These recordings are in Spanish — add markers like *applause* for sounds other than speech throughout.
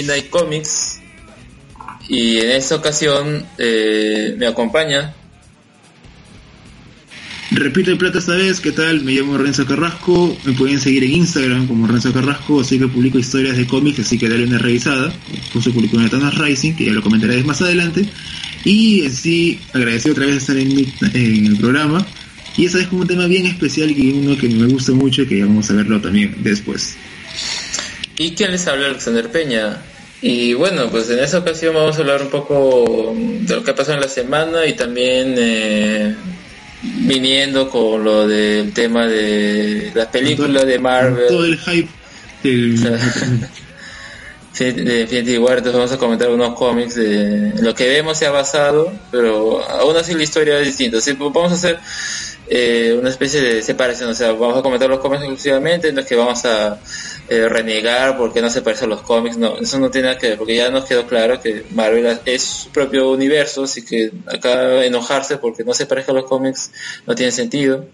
Midnight Comics y en esta ocasión eh, me acompaña. Repito el plata esta vez, ¿qué tal? Me llamo Renzo Carrasco, me pueden seguir en Instagram como Renzo Carrasco, así que publico historias de cómics, así que dale una revisada. Puse publicó una Thanos Rising, que ya lo comentaré más adelante. Y en sí, agradecido otra vez estar en, en el programa. Y esa es como un tema bien especial y uno que me gusta mucho y que vamos a verlo también después. ¿Y quién les habla? Alexander Peña. Y bueno, pues en esta ocasión vamos a hablar un poco de lo que ha pasado en la semana y también eh, viniendo con lo del tema de las películas de Marvel. Todo el hype del... *laughs* de Infinity War, entonces vamos a comentar unos cómics de lo que vemos se ha basado, pero aún así la historia es distinta. Así, pues vamos a hacer eh, una especie de separación, o sea, vamos a comentar los cómics exclusivamente, no es que vamos a eh, renegar porque no se parece a los cómics, no, eso no tiene nada que ver, porque ya nos quedó claro que Marvel es su propio universo, así que acá enojarse porque no se parezca a los cómics no tiene sentido,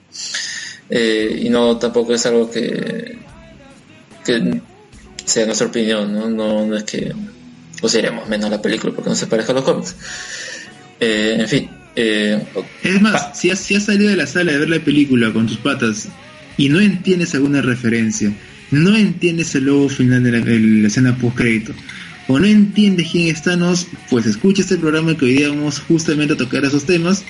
eh, y no tampoco es algo que, sea nuestra opinión, ¿no? No, es que o menos la película porque no se parezca a los cómics. En fin. Es más, si has, si has salido de la sala de ver la película con tus patas y no entiendes alguna referencia, no entiendes el logo final de la, escena post crédito o no entiendes quién es Thanos, pues escucha este programa que hoy día vamos justamente a tocar esos temas.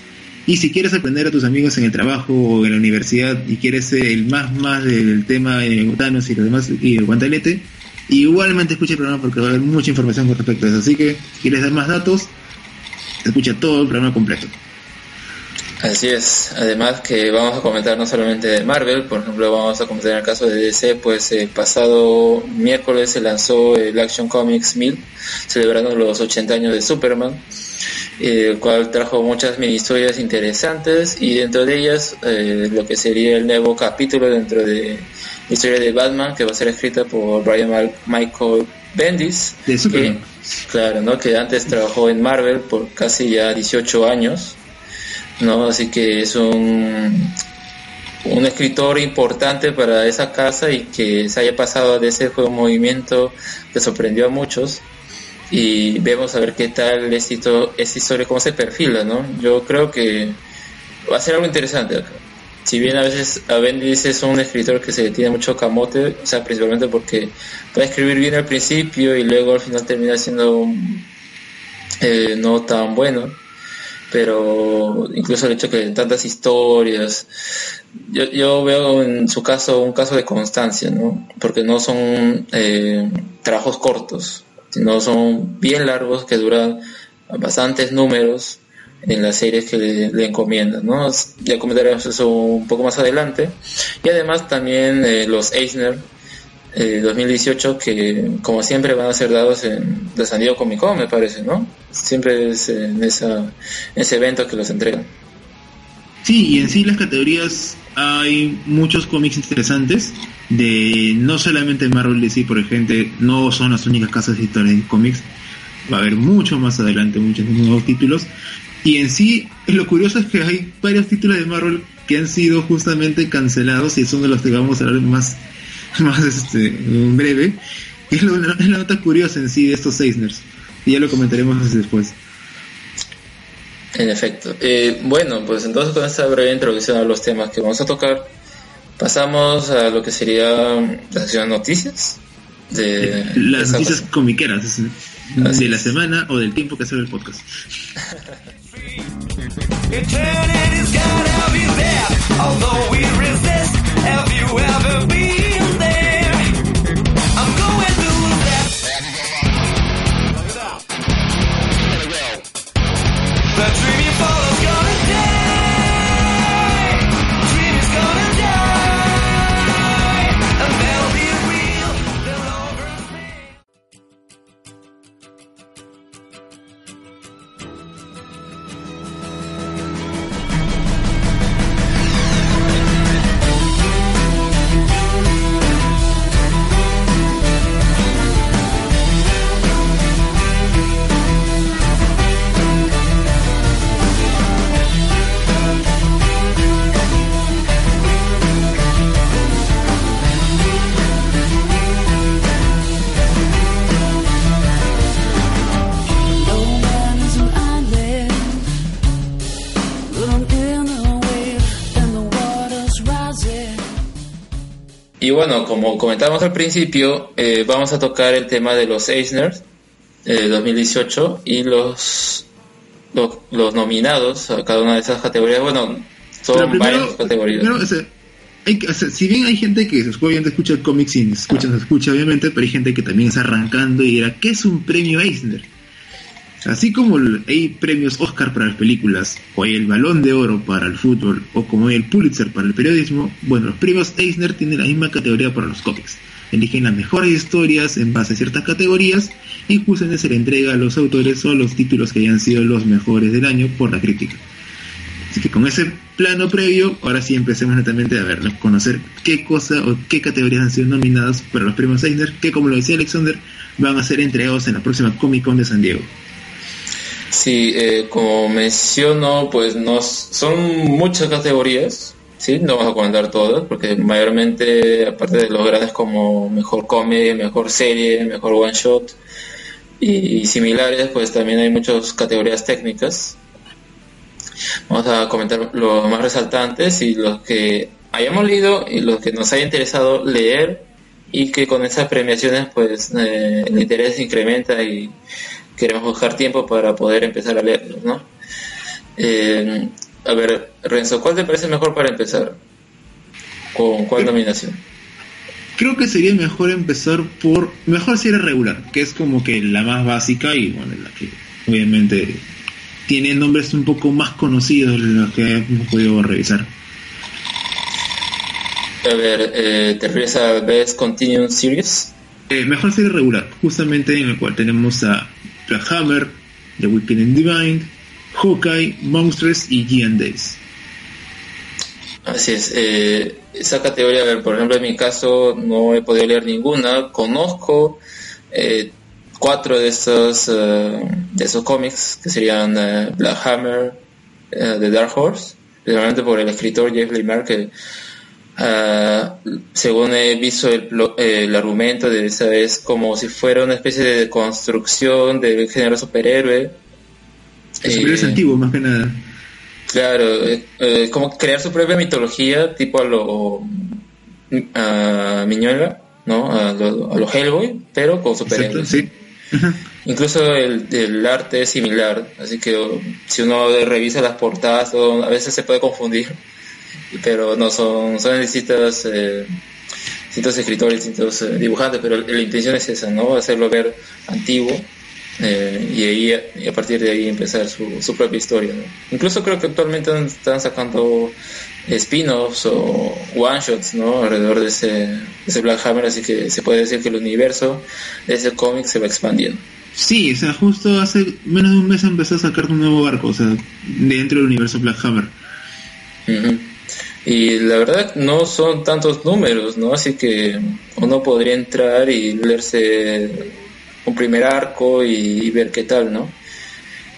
Y si quieres aprender a tus amigos en el trabajo o en la universidad y quieres ser el más más del tema de Thanos y lo demás y el guantelete, igualmente escucha el programa porque va a haber mucha información con respecto a eso. Así que si quieres dar más datos, escucha todo el programa completo. Así es, además que vamos a comentar no solamente de Marvel, por ejemplo vamos a comentar en el caso de DC, pues el pasado miércoles se lanzó el Action Comics 1000, celebrando los 80 años de Superman, el cual trajo muchas mini historias interesantes y dentro de ellas eh, lo que sería el nuevo capítulo dentro de la historia de Batman que va a ser escrita por Brian Michael Bendis, que, claro, ¿no? que antes trabajó en Marvel por casi ya 18 años ¿no? Así que es un, un escritor importante para esa casa y que se haya pasado de ese fue un movimiento que sorprendió a muchos y vemos a ver qué tal esta historia, cómo se perfila, ¿no? Yo creo que va a ser algo interesante acá. Si bien a veces a Bendis es un escritor que se tiene mucho camote, o sea, principalmente porque puede escribir bien al principio y luego al final termina siendo eh, no tan bueno pero incluso el hecho que tantas historias, yo, yo veo en su caso un caso de constancia, ¿no? Porque no son eh, trabajos cortos, sino son bien largos que duran bastantes números en las series que le, encomiendan, ¿no? Ya comentaremos eso un poco más adelante. Y además también eh, los Eisner, 2018 que como siempre van a ser dados en la San Diego Comic Con me parece, ¿no? Siempre es en, esa, ese evento que los entregan. Sí, y en sí las categorías hay muchos cómics interesantes de no solamente Marvel DC, por ejemplo, no son las únicas casas de cómics, va a haber mucho más adelante, muchos nuevos títulos. Y en sí, lo curioso es que hay varios títulos de Marvel que han sido justamente cancelados y son de los que vamos a hablar más *laughs* más este, breve, es, la nota curiosa en sí de estos Eisners. Y ya lo comentaremos después. En efecto. Eh, bueno, pues entonces con esta breve introducción a los temas que vamos a tocar, pasamos a lo que sería la sección noticias. De las noticias comiqueras de la semana o del tiempo que hace el podcast. *laughs* Eternity's gotta be there, although we resist. Have you ever been? Bueno, como comentamos al principio, eh, vamos a tocar el tema de los Eisner eh, 2018 y los, los, nominados a cada una de esas categorías. Bueno, son varias categorías. si bien hay gente que obviamente escucha el cómic sin escucha, se escucha obviamente, pero hay gente que también está arrancando y dirá, ¿qué es un premio Eisner? Así como hay premios Oscar para las películas, o hay el Balón de Oro para el fútbol, o como hay el Pulitzer para el periodismo, bueno, los premios Eisner tienen la misma categoría para los cómics. Eligen las mejores historias en base a ciertas categorías y justamente se le entrega a los autores o los títulos que hayan sido los mejores del año por la crítica. Así que con ese plano previo, ahora sí empecemos netamente a ver, conocer qué cosa o qué categorías han sido nominadas para los premios Eisner, que como lo decía Alexander, van a ser entregados en la próxima Comic Con de San Diego. Sí, eh, como menciono, pues nos, son muchas categorías, ¿sí? No vamos a comentar todas, porque mayormente, aparte de los grandes como mejor comedia, mejor serie, mejor one shot y, similares, pues también hay muchas categorías técnicas. Vamos a comentar los más resaltantes y los que hayamos leído y los que nos haya interesado leer y que con esas premiaciones pues eh, el interés incrementa y queremos buscar tiempo para poder empezar a leerlos, ¿no? Eh, a ver, Renzo, ¿cuál te parece mejor para empezar? ¿Con cuál nominación? Creo que sería mejor empezar por mejor serie regular, que es como que la más básica y bueno, la que obviamente tiene nombres un poco más conocidos de los que hemos podido revisar. A ver, eh, ¿te refieres a Best Continuing Series? Eh, mejor serie regular, justamente en el cual tenemos a Black Hammer, The Wicked and Divine, Hawkeye, Monsters y Gian. Así es. Eh, esa categoría, a ver, por ejemplo, en mi caso no he podido leer ninguna. Conozco eh, cuatro de esos, eh, de esos cómics, que serían Black Hammer, The Dark Horse, realmente por el escritor Jeff Lemire, que según he visto el, el, argumento de esa es como si fuera una especie de construcción del género superhéroe. El superhéroe eh, antiguo, más que nada. Claro, eh, como crear su propia mitología, tipo a lo a Miñuela, ¿no? A lo, a lo Hellboy, pero con superhéroes. Sí. Incluso el, el, arte es similar, así que si uno revisa las portadas, a veces se puede confundir pero no son, son distintos, eh, distintos escritores, distintos eh, dibujantes, pero la intención es esa, ¿no? Hacerlo ver antiguo eh, y, ahí, a partir de ahí empezar su, su propia historia. Incluso creo que actualmente están sacando spin-offs o one-shots ¿no? alrededor de ese, ese Black Hammer, así que se puede decir que el universo de ese cómic se va expandiendo. Sí, o sea, justo hace menos de un mes empezó a sacar un nuevo barco, o sea, dentro del universo Black Hammer. Y la verdad no son tantos números, ¿no? Así que uno podría entrar y leerse un primer arco y, ver qué tal, ¿no?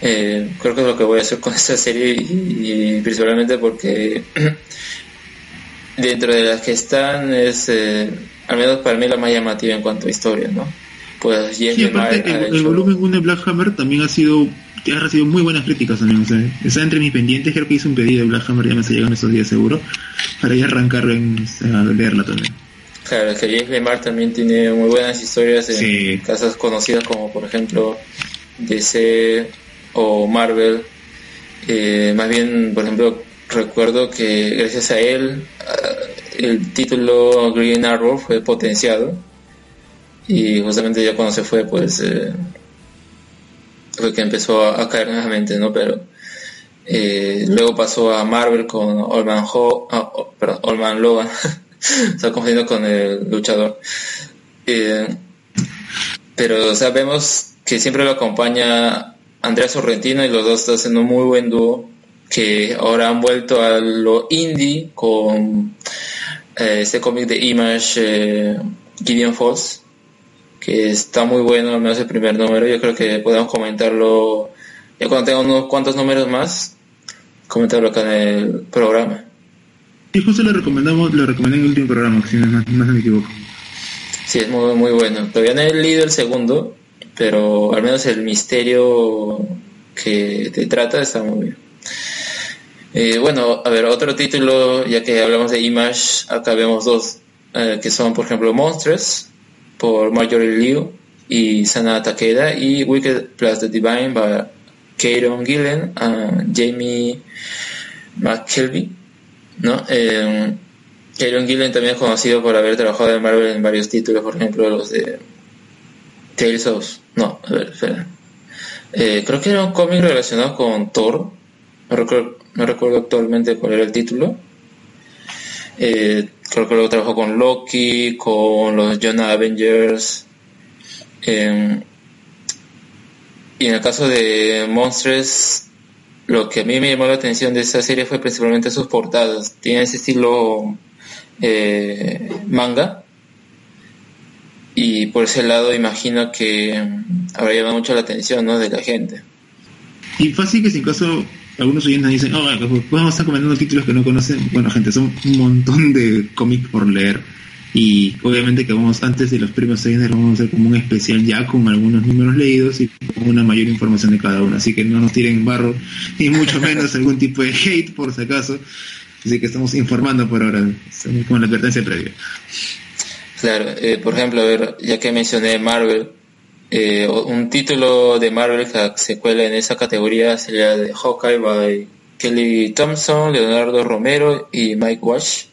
Eh, creo que es lo que voy a hacer con *laughs* esta serie y, principalmente porque *clears throat* dentro de las que están es, eh, al menos para mí, la más llamativa en cuanto a historia, ¿no? Pues sí, aparte, el, volumen 1 de Black Hammer también ha sido ha recibido muy buenas críticas también. O sea, está entre mis pendientes. Creo que hice un pedido de Black Hammer, ya me está llegando estos días seguro. Para ya arrancar en, a leerla también. Claro, es que James Lemar también tiene muy buenas historias en casas conocidas como por ejemplo DC o Marvel. Eh, más bien, por ejemplo, recuerdo que gracias a él ah, el título Green Arrow fue potenciado y justamente ya cuando se fue pues eh, fue que empezó a, caer nuevamente, ¿no? Pero eh, luego pasó a Marvel con Olman, Ho, ah, oh, perdón, Olman Logan, *laughs* está confundiendo con el luchador. Eh, pero sabemos que siempre lo acompaña Andrea Sorrentino y los dos haciendo un muy buen dúo que ahora han vuelto a lo indie con eh, este cómic de Image Gideon Falls que está muy bueno, al menos el primer número. Yo creo que podemos comentarlo ya cuando tenga unos cuantos números más, comentarlo acá en el programa. Y justo lo recomendamos, lo recomendé en el último programa, si no, me equivoco. Sí, es muy, muy bueno. Todavía no he leído el segundo, pero al menos el misterio que te trata está muy bien. Eh, bueno, a ver, otro título, ya que hablamos de Image, acá vemos dos eh, que son, por ejemplo, Monsters por Marjorie Liu y Sana Takeda y Wicked Plus The Divine by Kieron Gillen y Jamie McKelvey, ¿no? Eh, Gillen también es conocido por haber trabajado en Marvel en varios títulos, por ejemplo, los de Tales of... No, a ver, espera. Eh, creo que era un cómic relacionado con Thor. No recuerdo, no recuerdo actualmente cuál era el título. Eh, creo que luego trabajó con Loki, con los Jonah Avengers. Em, y en el caso de Monsters, lo que a mí me llamó la atención de esa serie fue principalmente sus portadas. Tiene ese estilo eh, manga. Y por ese lado imagino que habrá llamado mucho la atención ¿no? de la gente. Y fácil que sin caso algunos oyentes dicen, oh, pues vamos a estar comentando títulos que no conocen. Bueno, gente, son un montón de cómics por leer. Y obviamente que vamos antes de los premios Eisner vamos a hacer como un especial ya con algunos números leídos y con una mayor información de cada uno. Así que no nos tiren barro, ni mucho *laughs* menos algún tipo de hate por si acaso. Así que estamos informando por ahora, con la advertencia previa. Claro, eh, por ejemplo, a ver, ya que mencioné Marvel, eh, un título de Marvel que se cuela en esa categoría sería Hawkeye by Kelly Thompson, Leonardo Romero y Mike Wash.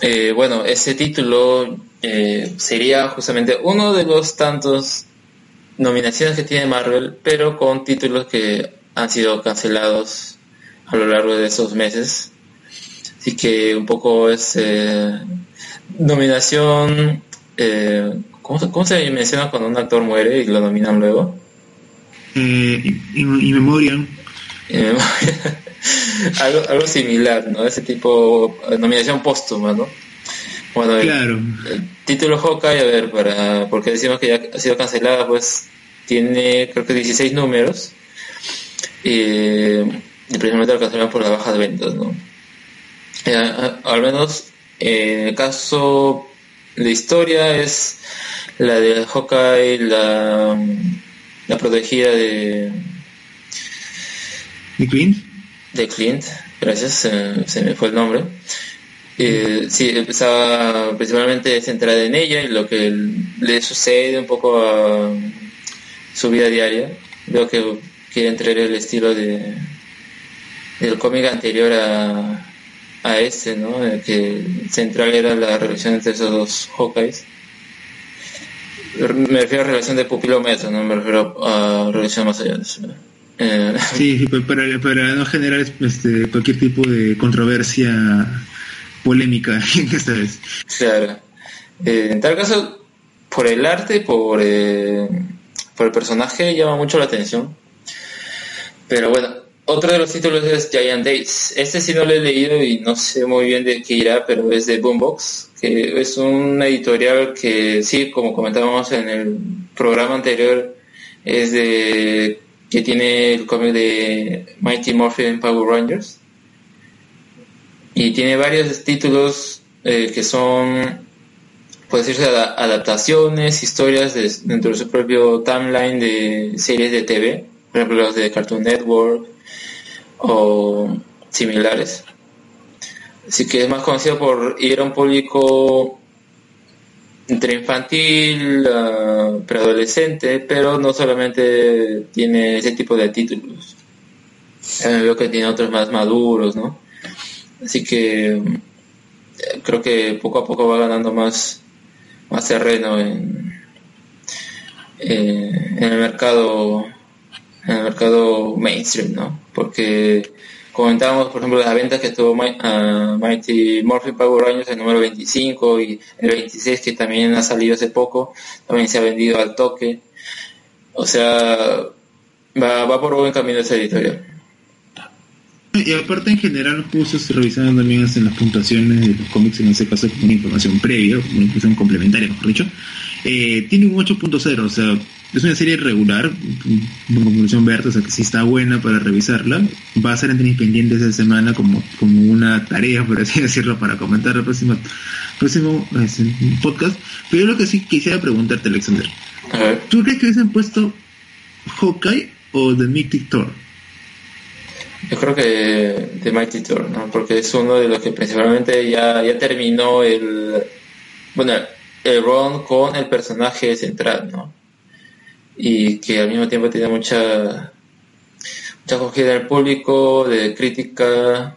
Eh, bueno, ese título eh, sería justamente uno de los tantos nominaciones que tiene Marvel, pero con títulos que han sido cancelados a lo largo de esos meses. Así que un poco es nominación ¿Cómo, se menciona cuando un actor muere y lo nominan luego? Eh, in, memoriam. *laughs* algo, algo similar, ¿no? Ese tipo, de nominación póstuma, ¿no? Bueno, claro. el, título Hawkeye, a ver, para, porque decimos que ya ha sido cancelada, pues tiene creo que 16 números. y precisamente lo cancelaron por las bajas ventas, ¿no? Eh, al menos en el caso de historia es la de Hawkeye, la, la protegida de... ¿De Clint? De Clint, gracias, se, me fue el nombre. Eh, sí, empezaba principalmente centrada en ella y lo que le sucede un poco a su vida diaria. Veo que quiere entrar el estilo de del cómic anterior a, a este, ¿no? que central era la relación entre esos dos Hawkeyes me refiero a relación de pupilómetro, no me refiero a relación más allá de eso. Eh, sí, para, para no generar este, cualquier tipo de controversia polémica *laughs* esta vez. Claro. Eh, en tal caso, por el arte, por, eh, por el personaje, llama mucho la atención. Pero bueno, otro de los títulos es Giant Days. Este sí no lo he leído y no sé muy bien de qué irá, pero es de Boombox, que es un editorial que sí, como comentábamos en el programa anterior, es de que tiene el cómic de Mighty Morphin Power Rangers y tiene varios títulos eh, que son puede decirse adaptaciones, historias dentro de su propio timeline de series de TV, por ejemplo los de Cartoon Network, o similares. Así que es más conocido por ir a un público entre infantil, uh, preadolescente, pero no solamente tiene ese tipo de títulos. También veo que tiene otros más maduros, ¿no? Así que eh, creo que poco a poco va ganando más, más terreno en, eh, en el mercado en el mercado mainstream, ¿no? Porque comentábamos, por ejemplo, las ventas que tuvo uh, Mighty Morphin Power Rangers, el número 25 y el 26 que también ha salido hace poco, también se ha vendido al toque. O sea, va, va por buen camino esa editorial. Y aparte en general justo se revisando también hacen las puntuaciones de los cómics, en ese caso como una información previa, una información complementaria, mejor dicho. Eh, tiene un 8.0, o sea, es una serie regular, como conclusión Berta, o sea que sí está buena para revisarla. Va a ser entre independientes de semana como, como una tarea, por así *laughs* decirlo, para comentar el próximo, próximo podcast. Pero lo que sí quisiera preguntarte, Alexander. ¿Tú crees que hubiesen puesto Hawkeye o The Mythic Thor? Yo creo que de Mighty Thor, ¿no? Porque es uno de los que principalmente ya, ya terminó el, bueno, el run con el personaje central, ¿no? Y que al mismo tiempo tiene mucha, mucha acogida del público, de crítica.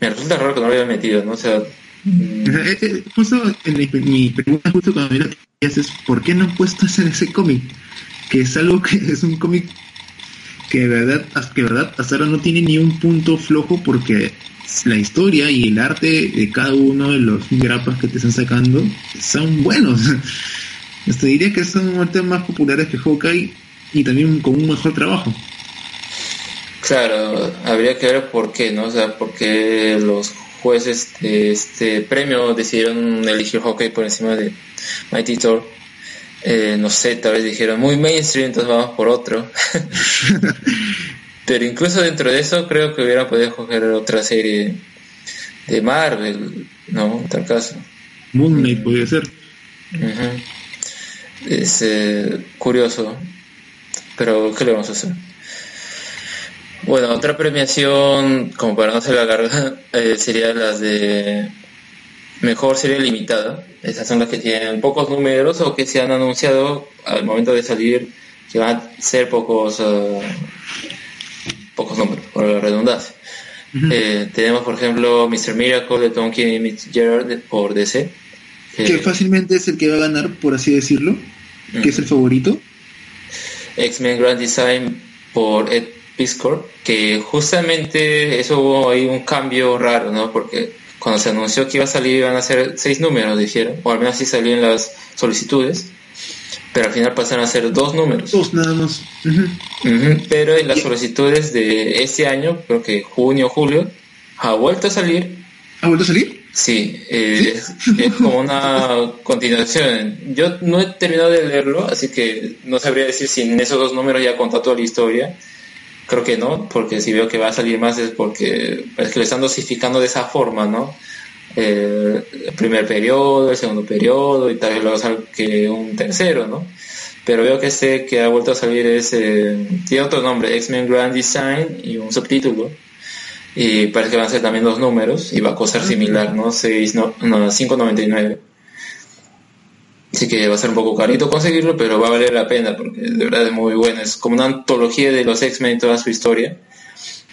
Me resulta raro que no lo haya metido, ¿no? O sea, eh, eh, justo mi, pregunta justo cuando me es ¿por qué no han puesto ese, ese cómic? Que es algo que es un cómic que de verdad, que verdad hasta ahora no tiene ni un punto flojo porque la historia y el arte de cada uno de los grapas que te están sacando son buenos. *laughs* Hasta diría que son artes más populares que Hawkeye y también con un mejor trabajo. Claro, habría que ver por qué, ¿no? O sea, por qué los jueces de este premio decidieron elegir Hawkeye por encima de Mighty Thor. Eh, no sé, tal vez dijeron muy mainstream, entonces vamos por otro. *laughs* Pero incluso dentro de eso creo que hubiera podido coger otra serie de Marvel, ¿no? En tal caso. Moon Knight podría ser. Es eh, curioso, pero ¿qué le vamos a hacer? Bueno, otra premiación, como para no ser la larga, *laughs* eh, sería las de mejor serie limitada. Esas son las que tienen pocos números o que se han anunciado al momento de salir que van a ser pocos uh, pocos números, por la redundancia. eh, tenemos, por ejemplo, Mr. Miracle de Tom King y Mitch Gerard por DC. Que fácilmente es el que va a ganar, por así decirlo, que es el favorito. X-Men Grand Design por Ed Piscor, que justamente eso hubo ahí un cambio raro, ¿no? Porque cuando se anunció que iba a salir iban a ser seis números, dijeron, o al menos así salió en las solicitudes pero al final pasaron a ser dos números. Dos nada más. Pero en las solicitudes de este año, creo que junio julio, ha vuelto a salir. ¿Ha vuelto a salir? Sí, eh, Es, como una continuación. Yo no he terminado de leerlo, así que no sabría decir si en esos dos números ya contó toda la historia. Creo que no, porque si veo que va a salir más es porque es que lo están dosificando de esa forma, ¿no? el primer periodo, el segundo periodo y tal vez luego que un tercero, ¿no? Pero veo que este que ha vuelto a salir es, eh, tiene otro nombre, X-Men Grand Design y un subtítulo. Y parece que van a ser también dos números y va a costar ah, similar, ¿no? 6, no, no, 5.99. Así que va a ser un poco carito conseguirlo, pero va a valer la pena porque de verdad es muy bueno. Es como una antología de los X-Men y toda su historia.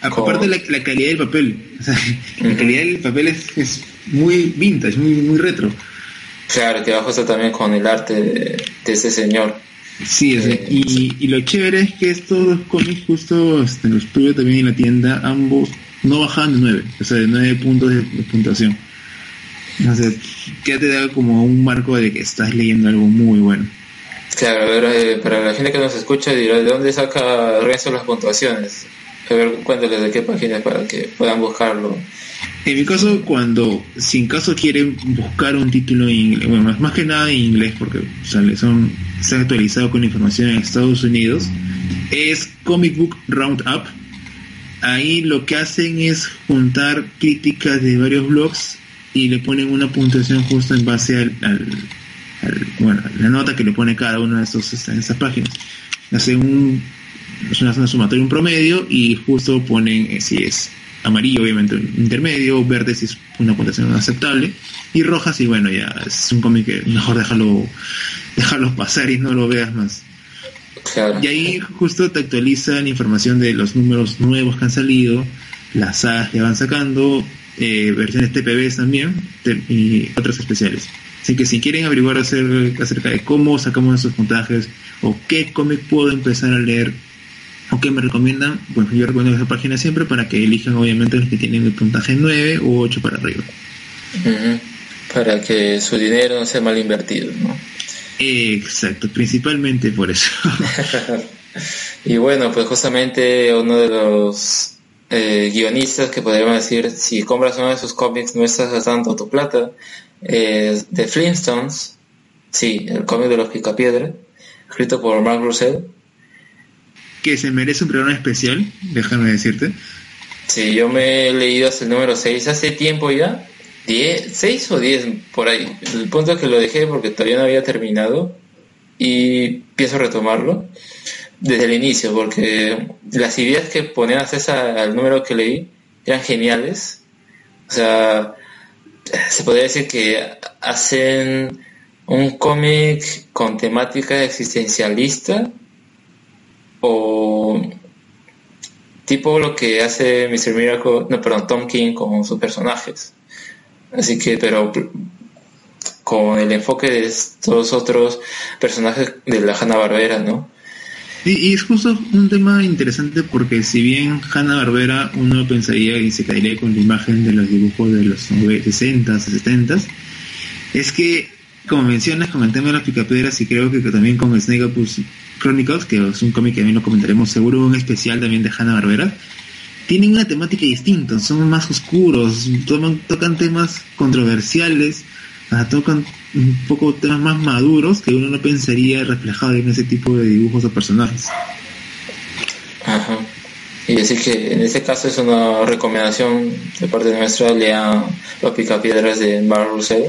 Aparte la, la, calidad del papel. La calidad del papel es muy vintage, muy, muy retro. Claro, que abajo está también con el arte de, ese señor. Sí, eh, y, y, lo chévere es que estos dos cómics justo este, los tuve también en la tienda, ambos no bajaban de 9, o sea, de 9 puntos de, puntuación. O sea, ya te da como un marco de que estás leyendo algo muy bueno. Claro, a ver, eh, para la gente que nos escucha dirá, ¿de dónde saca Renzo las puntuaciones? A ver, cuéntales de qué página para que puedan buscarlo. En mi caso, cuando, si en caso quieren buscar un título en inglés, bueno, más, que nada en inglés, porque sale, son, se ha actualizado con información en Estados Unidos, es Comic Book Roundup. Ahí lo que hacen es juntar críticas de varios blogs y le ponen una puntuación justo en base al, bueno, la nota que le pone cada uno de estos en estas páginas. Hacen un, una, sumatoria, un promedio y justo ponen eh, si es amarillo obviamente intermedio, verde si es una puntuación aceptable y roja si bueno ya es un cómic que mejor déjalo, déjalo pasar y no lo veas más. Y ahí justo te actualizan información de los números nuevos que han salido, las sagas que van sacando, eh, versiones TPBs también y otras especiales. Así que si quieren averiguar acerca de cómo sacamos esos puntajes o qué cómic puedo empezar a leer o que me recomiendan, pues yo recomiendo esa página siempre para que elijan obviamente los que tienen el puntaje 9 o 8 para arriba. Para que su dinero no sea mal invertido, ¿no? Exacto, principalmente por eso. *laughs* y bueno, pues justamente uno de los eh, guionistas que podríamos decir, si compras uno de sus cómics no estás gastando tu plata, es The Flintstones, sí, el cómic de los Picapiedra, escrito por Mark Russell que se merece un programa especial, déjame decirte. Sí, yo me he leído hasta el número 6 hace tiempo ya. 10, 6 o 10 por ahí. El punto es que lo dejé porque todavía no había terminado y pienso retomarlo. desde el inicio, porque las ideas que ponían a al número que leí eran geniales. O sea, se podría decir que hacen un cómic con temática existencialista o tipo lo que hace Mr. Miracle, no, perdón, Tom King con sus personajes. Así que, pero con el enfoque de estos otros personajes de la Hanna-Barbera, ¿no? Y, es justo un tema interesante porque si bien Hanna-Barbera uno pensaría y se caería con la imagen de los dibujos de los 60s, 70s, es que, como mencionas, con el tema de las picapiedras y creo que, también con Snake Opus Chronicles, que es un cómic que también lo comentaremos seguro, un especial también de Hanna-Barbera, tienen una temática distinta, son más oscuros, tocan temas controversiales, tocan un poco temas más maduros que uno no pensaría reflejado en ese tipo de dibujos o personajes. Ajá. Y decir que en este caso es una recomendación de parte nuestra, lean Los Picapiedras de Russell.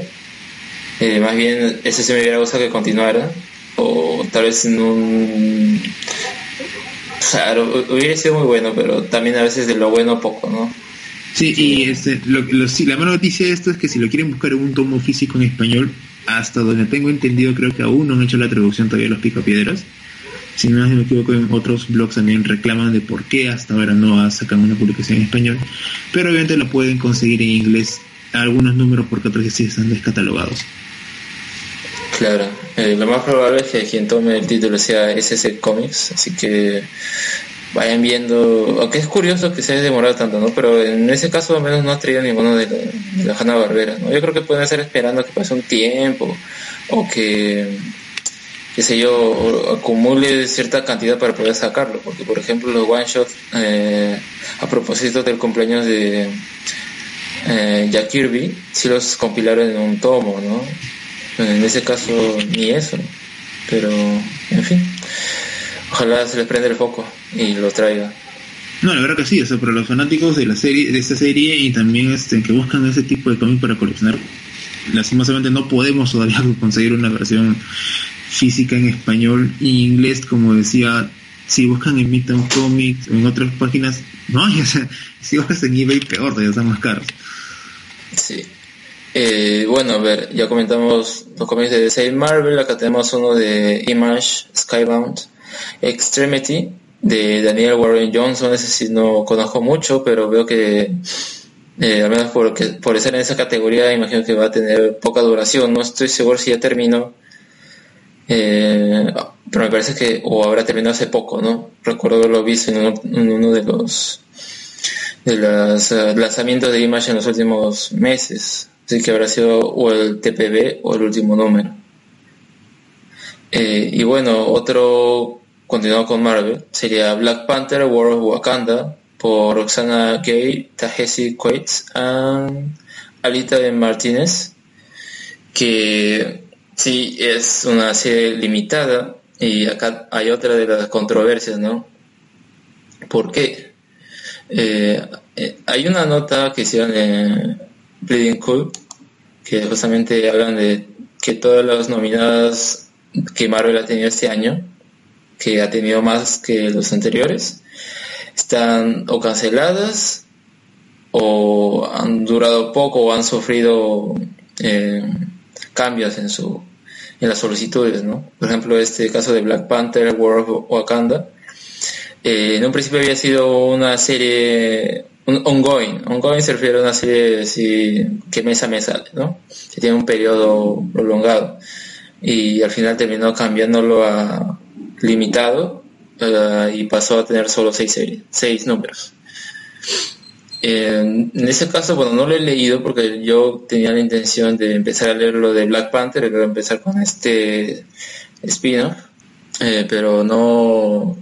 Eh, más bien, ese se me hubiera gustado que continuara, o tal vez en un. Claro, hubiera sido muy bueno, pero también a veces de lo bueno poco, ¿no? Sí, y este, lo, la mala noticia de esto es que si lo quieren buscar en un tomo físico en español, hasta donde tengo entendido, creo que aún no han hecho la traducción todavía de los picapiedras. Si no me equivoco, en otros blogs también reclaman de por qué hasta ahora no ha sacado una publicación en español. Pero obviamente lo pueden conseguir en inglés. Algunos números porque otros sí están descatalogados. Claro, eh, lo más probable es que quien tome el título sea SS Comics, así que vayan viendo, aunque es curioso que se haya demorado tanto, ¿no? Pero en ese caso al menos no ha traído ninguno de la, Hanna Barbera, ¿no? Yo creo que pueden estar esperando que pase un tiempo o que, qué sé yo, acumule cierta cantidad para poder sacarlo, porque por ejemplo los one shots, eh, a propósito del cumpleaños de eh, Jack Kirby, sí los compilaron en un tomo, ¿no? En ese caso ni eso, pero en fin. Ojalá se les prenda el foco y lo traiga. No, la verdad que sí, o sea, para los fanáticos de la serie, de esta serie y también este que buscan ese tipo de cómic para coleccionar, lastimosamente no podemos todavía *laughs* conseguir una versión física en español e inglés, como decía, si buscan en Midtown Comics o en otras páginas, no *laughs* o sea, si buscas en eBay peor, ya están más caros. Sí. Eh, bueno, a ver, ya comentamos los cómics de DC Marvel, acá tenemos uno de Image, Skybound, Extremity de Daniel Warren Johnson, ese sí no conozco mucho, pero veo que eh, al menos por, estar en esa categoría imagino que va a tener poca duración, no estoy seguro si ya terminó, eh, pero me parece que o habrá terminado hace poco, ¿no? Recuerdo haberlo visto en uno, de los de los lanzamientos de Image en los últimos meses, así que habrá sido o el TPB o el último número. y bueno, otro continuando con Marvel, sería Black Panther, War of Wakanda, por Roxana Gay, Tahesi Quates y Alita de Martínez, que sí es una serie limitada y acá hay otra de las controversias, ¿no? ¿Por qué? Eh, eh, hay una nota que hicieron en Bleeding Cool que justamente hablan de que todas las nominadas que Marvel ha tenido este año que ha tenido más que los anteriores, están o canceladas o han durado poco o han sufrido eh, cambios en su en las solicitudes, ¿no? Por ejemplo, este caso de Black Panther, War of Wakanda, eh, en un principio había sido una serie un ongoing, ongoing se refiere a una serie que mes a mes sale, ¿no? Que tiene un periodo prolongado y al final terminó cambiándolo a limitado eh, y pasó a tener solo seis, series, seis números. en ese caso, bueno, no lo he leído porque yo tenía la intención de empezar a leer lo de Black Panther luego empezar con este spin-off, eh, pero no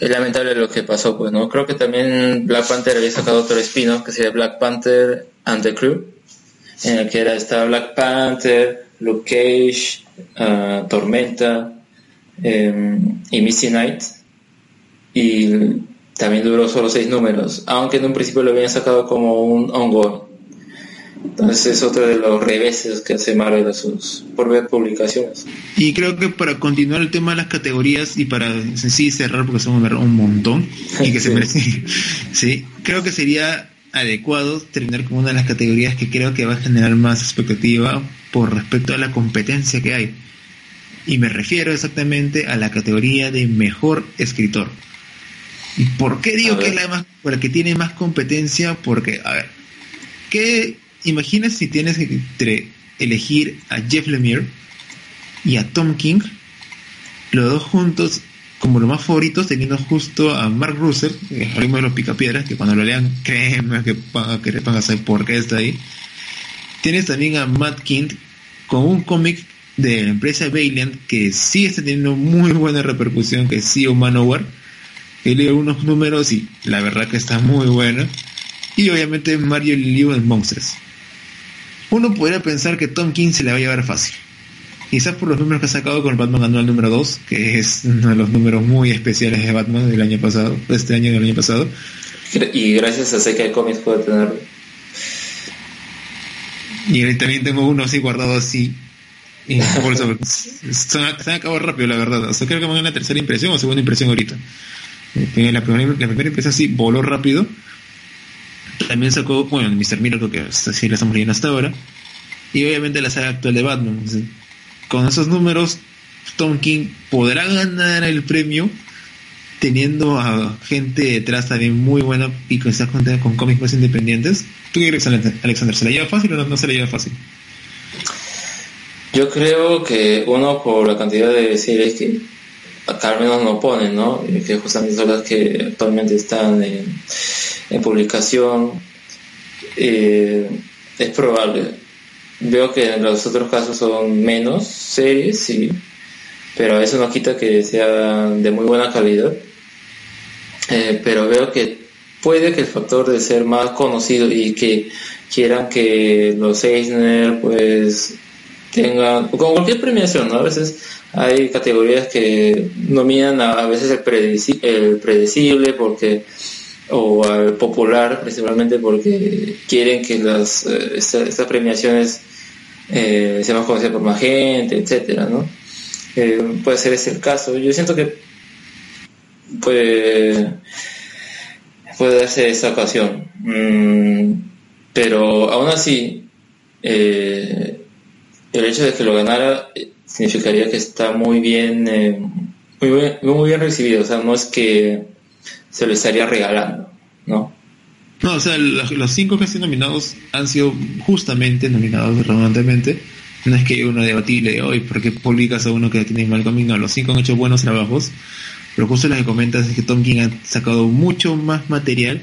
es lamentable lo que pasó, pues, ¿no? Creo que también Black Panther había sacado otro spin-off que sería Black Panther and the Crew, en el que era esta Black Panther, Luke Cage, uh, Tormenta, Em, y Missy Night. Y también duró solo seis números, aunque en un principio lo habían sacado como un ongoing. Entonces es otro de los reveses que hace Marvel a sus propias publicaciones. Y creo que para continuar el tema de las categorías y para sí cerrar porque son un montón y que se *laughs* merecen, *laughs* sí, creo que sería adecuado terminar con una de las categorías que creo que va a generar más expectativa por respecto a la competencia que hay. Y me refiero exactamente a la categoría de mejor escritor. ¿Y por qué digo que es la más, la que tiene más competencia? Porque, a ver, ¿qué imaginas si tienes que elegir a Jeff Lemire y a Tom King, los dos juntos como los más favoritos, teniendo justo a Mark Russell, el ritmo de los picapiedras, que cuando lo lean, *laughs* créeme que van a querer saber por qué está ahí. Tienes también a Matt King con un cómic de la empresa Valiant que sí está teniendo muy buena repercusión, que es CEO Manowar. He leído unos números y la verdad que está muy buena. Y obviamente Mario Liu en Monsters. Uno podría pensar que Tom King se le va a llevar fácil. Quizás por los números que ha sacado con el Batman Anual número 2, que es uno de los números muy especiales de Batman del año pasado, de este año y del año pasado. Y gracias a Seca Comics puedo tenerlo. Y también tengo uno así guardado así. Y *laughs* por eso, se, han acabado rápido, la verdad. O sea, creo que van a la tercera impresión o segunda impresión ahorita. Eh, la primera, la primera impresión sí voló rápido. También sacó, bueno, Mr. Miracle, que así la estamos leyendo hasta ahora. Y obviamente la saga actual de Batman con esos números, Tom King podrá ganar el premio teniendo a gente detrás también muy buena y que está contenta con cómics más independientes. ¿Tú qué Alexander? ¿Se la lleva fácil o no, se la lleva fácil? Yo creo que uno por la cantidad de series que acá al menos no ponen, ¿no? Que justamente son las que actualmente están en, publicación. Eh, es probable Veo que en los otros casos son menos series, sí, pero eso no quita que sea de muy buena calidad. Eh, pero veo que puede que el factor de ser más conocido y que quieran que los Eisner pues tengan, como cualquier premiación, ¿no? A veces hay categorías que nominan a, veces el, el predecible porque o al popular principalmente porque quieren que las eh, estas premiaciones eh, seamos conocidos por más gente, etcétera, ¿no? Eh, puede ser ese el caso. Yo siento que puede, puede darse esa ocasión. Mm, pero aún así, eh, el hecho de que lo ganara significaría que está muy bien, muy bien, muy bien recibido. O sea, no es que se lo estaría regalando, ¿no? No, o sea, los, cinco que han sido nominados han sido justamente nominados redundantemente. No es que uno debatible de hoy, ¿por qué publicas a uno que tiene mal camino? los cinco han hecho buenos trabajos, pero justo lo que comentas es que Tom King ha sacado mucho más material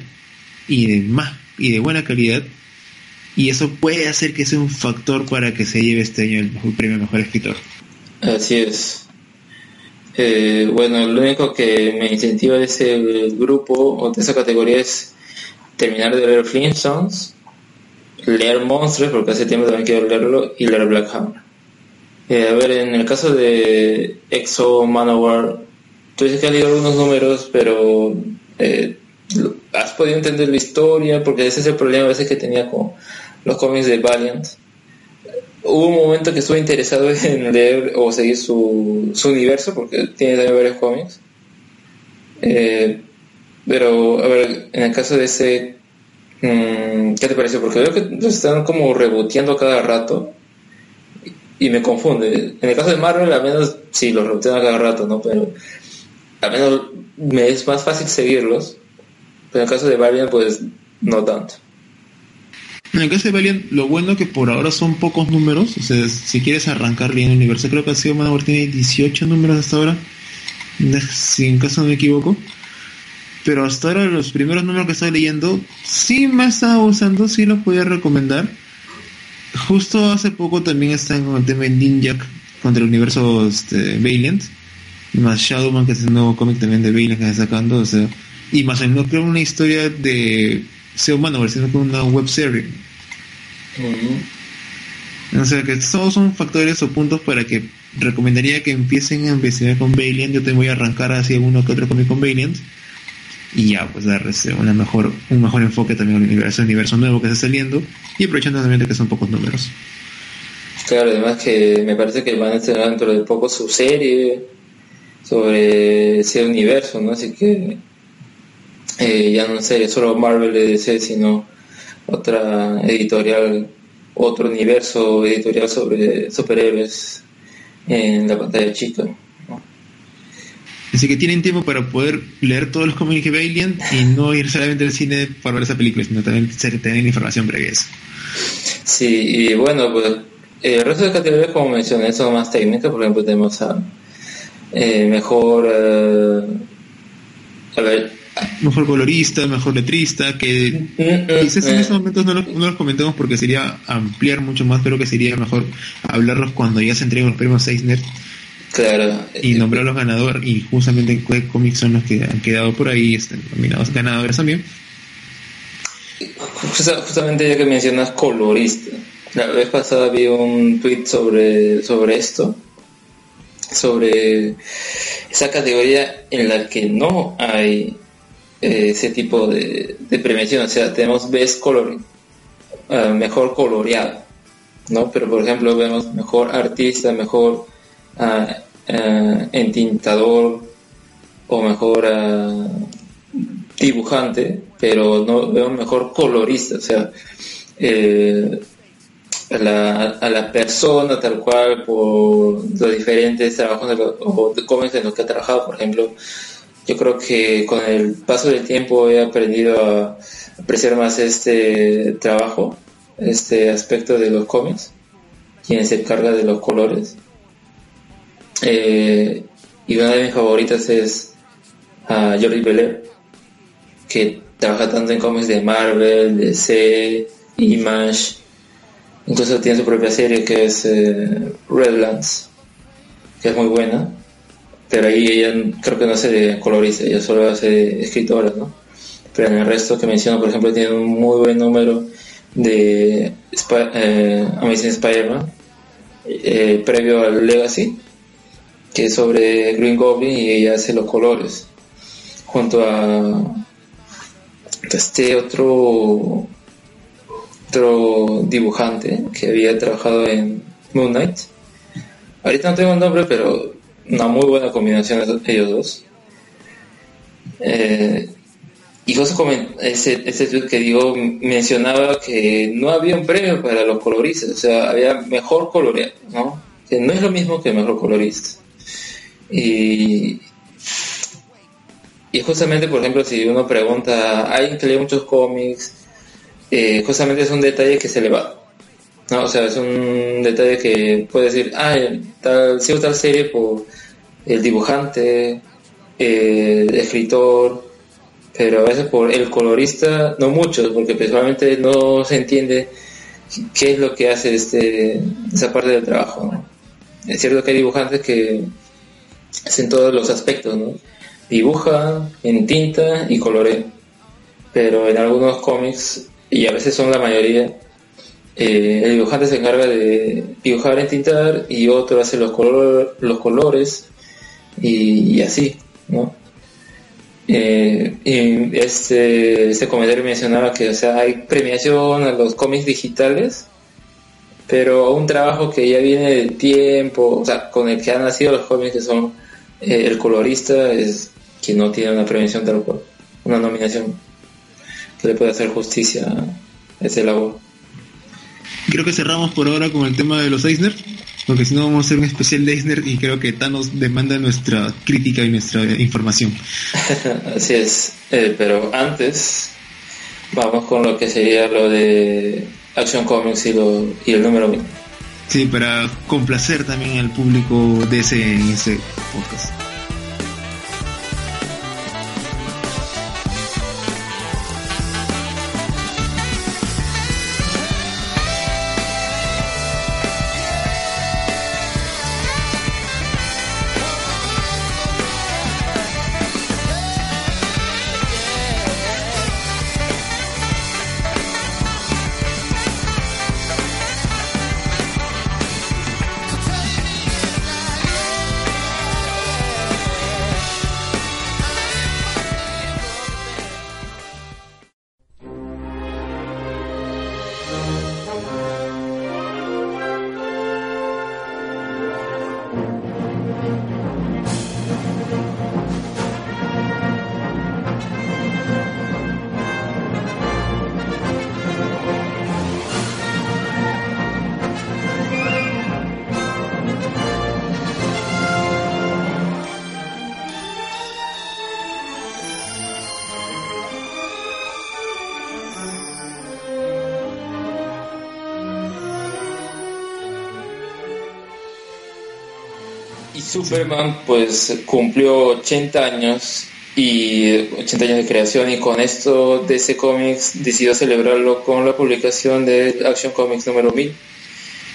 y de más y de buena calidad, y eso puede hacer que sea un factor para que se lleve este año el, premio Mejor Escritor. Así es. Eh, bueno, lo único que me incentiva de ese grupo o de esa categoría es terminar de leer Flintstones, leer Monsters, porque hace tiempo también quiero leerlo, y leer Black Hammer. Eh, a ver, en el caso de Exo Manowar, tú dices que has leído algunos números, pero eh, has podido entender la historia, porque ese es el problema a veces que tenía con los cómics de Valiant. Hubo un momento que estuve interesado *laughs* en leer o seguir su, su universo, porque tiene también varios cómics. Eh, pero, a ver, en el caso de ese, mm, ¿qué te parece? Porque veo que lo están como reboteando cada rato y me confunde. En el caso de Marvel, al menos sí, los rebotean cada rato, ¿no? Pero al menos me es más fácil seguirlos. Pero en el caso de Valiant, pues no tanto. En el caso de Valiant, lo bueno que por ahora son pocos números. O sea, si quieres arrancar bien el universo, creo que ha sido Manowar tiene 18 números hasta ahora. Si en caso no me equivoco pero hasta ahora los primeros números que estoy leyendo sí me estaba usando, sí los podía recomendar. Justo hace poco también están con el tema de Ninja contra el universo este, Valiant, más Shadowman que es el nuevo cómic también de Valiant que está sacando, o sea, y más no creo una historia de ser humano, sino que una web serie. O sea que todos son factores o puntos para que recomendaría que empiecen a investigar con Valiant. Yo te voy a arrancar hacia uno que otro cómic con Valiant y ya pues darles una mejor un mejor enfoque también al universo, universo nuevo que está saliendo y aprovechando también de que son pocos números. Claro, además que me parece que van a estrenar dentro de poco su serie sobre ese universo, ¿no? Así que eh, ya no sería solo Marvel de DC, sino otra editorial, otro universo editorial sobre superhéroes en la pantalla chica. Así que tienen tiempo para poder leer todos los cómics de Valiant y no ir solamente al cine para ver esa película, sino también tener información previa eso. Sí, y bueno, pues el resto de categorías, como mencioné, son más técnicas. Por ejemplo, tenemos a eh, mejor. Eh, a ver. Mejor colorista, mejor letrista, que quizás en estos momentos no los, no los, comentemos porque sería ampliar mucho más, pero que sería mejor hablarlos cuando ya se entreguen los premios Eisner Claro. Y nombrar los ganadores, y justamente qué cómics son los que han quedado por ahí, están nominados ganadores también. justamente ya que mencionas colorista, la vez pasada vi un tweet sobre, sobre esto, sobre esa categoría en la que no hay eh, ese tipo de, de, premiación, o sea, tenemos best color, uh, mejor coloreado, ¿no? Pero por ejemplo vemos mejor artista, mejor uh, eh, entintador o mejor eh, dibujante, pero no veo mejor colorista, o sea, eh, a, la, persona tal cual por los diferentes trabajos o cómics en los que ha trabajado, por ejemplo, yo creo que con el paso del tiempo he aprendido a apreciar más este trabajo, este aspecto de los cómics, quien se encarga de los colores. Eh, y una de mis favoritas es a Jordi Belair, que trabaja tanto en cómics de Marvel, DC, Image, incluso tiene su propia serie que es eh, Redlands, que es muy buena, pero ahí ella creo que no hace colorista, ella solo hace escritora, ¿no? Pero en el resto que menciono, por ejemplo, tiene un muy buen número de eh, Amazing Spider-Man, previo al Legacy, que es sobre Green Goblin y ella hace los colores junto a este otro otro dibujante que había trabajado en Moon Knight ahorita no tengo el nombre pero una muy buena combinación ellos dos eh, y justo ese, ese tweet que digo mencionaba que no había un premio para los coloristas, o sea, había mejor coloreado, ¿no? Que no es lo mismo que mejor colorista. Y, y justamente, por ejemplo, si uno pregunta, alguien que lee muchos cómics, eh, justamente es un detalle que se le va. ¿No? O sea, es un detalle que puede decir, ah, tal, sigo tal serie por el dibujante, el escritor, pero a veces por el colorista, no mucho, porque principalmente no se entiende qué es lo que hace este, esa parte del trabajo. Es cierto que hay dibujantes que es en todos los aspectos, ¿no? Dibuja en tinta y colorea. Pero en algunos cómics, y a veces son la mayoría, eh, el dibujante se encarga de dibujar en tintar y otro hace los, color, los colores y, así, ¿no? Eh, y este, este comentario mencionaba que o sea, hay premiación a los cómics digitales, pero un trabajo que ya viene del tiempo, o sea, con el que han nacido los cómics que son eh, el colorista es quien no tiene una prevención tal cual, una nominación que le puede hacer justicia a ese labor. Creo que cerramos por ahora con el tema de los Eisner, porque si no vamos a hacer un especial de Eisner y creo que Thanos demanda nuestra crítica y nuestra información. *laughs* Así es, eh, pero antes vamos con lo que sería lo de Action Comics y, lo, y el número 1. Sí, para complacer también al público de ese, podcast. Superman pues cumplió 80 años y 80 años de creación y con esto DC Comics decidió celebrarlo con la publicación de Action Comics número 1000.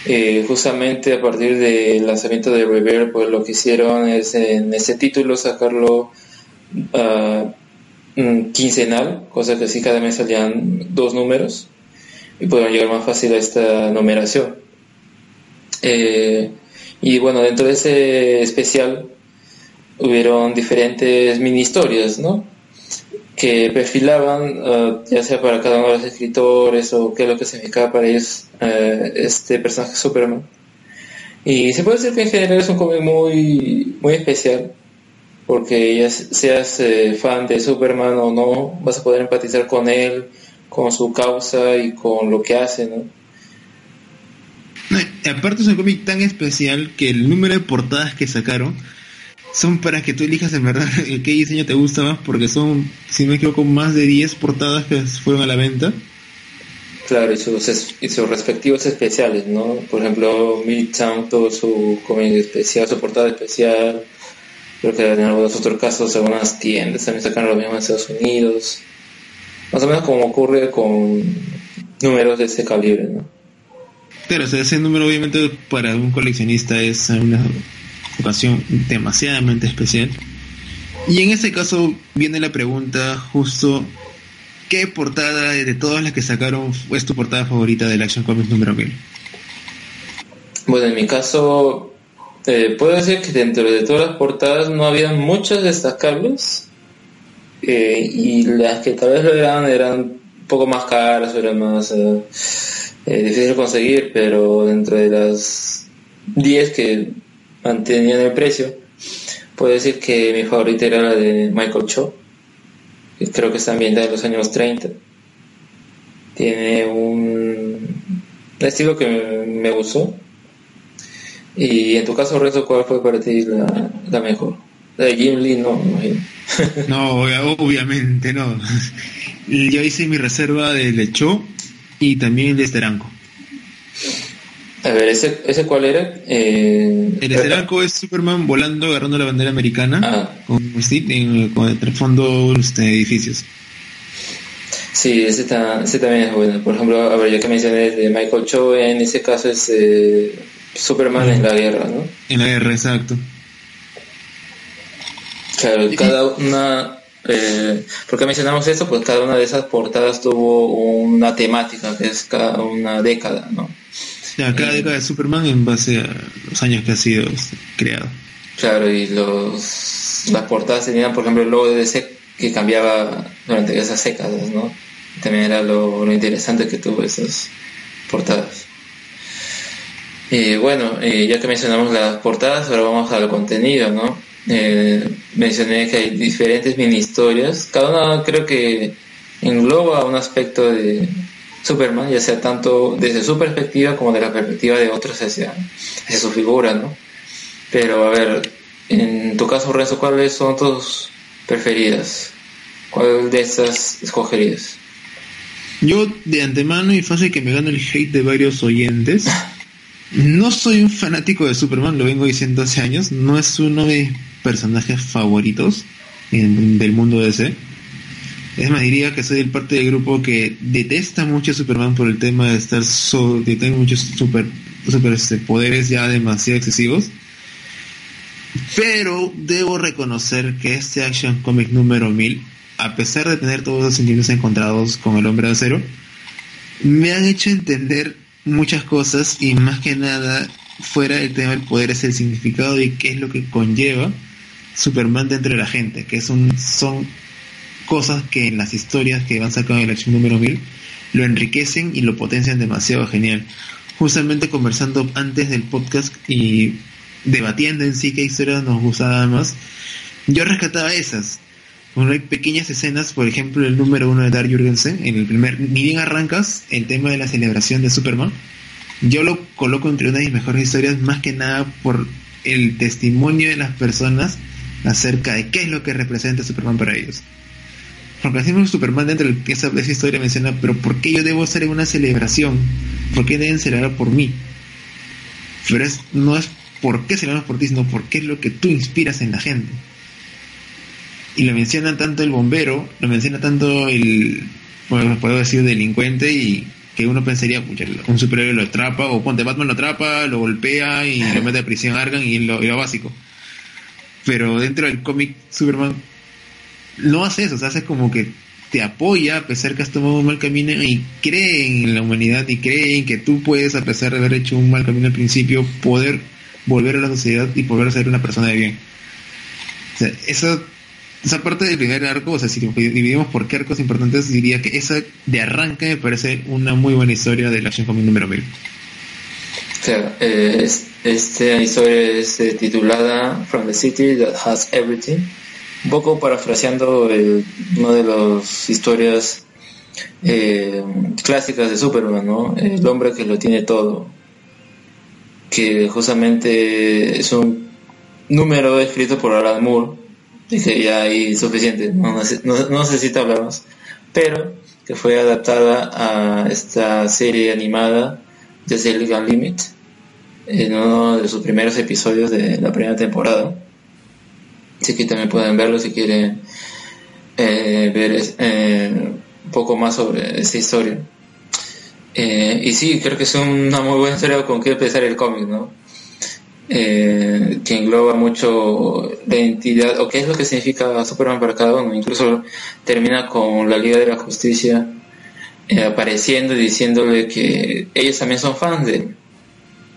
Eh, justamente a partir del lanzamiento de Reverb, pues lo que hicieron es en ese título sacarlo uh, quincenal, cosa que así cada mes salían dos números y pudieron llegar más fácil a esta numeración. Eh, y bueno, dentro de ese especial hubieron diferentes mini historias, ¿no? Que perfilaban, uh, ya sea para cada uno de los escritores o qué es lo que significaba para ellos uh, este personaje Superman. Y se puede decir que en general es un cómic muy, muy especial, porque ya seas eh, fan de Superman o no, vas a poder empatizar con él, con su causa y con lo que hace, ¿no? Aparte es un cómic tan especial que el número de portadas que sacaron son para que tú elijas en verdad *laughs* qué diseño te gusta más, porque son, si no me equivoco, más de 10 portadas que fueron a la venta. Claro, y sus, respectivos especiales, ¿no? Por ejemplo, Midtown, todo su cómic especial, su portada especial. Creo que en algunos otros casos, algunas tiendas también sacan lo mismo en Estados Unidos. Más o menos como ocurre con números de ese calibre, ¿no? Claro, o sea, ese número obviamente para un coleccionista es una ocasión demasiadamente especial. Y en este caso viene la pregunta justo, ¿qué portada de todas las que sacaron es tu portada favorita del Action Comics número 1000? Bueno, en mi caso, eh, puedo decir que dentro de todas las portadas no había muchas destacables. Eh, y las que tal vez lo eran eran un poco más caras, eran más eh, eh difíciles de conseguir, pero dentro de las 10 que mantenían el precio. Puedo decir que mi favorita era la de Michael Cho, creo que está ambientada en los años 30. Tiene un estilo que me, gustó. Y en tu caso, Renzo, ¿cuál fue para ti la, mejor? La de Jim Lee, no, *laughs* no, obviamente no. *laughs* Yo hice mi reserva de Lecho y también de Esteranco. A ver, ¿ese, ese cuál era? Eh, el Esteranco es Superman volando, agarrando la bandera americana ah. con, con el fondo este, edificios. Sí, ese, ese, también es bueno. Por ejemplo, a ver, ya que mencioné de Michael Cho, en ese caso es eh, Superman en la guerra, ¿no? En la guerra, exacto. Claro, cada una... Eh, ¿Por qué mencionamos esto? Pues cada una de esas portadas tuvo una temática, que es cada una década, ¿no? cada década de Superman en base a los años que ha sido creado. Claro, y los las portadas tenían, por ejemplo, el logo de DC que cambiaba durante esas décadas, ¿no? También era lo, interesante que tuvo esas portadas. Y bueno, eh, ya que mencionamos las portadas, ahora vamos al contenido, ¿no? Eh, mencioné que hay diferentes mini historias, cada una creo que engloba un aspecto de, Superman, ya sea tanto desde su perspectiva como de la perspectiva de otros hacia, su figura, ¿no? Pero a ver, en tu caso, Renzo, ¿cuáles son tus preferidas? ¿Cuál de estas escogerías? Yo de antemano y fácil que me gane el hate de varios oyentes. *laughs* No soy un fanático de Superman, lo vengo diciendo hace años. No es uno de mis personajes favoritos del mundo DC es más, diría que soy el parte del grupo que detesta mucho a Superman por el tema de estar so, de tener muchos super, super este, poderes ya demasiado excesivos. Pero debo reconocer que este Action Comic número 1000, a pesar de tener todos los sentimientos encontrados con el hombre de acero, me han hecho entender muchas cosas y más que nada fuera del tema del poder es el significado y qué es lo que conlleva Superman dentro de la gente, que son cosas que en las historias que van sacando en el acción número 1000 lo enriquecen y lo potencian demasiado genial. Justamente conversando antes del podcast y debatiendo en sí qué historias nos gustaban más, yo rescataba esas. Hay pequeñas escenas, por ejemplo, el número uno de Dark Jurgensen, en el primer, ni bien arrancas el tema de la celebración de Superman, yo lo coloco entre una de mis mejores historias, más que nada por el testimonio de las personas acerca de qué es lo que representa Superman para ellos. Porque así Superman dentro de esa, historia menciona, pero ¿por qué yo debo hacer una celebración? ¿Por qué deben celebrar por mí? Pero es, no es por qué celebramos por ti, sino por qué es lo que tú inspiras en la gente. Y lo menciona tanto el bombero, lo menciona tanto el, bueno, puedo decir, delincuente y que uno pensaría, un superhéroe lo atrapa, o ponte Batman lo atrapa, lo golpea y lo mete a prisión Argan y lo, y lo básico. Pero dentro del cómic, Superman no hace eso, o hace como que te apoya a pesar que has tomado un mal camino y cree en la humanidad y cree en que tú puedes, a pesar de haber hecho un mal camino al principio, poder volver a la sociedad y poder ser una persona de bien. O sea, esa, esa parte del primer arco, o sea, si dividimos por qué arcos importantes, diría que esa de arranque me parece una muy buena historia de la Action Comic número 1000. Claro, eh, esta historia es eh, titulada From the City That Has Everything. Un poco parafraseando una de las historias eh, clásicas de Superman, ¿no? El hombre que lo tiene todo, que justamente es un número escrito por Alan Moore, y que ya hay suficiente, no, necesita hablar más, pero que fue adaptada a esta serie animada de Silicon Limit en uno de sus primeros episodios de la primera temporada Así que también pueden verlo si quieren eh, ver eh, un poco más sobre esta historia. Eh, y sí, creo que es una muy buena historia con que empezar el cómic, ¿no? que engloba mucho la identidad, o qué es lo que significa Superman para cada uno. Incluso termina con la Liga de la Justicia apareciendo y diciéndole que ellos también son fans de él,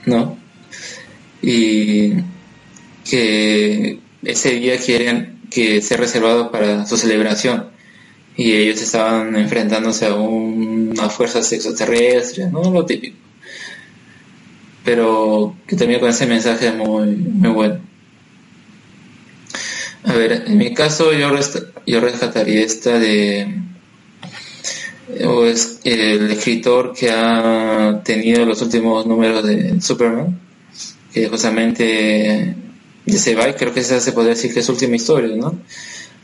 ¿no? Y que ese día quieren que sea reservado para su celebración y ellos estaban enfrentándose a una fuerza extraterrestre, no lo típico. Pero que también con ese mensaje muy, muy bueno. A ver, en mi caso yo, yo rescataría esta de o es el escritor que ha tenido los últimos números de Superman, que justamente de Sebai, creo que esa se podría decir que es última historia, ¿no?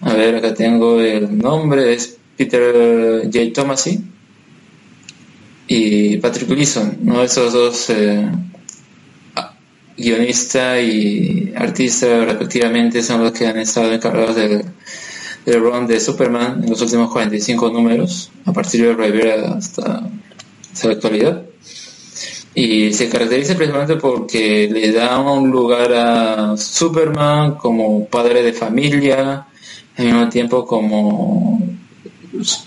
A ver, acá tengo el nombre, es Peter J. Tomasi y Patrick Gleason, ¿no? Esos dos eh, guionista y artista respectivamente son los que han estado encargados del, del run de Superman en los últimos 45 números, a partir de Rivera hasta, hasta la actualidad y se caracteriza principalmente porque le da un lugar a Superman como padre de familia, al mismo tiempo como,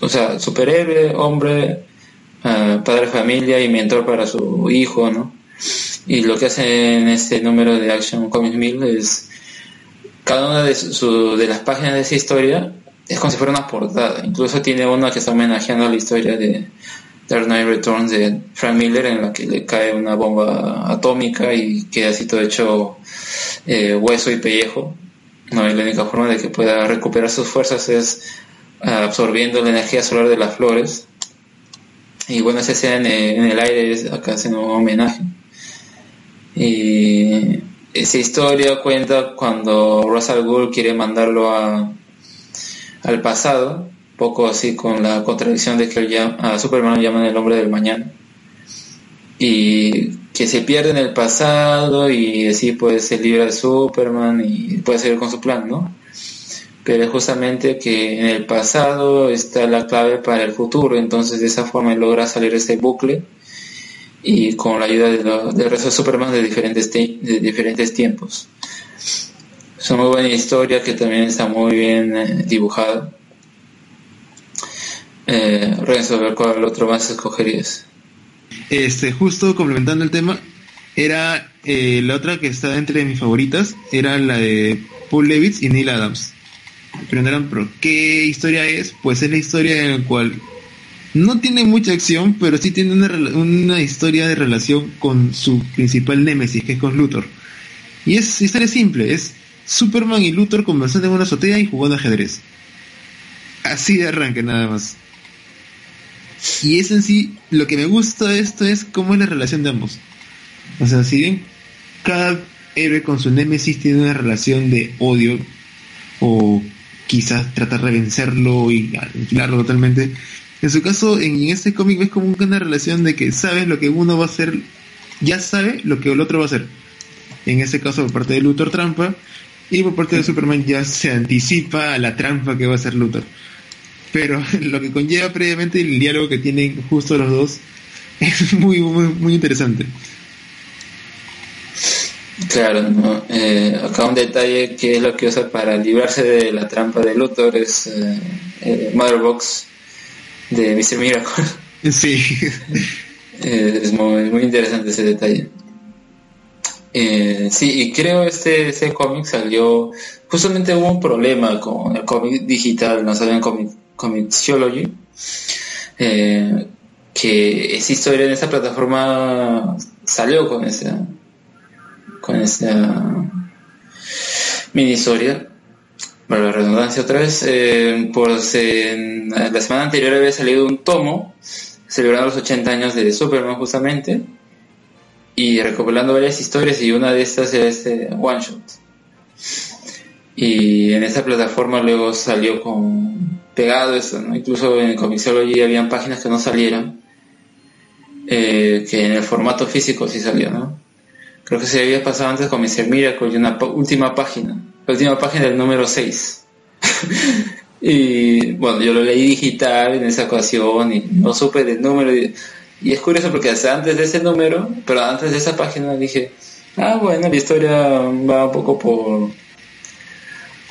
o sea, superhéroe, hombre, eh, padre de familia y mentor para su hijo, ¿no? Y lo que hace en este número de Action Comics 1000 es cada una de, de las páginas de esa historia es como si fuera una portada. Incluso tiene una que está homenajeando a la historia de Dark Knight Returns de Frank Miller en la que le cae una bomba atómica y queda así todo hecho eh, hueso y pellejo. No, y la única forma de que pueda recuperar sus fuerzas es ah, absorbiendo la energía solar de las flores. Y bueno, esa escena en, el aire es acá haciendo un homenaje. Y esa historia cuenta cuando Russell Gould quiere mandarlo a, al pasado poco así con la contradicción de que a Superman lo llaman el hombre del mañana y que se pierde en el pasado y así pues se libra de Superman y puede seguir con su plan, ¿no? Pero es justamente que en el pasado está la clave para el futuro, entonces de esa forma logra salir de este bucle y con la ayuda del resto de Superman de diferentes, de diferentes tiempos. Es una muy buena historia que también está muy bien eh, dibujada eh, Renzo, cuál otro más escogerías. Este, justo complementando el tema, era eh, la otra que está entre mis favoritas, era la de Paul Levitz y Neil Adams. Preguntarán, pero ¿qué historia es? Pues es la historia en la cual no tiene mucha acción, pero sí tiene una, una historia de relación con su principal némesis, que es con Luthor. Y es historia simple, es Superman y Luthor conversando en una azotea y jugando ajedrez. Así de arranque nada más. Y es en sí, lo que me gusta de esto es cómo es la relación de ambos. O sea, si bien cada héroe con su némesis tiene una relación de odio, o quizás tratar de vencerlo y aniquilarlo totalmente, en su caso, en este cómic ves como una relación de que sabes lo que uno va a hacer, ya sabe lo que el otro va a hacer. en este caso por parte de Luthor trampa, y por parte de Superman ya se anticipa a la trampa que va a hacer Luthor. Pero *laughs* lo que conlleva previamente el diálogo que tienen justo los dos es *laughs* muy, muy, muy interesante. Claro, ¿no? Eh, acá un detalle que es lo que usa para librarse de la trampa de Luthor es eh, eh Motherbox de Mr. Miracle. *laughs* Sí. Eh, es muy, muy, interesante ese detalle. sí, y creo este, ese cómic salió, justamente hubo un problema con el cómic digital, no sabían comic, Comixology, que esa historia en esa plataforma salió con esa con esta mini historia. Para la redundancia otra vez, eh, pues la semana anterior había salido un tomo celebrando los 80 años de Superman justamente y recopilando varias historias y una de estas era este One Shot. Y en esta plataforma luego salió con pegado eso, ¿no? Incluso en Comixology habían páginas que no salieran, eh, que en el formato físico sí salió, ¿no? Creo que se había pasado antes con Mr. Miracle y una última página, la última página del número 6. *laughs* y bueno, yo lo leí digital en esa ocasión y no supe del número. Y, es curioso porque hasta antes de ese número, pero antes de esa página dije, ah, bueno, la historia va un poco por,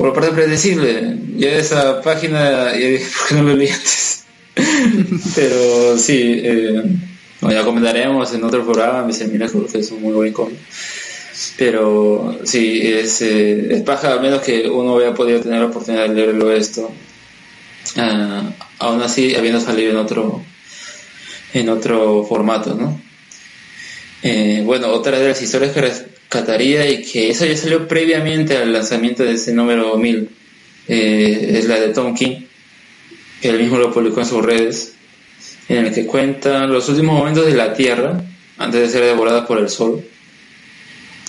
por la parte predecible. Ya esa página, ya dije, *laughs* ¿por qué no lo leí antes? *laughs* pero sí, eh, ya comentaremos en otro programa, Mr. Miracle, que es un muy buen cómic. Pero sí, es, eh, es paja, al menos que uno haya podido tener la oportunidad de leerlo esto. Uh, aún así, habiendo salido en otro, en otro formato, ¿no? Eh, bueno, otra de las historias que rescataría y que eso ya salió previamente al lanzamiento de ese número 1000 eh, es la de Tom King, que él mismo lo publicó en sus redes en el que cuenta los últimos momentos de la Tierra antes de ser devorada por el Sol.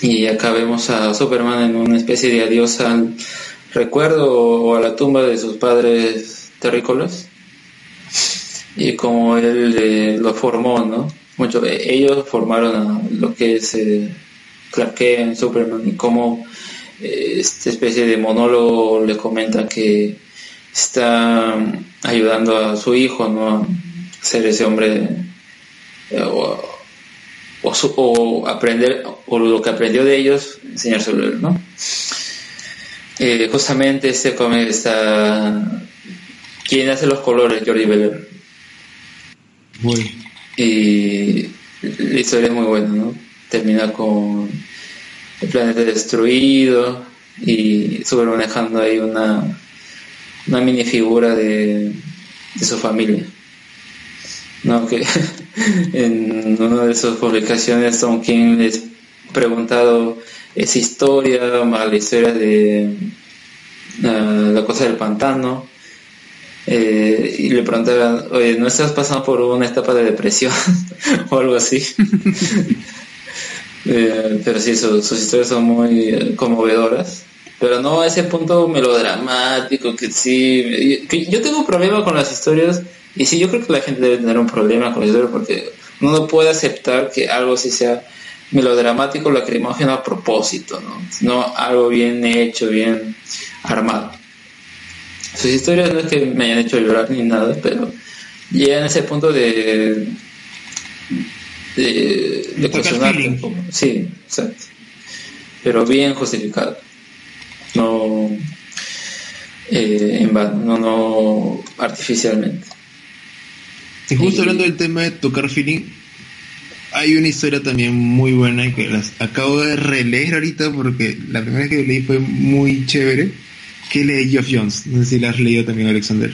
Y acá vemos a Superman en una especie de adiós al recuerdo o a la tumba de sus padres terrícolas. Y como él eh, lo formó, ¿no? Mucho, eh, ellos formaron lo que es Clark Kent, Superman, y como esta especie de monólogo le comenta que está ayudando a su hijo, ¿no? ser ese hombre eh, o, o, aprender o lo que aprendió de ellos enseñárselo ¿no? Eh, justamente este cómic está quien hace los colores Jordi Beller y la historia es muy buena ¿no? Termina con el planeta destruido y super manejando ahí una una mini figura de, de su familia. No, que *laughs* en una de sus publicaciones Tom King les preguntado esa historia, más la historia de ah, la cosa del pantano, eh, y le preguntaban, oye, ¿no estás pasando por una etapa de depresión *laughs* o algo así? *laughs* Eh, pero sí, sus historias son muy conmovedoras, pero no a ese punto melodramático que sí, yo tengo problema con las historias y sí, yo creo que la gente debe tener un problema con eso porque uno no puede aceptar que algo sí sea melodramático, lacrimógeno a propósito, ¿no? Sino algo bien hecho, bien armado. Sus historias no es que me hayan hecho llorar ni nada, pero llegan a ese punto de de, de Sí, exacto. Pero bien justificado. No eh, en no, no artificialmente. Y justo hablando del tema de tocar feeling, hay una historia también muy buena que las acabo de releer ahorita porque la primera vez que leí fue muy chévere, que leí Geoff Jones. No sé si la has leído también, Alexander.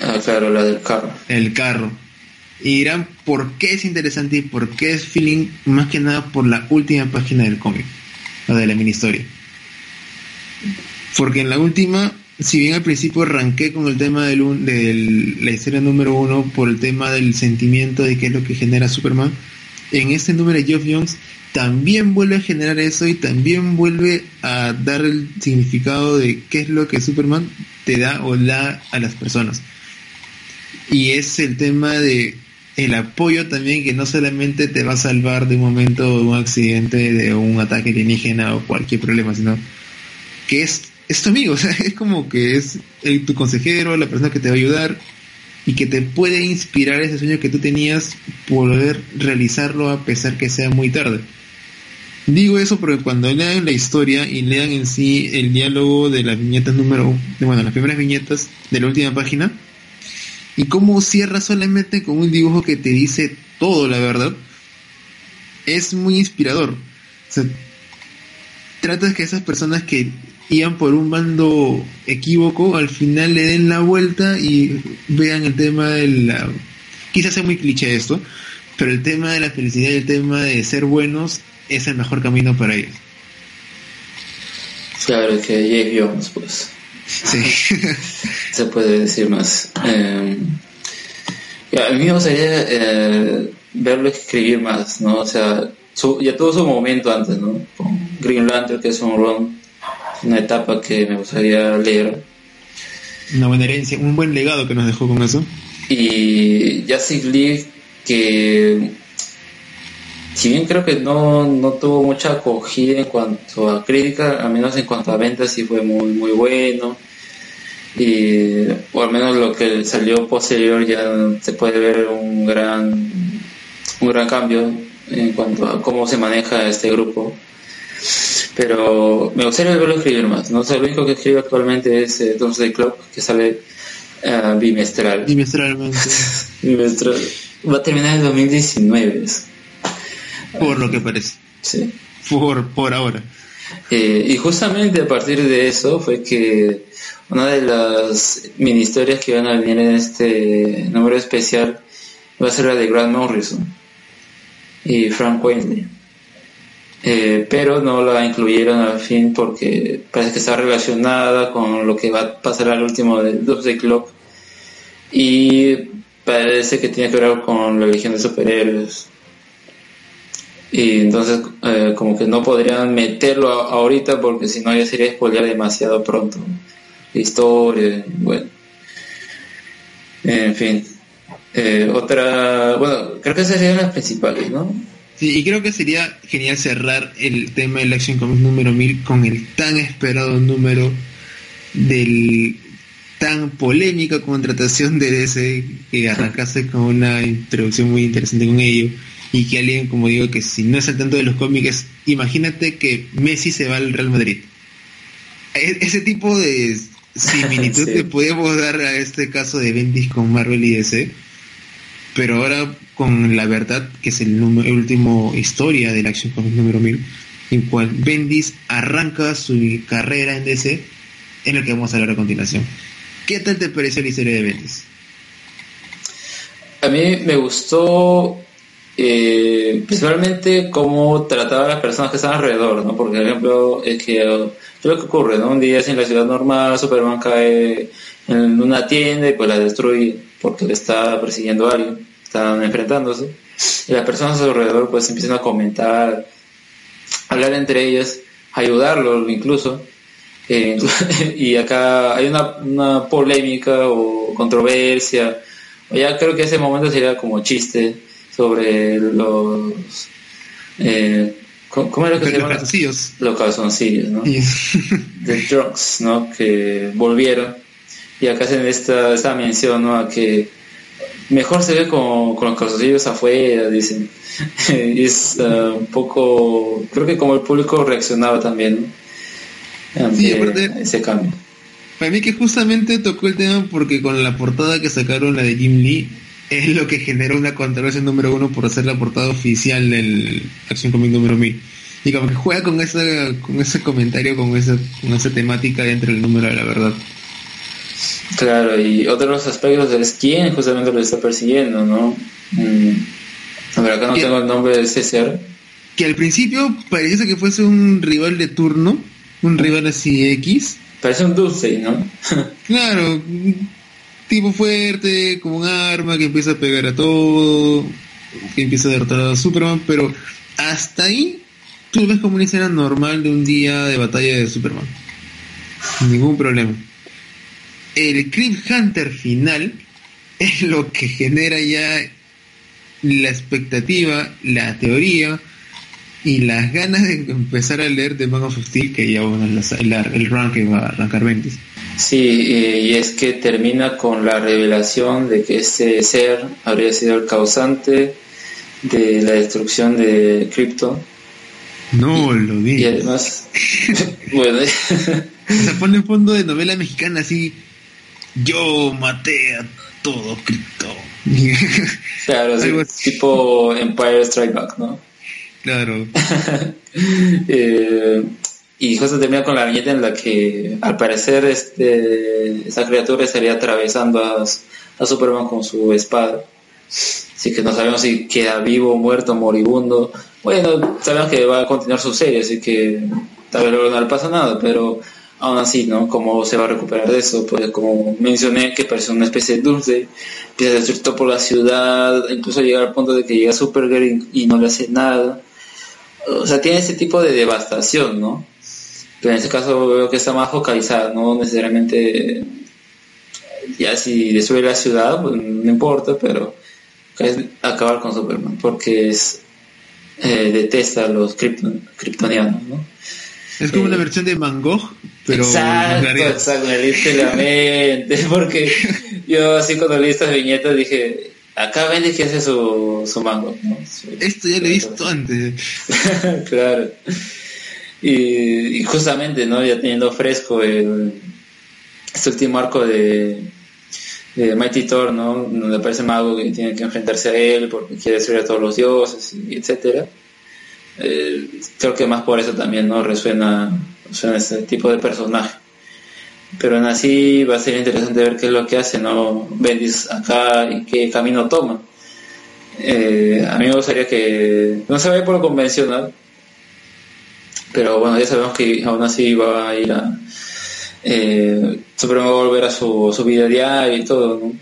Ah, claro, la del carro. El carro. Y dirán por qué es interesante y por qué es feeling, más que nada por la última página del cómic, la de la mini historia. Porque en la última si bien al principio arranqué con el tema de la historia número uno por el tema del sentimiento de qué es lo que genera Superman, en este número de Geoff Jones también vuelve a generar eso y también vuelve a dar el significado de qué es lo que Superman te da o da a las personas. Y es el tema de el apoyo también que no solamente te va a salvar de un momento, de un accidente, de un ataque alienígena o cualquier problema, sino que es, es tu amigo, *laughs* o sea, es como que es tu consejero, la persona que te va a ayudar y que te puede inspirar ese sueño que tú tenías, poder realizarlo a pesar que sea muy tarde. Digo eso porque cuando lean la historia y lean en sí el diálogo de las viñetas número, bueno, las primeras viñetas de la última página, y cómo cierra solamente con un dibujo que te dice todo, la verdad, es muy inspirador. O sea, trata de que esas personas que iban por un bando equívoco, al final le den la vuelta y vean el tema de la... Quizás sea muy cliché esto, pero el tema de la felicidad y el tema de ser buenos es el mejor camino para ellos. Claro, que Jeff Jones, pues. Sí. *laughs* Se puede decir más. Eh, a mí me gustaría eh, verlo escribir más, ¿no? O sea, ya tuvo su momento antes, ¿no? Con Green Lantern, que es un run, una etapa que me gustaría leer. Una buena herencia, un buen legado que nos dejó con eso. Y Justice League, que si bien creo que no, no tuvo mucha acogida en cuanto a crítica, al menos en cuanto a ventas sí fue muy muy bueno. Y, o al menos lo que salió posterior ya se puede ver un gran un gran cambio en cuanto a cómo se maneja este grupo. Pero me gustaría verlo escribir más. ¿no? sé lo único que escribe actualmente es eh, Doomsday Club, que sale uh, bimestral. Bimestralmente. *laughs* Bimestral. Va a terminar en 2019. Por lo que parece. Sí. Por, por ahora. Eh, y justamente a partir de eso fue que una de las mini historias que van a venir en este número especial va a ser la de Grant Morrison y Frank Wayne. Eh, pero no la incluyeron al fin porque parece que está relacionada con lo que va a pasar al último de Doomsday Clock y parece que tiene que ver con la Legión de Superhéroes y entonces eh, como que no podrían meterlo ahorita porque si no ya sería spoilear demasiado pronto historia bueno. En fin. Eh, otra bueno creo que esas serían las principales no sí y creo que sería genial cerrar el tema del Action Comics número 1000 con el tan esperado número del tan polémica contratación de DC que arrancase con una introducción muy interesante con ello y que alguien, como digo, que si no es al tanto de los cómics, imagínate que Messi se va al Real Madrid. E-, ese tipo de similitud *laughs* que podemos dar a este caso de Bendis con Marvel y DC, pero ahora con la verdad, que es el, último historia del Action Comics número 1000, en cual Bendis arranca su carrera en DC, en el que vamos a hablar a continuación. ¿Qué tal te pareció la historia de Bendis? A mí me gustó eh, principalmente cómo trataba a las personas que están alrededor, ¿no? Porque, por ejemplo, es que lo que ocurre, ¿no? Un día en la ciudad normal, Superman cae en una tienda y pues la destruye porque le está persiguiendo a alguien, están enfrentándose. Y las personas alrededor pues empiezan a comentar, hablar entre ellas, ayudarlo incluso. Eh, *laughs* y acá hay una, una polémica o controversia, ya creo que ese momento sería como chiste sobre los... Eh, ¿Cómo era que se llama? Los calzoncillos. Los calzoncillos, ¿no? The *laughs* Drunks, ¿no? Que volvieron. Y acá hacen esta, esta mención, ¿no? A que mejor se ve con, con los calzoncillos afuera, dicen. *laughs* es uh, un poco... Creo que como el público reaccionaba también, ¿no? sí, aparte, ese cambio. Para mí que justamente tocó el tema porque con la portada que sacaron, la de Jim Lee, es lo que generó una controversia número uno por hacer la portada oficial del Acción Comic número 1000. Y como que juega con ese, con ese comentario, con esa, con esa temática dentro del número de la verdad. Claro, y otro de los aspectos es quién justamente lo está persiguiendo, ¿no? Mm. A ver, acá no tengo el nombre del CCR. Que al principio parecía que fuese un rival de turno, un rival así X. Parece un dulce, ¿no? *laughs* claro, tipo fuerte, como un arma que empieza a pegar a todo, que empieza a derrotar a Superman, pero hasta ahí tú ves como una escena normal de un día de batalla de Superman. Ningún problema. El Hunter final es lo que genera ya la expectativa, la teoría y las ganas de empezar a leer The Man of Steel que ya bueno, el, el run va a arrancar Ventis. Sí, y es que termina con la revelación de que este ser habría sido el causante de la destrucción de Krypton. No lo digas. Y además, *laughs* bueno, se pone en fondo de novela mexicana así, yo maté a todo Krypton. *laughs* claro, tipo Empire Strike Back, ¿no? Claro. *laughs* eh, y justo termina con la viñeta en la que al parecer este, esa criatura estaría atravesando a, a Superman con su espada. Así que no sabemos si queda vivo, muerto, moribundo. Bueno, sabemos que va a continuar su serie, así que tal vez no le pasa nada, pero aún así, ¿no? ¿Cómo se va a recuperar de eso? Pues como mencioné, que parece una especie de dulce, empieza a destruir todo por la ciudad, incluso llega al punto de que llega Supergirl y no le hace nada. O sea, tiene ese tipo de devastación, ¿no? Pero en este caso veo que está más focalizada, no necesariamente ya si destruye la ciudad, pues no importa, pero es acabar con Superman, porque es eh, detesta a los krypton, kryptonianos, ¿no? Es como una eh, versión de Van Gogh, pero exacto, exacto, la mente, *laughs* porque yo así cuando leí estas viñetas dije, acá vende que hace su, su mango, ¿no? Esto ya lo he visto antes. *laughs* claro. Y, justamente, ¿no? Ya teniendo fresco el, este último arco de, de Mighty Thor, ¿no? Donde aparece Mago que tiene que enfrentarse a él porque quiere destruir a todos los dioses, y etcétera. Eh, creo que más por eso también, ¿no? Resuena, resuena este tipo de personaje. Pero aún así va a ser interesante ver qué es lo que hace, ¿no? Bendis acá y qué camino toma. Eh, a mí me gustaría que no se vaya por lo convencional, pero bueno, ya sabemos que aún así va a ir a. Eh, va a volver a su, su vida diaria y todo, ¿no?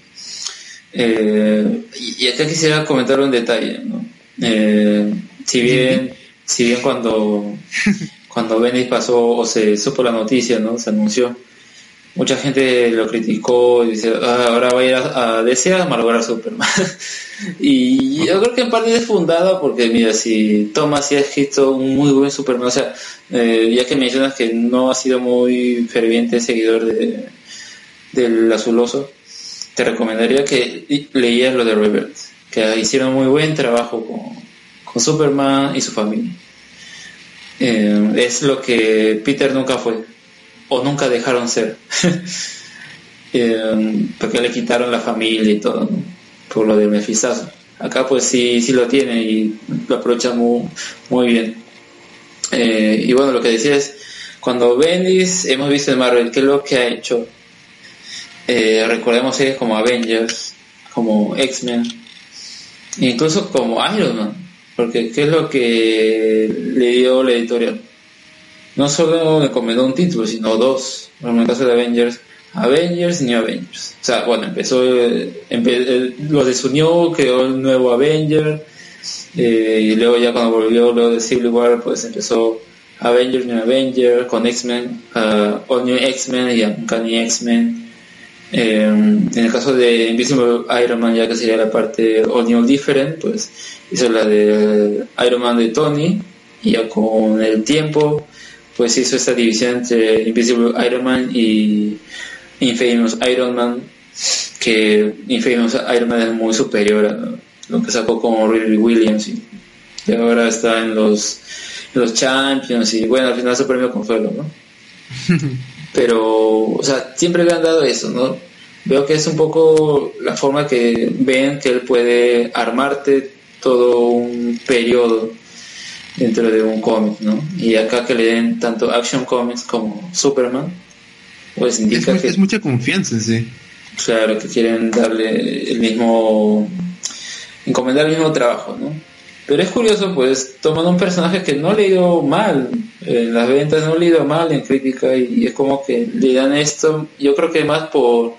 Eh, y, acá quisiera comentar un detalle, ¿no? Eh, si bien, si bien cuando, cuando Bendis pasó o se supo la noticia, ¿no? Se anunció mucha gente lo criticó y dice, ah, ahora va a ir a, a a malograr Superman. *laughs* y yo creo que en parte es fundada porque, mira, si Thomas sí ha escrito un muy buen Superman, o sea, eh, ya que mencionas que no ha sido muy ferviente seguidor de, del azuloso, te recomendaría que leías lo de Rebirth, que hicieron muy buen trabajo con, con Superman y su familia. Eh, es lo que Peter nunca fue o nunca dejaron ser. *laughs* eh, porque le quitaron la familia y todo, por lo del mefistazo. Acá pues sí, sí lo tiene y lo aprovecha muy, muy bien. Eh, y bueno, lo que decía es, cuando Bendis hemos visto en Marvel qué es lo que ha hecho, eh, recordemos series como Avengers, como X-Men, incluso como Iron Man, porque qué es lo que le dio la editorial no solo le encomendó un título, sino dos. En el caso de Avengers, Avengers y New Avengers. O sea, bueno, empezó, eh, lo desunió, creó el nuevo Avenger, eh, y luego ya cuando volvió luego de Civil War, pues empezó Avengers, New Avengers, con X-Men, uh, All New X-Men y Uncanny X-Men. Eh, en el caso de Invisible Iron Man, ya que sería la parte All New Different, pues hizo la de Iron Man de Tony, y ya con el tiempo pues hizo esta división entre Invisible Iron Man y Infamous Iron Man, que Infamous Iron Man es muy superior a lo que sacó con Riley Williams y, ahora está en los, los Champions y bueno, al final su premio consuelo, ¿no? *laughs* Pero, o sea, siempre le han dado eso, ¿no? Veo que es un poco la forma que ven que él puede armarte todo un periodo dentro de un cómic, ¿no? Y acá que le den tanto Action Comics como Superman, pues indica es, que... Es mucha confianza, sí. Claro, que quieren darle el mismo... encomendar el mismo trabajo, ¿no? Pero es curioso, pues, tomando un personaje que no le ido mal en las ventas, no le ido mal en crítica, y es como que le dan esto, yo creo que más por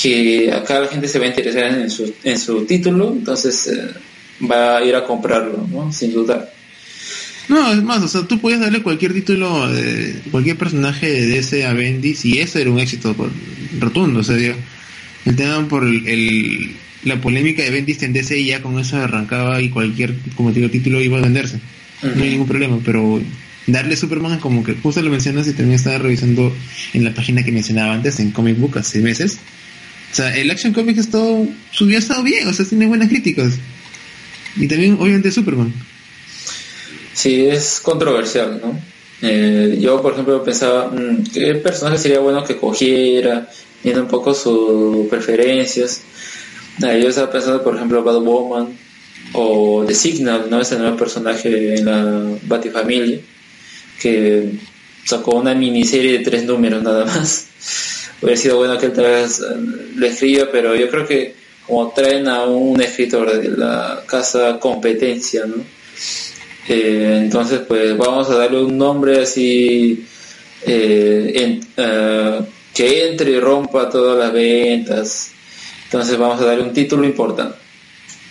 que acá la gente se va a interesar en su, en su título, entonces eh, va a ir a comprarlo, ¿no? Sin duda. No, es más, o sea, tú puedes darle cualquier título de cualquier personaje de ese a Bendis y ese era un éxito rotundo, o sea, El tema por el, la polémica de Bendis en DC y ya con eso arrancaba y cualquier, como digo, título iba a venderse. No hay ningún problema, pero darle Superman como que justo lo mencionas y también estaba revisando en la página que mencionaba antes, en Comic Book hace meses. O sea, el Action Comics ha estado, subió ha estado bien, o sea, tiene buenas críticas. Y también, obviamente, Superman. Sí, es controversial, ¿no? Eh, yo, por ejemplo, pensaba, mm, ¿qué personaje sería bueno que cogiera? Viendo un poco sus preferencias. yo estaba pensando, por ejemplo, Batwoman o The Signal, ¿no? Ese nuevo personaje en la Batifamilia que sacó una miniserie de tres números nada más. *laughs* Hubiera sido bueno que él tal vez eh, le escriba, pero yo creo que como traen a un escritor de la casa competencia, ¿no? Eh, entonces, pues vamos a darle un nombre así eh, que entre y rompa todas las ventas. Entonces vamos a darle un título importante.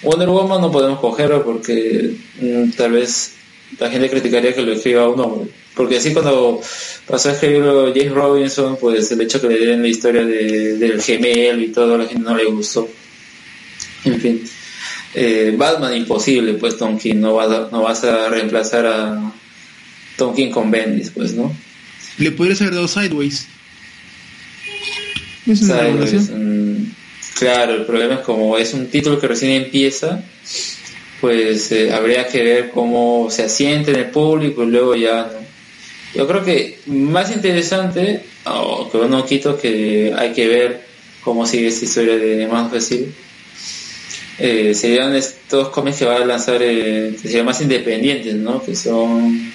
Wonder Woman no podemos cogerlo porque mm, tal vez la gente criticaría que lo escriba un hombre. Porque así cuando pasó a escribirlo James Robinson, pues el hecho que le den la historia de, del gemelo y todo, a la gente no le gustó. En fin. Eh, Batman imposible, pues Tom King, no vas, a, no vas a reemplazar a Tom King con Bendis, pues, ¿no? Le podrías haber dado Sideways. Sideways mm, claro, el problema es como es un título que recién empieza, pues eh, habría que ver cómo se asiente en el público y luego ya, Yo creo que más interesante, o que no quito que hay que ver cómo sigue esta historia de Man of eh, serían estos cómics que va a lanzar, eh, que serían más independientes, ¿no? Que son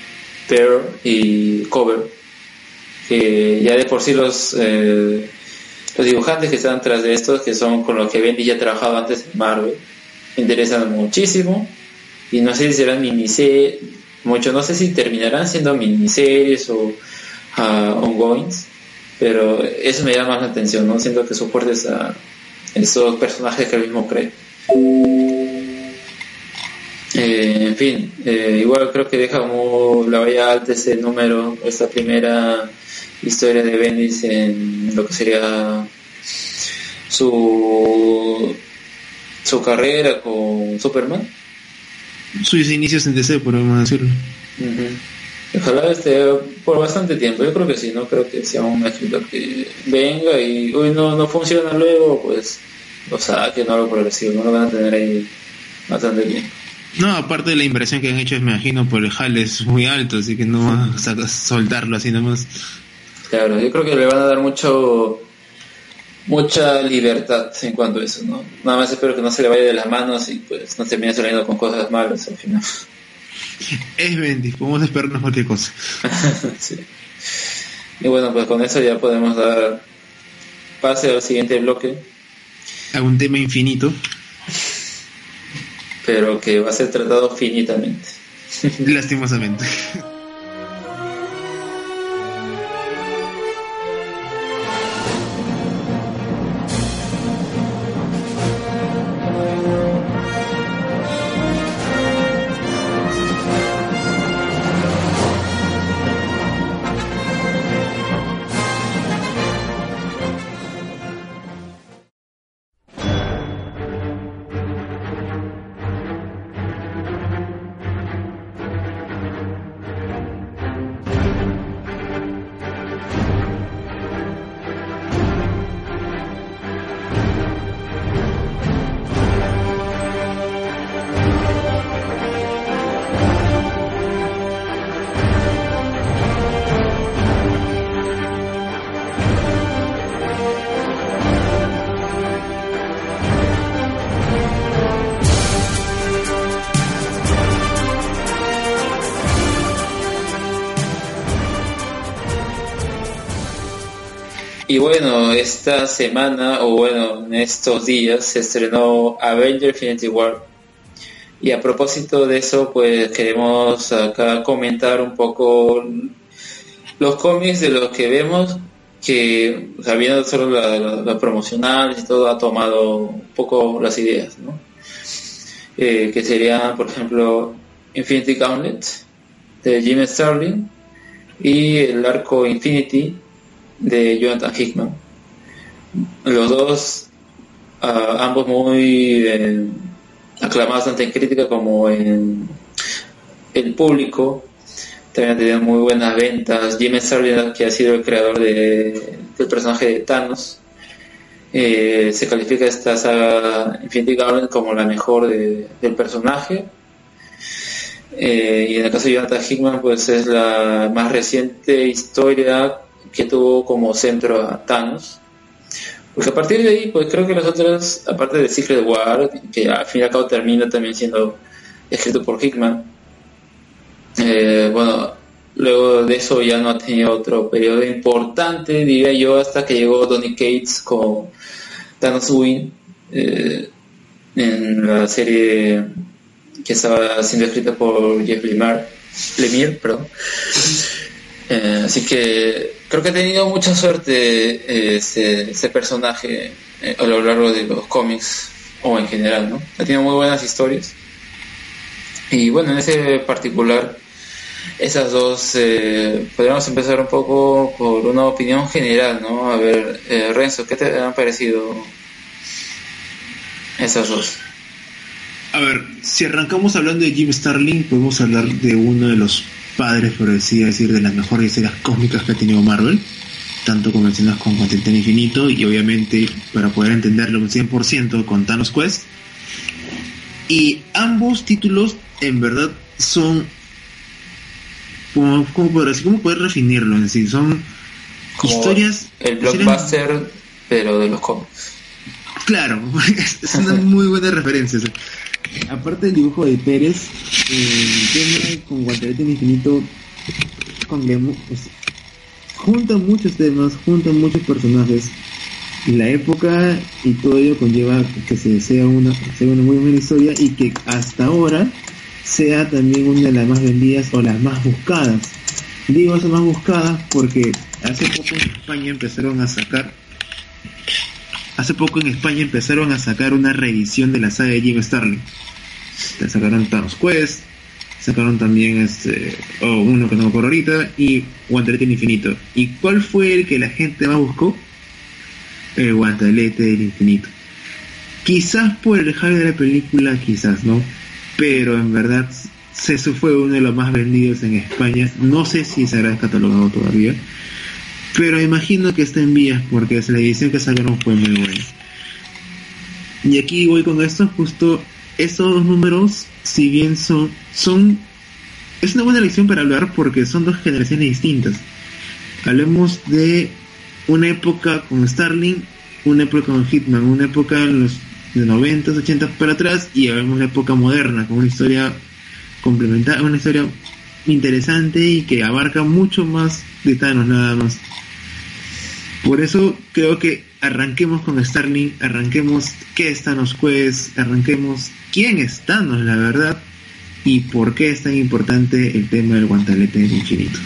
Pearl y Cover, que ya de por sí los, eh, los dibujantes que están tras de estos, que son con los que Bendy ya ha trabajado antes en Marvel, interesan muchísimo y no sé si serán miniseries, mucho, no sé si terminarán siendo miniseries o uh, ongoings, pero eso me llama más la atención, ¿no? Siento que soportes a esos personajes que él mismo cree. Eh, en fin, eh, igual creo que deja como la vaya alta ese número, esta primera historia de Bendis en lo que sería su su carrera con Superman. Sus inicios en DC, podemos decirlo. Ojalá esté por bastante tiempo. Yo creo que sí, no creo que sea un escritor que venga y uy, no, no funciona luego, pues o sea, que no lo progresivo, no lo van a tener ahí bastante bien. No, aparte de la inversión que han hecho, me imagino, por el HAL es muy alto, así que no van a soltarlo así nomás. Claro, yo creo que le van a dar mucho mucha libertad en cuanto a eso, ¿no? Nada más espero que no se le vaya de las manos y pues no termine saliendo con cosas malas al final. *laughs* Es Bendy, podemos esperarnos cualquier cosa. *laughs* sí. Y bueno, pues con eso ya podemos dar pase al siguiente bloque. A un tema infinito. Pero que va a ser tratado finitamente. *laughs* Lastimosamente. Y bueno, esta semana, o bueno, en estos días, se estrenó Avenger Infinity War. Y a propósito de eso, pues queremos acá comentar un poco los cómics de los que vemos que, sabiendo solo la, promocional y todo, ha tomado un poco las ideas, ¿no? Eh, que serían, por ejemplo, Infinity Gauntlet de Jim Starlin y el arco Infinity de Jonathan Hickman. Los dos ambos muy eh, aclamados tanto en crítica como en el público. También ha tenido muy buenas ventas. Jim Starlin, que ha sido el creador de, del personaje de Thanos, eh, se califica esta saga Infinity Gauntlet como la mejor del personaje. Eh, y en el caso de Jonathan Hickman, pues es la más reciente historia que tuvo como centro a Thanos. Porque a partir de ahí, pues creo que las otras, aparte de Secret War, que al fin y al cabo termina también siendo escrito por Hickman, eh, bueno, luego de eso ya no ha tenido otro periodo importante, diría yo, hasta que llegó Donny Cates con Thanos Win eh, en la serie que estaba siendo escrita por Jeff Lemire, Lemire perdón. Eh, así que creo que ha tenido mucha suerte eh, ese, personaje a lo largo de los cómics o en general, ¿no? Ha tenido muy buenas historias. Y bueno, en ese particular, esas dos, eh, podríamos empezar un poco por una opinión general, ¿no? A ver, Renzo, ¿qué te han parecido esas dos? A ver, si arrancamos hablando de Jim Starlin, podemos hablar de uno de los padres, por así decir, de las mejores historias cósmicas que ha tenido Marvel, tanto convencionadas con Contente Infinito y obviamente para poder entenderlo un 100% con Thanos Quest. Y ambos títulos en verdad son ¿Cómo, cómo, poder, ¿Cómo poder definirlo en sí? Son historias. El blockbuster, pero de los cómics. Claro, *laughs* es una muy buena referencia aparte del dibujo de Pérez, el tema con Guantelete Infinito con pues, junta muchos temas, junta muchos personajes. La época y todo ello conlleva que se sea una, sea una muy buena historia y que hasta ahora sea también una de las más vendidas o las más buscadas. Digo las más buscadas porque hace poco en España empezaron a sacar hace poco en España empezaron a sacar una reedición de la saga de Jim Starlin sacaron Thanos Quest, sacaron también este, oh, uno que no me acuerdo ahorita, y Guantelete Infinito. ¿Y cuál fue el que la gente más buscó? El Guantelete del Infinito. Quizás por el hype de la película, quizás, ¿no? Pero en verdad, eso fue uno de los más vendidos en España. No sé si se habrá catalogado todavía. Pero imagino que está en vías porque la edición que sacaron fue muy buena. Y aquí voy con esto, justo estos dos números, si bien son, son, es una buena lección para hablar porque son dos generaciones distintas. Hablemos de una época con Starling, una época con Hitman, una época en los de 90, 80 para atrás y hablemos una época moderna con una historia complementaria, una historia interesante y que abarca mucho más de Thanos nada más. Por eso creo que arranquemos con Starling, arranquemos qué es Thanos Quest, arranquemos quién es Thanos, la verdad, y por qué es tan importante el tema del guantelete del infinito.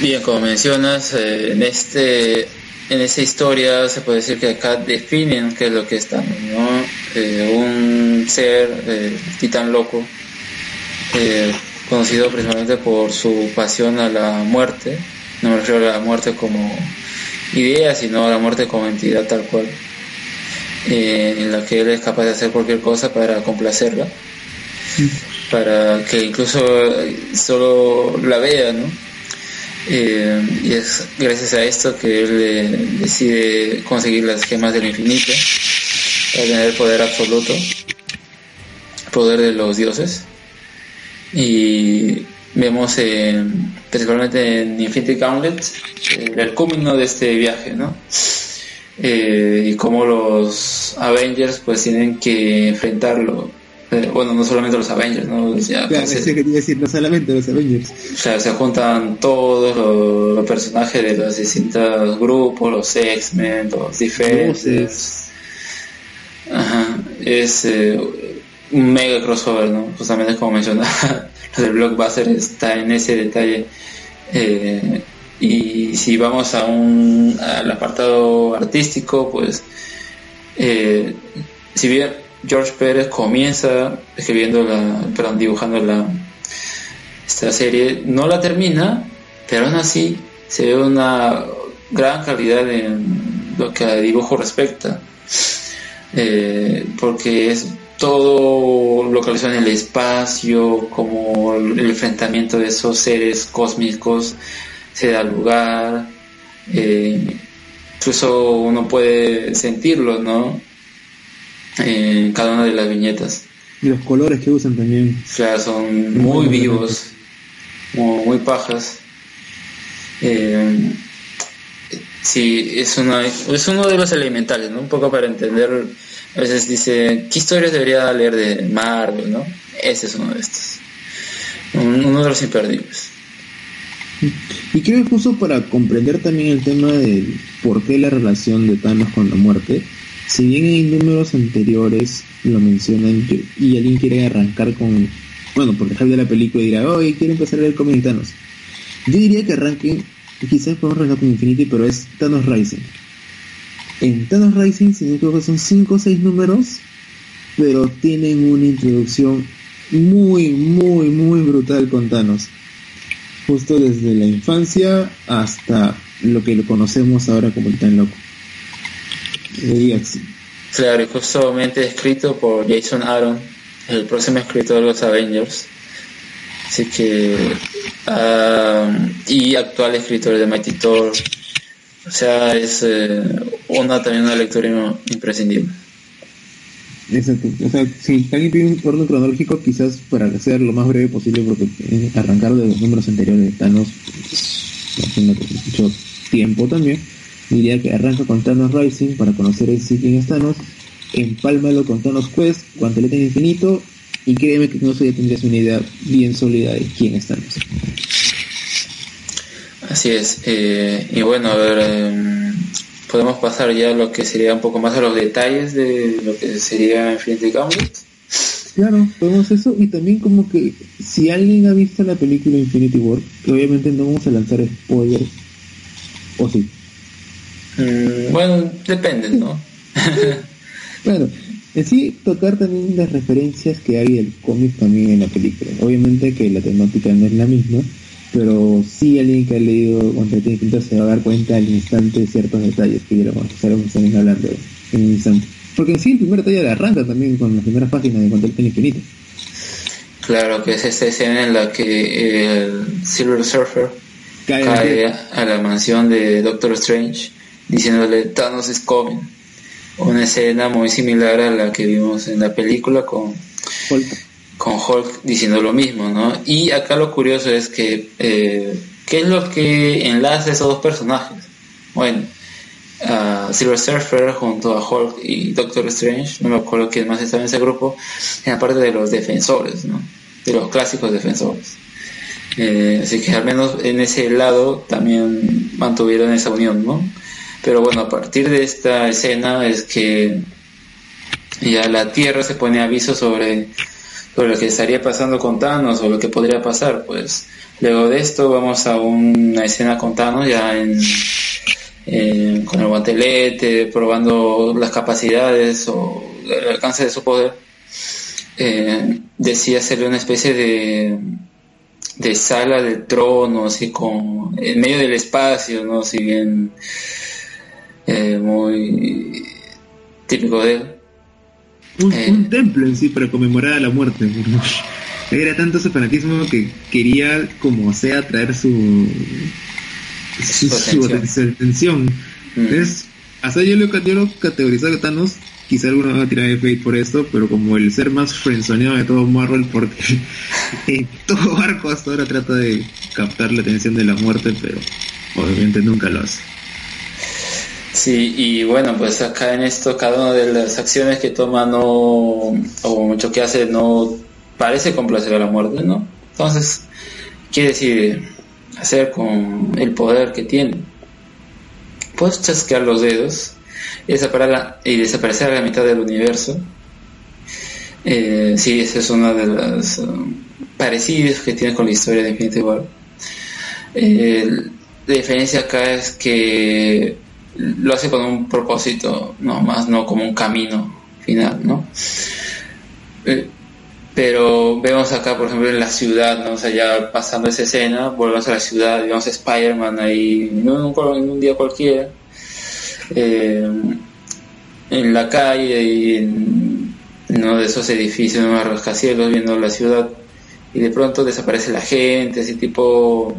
Bien, como mencionas, eh, en este en esta historia se puede decir que acá definen qué es lo que es ¿no? Eh, un ser eh, titán loco, conocido principalmente por su pasión a la muerte, no me refiero a la muerte como idea, sino a la muerte como entidad tal cual. Eh, en la que él es capaz de hacer cualquier cosa para complacerla, para que incluso solo la vea, ¿no? Eh, y es gracias a esto que él eh, decide conseguir las gemas del infinito, para tener poder absoluto, poder de los dioses. Y vemos principalmente en Infinity Gauntlet el cúmulo de este viaje, ¿no? eh, y cómo los Avengers pues tienen que enfrentarlo. Eh, bueno, no solamente los Avengers, ¿no? Ya, claro, pues, que decir, no solamente los Avengers. O sea, se juntan todos los, personajes de los distintos grupos, los X-Men, los diferentes. Ajá, es eh, un mega crossover, ¿no? Justamente como mencionaba, *laughs* lo del blockbuster está en ese detalle. Eh, y si vamos a un, al apartado artístico, pues eh, si bien George Pérez comienza escribiendo la, perdón, dibujando la, esta serie, no la termina, pero aún así se ve una gran calidad en, lo que a dibujo respecta, eh, porque es todo localizado en el espacio, como el enfrentamiento de esos seres cósmicos se da lugar, eh, incluso uno puede sentirlo, ¿no? En cada una de las viñetas. Y los colores que usan también. Claro, son muy vivos, muy, pajas. Eh, sí, es, una, es uno de los elementales, ¿no? Un poco para entender, a veces dice, ¿qué historias debería leer de Marvel, no? Ese es uno de estos. Uno de los imperdibles. Y creo que justo para comprender también el tema de por qué la relación de Thanos con la muerte, si bien hay números anteriores lo mencionan y alguien quiere arrancar con, bueno, porque sale de la película y dirá, oye, quiero empezar a ver cómic Thanos. Yo diría que arranquen, quizás podemos arrancar con Infinity, pero es Thanos Rising. En Thanos Rising, si no creo que son 5 o 6 números, pero tienen una introducción muy, muy, muy brutal con Thanos justo desde la infancia hasta lo que lo conocemos ahora como el tan loco. Claro, y justamente escrito por Jason Aaron, el próximo escritor de los Avengers. Así que. Um, y actual escritor de Mighty Thor. O sea, es eh, una también una lectura imprescindible. Exacto. O sea, si alguien pide un orden cronológico, quizás para ser lo más breve posible, porque arrancar de los números anteriores de Thanos no mucho tiempo también, diría que arranca con Thanos Rising para conocer el quién es Thanos, empálmalo con Thanos Quest, Guantelete Infinito, y créeme que con eso ya tendrías una idea bien sólida de quién es Thanos. Así es. Eh, y bueno, a ver, em, podemos pasar ya a lo que sería un poco más a los detalles de lo que sería Infinity Gauntlet. Claro, podemos eso y también como que si alguien ha visto la película Infinity War, que obviamente no vamos a lanzar spoilers, o sí. Mm, bueno, depende, ¿no? *laughs* claro, en sí tocar también las referencias que hay del cómic también en la película. Obviamente que la temática no es la misma, pero sí alguien que ha leído Contrato Infinito se va a dar cuenta al instante de ciertos detalles que ya vamos estaremos también hablando en un instante. Porque en sí el primer detalle de arranca también con las primeras páginas de Contrato Infinito. Claro, que es esta escena en la que el Silver Surfer cae, a la mansión de Doctor Strange diciéndole Thanos is coming. Una escena muy similar a la que vimos en la película con con Hulk diciendo lo mismo, ¿no? Y acá lo curioso es que, eh, ¿qué es lo que enlaza esos dos personajes? Bueno, Silver Surfer junto a Hulk y Doctor Strange, no me acuerdo quién más estaba en ese grupo, en la parte de los defensores, ¿no? De los clásicos defensores. Eh, así que al menos en ese lado también mantuvieron esa unión, ¿no? Pero bueno, a partir de esta escena es que ya la Tierra se pone aviso sobre sobre lo que estaría pasando con Thanos o lo que podría pasar, pues luego de esto vamos a una escena con Thanos ya en, con el guantelete, probando las capacidades o el alcance de su poder. Eh, decía hacerle una especie de, de sala de trono, así con en medio del espacio, no, si bien eh, muy típico de él eh. un, templo en sí para conmemorar a la muerte. Era tanto su fanatismo que quería, como sea, traer su, su, atención. Mm. Entonces, hasta yo lo, yo lo categorizado a Thanos, quizá alguno va a tirar de fake por esto, pero como el ser más frenzoneado de todo Marvel, porque *laughs* en todo arco hasta ahora trata de captar la atención de la muerte, pero obviamente nunca lo hace. Sí, y bueno, pues acá en esto cada una de las acciones que toma no, o mucho que hace no parece complacer a la muerte, ¿no? Entonces, ¿qué decide hacer con el poder que tiene? Puedes chasquear los dedos y desaparecer, a la mitad del universo. Eh, sí, esa es una de las um, parecidas que tiene con la historia de Infinity War. Eh, la diferencia acá es que lo hace con un propósito, no más no como un camino final, ¿no? Eh, pero vemos acá, por ejemplo, en la ciudad, ¿no? O sea, ya pasando esa escena, volvemos a la ciudad, vemos a Spider-Man ahí en un, en un día cualquiera, eh, en la calle y en uno de esos edificios, unos rascacielos, viendo la ciudad y de pronto desaparece la gente, así tipo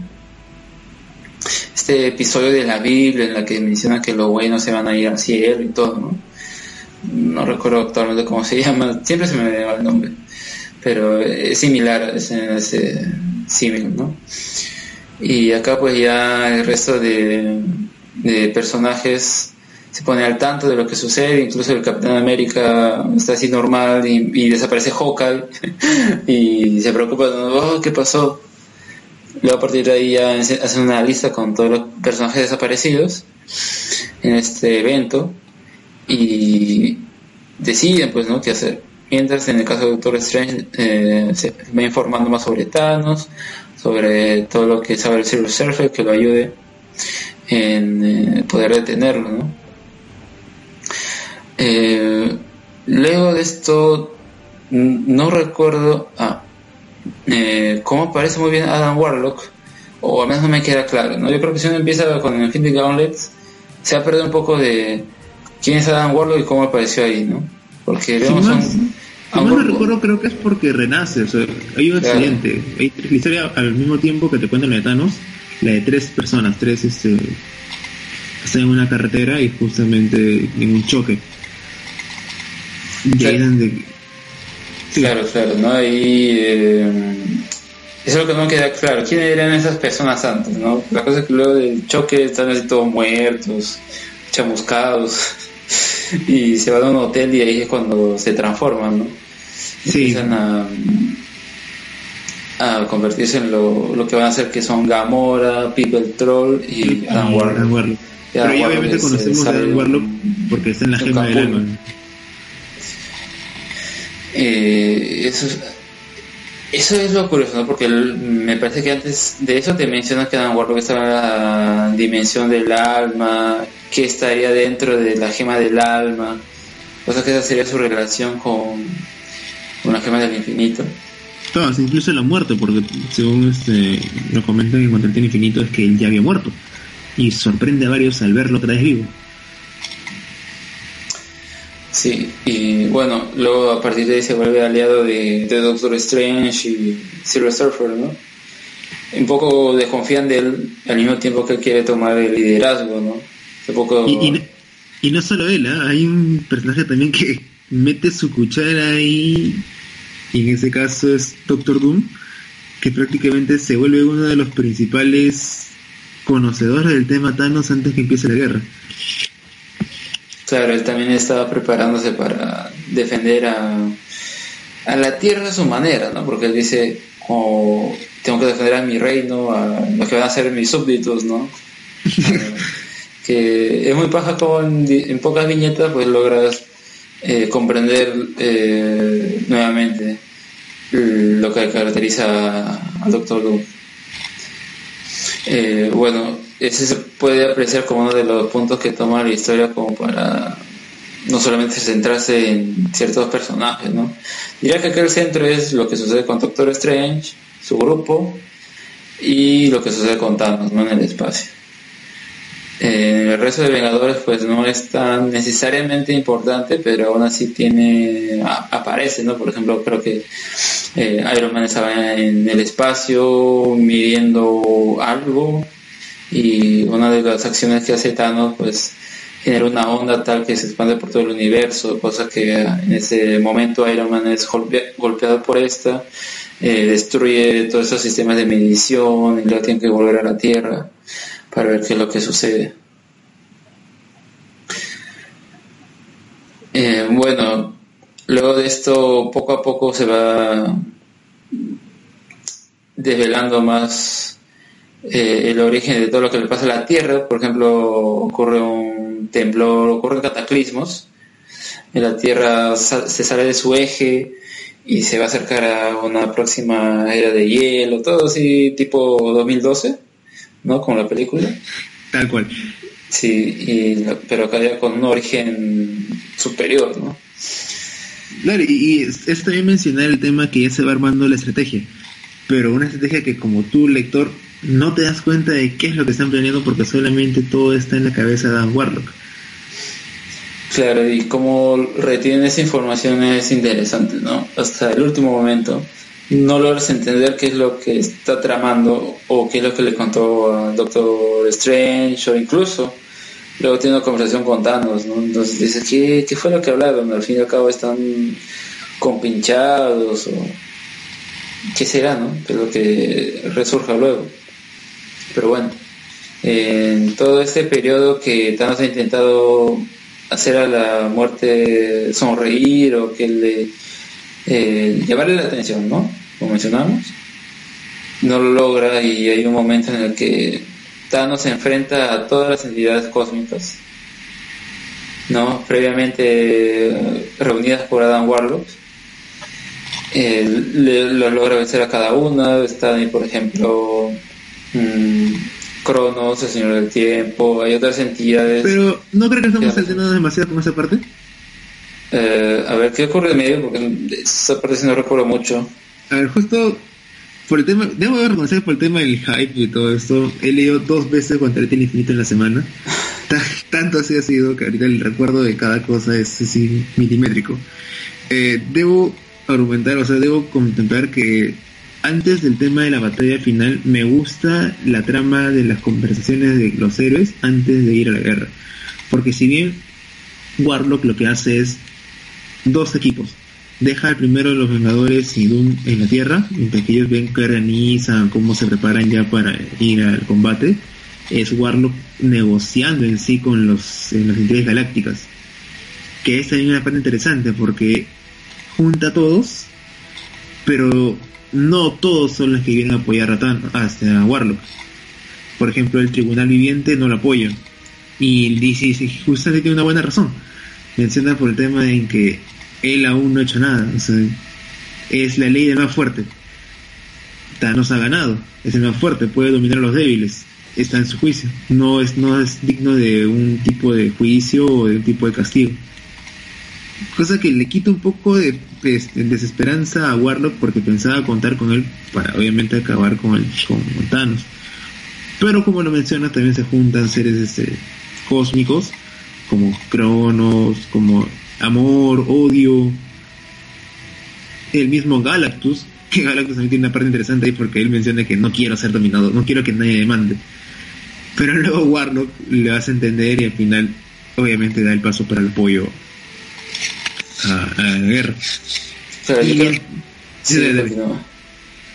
este episodio de la Biblia en la que menciona que los buenos se van a ir al cielo y todo, ¿no? No recuerdo actualmente cómo se *laughs* llama, siempre se me va el nombre, pero es similar, es ese símil, ¿no? Y acá pues ya el resto de, de personajes se pone al tanto de lo que sucede, incluso el Capitán América está así normal y, desaparece Hawkeye *laughs* y se preocupa, oh, ¿qué pasó? Luego a partir de ahí ya hacen una lista con todos los personajes desaparecidos en este evento y deciden pues no qué hacer. Mientras en el caso de Doctor Strange eh, se va informando más sobre Thanos, sobre todo lo que sabe el Silver Surfer que lo ayude en eh, poder detenerlo, ¿no? Eh, luego de esto, no recuerdo ah, eh, cómo aparece muy bien Adam Warlock, o al menos no me queda claro. ¿no? Yo creo que si uno empieza con el Infinity Gauntlet, se ha perdido un poco de quién es Adam Warlock y cómo apareció ahí, ¿no? Porque vemos no recuerdo, creo que es porque renace. O sea, hay un accidente. Hay la historia al mismo tiempo que te cuentan la de Thanos, la de tres personas, tres este, están en una carretera y justamente en un choque. Claro, claro, ¿no? Y eh, eso es lo que no queda claro. ¿Quiénes eran esas personas antes, no? La cosa es que luego del choque están así todos muertos, chamuscados, *laughs* y se van a un hotel y ahí es cuando se transforman, ¿no? Empiezan a, a convertirse en lo, lo que van a ser que son Gamora, People Troll y Adam Warlock. Pero ya obviamente conocemos a Adam Warlock porque está en la gema del alma. Eh, eso, es, eso es lo curioso, ¿no? Porque me parece que antes de eso te mencionas que Dan Warlock estaba la dimensión del alma, que estaría dentro de la gema del alma, o sea que esa sería su relación con una gema del infinito. Todas, incluso la muerte, porque según este, lo comentan en cuanto al infinito es que él ya había muerto y sorprende a varios al verlo otra vez vivo. Sí, y bueno, luego a partir de ahí se vuelve aliado de, Doctor Strange y Silver Surfer, ¿no? Un poco desconfían de él al mismo tiempo que él quiere tomar el liderazgo, ¿no? y, no solo él, ¿eh? hay un personaje también que mete su cuchara ahí, y en ese caso es Doctor Doom, que prácticamente se vuelve uno de los principales conocedores del tema Thanos antes que empiece la guerra. Claro, él también estaba preparándose para defender a, a la tierra a su manera, ¿no? Porque él dice, oh, tengo que defender a mi reino, a los que van a ser mis súbditos, ¿no? *laughs* que es muy paja como en, pocas viñetas pues logras eh, comprender eh, nuevamente lo que caracteriza al Doctor Doom. Eh, bueno, ese se puede apreciar como uno de los puntos que toma la historia como para no solamente centrarse en ciertos personajes, ¿no? Diría que aquel centro es lo que sucede con Doctor Strange, su grupo, y lo que sucede con Thanos, ¿no? En el espacio. Eh, el resto de Vengadores pues no es tan necesariamente importante, pero aún así tiene aparece, ¿no? Por ejemplo, creo que eh, Iron Man estaba en el espacio midiendo algo y una de las acciones que hace Thanos pues genera una onda tal que se expande por todo el universo, cosa que en ese momento Iron Man es golpeado por esta, eh, destruye todos esos sistemas de medición y luego tiene que volver a la Tierra para ver qué es lo que sucede. Eh, bueno, luego de esto poco a poco se va desvelando más eh, el origen de todo lo que le pasa a la Tierra. Por ejemplo, ocurre un temblor, ocurren cataclismos. La Tierra se sale de su eje y se va a acercar a una próxima era de hielo, todo así tipo 2012. ¿no? Como la película. Tal cual. Sí, pero acá ya con un origen superior, ¿no? Claro, y, es, también mencionar el tema que ya se va armando la estrategia, pero una estrategia que como tú, lector, no te das cuenta de qué es lo que están planeando porque solamente todo está en la cabeza de Dan Warlock. Claro, y cómo retiene esa información es interesante, ¿no? Hasta el último momento no logras entender qué es lo que está tramando o qué es lo que le contó a Doctor Strange o incluso luego tiene una conversación con Thanos, ¿no? Entonces dice, ¿qué, qué fue lo que hablaron? Al fin y al cabo están compinchados o qué será, ¿no? Que lo que resurja luego. Pero bueno, en todo este periodo que Thanos ha intentado hacer a la muerte sonreír o que le eh, llamarle la atención, ¿no? Como mencionamos, no lo logra y hay un momento en el que Thanos se enfrenta a todas las entidades cósmicas, ¿no? Previamente reunidas por Adam Warlock. lo logra vencer a cada una, está ahí, por ejemplo, mmm, Cronos, el Señor del Tiempo, hay otras entidades. Pero, ¿no creo que estamos saltando demasiado con esa parte? Eh, a ver, ¿qué ocurre en medio? Porque esa parte sí no recuerdo mucho. A ver, justo por el tema, debo reconocer por el tema del hype y todo esto, he leído dos veces Guantelete Infinito en la semana. *laughs* Tanto así ha sido que ahorita el recuerdo de cada cosa es así milimétrico. Eh, debo argumentar, o sea, debo contemplar que antes del tema de la batalla final me gusta la trama de las conversaciones de los héroes antes de ir a la guerra. Porque si bien Warlock lo que hace es dos equipos. Deja el primero los Vengadores y Doom en la Tierra, mientras que ellos ven que organizan, cómo se preparan ya para ir al combate. Es Warlock negociando en sí con los, en las entidades galácticas. Que es también una parte interesante porque junta a todos, pero no todos son los que vienen a apoyar a, Thanos, hasta a Warlock. Por ejemplo, el Tribunal Viviente no lo apoya. Y dice, justamente tiene una buena razón. Menciona por el tema en que él aún no ha hecho nada. Es la ley del más fuerte. Thanos ha ganado, es el más fuerte, puede dominar a los débiles. Está en su juicio. No es, no es digno de un tipo de juicio o de un tipo de castigo. Cosa que le quita un poco de, desesperanza a Warlock porque pensaba contar con él para obviamente acabar con, el, con Thanos. Pero como lo menciona, también se juntan seres este, cósmicos como Cronos, como amor, odio. El mismo Galactus, que Galactus también tiene una parte interesante ahí porque él menciona que no quiero ser dominado, no quiero que nadie me mande. Pero luego Warlock le hace entender y al final obviamente da el paso para el apoyo a, la guerra. sí,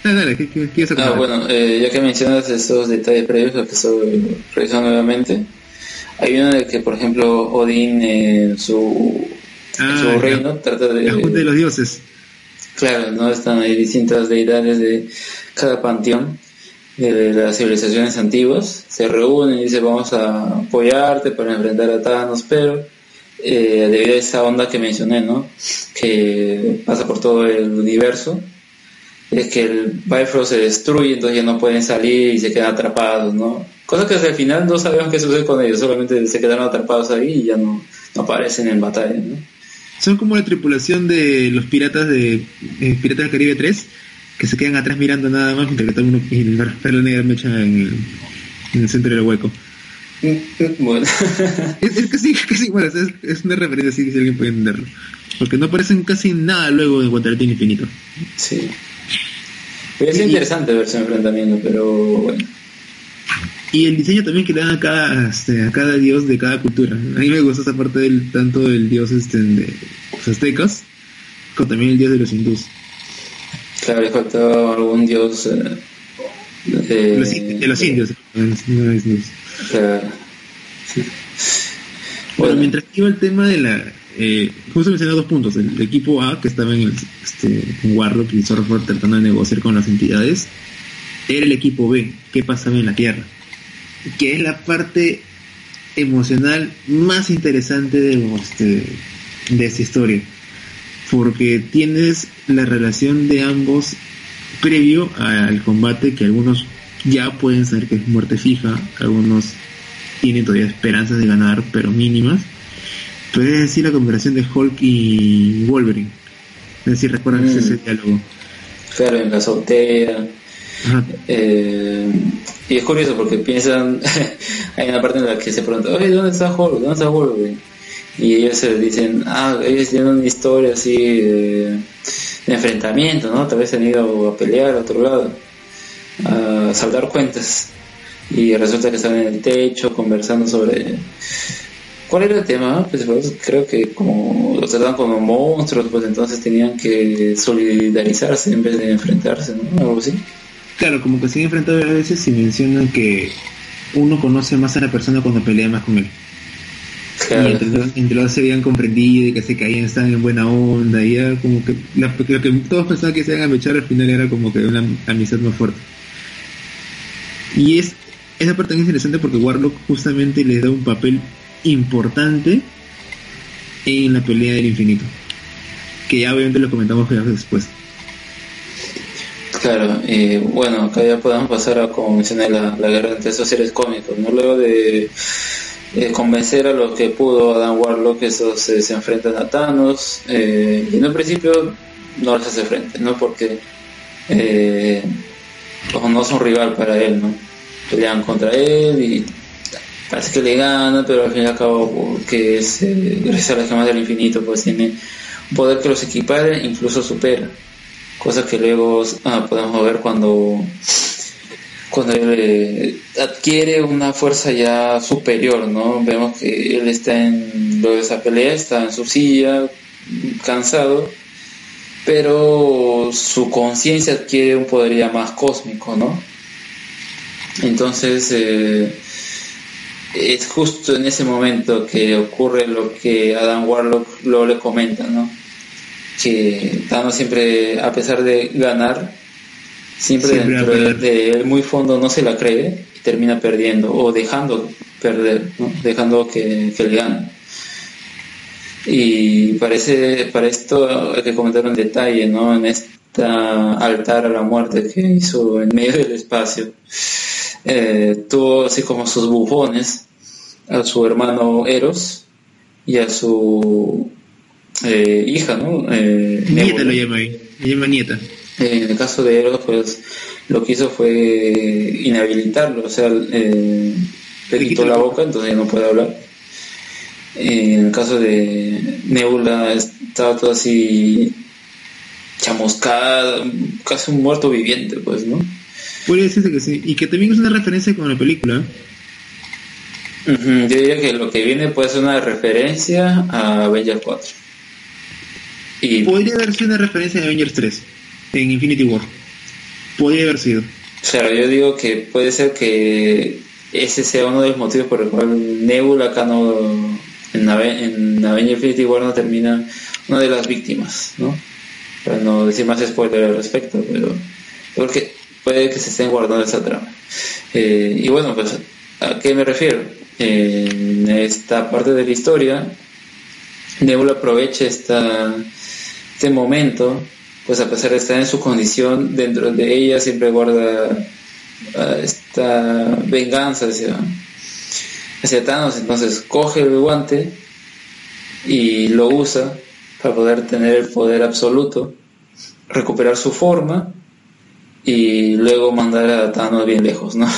dale, ¿qué, ah, bueno, eh, ya que mencionas estos detalles previos, lo que estoy revisando nuevamente, hay uno de que, por ejemplo, Odín en su Ah, su reino trata de... de los dioses. Claro, ¿no? Están ahí distintas deidades de cada panteón de las civilizaciones antiguas. Se reúnen y dicen vamos a apoyarte para enfrentar a Thanos, pero eh, debido a esa onda que mencioné, ¿no? Que pasa por todo el universo, es que el Bifrost se destruye, entonces ya no pueden salir y se quedan atrapados, ¿no? Cosa que hasta el final no sabemos qué sucede con ellos, solamente se quedaron atrapados ahí y ya no, aparecen en batalla, ¿no? Son como la tripulación de los piratas de eh, Piratas del Caribe 3, que se quedan atrás mirando nada más mientras que todo y el pelo negro me echa en el, en el centro del hueco. *laughs* Bueno. es, casi, casi, bueno, es, es, una referencia así que si alguien puede entenderlo. Porque no aparecen casi nada luego de Guantelete Infinito. Sí. Es interesante ver ese enfrentamiento, pero bueno. Y el diseño también que le dan a cada, este, a cada dios de cada cultura. A mí me gusta esa parte del, tanto del dios este, de los aztecas, como también el dios de los hindús. Claro, le faltaba algún dios eh, de, los, indios. Bueno, mientras iba el tema de la... Eh, justo mencioné dos puntos. El, equipo A, que estaba en, el, este, en Warlock y Sorrow tratando de negociar con las entidades, era el equipo B, que pasaba en la Tierra que es la parte emocional más interesante de, este, de esta historia. Porque tienes la relación de ambos previo al combate que algunos ya pueden saber que es muerte fija, algunos tienen todavía esperanzas de ganar, pero mínimas. Pero es decir, la conversación de Hulk y Wolverine. Es decir, recuerdan mm. ese diálogo. Claro, en la azotea. Eh, y es curioso porque piensan, *laughs* hay una parte en la que se pregunta, oye, ¿dónde está Hulk? ¿Dónde está Wolverine? y ellos se dicen, ah, ellos tienen una historia así de, enfrentamiento, ¿no? Tal vez han ido a pelear a otro lado, a saldar cuentas. Y resulta que están en el techo conversando sobre... ¿Cuál era el tema? Pues, pues creo que como los tratan como monstruos, pues entonces tenían que solidarizarse en vez de enfrentarse, ¿no? Algo así. Claro, como que se han enfrentado a veces y mencionan que uno conoce más a la persona cuando pelea más con él. Y entre, los, se habían comprendido y que se caían, estaban en buena onda, y ya como que lo que todos pensaban que se iban a mechar al final era como que una amistad más fuerte. Y es esa parte es interesante porque Warlock justamente le da un papel importante en la pelea del infinito. Que ya obviamente lo comentamos después. Claro, y bueno, acá ya podemos pasar a como mencioné la, guerra entre esos seres cómicos, ¿no? Luego de eh, convencer a los que pudo Adam Warlock, esos se, se enfrentan a Thanos, eh, y en un principio no les hace frente, ¿no? Porque eh, no son rival para él, ¿no? Pelean contra él y parece que le gana, pero al fin y al cabo, porque es, gracias a las gemas del infinito, pues tiene un poder que los equipara, incluso supera. Cosa que luego ah, podemos ver cuando cuando él eh, adquiere una fuerza ya superior, ¿no? Vemos que él está en lo de esa pelea, está en su silla, cansado, pero su conciencia adquiere un poder ya más cósmico, ¿no? Entonces, eh, es justo en ese momento que ocurre lo que Adam Warlock lo le comenta, ¿no? Que Thanos siempre, a pesar de ganar, siempre, dentro de, él muy fondo no se la cree y termina perdiendo o dejando perder, dejando que, le gane. Y parece, para esto hay que comentar un detalle, ¿no? En esta altar a la muerte que hizo en medio del espacio, eh, tuvo así como sus bufones a su hermano Eros y a su eh, hija, ¿no? Eh, nieta lo llama ahí, llama nieta. Eh, en el caso de Eros, pues lo que hizo fue inhabilitarlo, o sea, eh, le quitó la boca, entonces ya no puede hablar. En el caso de Nebula, estaba todo así chamuscada, casi un muerto viviente, pues, ¿no? Podría decirse que sí, y que también es una referencia con la película. Yo diría que lo que viene puede ser una referencia a Avengers 4. Y... Podría haber sido una referencia a Avengers 3 en Infinity War. Podría haber sido. Claro, yo digo que puede ser que ese sea uno de los motivos por el cual Nebula acá no en, en Avengers Infinity War no termina una de las víctimas, ¿no? Para no decir más spoiler al respecto, pero porque puede que se estén guardando esa trama. Eh, y bueno, pues, ¿a qué me refiero? en esta parte de la historia, Nebula aprovecha esta, este momento pues a pesar de estar en su condición, dentro de ella siempre guarda ah, esta venganza hacia, hacia Thanos. Entonces coge el guante y lo usa para poder tener el poder absoluto, recuperar su forma y luego mandar a Thanos bien lejos, ¿no?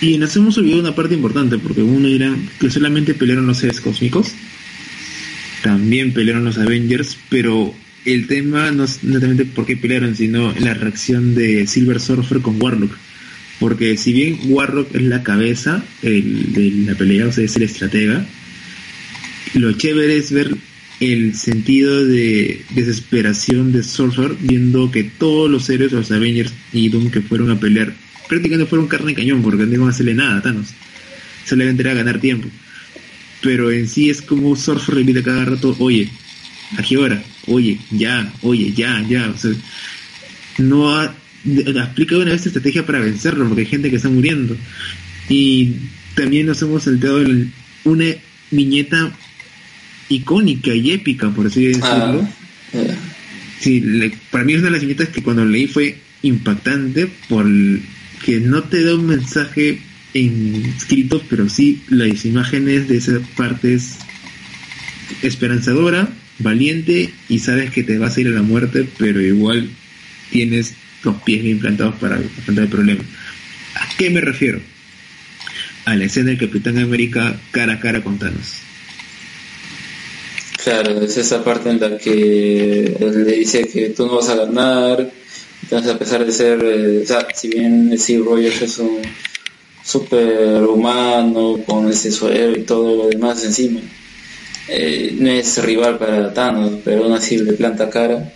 Y nos hemos olvidado una parte importante, porque uno dirá que solamente pelearon los seres cósmicos, también pelearon los Avengers, pero el tema no es netamente por qué pelearon, sino la reacción de Silver Surfer con Warlock. Porque si bien Warlock es la cabeza de la pelea, o sea, es el estratega, lo chévere es ver el sentido de desesperación de Surfer viendo que todos los héroes, los Avengers y Doom que fueron a pelear, prácticamente fueron carne y cañón porque no iban a hacerle nada a Thanos. Solamente era ganar tiempo. Pero en sí es como Surfer repite cada rato, oye, ¿a qué hora? oye, ya, oye, ya, ya. O sea, no ha, aplicado una vez estrategia para vencerlo, porque hay gente que está muriendo. Y también nos hemos saltado una viñeta icónica y épica, por así decirlo. Ah, sí, para mí es una de las viñetas que cuando leí fue impactante por que no te da un mensaje en escrito, pero sí las imágenes de esa parte es esperanzadora valiente y sabes que te vas a ir a la muerte, pero igual tienes los pies bien plantados para afrontar el problema. ¿A qué me refiero? A la escena del Capitán América cara a cara con Thanos. Claro, es esa parte en la que él le dice que tú no vas a ganar, entonces a pesar de ser, eh, o sea, si bien Steve Rogers es un super humano con ese suero y todo lo demás encima, eh, no es rival para Thanos, pero aún así le planta cara.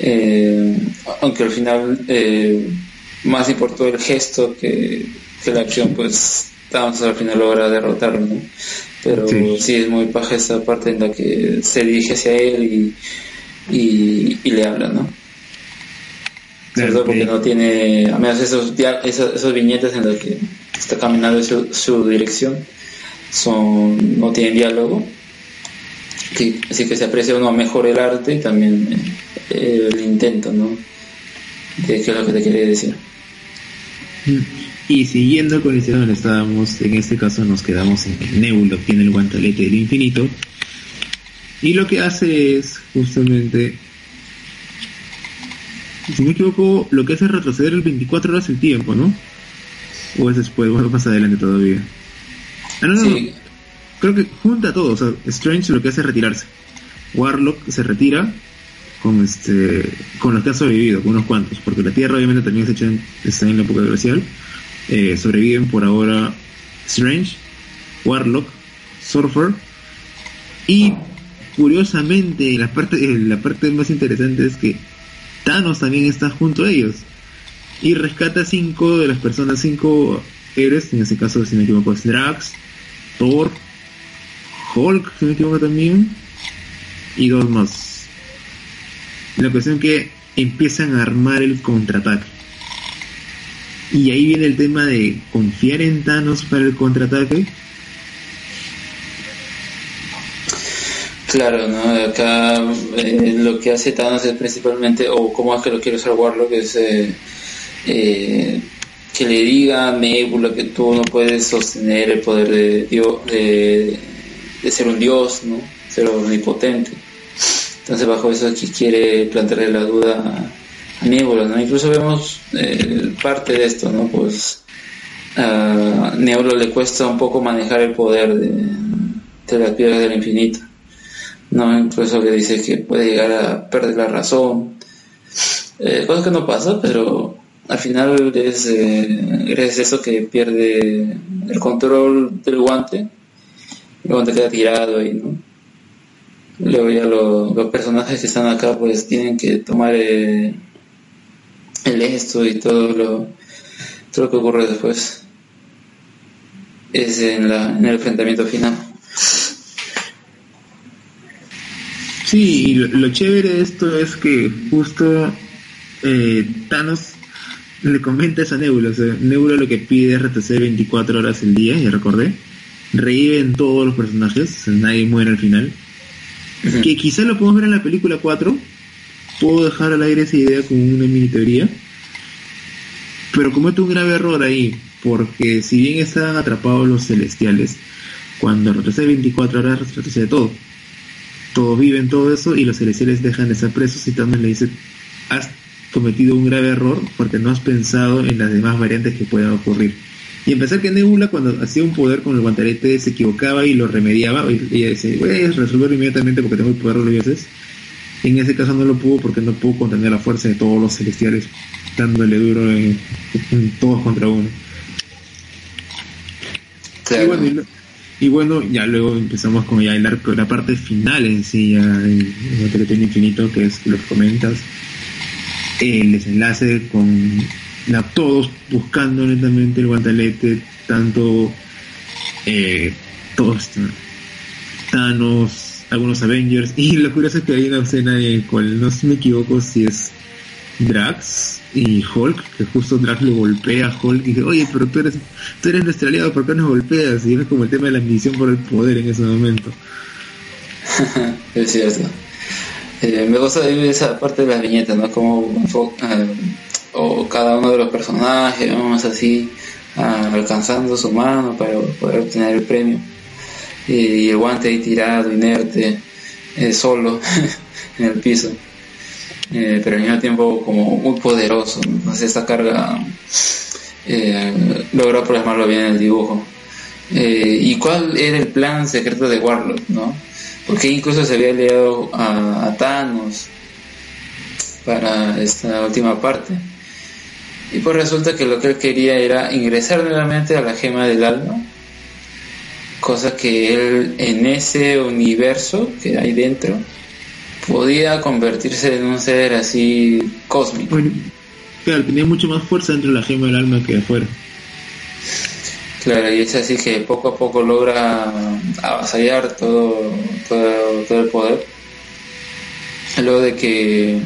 Eh, aunque al final más importó el gesto que, que la acción, pues Thanos al final logra derrotarlo, ¿no? Pero sí. es muy paja esa parte en la que se dirige hacia él y, y, le habla, ¿no? Claro, porque no tiene, a menos esos, esos, esos viñetes en los que está caminando su, su dirección, son no tienen diálogo. así que se aprecia uno mejor el arte y también eh, el intento, ¿no? De qué es lo que te quería decir. Mm. Y siguiendo con el donde estábamos, en este caso nos quedamos en que Nebula tiene el guantelete del infinito. Y lo que hace es justamente, si no me equivoco, lo que hace es retroceder el 24 horas el tiempo, ¿no? O es después, o más adelante todavía. Ah, no, no, Creo que junta todo. O sea, Strange lo que hace es retirarse. Warlock se retira con este con los que ha sobrevivido, con unos cuantos, porque la Tierra obviamente también se echa está en la época glacial eh, sobreviven por ahora Strange, Warlock, Surfer y curiosamente la parte, eh, la parte más interesante es que Thanos también está junto a ellos y rescata cinco de las personas, cinco héroes, en ese caso si me equivoco es Drax, Thor, Hulk, si me equivoco también, y dos más. La cuestión que empiezan a armar el contraataque y ahí viene el tema de confiar en Thanos para el contraataque. Claro, ¿no? Acá eh, lo que hace Thanos es principalmente, o cómo es que lo quiere usar Warlock, es eh, eh, que le diga a Nebula que tú no puedes sostener el poder de, Dios, de, ser un dios, ¿no? Ser omnipotente. Entonces bajo eso aquí quiere plantearle la duda ¿no? Incluso vemos eh, parte de esto, ¿no? Pues a Nebula le cuesta un poco manejar el poder de, las piedras del infinito, ¿no? Incluso le dice que puede llegar a perder la razón, eh, cosa que no pasa, pero al final es, eh, es eso que pierde el control del guante, el guante queda tirado y ¿no? Luego ya los personajes que están acá pues tienen que tomar eh, el esto y todo lo, todo lo que ocurre después. Es en, la, en el enfrentamiento final. Sí, lo, chévere de esto es que justo eh, Thanos le comenta a Nebula, Nebula lo que pide es retroceder 24 horas el día, ya recordé, reviven todos los personajes, nadie muere al final, que quizá lo podemos ver en la película 4, puedo dejar al aire esa idea como una mini teoría, pero comete un grave error ahí, porque si bien estaban atrapados los celestiales, cuando retrocede 24 horas retrocede todo. Todos viven todo eso y los celestiales dejan de ser presos y también le dice, has cometido un grave error porque no has pensado en las demás variantes que puedan ocurrir. Y empezar que Nebula cuando hacía un poder con el guantelete se equivocaba y lo remediaba, y ella decía, voy a resolverlo inmediatamente porque tengo el poder de los En ese caso no lo pudo porque no pudo contener la fuerza de todos los celestiales dándole duro en, todos contra uno. Y, bueno, ya luego empezamos con ya el arco, la parte final en sí, ya en, el infinito, que es lo que comentas, el desenlace con la, todos buscando lentamente el guantelete, tanto eh, todos Thanos, algunos Avengers, y lo curioso es que hay una escena en la cual no me equivoco si es Drax y Hulk, que justo Drax lo golpea a Hulk y dice, oye, pero tú eres, tú eres nuestro aliado, ¿por qué nos golpeas? Y es como el tema de la ambición por el poder en ese momento. *laughs* es cierto. Eh, me gusta esa parte de las viñetas, ¿no? Como o cada uno de los personajes, vamos así, alcanzando su mano para poder obtener el premio. Y, el guante ahí tirado, inerte, eh, solo *laughs* en el piso. Eh, pero al mismo tiempo como muy poderoso. Entonces esta carga eh, logró plasmarlo bien en el dibujo. Eh, ¿Y cuál era el plan secreto de Warlock? ¿no? porque incluso se había aliado a, Thanos para esta última parte. Y pues resulta que lo que él quería era ingresar nuevamente a la gema del alma, cosa que él en ese universo que hay dentro podía convertirse en un ser así cósmico. Bueno, claro, tenía mucho más fuerza dentro de la gema del alma que afuera. Claro, y es así que poco a poco logra avasallar todo, todo, todo el poder. Luego de que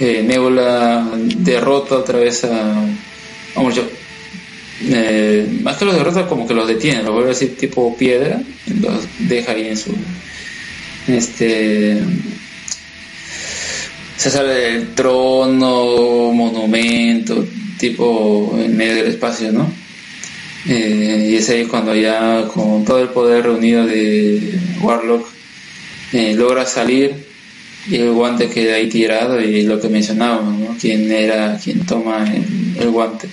eh, Nebula derrota otra vez a. Vamos, yo. Eh, más que los derrota, como que los detiene, los vuelve así tipo piedra, los deja ahí en su. Este. Se sale del trono, monumento, tipo en medio del espacio, ¿no? Eh, y es ahí cuando ya con todo el poder reunido de Warlock eh, logra salir y el guante queda ahí tirado y lo que mencionábamos, ¿no? ¿Quién era quien toma el, guante?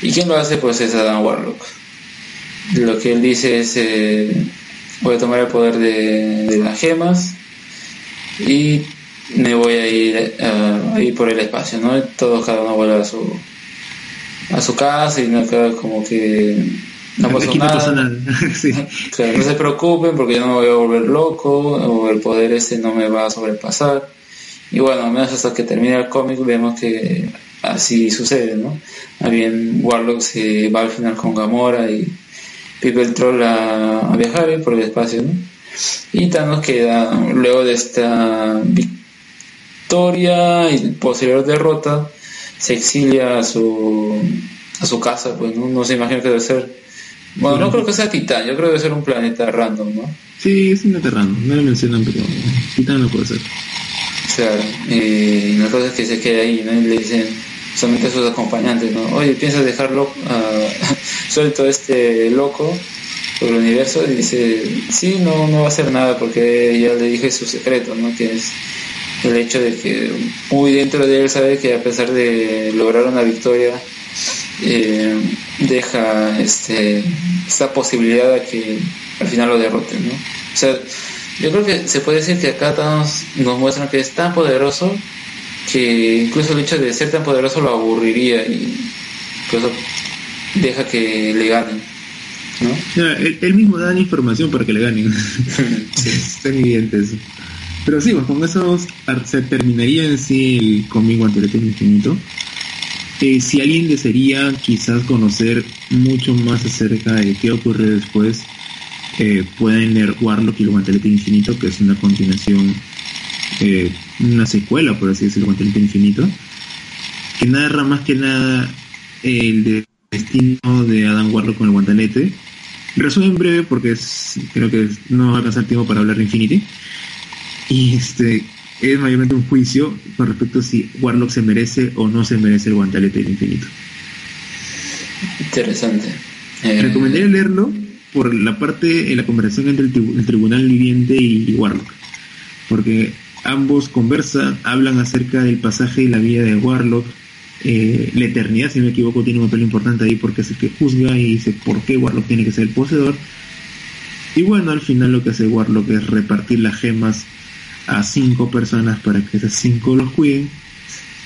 ¿Y quién lo hace? Pues es Adam Warlock. Lo que él dice es, eh, voy a tomar el poder de, las gemas y me voy a ir, ir por el espacio, ¿no? Todos cada uno vuelve a su, a su casa y no como que no pasó nada. *laughs* no se preocupen porque yo no me voy a volver loco o el poder ese no me va a sobrepasar. Y bueno, al menos hasta que termine el cómic vemos que así sucede, ¿no? Bien, Warlock se va al final con Gamora y Pipe el Troll a, viajar por el espacio, ¿no? Y Thanos queda, luego de esta victoria y posterior derrota, se exilia a su, a su casa, pues no, se imagina que debe ser. Bueno, no creo que sea Titán, yo creo que debe ser un planeta random, ¿no? Sí, es un planeta random, no lo mencionan, pero Titán no puede ser. Claro, y la cosa es que se queda ahí, ¿no? Y le dicen solamente a sus acompañantes, ¿no? Oye, ¿piensas dejarlo uh, *laughs* suelto este loco por el universo? Y dice, sí, no, no va a hacer nada porque ya le dije su secreto, ¿no? Que es el hecho de que muy dentro de él sabe que a pesar de lograr una victoria, eh, deja este, esta posibilidad de que al final lo derroten, ¿no? O sea, yo creo que se puede decir que acá nos, nos muestran que es tan poderoso que incluso el hecho de ser tan poderoso lo aburriría y incluso deja que le ganen. ¿no? él, mismo da información para que le ganen. *laughs* Está evidente eso. Pero sí, pues con eso se terminaría en sí el cómic Guantelete Infinito. Eh, si alguien desearía quizás conocer mucho más acerca de qué ocurre después, eh, pueden leer Warlock y el Guantelete Infinito, que es una continuación, eh, una secuela, por así decirlo, Guantelete Infinito, que narra más que nada el destino de Adam Warlock con el guantelete. Resumen breve porque creo que no va a alcanzar tiempo para hablar de Infinity. Y este es mayormente un juicio con respecto a si Warlock se merece o no se merece el guantelete del infinito. Interesante. Eh... Recomendaría leerlo por la parte en la conversación entre el, tribunal viviente y, Warlock. Porque ambos conversan, hablan acerca del pasaje y la vida de Warlock. Eh, la eternidad, si no me equivoco, tiene un papel importante ahí porque es el que juzga y dice por qué Warlock tiene que ser el poseedor. Y bueno, al final lo que hace Warlock es repartir las gemas a cinco personas para que esas cinco los cuiden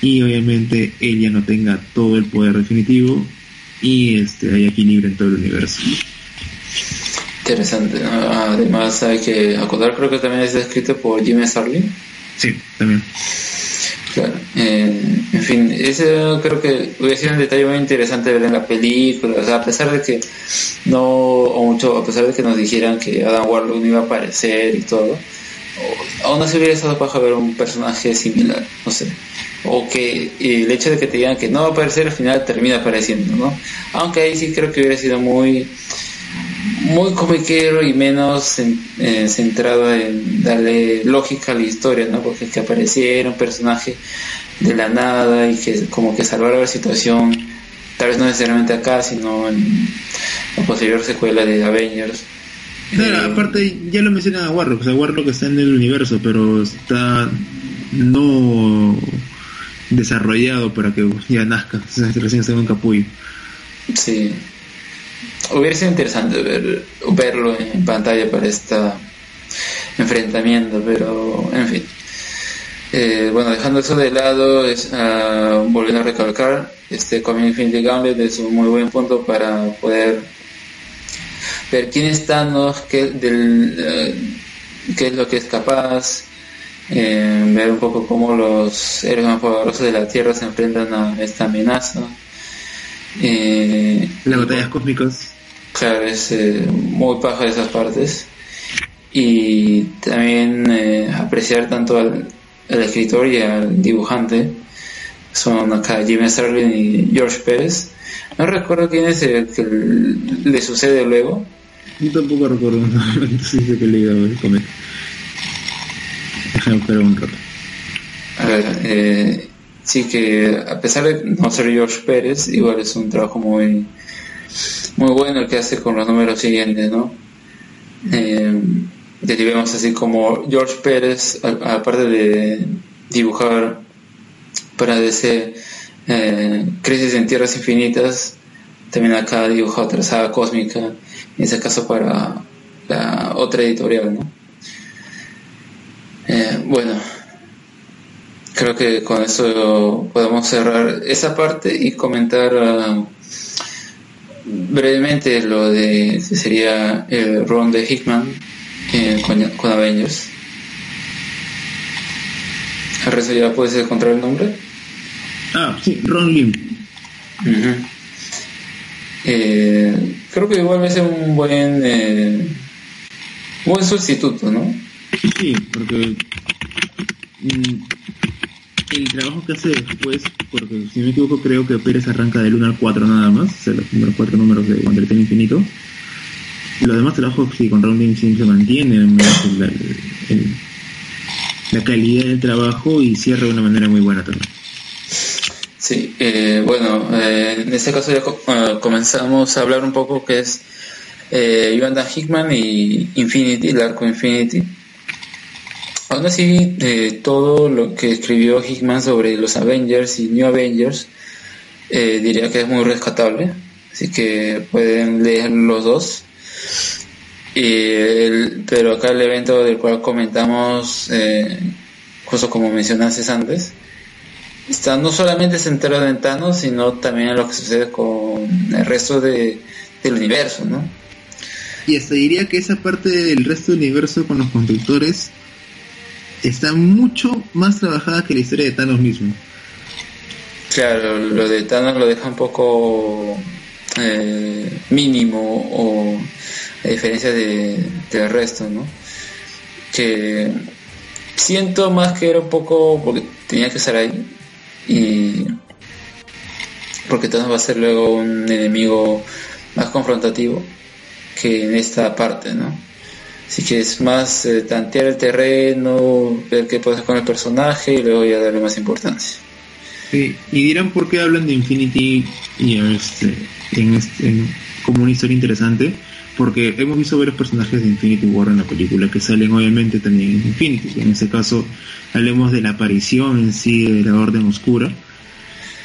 y obviamente ella no tenga todo el poder definitivo y este haya equilibrio en todo el universo. Interesante. Además hay que acordar, creo que también está escrito por Jimmy Starlin. Sí, también. Claro. Eh, en fin, ese creo que hubiera sido un detalle muy interesante ver en la película. O sea, a pesar de que no, o mucho, a pesar de que nos dijeran que Adam Warlock no iba a aparecer y todo, aún así hubiera estado paja ver un personaje similar, no sé. O que el hecho de que te digan que no va a aparecer al final termina apareciendo, ¿no? Aunque ahí sí creo que hubiera sido muy muy comiquero y menos eh, centrado en darle lógica a la historia, ¿no? Porque que apareciera un personaje de la nada y que como que salvara la situación, tal vez no necesariamente acá, sino en la posterior secuela de Avengers Aparte ya lo menciona Warlock, o sea, Warlock está en el universo, pero está no desarrollado para que ya nazca, o recién está en un capullo. Sí. Hubiera sido interesante ver, verlo en pantalla para esta enfrentamiento, pero en fin. Eh, bueno, dejando eso de lado, uh, volviendo a recalcar, este Comic Infinity Gauntlet es un muy buen punto para poder ver quién es Thanos, qué, del, uh, qué es lo que es capaz, eh, ver un poco cómo los héroes más poderosos de la Tierra se enfrentan a esta amenaza. Eh, Las batallas cósmicas. Claro, es eh, muy paja de esas partes. Y también eh, apreciar tanto al, escritor y al dibujante. Son acá Jimmy Starlin y George Pérez. No recuerdo quién es el que le sucede luego. Yo tampoco recuerdo, *laughs* sí sé que he leído el cómic. Déjame esperar un rato. A ver, eh, sí que a pesar de no ser George Pérez, igual es un trabajo muy muy bueno el que hace con los números siguientes, ¿no? Eh, así como George Pérez, aparte de dibujar para DC eh, Crisis en Tierras Infinitas, también acá dibuja otra saga cósmica, en ese caso para la otra editorial, ¿no? Eh, bueno, creo que con eso podemos cerrar esa parte y comentar uh, brevemente lo de sería el Ron de Hickman eh, con, Avengers. ¿El resto ya puedes encontrar el nombre? Ah, sí, Ron Lim. Eh, creo que igual es un buen, eh, buen sustituto, ¿no? Sí, porque mm, el trabajo que hace después, porque si no me equivoco creo que Pérez arranca del 1 al 4 nada más, o sea, los primeros 4 números de Undertale Infinito. Los demás trabajos sí con Rounding siempre se mantienen la, la, calidad del trabajo y cierra de una manera muy buena también. Sí, eh, bueno, eh, en este caso ya uh, comenzamos a hablar un poco que es eh, Hickman y Infinity, el arco Infinity Aún así, de todo lo que escribió Hickman sobre los Avengers y New Avengers, eh, diría que es muy rescatable, así que pueden leer los dos. pero acá el evento del cual comentamos, eh, justo como mencionaste antes, está no solamente centrado en Thanos, sino también en lo que sucede con el resto de, del universo, ¿no? Y hasta diría que esa parte del resto del universo con los constructores está mucho más trabajada que la historia de Thanos mismo. Claro, lo de Thanos lo deja un poco eh, mínimo o a diferencia de, del resto, ¿no? Que siento más que era un poco porque tenía que estar ahí y porque Thanos va a ser luego un enemigo más confrontativo que en esta parte, ¿no? Así que es más eh, tantear el terreno, ver qué hacer con el personaje y luego ya darle más importancia. Sí, y dirán por qué hablan de Infinity y este, en este, como una historia interesante, porque hemos visto varios personajes de Infinity War en la película que salen obviamente también en Infinity. En este caso hablemos de la aparición en sí de la Orden Oscura,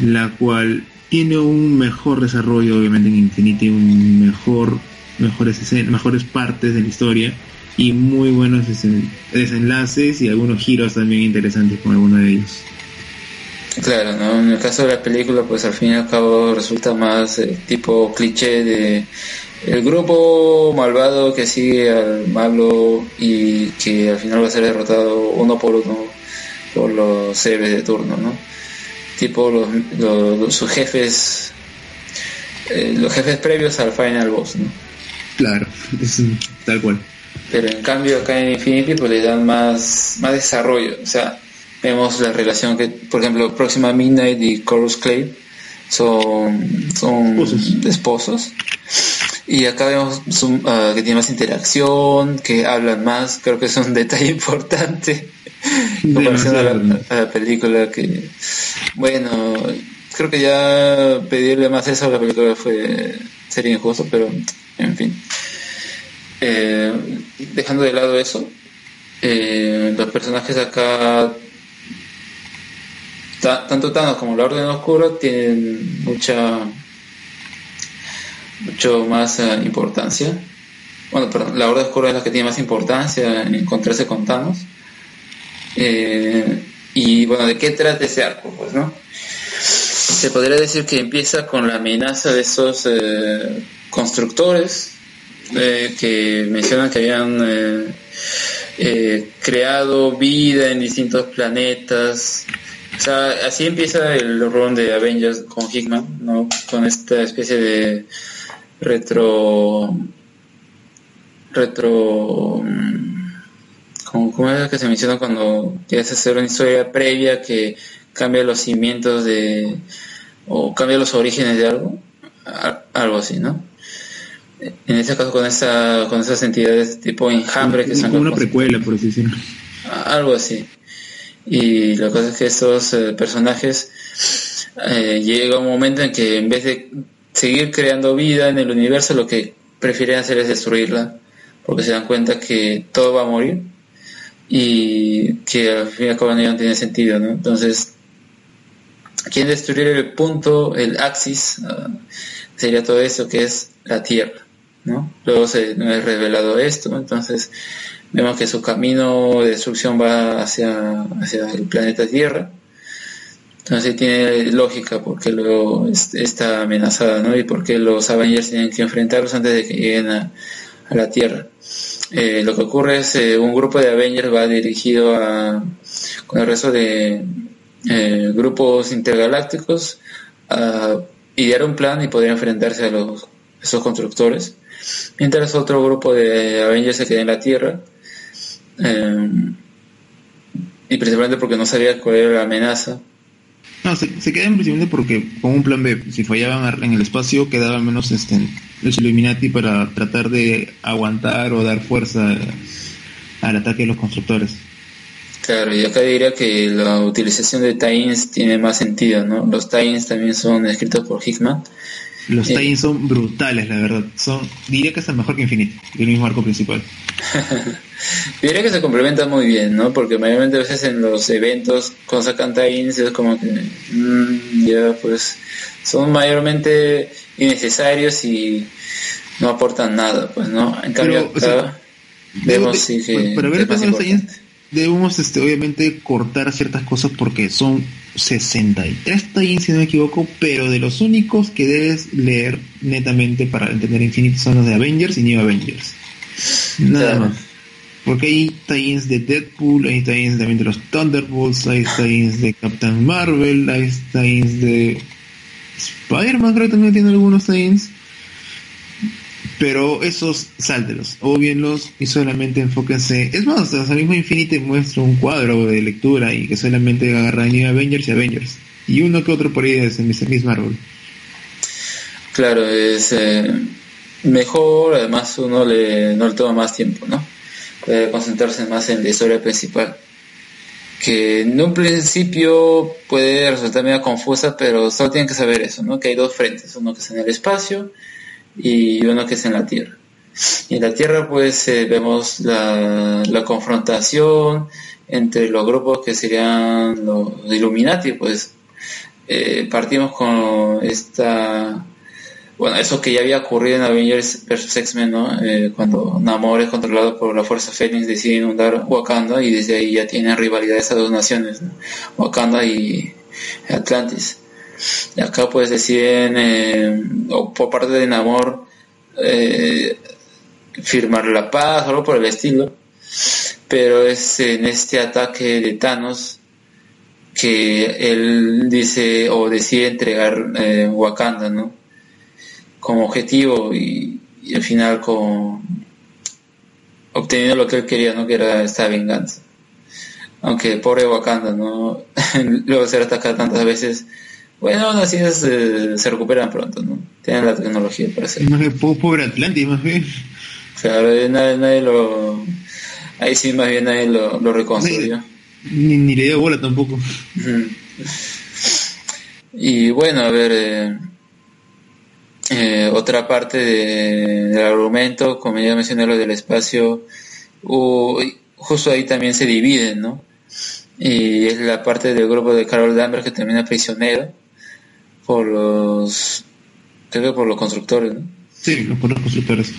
la cual tiene un mejor desarrollo obviamente en Infinity, un mejor mejores mejores partes de la historia y muy buenos desenlaces y algunos giros también interesantes con alguno de ellos. Claro, ¿no? en el caso de la película, pues al fin y al cabo resulta más eh, tipo cliché de el grupo malvado que sigue al malo y que al final va a ser derrotado uno por uno por los héroes de turno, ¿no? Tipo los, sus jefes, eh, los jefes previos al final boss, ¿no? Claro, es tal cual. Pero en cambio acá en Infinity pues le dan más, más desarrollo. O sea, vemos la relación que, por ejemplo, Próxima Midnight y Chorus Clay son, son esposos. Y acá vemos ah, que tiene más interacción, que hablan más, creo que es un detalle *laughs* importante *laughs* comparación a la, a la, película que, bueno, creo que ya pedirle más eso a la película fue sería injusto, pero en fin. Eh, dejando de lado eso, eh, los personajes acá, tanto Thanos como la Orden Oscura, tienen mucha mucho más eh, importancia. bueno, perdón, la Horda Oscura es la que tiene más importancia en encontrarse con Thanos. Eh, y bueno, ¿de qué trata ese arco? Pues, ¿no? Se podría decir que empieza con la amenaza de esos eh, constructores eh, que mencionan que habían creado vida en distintos planetas. O sea, así empieza el run de Avengers con Hickman, ¿no? Con esta especie de retro retro mm, ¿cómo, es que se menciona cuando quieres hacer una historia previa que cambia los cimientos de o cambia los orígenes de algo algo así no en este caso con esa con esas entidades tipo enjambre que son una precuela por así decirlo. Algo así. Y la cosa es que estos eh, personajes eh, llega un momento en que en vez de seguir creando vida en el universo lo que prefieren hacer es destruirla porque se dan cuenta que todo va a morir y que al fin y al cabo no tiene sentido, ¿no? Entonces, quieren destruir el punto, el axis, ah, sería todo eso que es la Tierra, ¿no? Luego se nos es revelado esto, entonces vemos que su camino de destrucción va hacia, hacia el planeta Tierra. Entonces tiene lógica porque luego está amenazada, ¿no? Y porque los Avengers tienen que enfrentarlos antes de que lleguen a, a la Tierra. Eh, lo que ocurre es eh, un grupo de Avengers va dirigido a, con el resto de eh, grupos intergalácticos a idear un plan y poder enfrentarse a los esos constructores, mientras otro grupo de Avengers se queda en la Tierra y principalmente porque no sabía cuál era la amenaza. No, se, se quedan principalmente porque con un plan B, si fallaban en el espacio, quedaba menos este, los Illuminati para tratar de aguantar o dar fuerza al ataque de los constructores. Claro, y acá diría que la utilización de tie tiene más sentido, ¿no? Los tie también son escritos por Hickman los tie son brutales, la verdad. Son, diría que es mejor que Infinity, el mismo arco principal. *laughs* diría que se complementan muy bien, ¿no? Porque mayormente a veces en los eventos, cuando sacan tie-ins, es como que, mm, ya, pues, son mayormente innecesarios y no aportan nada, pues, ¿no? En cambio, acá vemos sí que. Para ver los debemos, este, obviamente, cortar ciertas cosas porque son 63 tie si no me equivoco, pero de los únicos que debes leer netamente para entender Infinity son los de Avengers y New Avengers. Nada más. Porque hay tie de Deadpool, hay tie también de los Thunderbolts, hay tie de Captain Marvel, hay tie de Spider-Man, creo que también tiene algunos tie pero esos sáltelos o los y solamente enfóquense. Es más, hasta mismo Infinity muestra un cuadro de lectura y que solamente agarra New Avengers y Avengers. Y uno que otro por ahí es en Miss Marvel. Claro, es eh, mejor, además uno le, no le toma más tiempo, ¿no? Puede concentrarse más en la historia principal. Que en un principio puede resultar medio confusa, pero solo tienen que saber eso, ¿no? Que hay dos frentes, uno que es en el espacio y uno que es en la Tierra. Y en la Tierra pues eh, vemos la, la, confrontación entre los grupos que serían los Illuminati, pues eh, partimos con esta, bueno, eso que ya había ocurrido en Avengers vs. X-Men, ¿no? Eh, cuando Namor es controlado por la Fuerza Fénix decide inundar Wakanda y desde ahí ya tienen rivalidad esas dos naciones, Wakanda y Atlantis. Y acá pues deciden, eh, o por parte de Namor, eh, firmar la paz o algo por el estilo. Pero es en este ataque de Thanos que él dice o decide entregar Wakanda, ¿no? Como objetivo y, al final con obteniendo lo que él quería, ¿no? Que era esta venganza. Aunque pobre Wakanda, ¿no? *laughs* Luego ser atacado tantas veces, bueno, aún así eh, se recuperan pronto, ¿no? Tienen la tecnología para hacerlo. Más bien, pobre Atlantis, más bien. Claro, nadie, nadie lo... Ahí sí, más bien nadie lo, lo reconstruyó. Ni, ni, le dio bola tampoco. Y bueno, a ver... Eh, eh, otra parte de, del argumento, como ya mencioné lo del espacio, justo ahí también se dividen, ¿no? Y es la parte del grupo de Carol Danvers que termina prisionero por los creo que por los constructores ¿no? sí por los constructores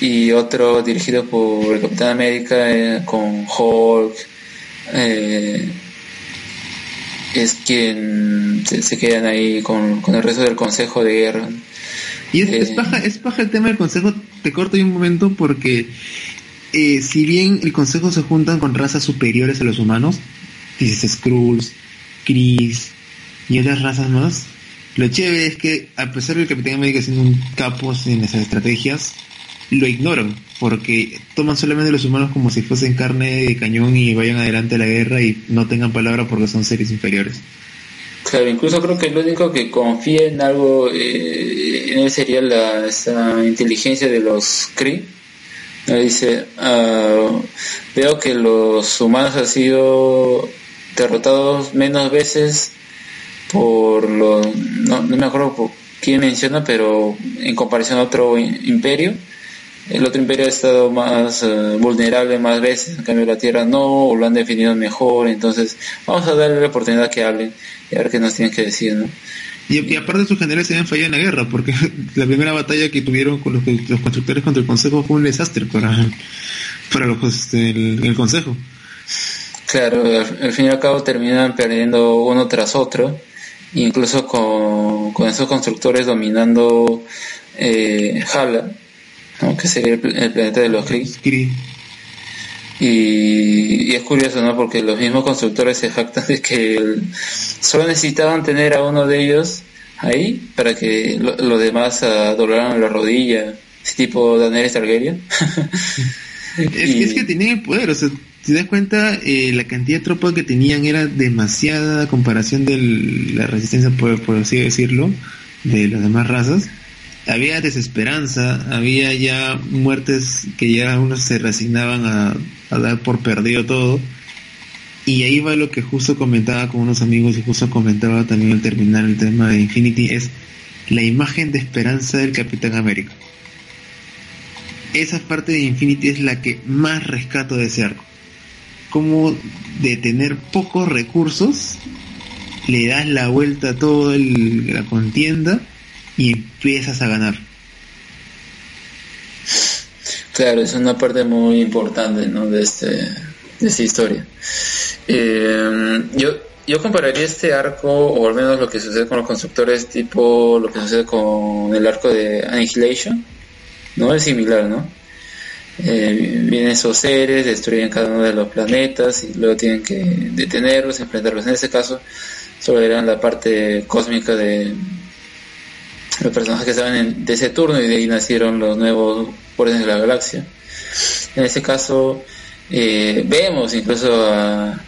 y otro dirigido por el Capitán América eh, con Hulk. Eh, es quien se, quedan ahí con, el resto del Consejo de Guerra. Y es, es, paja, es paja el tema del Consejo, te corto ahí un momento porque si bien el Consejo se juntan con razas superiores a los humanos, dices Skrulls, Chris y otras razas más, lo chévere es que, a pesar de que el Capitán América siendo un capo en esas estrategias, lo ignoran, porque toman solamente a los humanos como si fuesen carne de cañón y vayan adelante a la guerra y no tengan palabra porque son seres inferiores. Claro, incluso creo que el único que confía en algo eh, en él sería la esa inteligencia de los Kree. Dice, uh, veo que los humanos han sido derrotados menos veces por lo no, no me acuerdo por quién menciona, pero en comparación a otro imperio, el otro imperio ha estado más eh, vulnerable más veces, en cambio la Tierra no, o lo han definido mejor, entonces vamos a darle la oportunidad que hablen y a ver qué nos tienen que decir, ¿no? Y, aparte sus generales se habían fallado en la guerra, porque *laughs* la primera batalla que tuvieron con los, los constructores contra el Consejo fue un desastre para, *laughs* para los, este, el, Consejo. Claro, al fin y al cabo terminan perdiendo uno tras otro incluso con, con esos constructores dominando eh, Hala, que sería el, planeta de los Kree. Y, es curioso, ¿no? Porque los mismos constructores se jactan de que solo necesitaban tener a uno de ellos ahí para que los demás doblaran la rodilla, ese tipo Daniel Targaryen. *laughs* es, que, es que tenían el poder, o sea, si te das cuenta, eh, la cantidad de tropas que tenían era demasiada a comparación de la resistencia, por, así decirlo, de las demás razas. Había desesperanza, había ya muertes que ya unos se resignaban a, dar por perdido todo. Y ahí va lo que justo comentaba con unos amigos y justo comentaba también al terminar el tema de Infinity, es la imagen de esperanza del Capitán América. Esa parte de Infinity es la que más rescato de ese arco como de tener pocos recursos le das la vuelta a toda la contienda y empiezas a ganar. Claro, es una parte muy importante ¿no? de, este, de esta historia. Eh, yo, yo compararía este arco, o al menos lo que sucede con los constructores, tipo lo que sucede con el arco de Annihilation, ¿no? Es similar, ¿no? Eh, vienen esos seres, destruyen cada uno de los planetas y luego tienen que detenerlos, enfrentarlos. En este caso, solo eran la parte cósmica de los personajes que estaban en, de ese turno y de ahí nacieron los nuevos órdenes de la galaxia. En este caso, eh, vemos incluso a,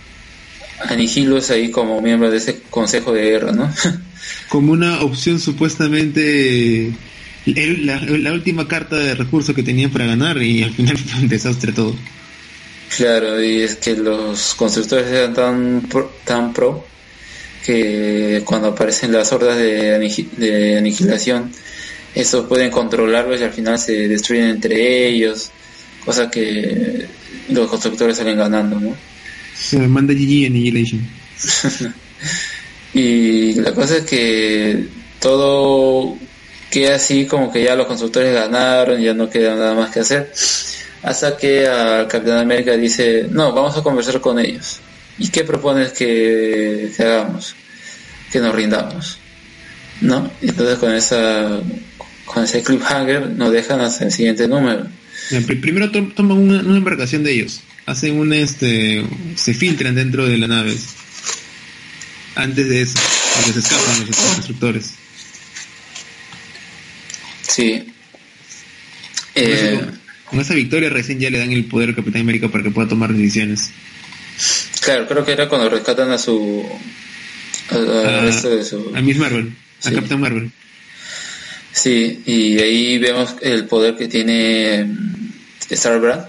a Nihilus ahí como miembro de ese consejo de guerra, ¿no? *laughs* como una opción supuestamente la, última carta de recursos que tenían para ganar y al final *laughs* fue un desastre todo. Claro, y es que los constructores eran tan pro, tan pro que cuando aparecen las hordas de, de aniquilación, estos pueden controlarlos y al final se destruyen entre ellos, cosa que los constructores salen ganando, ¿no? Se manda GG Annihilation. *laughs* y la cosa es que todo que así como que ya los constructores ganaron, ya no queda nada más que hacer, hasta que al Capitán América dice, no, vamos a conversar con ellos. ¿Y qué propones que, hagamos? Que nos rindamos. ¿No? Y entonces con esa con ese cliffhanger nos dejan hasta el siguiente número. Primero toman una, embarcación de ellos, hacen un este, se filtran dentro de la nave. Antes de eso, porque se escapan los constructores. Sí. Eh, con esa victoria recién ya le dan el poder al Capitán América para que pueda tomar decisiones. Claro, creo que era cuando rescatan a su... A, a, Miss Marvel, a Capitán Marvel. Sí, y ahí vemos el poder que tiene Starbrand,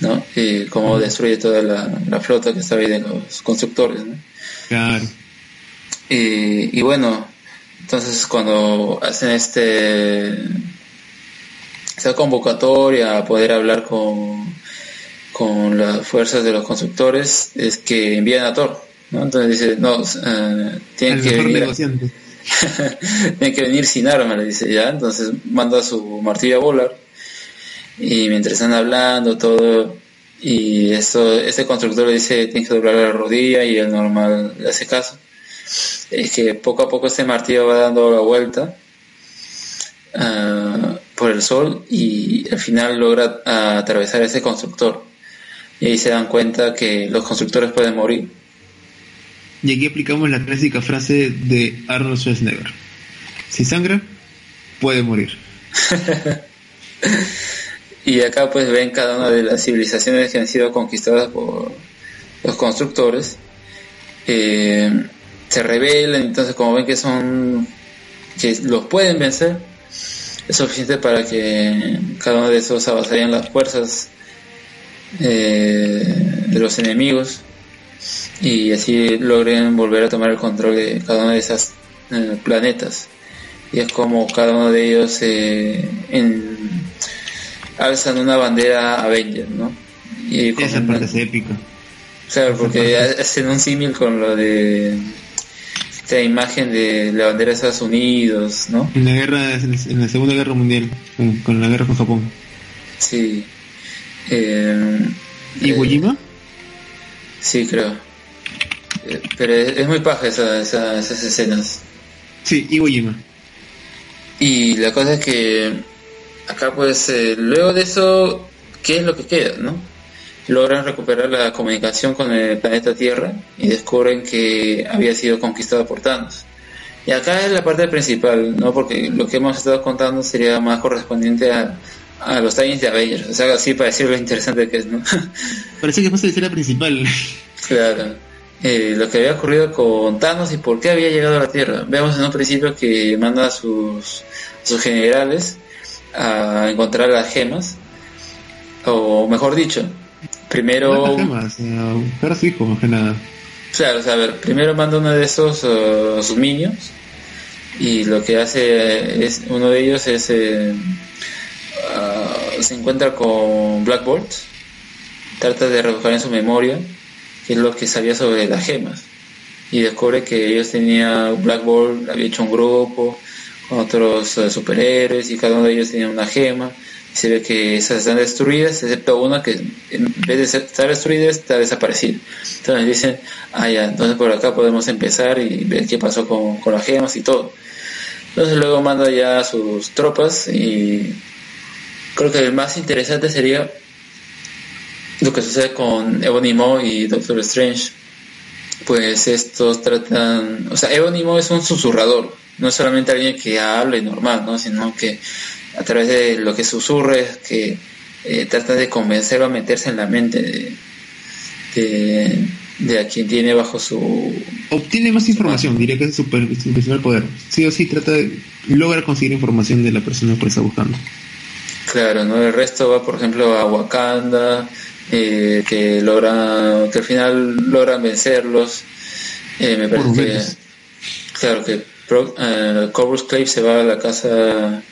¿no? Y cómo destruye toda la, flota que estaba ahí de los constructores, ¿no? Claro. y bueno, entonces cuando hacen este esta convocatoria a poder hablar con, con las fuerzas de los constructores es que envían a Thor, ¿no? Entonces dice, no, eh, tienen que venir *laughs* tienen que venir sin arma, le dice ya, entonces manda su martillo a volar y mientras están hablando todo y eso ese constructor le dice tienes que doblar la rodilla y el normal le hace caso es que poco a poco este martillo va dando la vuelta ah, por el sol y al final logra atravesar ese constructor y ahí se dan cuenta que los constructores pueden morir. Y aquí aplicamos la clásica frase de Arnold Schwarzenegger. Si sangra puede morir. *laughs* Y acá pues ven cada una de las civilizaciones que han sido conquistadas por los constructores. Eh, se rebelan, entonces como ven que son que los pueden vencer, es suficiente para que cada uno de esos avasallen las fuerzas eh, de los enemigos y así logren volver a tomar el control de cada uno de esos eh, planetas y es como cada uno de ellos eh, en, alzan una bandera Avenger, ¿no? Y Esa parte es épica. Claro, porque hacen un símil con lo de esta imagen de la bandera de Estados Unidos, ¿no? En la guerra, en la Segunda Guerra Mundial, con la guerra con Japón. Sí. Eh, ¿Iwo eh, Jima? sí, creo. Eh, pero es, muy paja esa, esas escenas. Sí, Iwo Jima. Y la cosa es que acá pues eh, luego de eso, ¿qué es lo que queda? ¿no? Logran recuperar la comunicación con el planeta Tierra y descubren que había sido conquistado por Thanos. Y acá es la parte principal, ¿no? Porque lo que hemos estado contando sería más correspondiente a, a los times de Avengers. O sea, así para decir lo interesante que es, ¿no? *laughs* Parece que fue la principal. *laughs* Claro. Eh, lo que había ocurrido con Thanos y por qué había llegado a la Tierra. Vemos en un principio que manda a sus, sus generales a encontrar las gemas, o mejor dicho, primero... gemas, su hijo, más que nada. Claro, o sea, a ver, primero manda uno de esos uh, sus niños y lo que hace es uno de ellos es eh, uh, se encuentra con Blackboard, trata de rebuscar en su memoria es lo que sabía sobre las gemas y descubre que ellos tenían Blackboard había hecho un grupo con otros eh, superhéroes y cada uno de ellos tenía una gema se ve que esas están destruidas excepto una que en vez de estar destruida está desaparecida. Entonces dicen ah ya entonces por acá podemos empezar y ver qué pasó con, con las gemas y todo entonces luego manda ya a sus tropas y creo que el más interesante sería lo que sucede con Ebony y Doctor Strange, pues estos tratan, o sea, Ebony es un susurrador, no es solamente alguien que habla y normal, ¿no? sino que a través de lo que susurre, que eh, trata de convencerlo a meterse en la mente de, de, a quien tiene bajo su... Obtiene más información, diría que es su, principal poder. Sí o sí trata de lograr conseguir información de la persona que está buscando. Claro, ¿no? El resto va, por ejemplo, a Wakanda, eh, que logra que al final logran vencerlos. Eh, me parece que claro que eh, Corvus Clave se va a la casa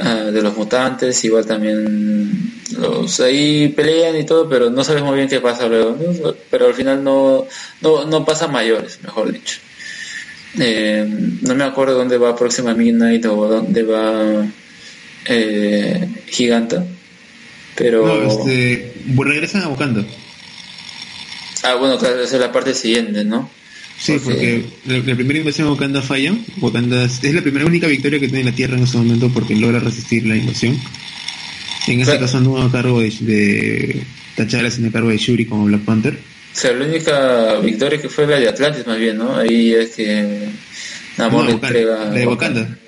eh, de los mutantes igual también los ahí pelean y todo pero no sabemos muy bien qué pasa luego pero al final no, no, no pasa mayores mejor dicho. No me acuerdo dónde va próxima Midnight o dónde va Giganta pero. No, este. Regresan a Wakanda. Ah, bueno, claro, esa es la parte siguiente, ¿no? Sí, porque, la, primera invasión a Wakanda falla. Wakanda es, la primera única victoria que tiene la Tierra en ese momento porque logra resistir la invasión. En ese caso no a cargo de, de T'Challa, sino a cargo de Shuri como Black Panther. O sea, la única victoria que fue la de Atlantis más bien, ¿no? Ahí es que Namor no, entrega... La de Wakanda.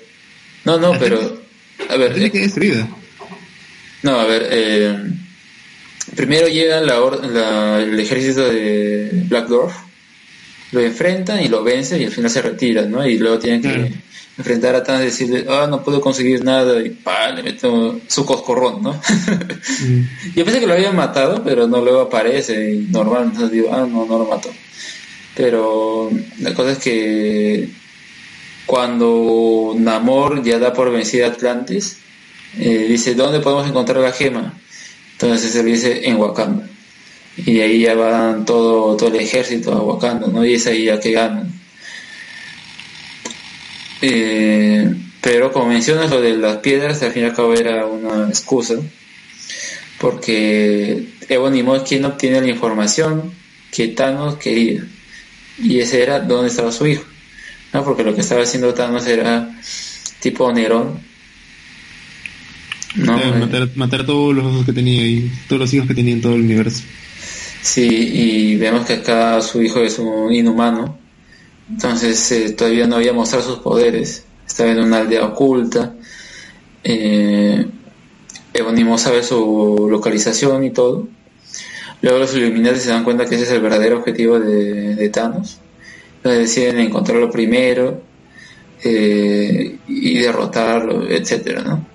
No, no, pero... A ver... Tiene que destruida. No, a ver, eh, primero llega la, el ejército de Black Dwarf, lo enfrentan y lo vencen y al final se retiran, ¿no? Y luego tienen que enfrentar a Thanos y decirle, ah, no puedo conseguir nada y pa, le meto su coscorrón, ¿no? Mm. *laughs* Yo pensé que lo habían matado, pero no luego aparece y normal, entonces digo, ah, no, no lo mató. Pero la cosa es que cuando Namor ya da por vencida Atlantis, eh, dice, ¿dónde podemos encontrar la gema? Entonces se dice en Wakanda. Y ahí ya van todo, todo el ejército a Wakanda, ¿no? Y es ahí ya que ganan. Eh, pero como mencionas lo de las piedras, al fin y al cabo era una excusa. porque Ebony es quien obtiene la información que Thanos quería. Y ese era dónde estaba su hijo. ¿No? Porque lo que estaba haciendo Thanos era tipo Nerón. ¿no? matar, matar todos los hijos que tenía y todos los hijos que tenía en todo el universo. Sí, y vemos que acá su hijo es un inhumano. Entonces eh, todavía no había mostrado sus poderes. Estaba en una aldea oculta. Eh, Ebonimo sabe su localización y todo. Luego los Illuminati se dan cuenta que ese es el verdadero objetivo de, Thanos. Deciden encontrarlo primero eh, y derrotarlo, etcétera, ¿no?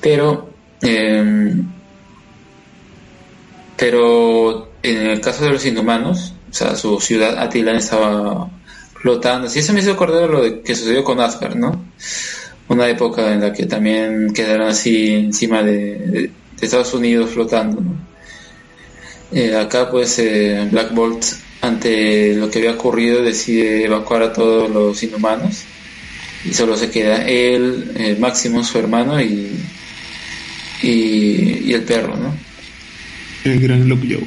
Pero, em, pero en el caso de los inhumanos, o sea, su ciudad Attilan estaba flotando. Sí, eso me hizo acordar lo de que sucedió con Asgard, ¿no? Una época en la que también quedaron así encima de, Estados Unidos flotando. Eh, acá pues eh, Black Bolt ante lo que había ocurrido decide evacuar a todos los inhumanos y solo se queda él, eh, Máximo, su hermano y, y, el perro, ¿no? El gran Joe.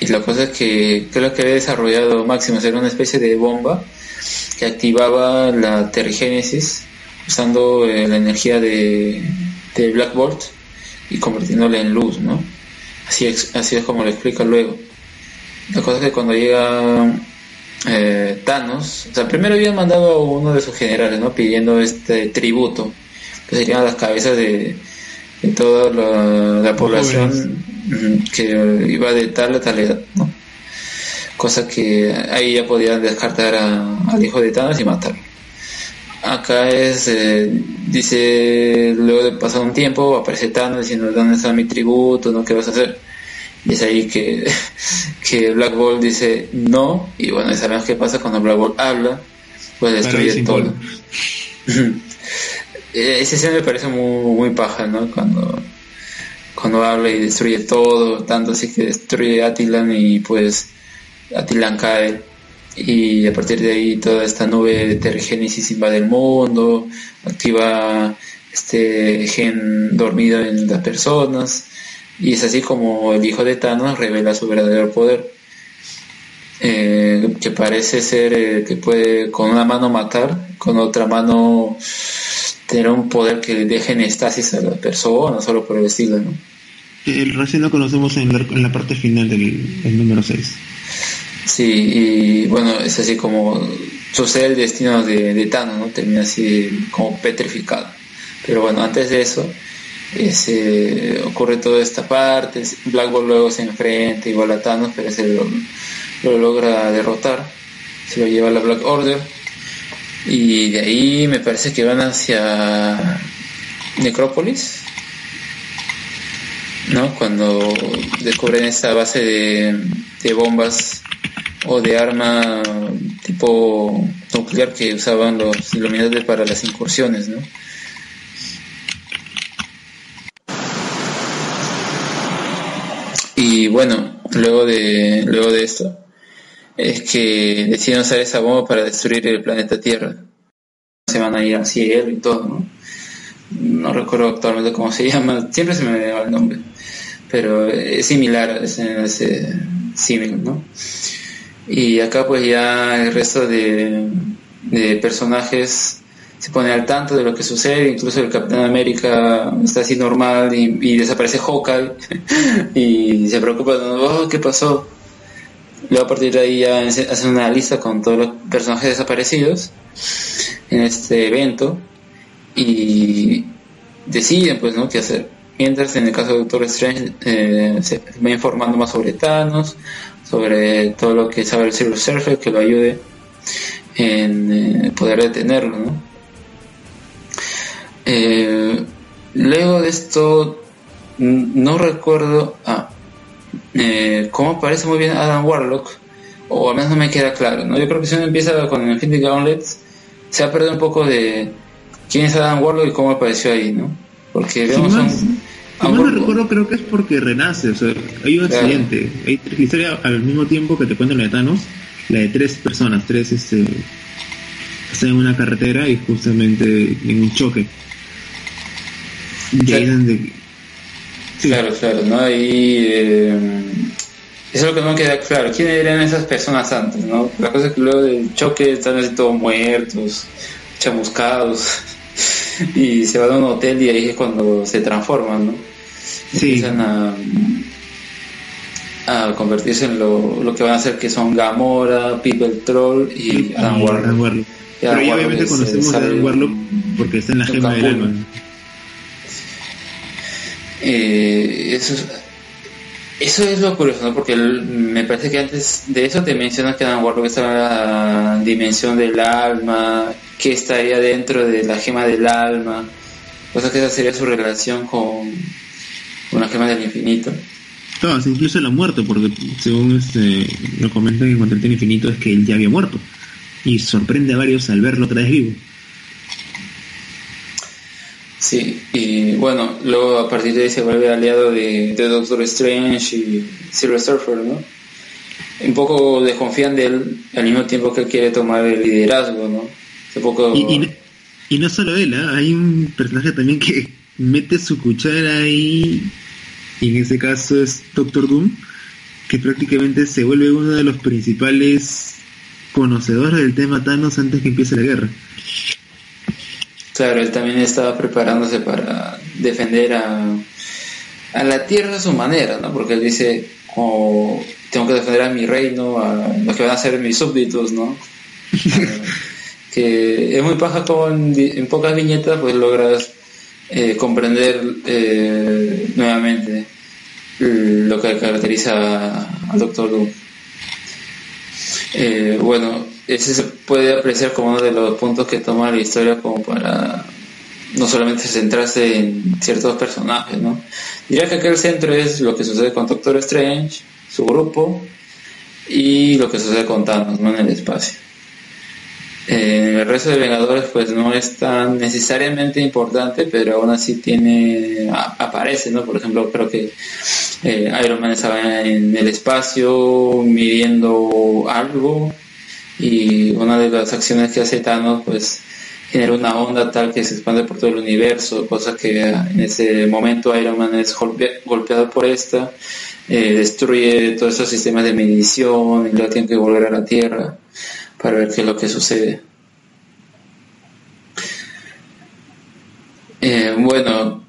Y la cosa es que creo que había desarrollado Máximo era una especie de bomba que activaba la terigénesis usando la energía de, de Black Bolt y convirtiéndola en luz, ¿no? Así es, así es como lo explica luego. La cosa es que cuando llega eh, Thanos, o sea, primero habían mandado a uno de sus generales, ¿no? Pidiendo este tributo, que serían las cabezas de, toda la, población que iba de tal a tal edad, ¿no? Cosa que ahí ya podían descartar al hijo de Thanos y matarlo. Acá es, eh, dice, luego de pasar un tiempo, aparece Thanos diciendo, ¿dónde está mi tributo? ¿no? ¿Qué vas a hacer? Y es ahí que, *laughs* que Black Bolt dice no, y bueno, sabemos qué pasa cuando Black Bolt habla, pues destruye todo. *laughs* Ese escena me parece muy, muy paja, ¿no? Cuando, cuando habla y destruye todo, tanto así que destruye Attilan y pues Attilan cae y a partir de ahí toda esta nube de tergénesis invade el mundo, activa este gen dormido en las personas y es así como el hijo de Thanos revela su verdadero poder, eh, que parece ser eh, que puede con una mano matar, con otra mano tener un poder que deje en estasis a la persona, solo por el estilo, ¿no? El recién lo conocemos en la, parte final del, número 6. Sí, y bueno, es así como sucede el destino de, de Thanos, ¿no? Termina así como petrificado. Pero bueno, antes de eso, ese, ocurre toda esta parte. Black Bolt luego se enfrenta igual a Thanos, pero ese lo, lo logra derrotar. Se lo lleva a la Black Order. Y de ahí me parece que van hacia Necrópolis. ¿no? Cuando descubren esa base de, bombas o de arma tipo nuclear que usaban los iluminantes para las incursiones, ¿no? Y bueno, luego de, luego de esto, es que deciden usar esa bomba para destruir el planeta Tierra. Se van a ir al cielo y todo, ¿no? No recuerdo actualmente cómo se *laughs* llama, siempre se me va el nombre pero es similar a ese, ese símil, ¿no? Y acá pues ya el resto de, personajes se pone al tanto de lo que sucede, incluso el Capitán América está así normal y, desaparece Hawkeye *laughs* y se preocupa, oh, ¿qué pasó? Luego a partir de ahí ya hacen una lista con todos los personajes desaparecidos en este evento y deciden pues, ¿no? ¿Qué hacer? Mientras en el caso de Doctor Strange eh, se va informando más sobre Thanos, sobre todo lo que sabe el Silver Surfer que lo ayude en eh, poder detenerlo. ¿no? Eh, luego de esto, no recuerdo ah, cómo aparece muy bien Adam Warlock, o al menos no me queda claro. ¿no? Yo creo que si uno empieza con el Infinity Gauntlet, se ha perdido un poco de quién es Adam Warlock y cómo apareció ahí, ¿no? Porque vemos un, no recuerdo, creo que es porque renace. O sea, hay un accidente. Hay la historia al mismo tiempo que te cuentan la de Thanos, la de tres personas, tres este, están en una carretera y justamente en un choque. Y ahí donde. Claro, claro, ¿no? Y eh, eso es lo que no queda claro. ¿Quiénes eran esas personas antes, no? La cosa es que luego del choque están así todos muertos, chamuscados, *laughs* y se van a un hotel y ahí es cuando se transforman, ¿no? Empiezan a, a convertirse en lo, lo que van a ser que son Gamora, People Troll y Adam Warlock. Pero ya obviamente conocemos a Adam Warlock porque está en la gema del alma. Eh, eso, es, eso es lo curioso, ¿no? Porque me parece que antes de eso te mencionas que Adam Warlock estaba la dimensión del alma, que estaría dentro de la gema del alma, o sea que esa sería su relación con, la gema del infinito. Claro, incluso él ha muerto, porque según este, lo comentan en tema infinito es que él ya había muerto. Y sorprende a varios al verlo otra vivo. Sí, y bueno, luego a partir de ahí se vuelve aliado de, Doctor Strange y Silver Surfer, ¿no? Un poco desconfían de él al mismo tiempo que quiere tomar el liderazgo, ¿no? Un poco... y, no solo él, ¿eh? hay un personaje también que mete su cuchara ahí, y en ese caso es Doctor Doom, que prácticamente se vuelve uno de los principales conocedores del tema Thanos antes que empiece la guerra. Claro, él también estaba preparándose para defender a, a la tierra a su manera, ¿no? Porque él dice, oh, tengo que defender a mi reino, a los que van a ser mis súbditos, ¿no? *laughs* que es muy paja como en, pocas viñetas pues logras eh, comprender eh, nuevamente lo que caracteriza al Doctor Doom. Eh, bueno, ese se puede apreciar como uno de los puntos que toma la historia como para no solamente centrarse en ciertos personajes, ¿no? Diría que aquel centro es lo que sucede con Doctor Strange, su grupo, y lo que sucede con Thanos, ¿no? En el espacio. El resto de Vengadores pues no es tan necesariamente importante, pero aún así tiene aparece, ¿no? Por ejemplo, creo que eh, Iron Man estaba en el espacio midiendo algo y una de las acciones que hace Thanos pues genera una onda tal que se expande por todo el universo, cosa que en ese momento Iron Man es golpeado por esta, eh, destruye todos esos sistemas de medición y luego tiene que volver a la Tierra para ver qué es lo que sucede. Eh, bueno,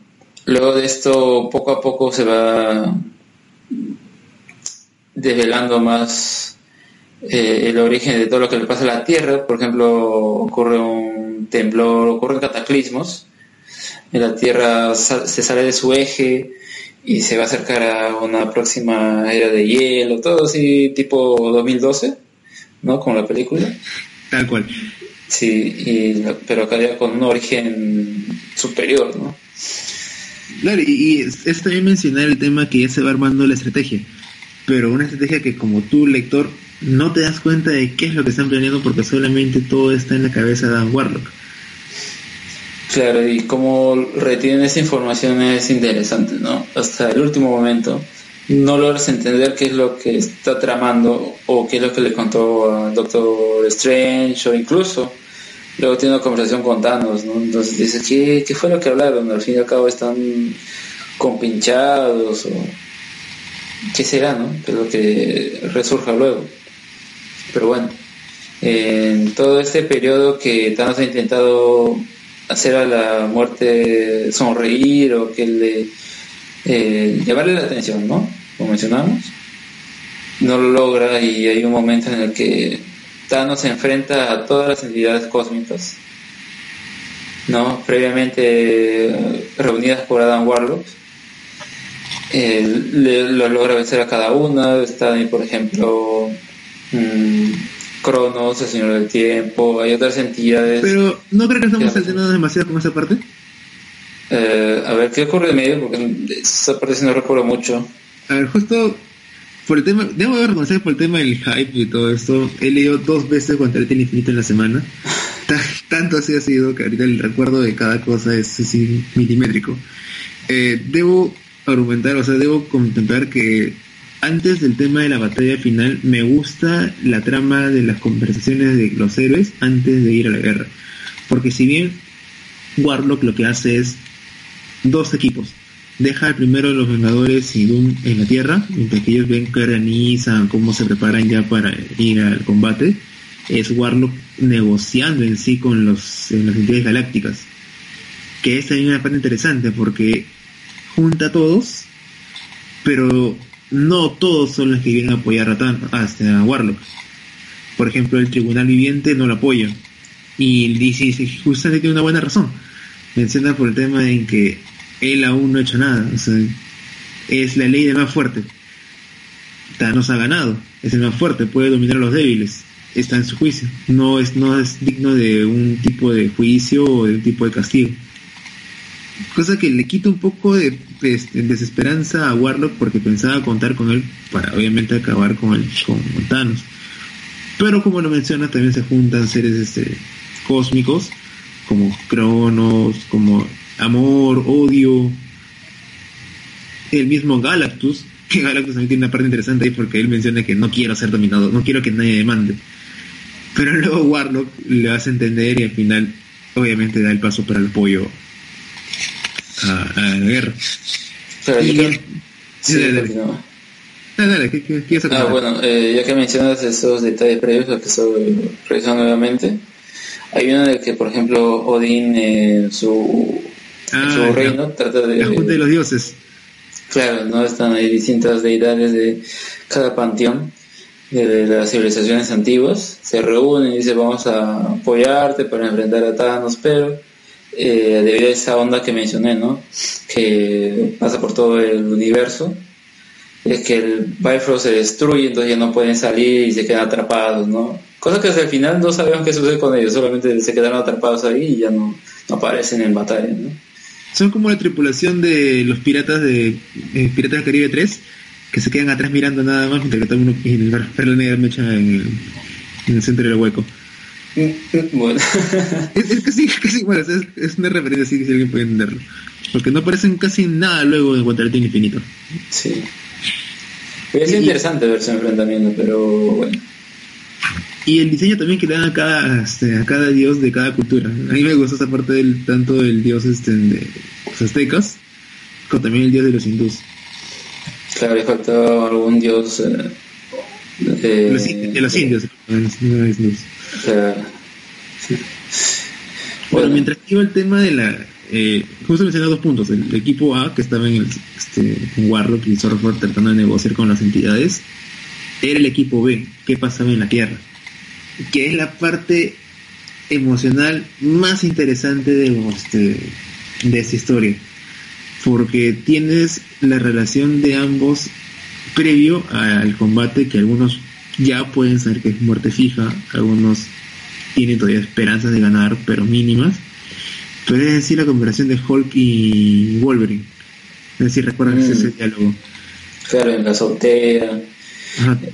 luego de esto poco a poco se va desvelando más eh, el origen de todo lo que le pasa a la Tierra. Por ejemplo, ocurre un temblor, ocurren cataclismos. La Tierra se sale de su eje y se va a acercar a una próxima era de hielo, todo así tipo 2012, ¿no? Con la película. Tal cual. Sí, pero acá ya con un origen superior, ¿no? Claro, y, es, también mencionar el tema que ya se va armando la estrategia, pero una estrategia que como tú, lector, no te das cuenta de qué es lo que están planeando porque solamente todo está en la cabeza de Dan Warlock. Claro, y cómo retienen esa información es interesante, ¿no? Hasta el último momento no logras entender qué es lo que está tramando o qué es lo que le contó a Doctor Strange o incluso luego tiene una conversación con Thanos, ¿no? Entonces dice, ¿qué, ¿qué fue lo que hablaron? Al fin y al cabo están compinchados o qué será, ¿no? Que es lo que resurja luego. Pero bueno, en todo este periodo que Thanos ha intentado hacer a la muerte sonreír o que le eh, llamarle la atención, ¿no? Como mencionamos, no lo logra y hay un momento en el que Thanos se enfrenta a todas las entidades cósmicas, ¿no? Previamente reunidas por Adam Warlock. lo logra vencer a cada una. Está ahí, por ejemplo, mmm, Cronos, el Señor del Tiempo, hay otras entidades. Pero, ¿no creo que estamos saltando demasiado con esa parte? Eh, a ver, ¿qué ocurre en medio? Porque esa parte sí no recuerdo mucho. A ver, justo por el tema, debo reconocer por el tema del hype y todo esto, he leído dos veces el Infinito en la semana. *laughs* Tanto así ha sido que ahorita el recuerdo de cada cosa es así milimétrico. Eh, debo argumentar, o sea, debo contemplar que antes del tema de la batalla final me gusta la trama de las conversaciones de los héroes antes de ir a la guerra. Porque si bien Warlock lo que hace es dos equipos, deja primero a los Vengadores y Doom en la Tierra, mientras que ellos ven que organizan, cómo se preparan ya para ir al combate, es Warlock negociando en sí con los, las entidades galácticas. Que es también una parte interesante porque junta a todos, pero no todos son los que a apoyar a, Tan, a Warlock. Por ejemplo, el Tribunal Viviente no lo apoya. Y dice, justamente tiene una buena razón. Menciona por el tema en que él aún no ha hecho nada. Es la ley de más fuerte. Thanos ha ganado, es el más fuerte, puede dominar a los débiles, está en su juicio. No es, no es digno de un tipo de juicio o de un tipo de castigo. Cosa que le quita un poco de, desesperanza a Warlock porque pensaba contar con él para obviamente acabar con, el, con Thanos. Pero como lo menciona, también se juntan seres este, cósmicos como Cronos, como Amor, Odio, el mismo Galactus, *laughs* que Galactus también tiene una parte interesante ahí porque él menciona que no quiero ser dominado, no quiero que nadie demande. Pero *laughs* luego Warlock le hace entender y al final obviamente da el paso para el apoyo a, la guerra. Ah, bueno, eh, ya que mencionas esos detalles previos, lo que estoy revisando nuevamente, hay uno de que, por ejemplo, Odín en su, ah, su reino trata de... La Junta de los Dioses. Claro, ¿no? Están ahí distintas deidades de cada panteón de las civilizaciones antiguas. Se reúnen y dicen, vamos a apoyarte para enfrentar a Thanos, pero eh, debido a esa onda que mencioné, ¿no? Que pasa por todo el universo es que el Bifrost se destruye, entonces ya no pueden salir y se quedan atrapados, ¿no? Cosa que hasta el final no sabemos qué sucede con ellos, solamente se quedaron atrapados ahí y ya no, aparecen en batalla, ¿no? Son como la tripulación de los piratas de eh, Piratas del Caribe 3, que se quedan atrás mirando nada más mientras que todo y el perla negra mecha en el, en el centro del hueco. Bueno. es, casi, casi, bueno, es, es una referencia así que si alguien puede entenderlo. Porque no aparecen casi nada luego de encontrar el infinito. Sí. Es interesante ver ese enfrentamiento, pero bueno. Y el diseño también que le dan a cada, este, a cada dios de cada cultura. A mí me gusta esa parte del, tanto del dios este, de los aztecas, como también el dios de los hindús. Claro, le falta algún dios eh, de, los, indios, Bueno, mientras iba el tema de la eh, justo mencioné dos puntos. El, equipo A, que estaba en, el, este, en Warlock y Sorrow tratando de negociar con las entidades, era el equipo B, que pasaba en la Tierra. Que es la parte emocional más interesante de, este, de esta historia. Porque tienes la relación de ambos previo al combate que algunos ya pueden saber que es muerte fija, algunos tienen todavía esperanzas de ganar, pero mínimas Podría decir la conversación de Hulk y Wolverine. Es decir, recuerdan mm. ese diálogo. Claro, en la azotea.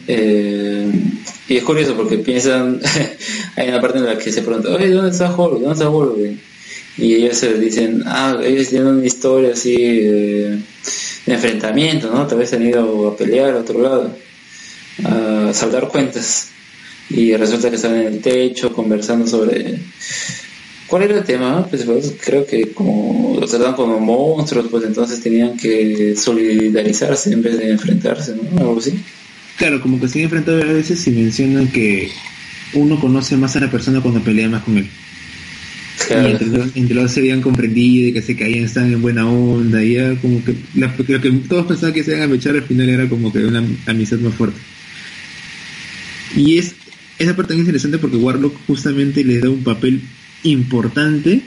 Eh, y es curioso porque piensan, *laughs* hay una parte en la que se pregunta, oye, ¿dónde está Hulk? ¿Dónde está Wolverine? Y ellos se dicen, ah, ellos tienen una historia así de, enfrentamiento, ¿no? Tal vez han ido a pelear a otro lado, a saldar cuentas. Y resulta que están en el techo conversando sobre ¿Cuál era el tema? Pues, pues, creo que como los tratan como monstruos, pues entonces tenían que solidarizarse en vez de enfrentarse, ¿no? Algo así. Claro, como que se han enfrentado a veces y mencionan que uno conoce más a la persona cuando pelea más con él. Claro. Y entre los, se habían comprendido y que se caían, estaban en buena onda, y ya como que lo que todos pensaban que se iban a mechar al final era como que una amistad más fuerte. Y es esa parte tan interesante porque Warlock justamente le da un papel importante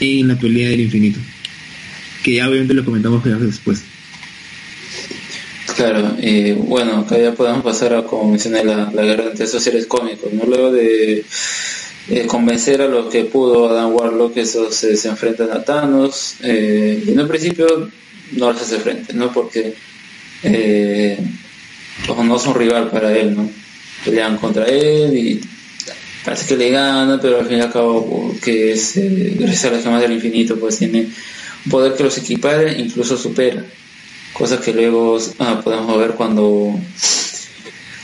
en la pelea del infinito. Que ya obviamente lo comentamos después. Claro, bueno, acá ya podemos pasar a, como mencioné, la, guerra entre esos seres cómicos, ¿no? Luego de convencer a los que pudo Adam Warlock, esos se, se enfrentan a Thanos, eh, en un principio no les hace frente, ¿no? Porque eh, no son rival para él, ¿no? Pelean contra él y parece que le gana, pero al fin y al cabo, que es, eh, gracias a las gemas del infinito, pues tiene un poder que los equipara, incluso supera. Cosa que luego ah, podemos ver cuando,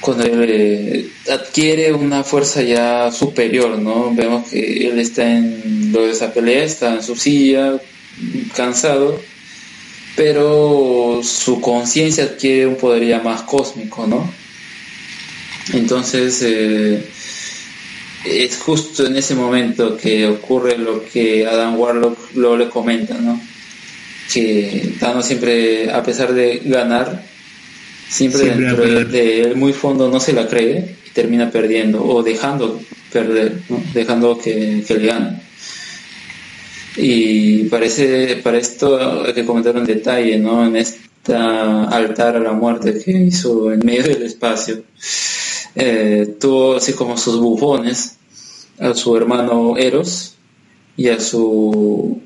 cuando él eh, adquiere una fuerza ya superior, ¿no? Vemos que él está en lo de esa pelea, está en su silla, cansado, pero su conciencia adquiere un poder ya más cósmico, ¿no? Entonces, eh, es justo en ese momento que ocurre lo que Adam Warlock luego le comenta, ¿no? Que Thanos siempre, a pesar de ganar, siempre, dentro de, muy fondo no se la cree y termina perdiendo o dejando perder, ¿no? dejando que, que le ganen. Y parece, para esto hay que comentar un detalle, ¿no? En esta altar a la muerte que hizo en medio del espacio, eh, tuvo así como sus bufones a su hermano Eros y a su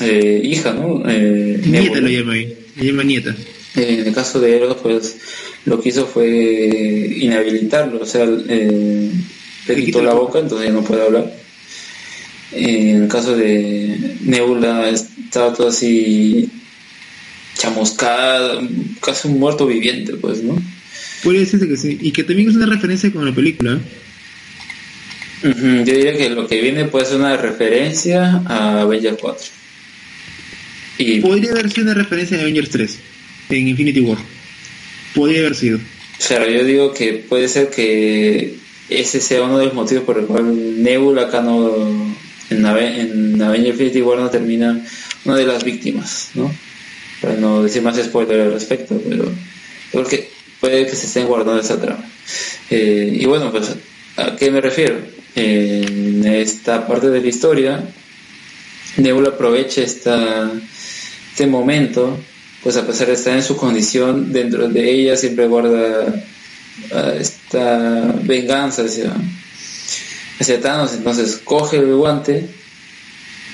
eh, hija, ¿no? Eh, nieta lo llama ahí, llama nieta. en el caso de Eros, pues lo que hizo fue inhabilitarlo, o sea, le quitó la boca, entonces ya no puede hablar. En el caso de Nebula estaba todo así chamuscada, casi un muerto viviente, pues, ¿no? Puede decirse que sí, y que también es una referencia con la película. Yo diría que lo que viene puede ser una referencia a Avengers 4. Y... Podría haber sido una referencia a Avengers 3, en Infinity War. Podría haber sido. Claro, yo digo que puede ser que ese sea uno de los motivos por el cual Nebula acá no. En, en Avengers Infinity War no termina una de las víctimas, ¿no? Para no decir más spoiler al respecto, pero porque puede que se estén guardando esa trama. Eh, y bueno, pues, ¿a qué me refiero? en esta parte de la historia, Nebula aprovecha esta, este momento, pues a pesar de estar en su condición, dentro de ella siempre guarda ah, esta venganza hacia, hacia Thanos, entonces coge el guante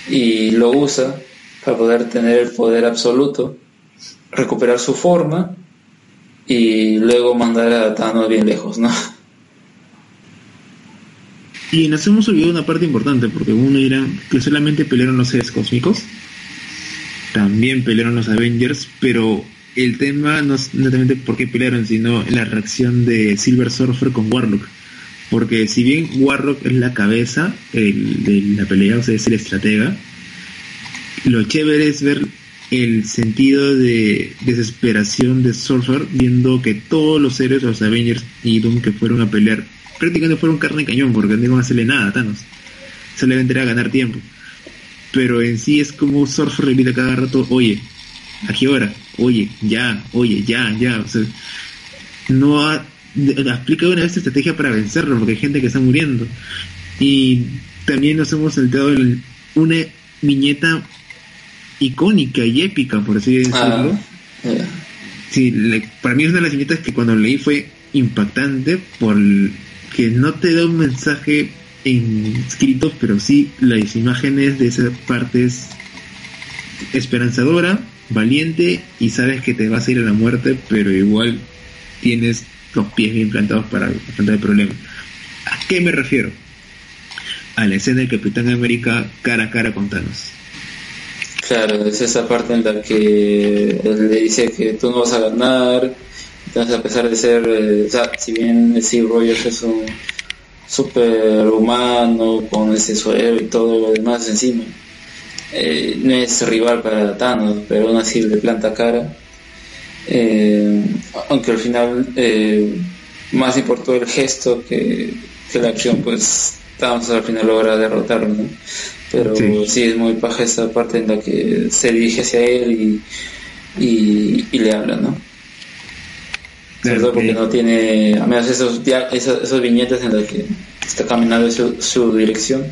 y lo usa para poder tener el poder absoluto, recuperar su forma y luego mandar a Thanos bien lejos, ¿no? Y nos hemos olvidado una parte importante, porque uno dirá que solamente pelearon los seres cósmicos, también pelearon los Avengers, pero el tema no es netamente por qué pelearon, sino la reacción de Silver Surfer con Warlock. Porque si bien Warlock es la cabeza de la pelea, o sea, es el estratega, lo chévere es ver el sentido de desesperación de Surfer viendo que todos los seres, los Avengers y Doom que fueron a pelear prácticamente fueron carne y cañón, porque no iban a hacerle nada a Thanos. Se le vendría a ganar tiempo. Pero en sí es como Surfer repite cada rato, oye, ¿a qué hora? Oye, ya, oye, ya, ya. O sea, no ha, explicado una vez estrategia para vencerlo, porque hay gente que está muriendo. Y también nos hemos saltado una viñeta icónica y épica, por así decirlo. Ah, sí, para mí es una de las viñetas que cuando leí fue impactante por que no te da un mensaje en escrito, pero sí las imágenes de esa parte es esperanzadora, valiente y sabes que te vas a ir a la muerte, pero igual tienes los pies bien plantados para afrontar el problema. ¿A qué me refiero? A la escena del Capitán América cara a cara con Thanos. Claro, es esa parte en la que él le dice que tú no vas a ganar, entonces, a pesar de ser, eh, si bien Steve Rogers es un super humano con ese suelo y todo lo demás encima, eh, no es rival para Thanos, pero aún así le planta cara. Eh, aunque al final más importó el gesto que, la acción, pues Thanos al final logra derrotarlo, ¿no? Pero sí. es muy paja esa parte en la que se dirige hacia él y, y, y le habla, ¿no? Porque no tiene, a menos esos, esos, viñetas en las que está caminando su, su dirección,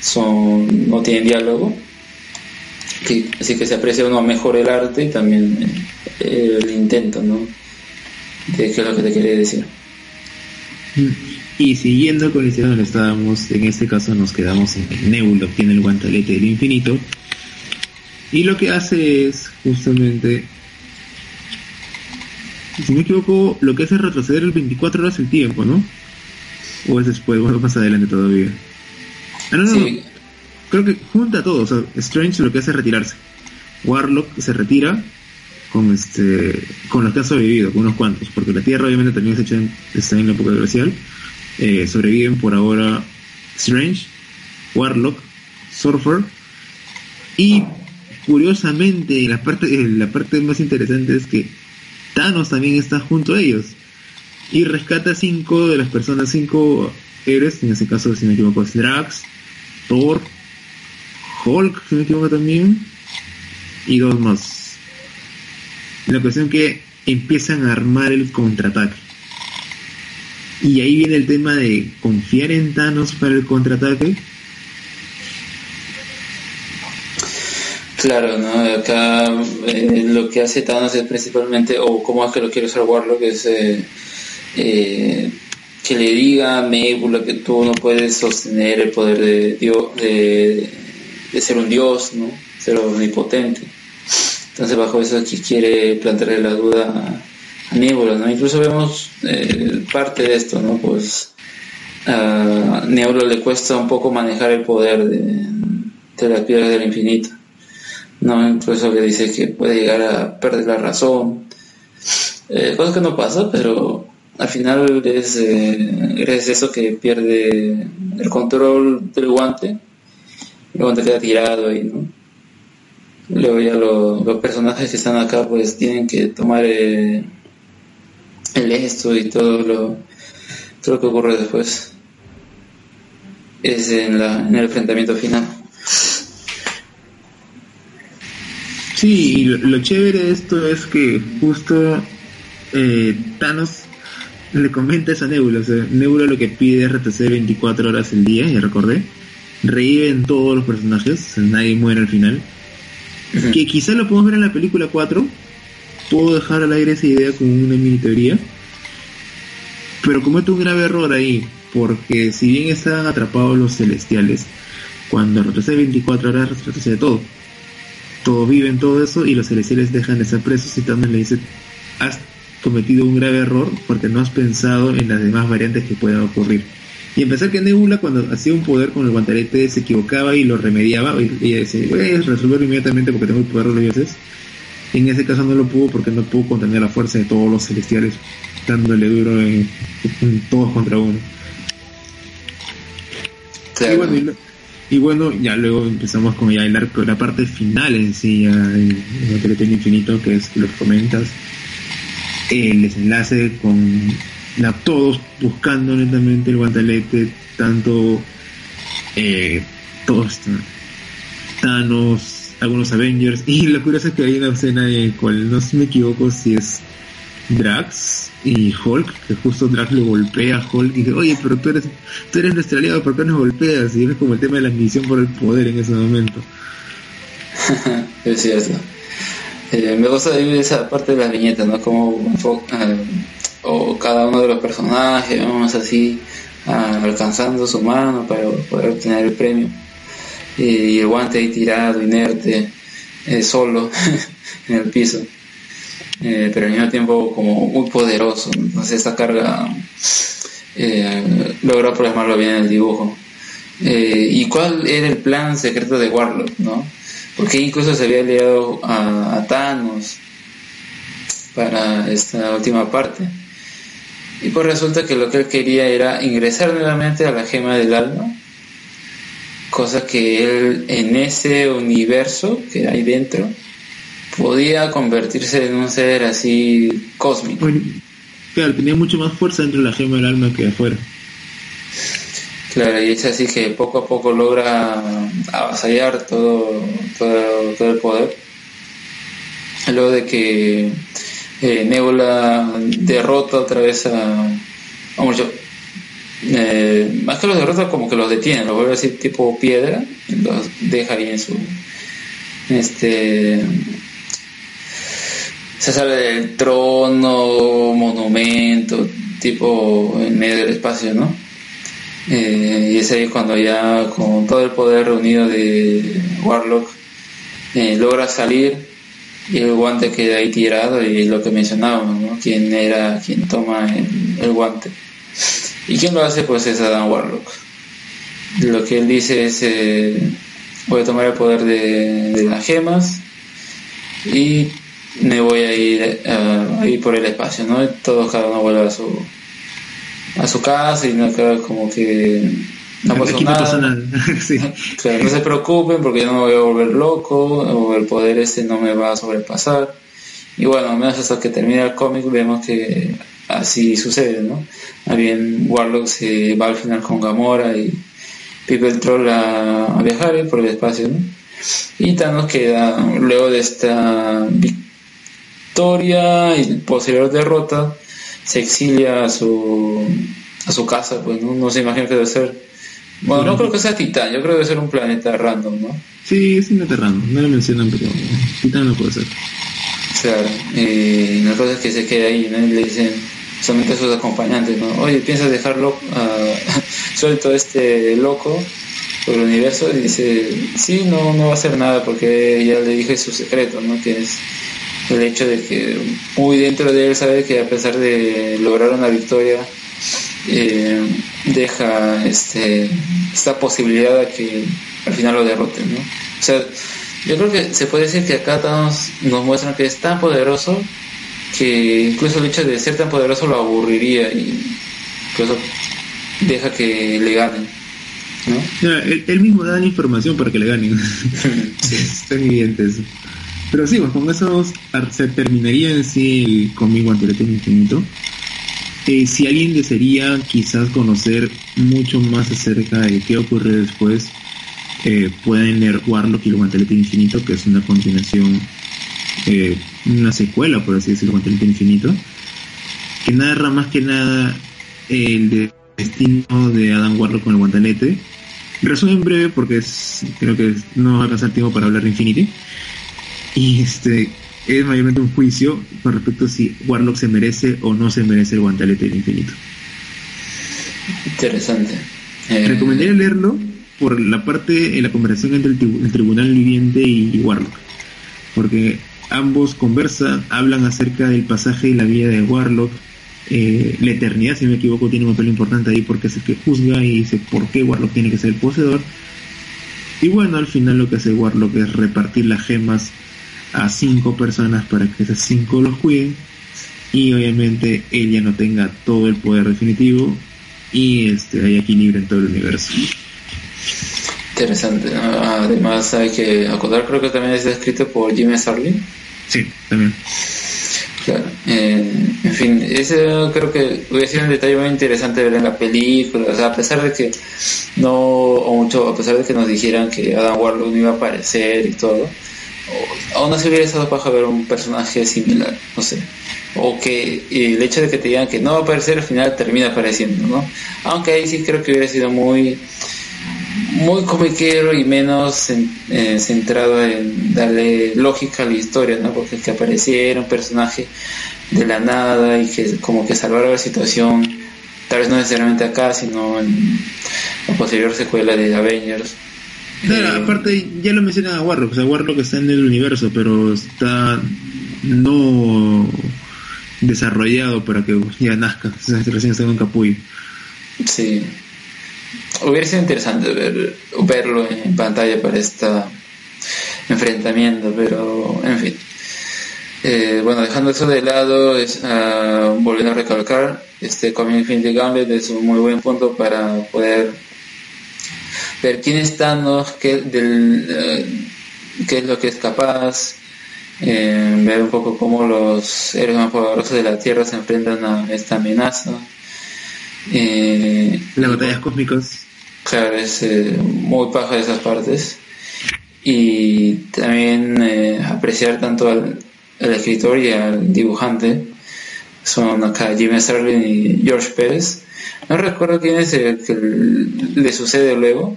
son no tienen diálogo. así que se aprecia uno mejor el arte y también eh, el intento, ¿no? De qué es lo que te quiere decir. Y siguiendo con el donde estábamos, en este caso nos quedamos en el Nebula, tiene el guantelete del infinito. Y lo que hace es justamente si no me equivoco, lo que hace es retroceder el 24 horas el tiempo, ¿no? O es después, o más adelante todavía. Ah, no, no, Creo que junta todo. O sea, Strange lo que hace es retirarse. Warlock se retira con este con los que han sobrevivido, con unos cuantos, porque la Tierra obviamente también hecho en, está en la época glacial. Eh, sobreviven por ahora Strange, Warlock, Surfer y curiosamente, la parte, la parte más interesante es que Thanos también está junto a ellos y rescata cinco de las personas, cinco héroes, en ese caso, si me equivoco, es Drax, Thor, Hulk, si me equivoco también, y dos más. La cuestión que empiezan a armar el contraataque. Y ahí viene el tema de confiar en Thanos para el contraataque. Claro, ¿no? Acá eh, lo que hace Thanos es principalmente, o cómo es que lo quiere usar Warlock, es eh, eh, que le diga a Nebula que tú no puedes sostener el poder de, Dios, de, ser un dios, ¿no? Ser omnipotente. Entonces bajo eso aquí quiere plantearle la duda a, Nebula, ¿no? Incluso vemos eh, parte de esto, ¿no? Pues a Nebula le cuesta un poco manejar el poder de, las piedras del infinito, ¿no? Incluso le dice que puede llegar a perder la razón. Eh, cosa que no pasa, pero al final es, eh, es eso que pierde el control del guante. El guante queda tirado ahí, ¿no? Luego ya los personajes que están acá pues tienen que tomar eh, el esto y todo lo, todo lo que ocurre después. Es en, la, en el enfrentamiento final. Sí, y lo, chévere de esto es que justo eh, Thanos le comenta esa Nebula. O sea, Nebula lo que pide es retroceder 24 horas el día, ya recordé. Reviven todos los personajes, nadie muere al final. Que *clears throat* quizá lo podemos ver en la película 4. Puedo dejar al aire esa idea como una mini teoría. Pero comete un grave error ahí, porque si bien están atrapados los celestiales, cuando retrocede 24 horas retrocede todo. Todo vive en todo eso y los celestiales dejan de ser presos y también le dice, cometido un grave error porque no has pensado en las demás variantes que puedan ocurrir. Y empezar que Nebula cuando hacía un poder con el guantelete se equivocaba y lo remediaba, y ella decía, voy a resolverlo inmediatamente porque tengo el poder de los dioses. En ese caso no lo pudo porque no pudo contener la fuerza de todos los celestiales, dándole duro en, todos contra uno. Y, bueno, ya luego empezamos con ya el arco, la parte final en sí, ya el guantelete infinito, que es lo que comentas el desenlace con la, todos buscando lentamente el guantelete, tanto eh, todos Thanos, algunos Avengers, y lo curioso es que hay una escena en la cual no me equivoco si es Drax y Hulk, que justo Drax lo golpea a Hulk y dice, oye, pero tú eres, tú eres nuestro aliado, ¿por qué nos golpeas? Y es como el tema de la ambición por el poder en ese momento. *laughs* es cierto. Eh, me gusta esa parte de las viñetas, ¿no? Como eh, o cada uno de los personajes, vamos así, alcanzando su mano para poder obtener el premio. Y, el guante ahí tirado, inerte, eh, solo, *laughs* en el piso. pero al mismo tiempo como muy poderoso. Entonces esta carga logra plasmarlo bien en el dibujo. ¿Y cuál era el plan secreto de Warlock, no? porque incluso se había aliado a, Thanos para esta última parte. Y pues resulta que lo que él quería era ingresar nuevamente a la gema del alma, cosa que él en ese universo que hay dentro podía convertirse en un ser así cósmico. claro, tenía mucho más fuerza dentro de la gema del alma que afuera. Claro, y es así que poco a poco logra avasallar todo, todo, el poder. Luego de que eh, Nebula derrota otra vez a, vamos yo, eh, más que los derrota como que los detiene, los vuelve a decir tipo piedra, los deja ahí en su este se sale del trono, monumento, tipo en medio del espacio, ¿no? Eh, y es ahí cuando ya con todo el poder reunido de Warlock eh, logra salir y el guante queda ahí tirado y lo que mencionábamos, ¿no? Quién era quien toma el, guante. Y quien lo hace pues es Adam Warlock. Lo que él dice es eh, voy a tomar el poder de, las gemas y me voy a ir, a ir por el espacio, ¿no? Todos cada uno vuelve a su a su casa y no queda como que no pasó nada. no se preocupen porque yo no me voy a volver loco, o el poder ese no me va a sobrepasar. Y bueno, al menos hasta que termine el cómic vemos que así sucede, ¿no? Bien Warlock se va al final con Gamora y el Troll a, viajar por el espacio, ¿no? Y Thanos queda, luego de esta victoria y posterior derrota, se exilia a su, a su casa, pues no, no se imagina que debe ser. Bueno, no creo que sea Titán, yo creo que debe ser un planeta random, ¿no? Sí, es un planeta random, no lo mencionan, pero Titán no puede ser. Claro, y la cosa es que se queda ahí, ¿no? Y le dicen, solamente a sus acompañantes, ¿no? Oye, ¿piensas dejarlo uh, *laughs* suelto este loco por el universo? Y dice, sí, no, no va a hacer nada porque ya le dije su secreto, ¿no? Que es el hecho de que muy dentro de él sabe que a pesar de lograr una victoria, eh, deja este, esta posibilidad de que al final lo derroten, ¿no? O sea, yo creo que se puede decir que acá nos, nos muestran que es tan poderoso que incluso el hecho de ser tan poderoso lo aburriría y incluso deja que le ganen. ¿no? él, mismo da la información para que le ganen. *laughs* evidente eso. Pero sí, pues con eso se terminaría en sí el cómic Guantelete Infinito. Eh, si alguien desearía quizás conocer mucho más acerca de qué ocurre después, eh, pueden leer Warlock y el Guantelete Infinito, que es una continuación, eh, una secuela, por así decirlo, Guantelete Infinito, que narra más que nada el destino de Adam Warlock con el Guantelete. Resumen breve porque creo que no va a pasar tiempo para hablar de Infinity. Y este es mayormente un juicio con respecto a si Warlock se merece o no se merece el guantelete del infinito. Interesante. Eh... Recomendaría leerlo por la parte en la conversación entre el, tribunal viviente y, Warlock. Porque ambos conversan, hablan acerca del pasaje y la vida de Warlock. Eh, la eternidad, si no me equivoco, tiene un papel importante ahí porque es el que juzga y dice por qué Warlock tiene que ser el poseedor. Y bueno, al final lo que hace Warlock es repartir las gemas a cinco personas para que esas cinco los cuiden y obviamente ella no tenga todo el poder definitivo y este haya equilibrio en todo el universo. Interesante. Además hay que acordar, creo que también es escrito por Jimmy Sarlin. Sí, también. Claro. Eh, en fin, ese creo que hubiera sido un detalle muy interesante ver en la película. O sea, a pesar de que no, o mucho, a pesar de que nos dijeran que Adam Warlock no iba a aparecer y todo, aún así hubiera estado paja ver un personaje similar, no sé. O que el hecho de que te digan que no va a aparecer al final termina apareciendo, ¿no? Aunque ahí sí creo que hubiera sido muy muy comiquero y menos eh, centrado en darle lógica a la historia, ¿no? Porque que apareciera un personaje de la nada y que como que salvara la situación, tal vez no necesariamente acá, sino en la posterior secuela de Avengers, Claro, aparte ya lo menciona Warlock, o sea, Warlock está en el universo, pero está no desarrollado para que ya nazca, o sea, recién está en un capullo. Sí. Hubiera sido interesante ver, verlo en pantalla para este enfrentamiento, pero en fin. Eh, bueno, dejando eso de lado, es, uh, volviendo a recalcar, este Comic Infinity Gauntlet es un muy buen punto para poder ver quién es Thanos, qué, del, eh, qué es lo que es capaz, eh, ver un poco cómo los héroes más poderosos de la Tierra se enfrentan a esta amenaza. Eh, Las batallas cósmicas. Claro, es muy paja de esas partes. Y también apreciar tanto al, escritor y al dibujante. Son acá Jimmy Starlin y George Pérez. No recuerdo quién es el que le sucede luego,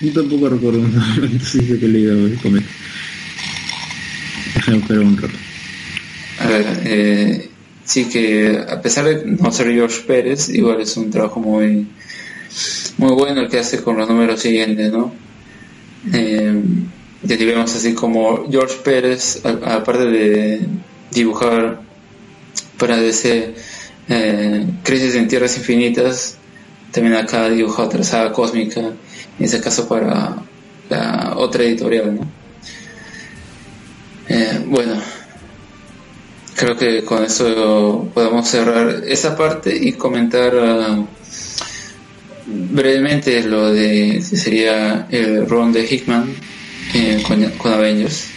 yo tampoco recuerdo, *laughs* sí sé que. Déjame esperar un rato. A ver, eh, sí que a pesar de no ser George Pérez, igual es un trabajo muy muy bueno el que hace con los números siguientes, ¿no? Eh, ya vemos así como George Pérez, aparte de dibujar para DC eh, Crisis en Tierras Infinitas, también acá dibuja otra saga cósmica en ese caso para la otra editorial, ¿no? Eh, bueno, creo que con eso podemos cerrar esa parte y comentar uh, brevemente lo de sería el run de Hickman eh, con Avengers.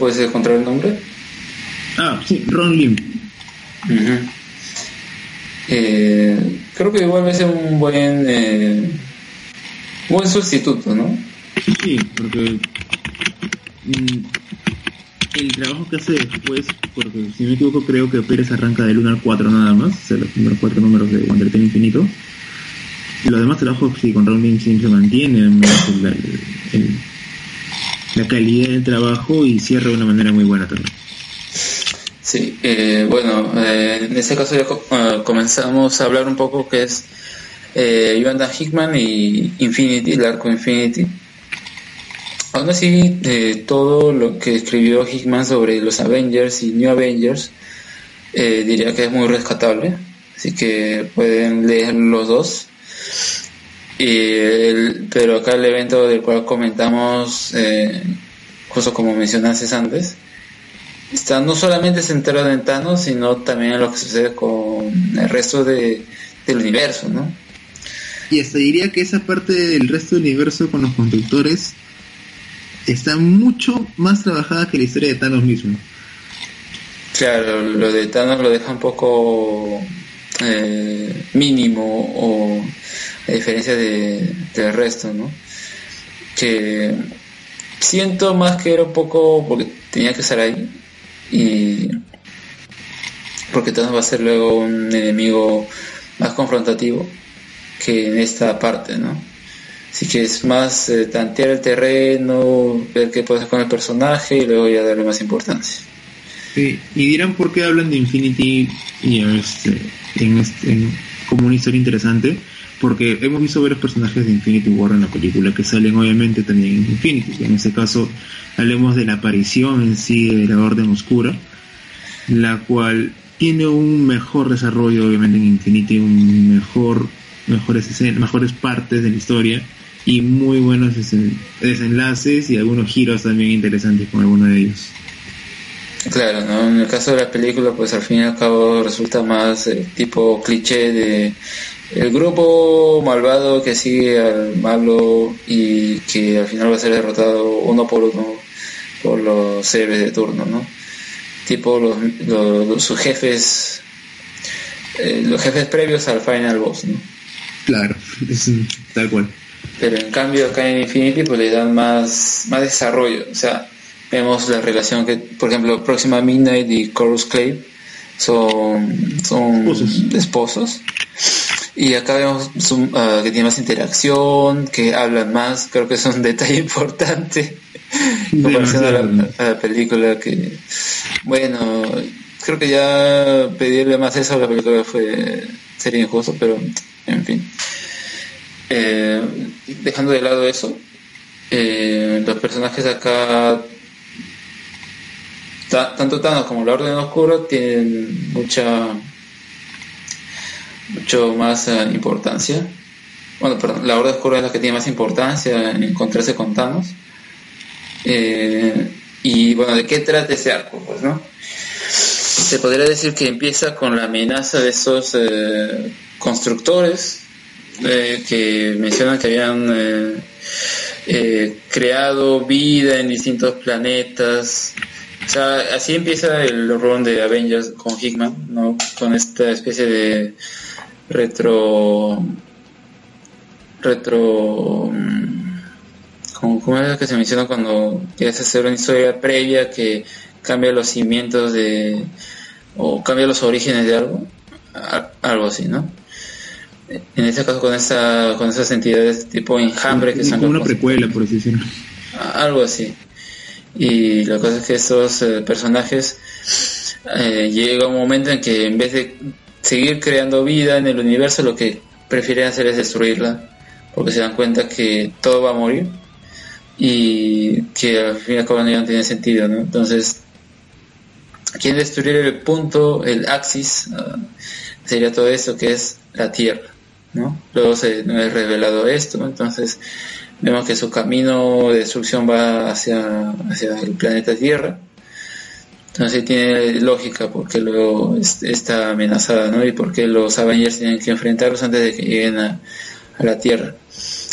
Puedes encontrar el nombre. Ah, sí, Ron Lim. Eh, creo que igual va a ser un buen, eh, buen sustituto, ¿no? Sí, porque mm, el trabajo que hace después, porque si no me equivoco, creo que Pérez arranca del 1 al 4 nada más, o sea, los primeros cuatro números de Undertale Infinito. Los demás trabajos, sí, con Ron Lim siempre se mantienen, el calidad del trabajo y cierra de una manera muy buena también. Sí, eh, bueno, eh, en este caso ya eh, comenzamos a hablar un poco que es eh, Hickman y Infinity, el arco Infinity. Aún así, todo lo que escribió Hickman sobre los Avengers y New Avengers diría que es muy rescatable, así que pueden leer los dos. Y pero acá el evento del cual comentamos, eh, justo como mencionaste antes, está no solamente centrado en Thanos, sino también en lo que sucede con el resto de, del universo, ¿no? Y hasta diría que esa parte del resto del universo con los constructores está mucho más trabajada que la historia de Thanos mismo. Claro, lo de Thanos lo deja un poco eh, mínimo o a diferencia de, del resto, ¿no? Que siento más que era un poco porque tenía que estar ahí y porque Thanos va a ser luego un enemigo más confrontativo que en esta parte, ¿no? Así que es más eh, tantear el terreno, ver qué puede hacer con el personaje y luego ya darle más importancia. Sí, y dirán por qué hablan de Infinity y este, en este, como una historia interesante porque hemos visto varios personajes de Infinity War en la película que salen obviamente también en Infinity. En este caso hablemos de la aparición en sí de la Orden Oscura, la cual tiene un mejor desarrollo obviamente en Infinity, un mejor mejores escenas, mejores partes de la historia y muy buenos desenlaces y algunos giros también interesantes con alguno de ellos. Claro, ¿no? en el caso de la película, pues al fin y al cabo resulta más eh, tipo cliché de el grupo malvado que sigue al malo y que al final va a ser derrotado uno por uno por los héroes de turno, ¿no? Tipo los, sus jefes, eh, los jefes previos al final boss, ¿no? Claro, es tal cual. Pero en cambio acá en Infinity pues le dan más, más desarrollo, o sea, vemos la relación que, por ejemplo, Próxima Midnight y Chorus Clay son, son esposos y acá vemos ah, que tiene más interacción, que hablan más, creo que es un *laughs* detalle importante en comparación a la, película que, bueno, creo que ya pedirle más eso a la película fue sería injusto, pero en fin. Eh, dejando de lado eso, eh, los personajes acá, tanto Thanos como la Orden Oscura, tienen mucha mucho más eh, importancia. Bueno, perdón, la Horda Oscura es la que tiene más importancia en encontrarse con Thanos. Eh, y bueno, ¿de qué trata ese arco? Pues, ¿no? Se podría decir que empieza con la amenaza de esos eh, constructores que mencionan que habían creado vida en distintos planetas. O sea, así empieza el run de Avengers con Hickman, ¿no? Con esta especie de retro retro ¿cómo, es que se menciona cuando quieres hacer una historia previa que cambia los cimientos de o cambia los orígenes de algo algo así no en este caso con esa con esas entidades tipo enjambre que son una precuela por así decirlo. Algo así. Y la cosa es que estos eh, personajes eh, llega un momento en que en vez de seguir creando vida en el universo lo que prefieren hacer es destruirla porque se dan cuenta que todo va a morir y que al fin y no tiene sentido entonces quieren destruir el punto el axis ah, sería todo eso que es la tierra ¿no? luego se nos es revelado esto entonces vemos que su camino de destrucción va hacia, hacia el planeta Tierra. Entonces tiene lógica porque luego está amenazada, ¿no? Y porque los Avengers tienen que enfrentarlos antes de que lleguen a, la Tierra.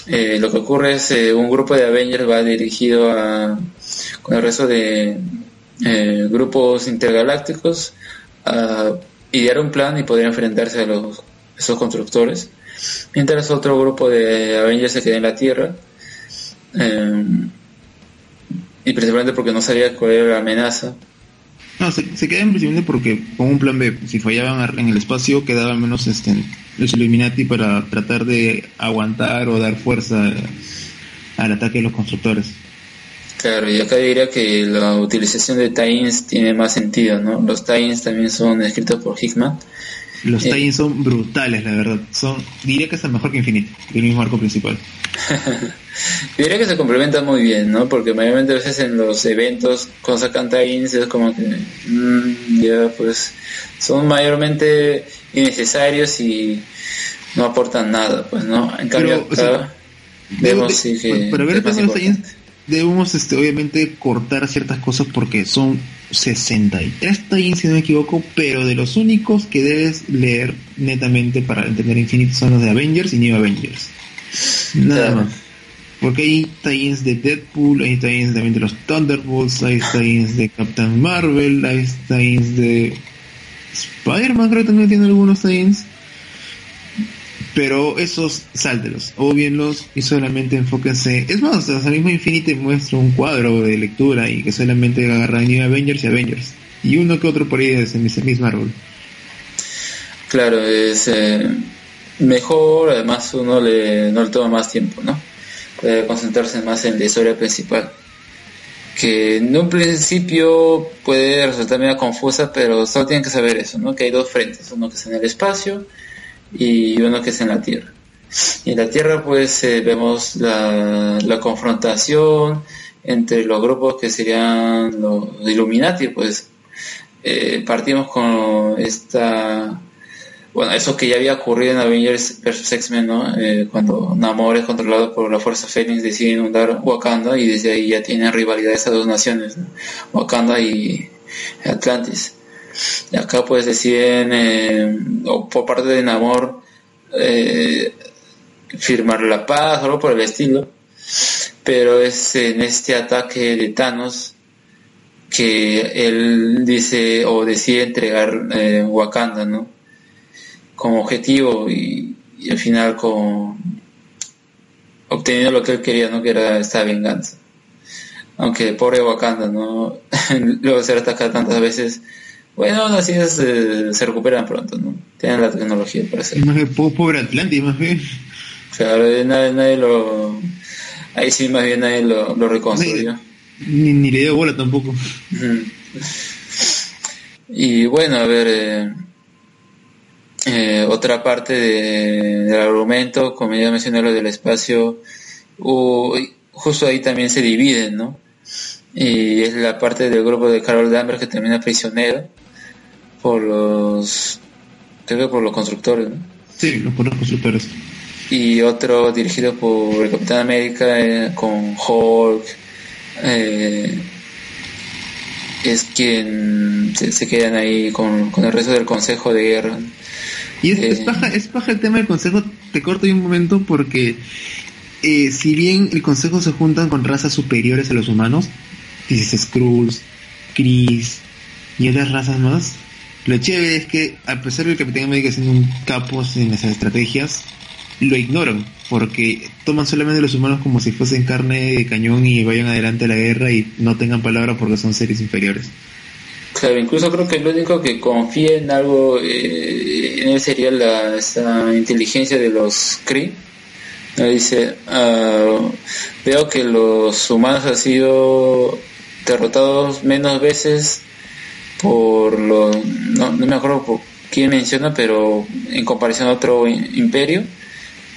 Eh, lo que ocurre es eh, un grupo de Avengers va dirigido a, con el resto de eh, grupos intergalácticos a idear un plan y poder enfrentarse a los, esos constructores. Mientras otro grupo de Avengers se queda en la Tierra eh, y principalmente porque no sabía cuál era la amenaza. No, se, se quedan principalmente porque con un plan B, si fallaban en el espacio, quedaban menos este, los Illuminati para tratar de aguantar o dar fuerza al ataque de los constructores. Claro, y acá diría que la utilización de tie tiene más sentido, ¿no? Los tie también son escritos por Hickman. Los eh, tie son brutales, la verdad. Son, diría que es el mejor que Infinite, el mismo arco principal. *laughs* diría que se complementan muy bien, ¿no? Porque mayormente a veces en los eventos cuando sacan tie-ins es como que mm, ya pues son mayormente innecesarios y no aportan nada, pues, ¿no? En cambio acá vemos sí que, pero ver debemos este, obviamente cortar ciertas cosas porque son 63 tie si no me equivoco, pero de los únicos que debes leer netamente para entender Infinite son los de Avengers y New Avengers. Nada más. Porque hay tie de Deadpool, hay tie también de los Thunderbolts, hay tie de Captain Marvel, hay tie de Spider-Man, creo que también tiene algunos tie pero esos sáltelos o y solamente enfóquense. Es más, hasta mismo Infinite muestra un cuadro de lectura y que solamente agarra New Avengers y Avengers. Y uno que otro por ahí ese mismo árbol. Claro, es eh, mejor, además uno le, no le toma más tiempo, ¿no? Puede concentrarse más en la historia principal. Que en un principio puede resultar medio confusa, pero solo tienen que saber eso, ¿no? Que hay dos frentes, uno que es en el espacio y uno que es en la Tierra. Y en la Tierra pues eh, vemos la, confrontación entre los grupos que serían los Illuminati, pues eh, partimos con esta, bueno, eso que ya había ocurrido en Avengers vs. X-Men, ¿no? Eh, cuando Namor es controlado por la Fuerza Fénix, decide inundar Wakanda y desde ahí ya tienen rivalidad esas dos naciones, Wakanda y Atlantis. Acá pues deciden, eh, o por parte de Namor, eh, firmar la paz o algo por el estilo. Pero es en este ataque de Thanos que él dice o decide entregar eh, Wakanda, ¿no? Como objetivo y, al final con obteniendo lo que él quería, ¿no? Que era esta venganza. Aunque pobre Wakanda, ¿no? *laughs* Luego ser atacado tantas veces, bueno, así es, eh, se recuperan pronto, ¿no? Tienen la tecnología para hacerlo. Más bien, pobre Atlantis, más bien. Claro, nadie, nadie lo... Ahí sí, más bien nadie lo, lo reconstruyó. Ni, ni, le dio bola tampoco. Y bueno, a ver... Eh, eh, otra parte de, del argumento, como ya mencioné lo del espacio, justo ahí también se dividen, ¿no? Y es la parte del grupo de Carol Danvers que termina prisionero por los creo por los constructores sí por los constructores. Y otro dirigido por el Capitán América eh, con Hulk eh, es quien se, quedan ahí con, el resto del Consejo de Guerra. Y es, es, paja, es el tema del Consejo te corto ahí un momento porque eh, si bien el Consejo se juntan con razas superiores a los humanos dices Skrulls, Chris y otras razas más Lo chévere es que, a pesar del Capitán América siendo un capo en esas estrategias, lo ignoran, porque toman solamente a los humanos como si fuesen carne de cañón y vayan adelante a la guerra y no tengan palabra porque son seres inferiores. Claro, incluso creo que el único que confía en algo eh, en él sería la esa inteligencia de los Kree. Dice, ah, veo que los humanos han sido derrotados menos veces por lo no, no me acuerdo por quién menciona, pero en comparación a otro imperio,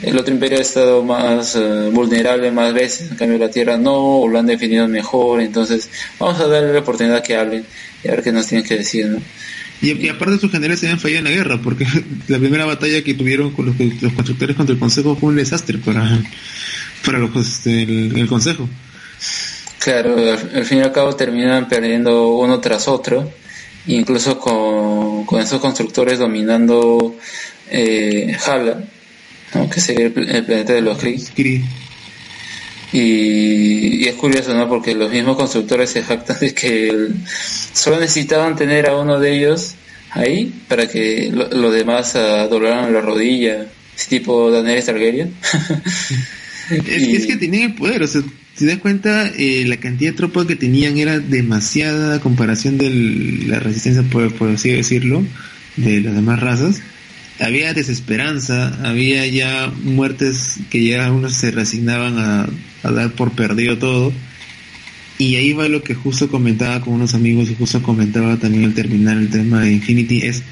el otro imperio ha estado más eh, vulnerable más veces, en cambio la Tierra no, o lo han definido mejor, entonces vamos a darle la oportunidad que hablen y a ver qué nos tienen que decir, ¿no? Y, aparte sus generales se habían fallado en la guerra, porque *laughs* la primera batalla que tuvieron con los, constructores contra el Consejo fue un desastre para, para los, este, el, Consejo. Claro, al, fin y al cabo terminan perdiendo uno tras otro, incluso con, con esos constructores dominando eh, Hala, que sería el, planeta de los Kree. Y, es curioso, ¿no? Porque los mismos constructores se jactan de que solo necesitaban tener a uno de ellos ahí para que los demás uh, doblaran la rodilla, ese tipo Daniel Targaryen. *laughs* es, que tenían el poder, o sea, si das cuenta, eh, la cantidad de tropas que tenían era demasiada a comparación de la resistencia, por, así decirlo, de las demás razas había desesperanza, había ya muertes que ya unos se resignaban a, dar por perdido todo. Y ahí va lo que justo comentaba con unos amigos y justo comentaba también al terminar el tema de Infinity, es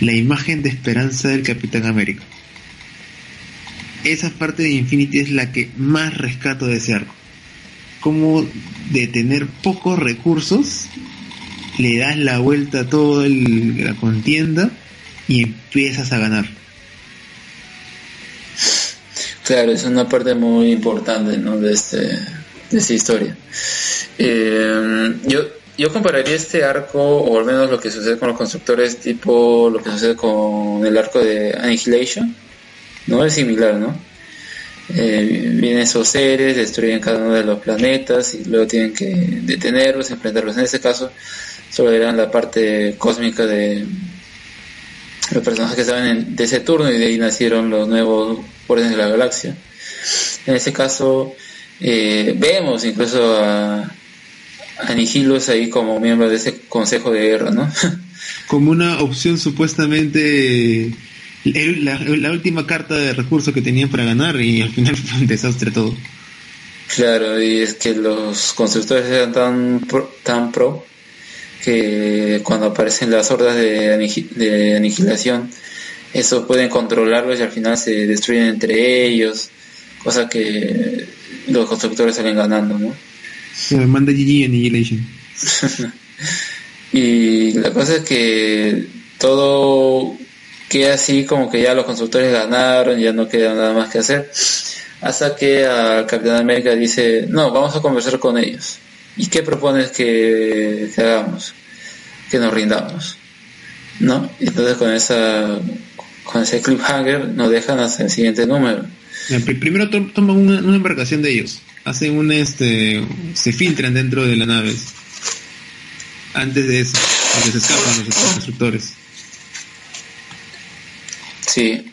la imagen de esperanza del Capitán América. Esa parte de Infinity es la que más rescato de ese arco. Como de tener pocos recursos, le das la vuelta a toda la contienda y empiezas a ganar. Claro, es una parte muy importante ¿no? de, este, de esta historia. Eh, yo, yo compararía este arco, o al menos lo que sucede con los constructores, tipo lo que sucede con el arco de Annihilation, ¿no? Es similar, ¿no? Eh, vienen esos seres, destruyen cada uno de los planetas y luego tienen que detenerlos, enfrentarlos. En este caso, solo eran la parte cósmica de, los personajes que estaban en, de ese turno y de ahí nacieron los nuevos órdenes de la galaxia. En ese caso, eh, vemos incluso a, a ahí como miembro de ese consejo de guerra, ¿no? *laughs* como una opción supuestamente la, última carta de recursos que tenían para ganar y al final *laughs* fue un desastre todo. Claro, y es que los constructores eran tan tan pro que cuando aparecen las hordas de, aniquilación, eso pueden controlarlos y al final se destruyen entre ellos, cosa que los constructores salen ganando, ¿no? Se manda GG Annihilation. *laughs* y la cosa es que todo queda así como que ya los constructores ganaron, ya no queda nada más que hacer, hasta que al Capitán América dice, no, vamos a conversar con ellos. ¿Y qué propones que, hagamos? Que nos rindamos. ¿No? Entonces con esa con ese cliffhanger nos dejan hasta el siguiente número. Primero toman una, embarcación de ellos, hacen un este, se filtran dentro de la nave. Antes de eso, porque se escapan los constructores. Sí.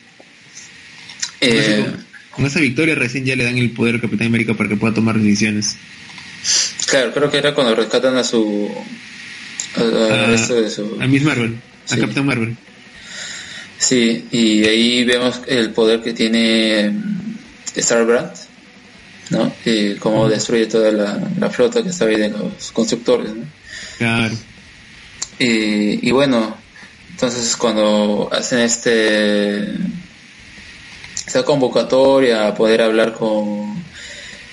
Eh, con esa victoria recién ya le dan el poder al Capitán América para que pueda tomar decisiones. Claro, creo que era cuando rescatan a su. a, a, Miss Marvel, a Capitán Marvel. Sí, y ahí vemos el poder que tiene Starbrand, ¿no? Y cómo destruye toda la, flota que estaba ahí de los constructores, ¿no? Claro. Y, y bueno, entonces cuando hacen este esta convocatoria a poder hablar con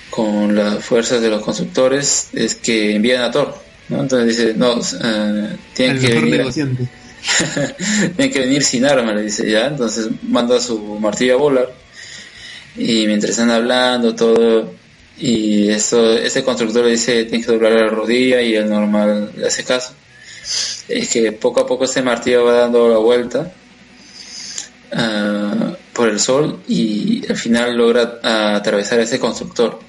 con las fuerzas de los constructores es que envían a Thor, ¿no? Entonces dice, no, uh, tienen que venir, *laughs* tienen que venir sin arma, le dice ya, entonces manda su martillo a volar y mientras están hablando todo y eso, ese constructor le dice tiene que doblar la rodilla y el normal le hace caso. Es que poco a poco ese martillo va dando la vuelta uh, por el sol y al final logra uh, atravesar ese constructor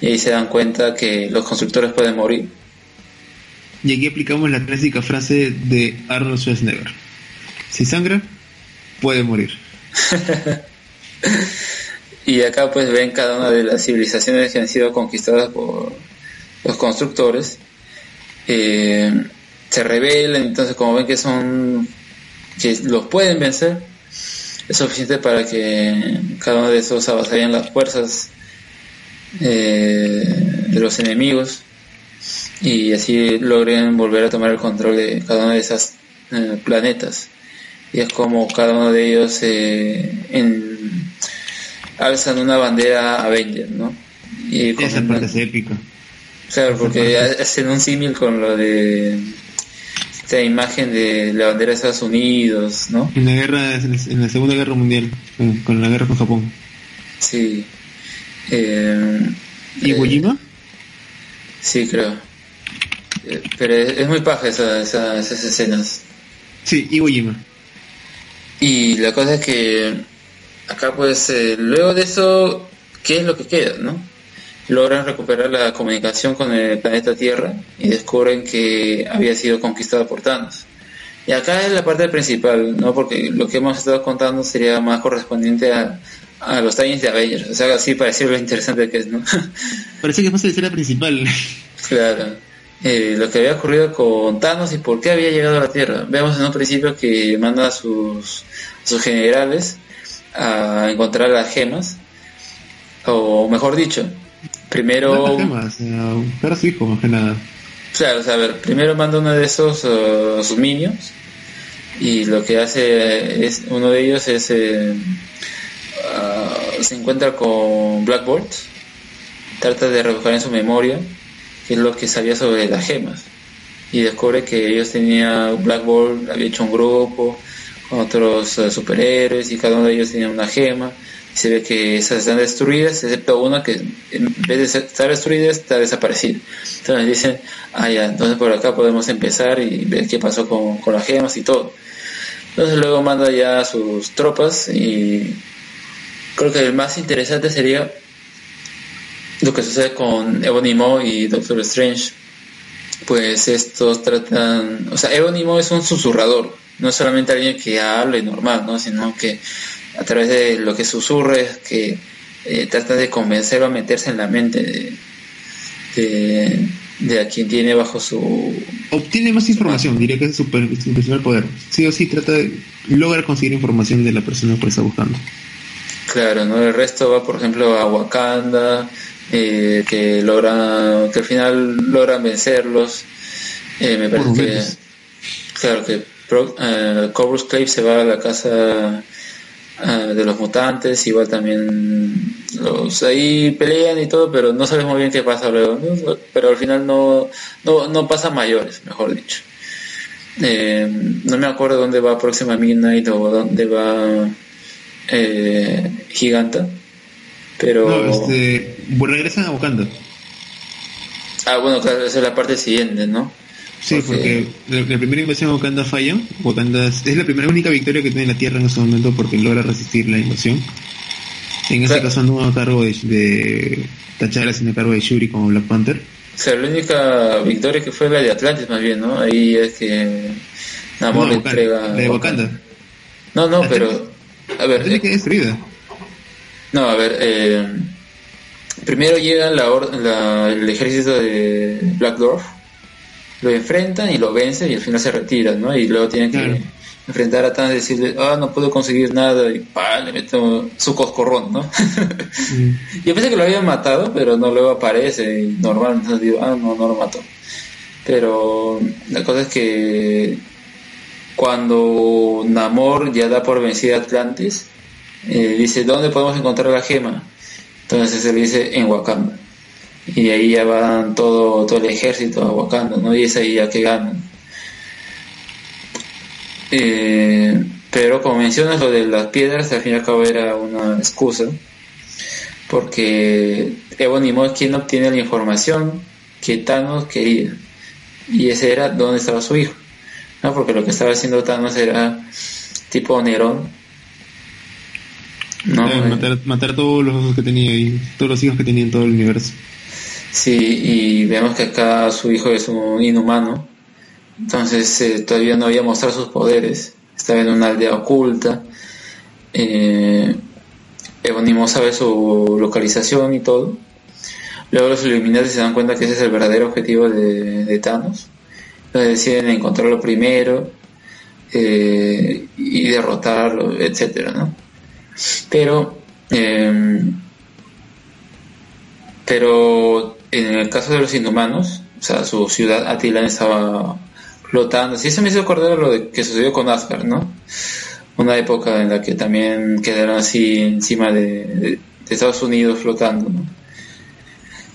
y ahí se dan cuenta que los constructores pueden morir. Y aquí aplicamos la clásica frase de Arnold Schwarzenegger. Si sangra, puede morir. *laughs* y acá pues ven cada una de las civilizaciones que han sido conquistadas por los constructores. Eh, se rebelan, entonces como ven que son que los pueden vencer, es suficiente para que cada uno de esos avasallen las fuerzas eh, de los enemigos y así logren volver a tomar el control de cada uno de esos eh, planetas. Y es como cada uno de ellos eh, en, alzan una bandera Avenger, ¿no? Y Esa parte es épica. Claro, porque hacen un símil con lo de esta imagen de la bandera de Estados Unidos, ¿no? En la guerra, en la Segunda Guerra Mundial, con la guerra con Japón. Sí. Eh, ¿Iwo eh, Jima? sí, creo. Eh, pero es, muy paja esa, esas escenas. Sí, Iwo Jima. Y la cosa es que acá pues eh, luego de eso, ¿qué es lo que queda, no? Logran recuperar la comunicación con el planeta Tierra y descubren que había sido conquistado por Thanos. Y acá es la parte principal, ¿no? Porque lo que hemos estado contando sería más correspondiente a, a los timings de Avengers. O sea, así para decir lo interesante que es, ¿no? *laughs* Parece que es más la escena principal. claro. Eh, lo que había ocurrido con Thanos y por qué había llegado a la Tierra. Vemos en un principio que manda a sus, sus generales a encontrar las gemas, o mejor dicho, primero... para su hijo, más que nada. Claro, o sea, a ver, primero manda uno de esos uh, sus minions y lo que hace es uno de ellos es eh, uh, se encuentra con Black Bolt, trata de rebuscar en su memoria que es lo que sabía sobre las gemas. Y descubre que ellos tenían, Black Ball había hecho un grupo con otros eh, superhéroes y cada uno de ellos tenía una gema. Se ve que esas están destruidas, excepto una que en vez de estar destruida está desaparecida. Entonces dicen, ah ya, entonces por acá podemos empezar y ver qué pasó con, con las gemas y todo. Entonces luego manda ya a sus tropas y creo que el más interesante sería lo que sucede con Ebony y Doctor Strange, pues estos tratan, o sea, Ebony es un susurrador, no solamente alguien que hable normal, ¿no? sino que a través de lo que susurre que eh, trata de convencerlo a meterse en la mente de, de, a quien tiene bajo su... Obtiene más información, diría que es su, principal poder. Sí o sí trata de lograr conseguir información de la persona que está buscando. Claro, ¿no? El resto va, por ejemplo, a Wakanda, eh, que logra que al final logran vencerlos eh, me parece que claro que eh, Corvus Clave se va a la casa eh, de los mutantes igual también los ahí pelean y todo pero no sabemos muy bien qué pasa luego pero al final no, no, no pasa mayores mejor dicho no me acuerdo dónde va próxima Midnight o dónde va Giganta pero. No, este. Regresan a Wakanda. Ah, bueno, claro, esa es la parte siguiente, ¿no? Sí, porque, la, primera invasión a Wakanda falla. Wakanda es, la primera única victoria que tiene la Tierra en ese momento porque logra resistir la invasión. En ese caso no a cargo de, de T'Challa, sino a cargo de Shuri como Black Panther. O sea, la única victoria que fue la de Atlantis más bien, ¿no? Ahí es que Namor no, le entrega... La de Wakanda. No, no, pero... A ver... Tiene que destruida. No, a ver, eh, primero llega la, el ejército de Black Dwarf, lo enfrentan y lo vencen y al final se retiran, ¿no? Y luego tienen que enfrentar a Thanos y decirle, ah, no puedo conseguir nada, y pa, le meto su coscorrón, ¿no? *laughs* Yo pensé que lo habían matado, pero no luego aparece y normal, entonces digo, ah, no, no lo mató. Pero la cosa es que cuando Namor ya da por vencida a Atlantis, eh, dice, ¿dónde podemos encontrar la gema? Entonces él dice, en Wakanda. Y ahí ya van todo, todo el ejército a ¿no? Y es ahí ya que ganan. Eh, pero como mencionas lo de las piedras, al fin y al cabo era una excusa, porque Ebony es quien obtiene la información que Thanos quería, y ese era dónde estaba su hijo, ¿no? porque lo que estaba haciendo Thanos era tipo Nerón, no, matar, matar todos los hijos que tenía y todos los hijos que tenía en todo el universo. Sí, y vemos que acá su hijo es un inhumano, entonces todavía no había mostrado sus poderes, estaba en una aldea oculta. Eh, Ebonimo sabe su localización y todo. Luego los Illuminati se dan cuenta que ese es el verdadero objetivo de, Thanos. Entonces deciden encontrarlo primero eh, y derrotarlo, etcétera, ¿no? Pero, em, pero en el caso de los inhumanos, o sea, su ciudad Attilan estaba flotando. Sí, se me hizo acordar lo de que sucedió con Asgard, ¿no? Una época en la que también quedaron así encima de, Estados Unidos flotando, ¿no?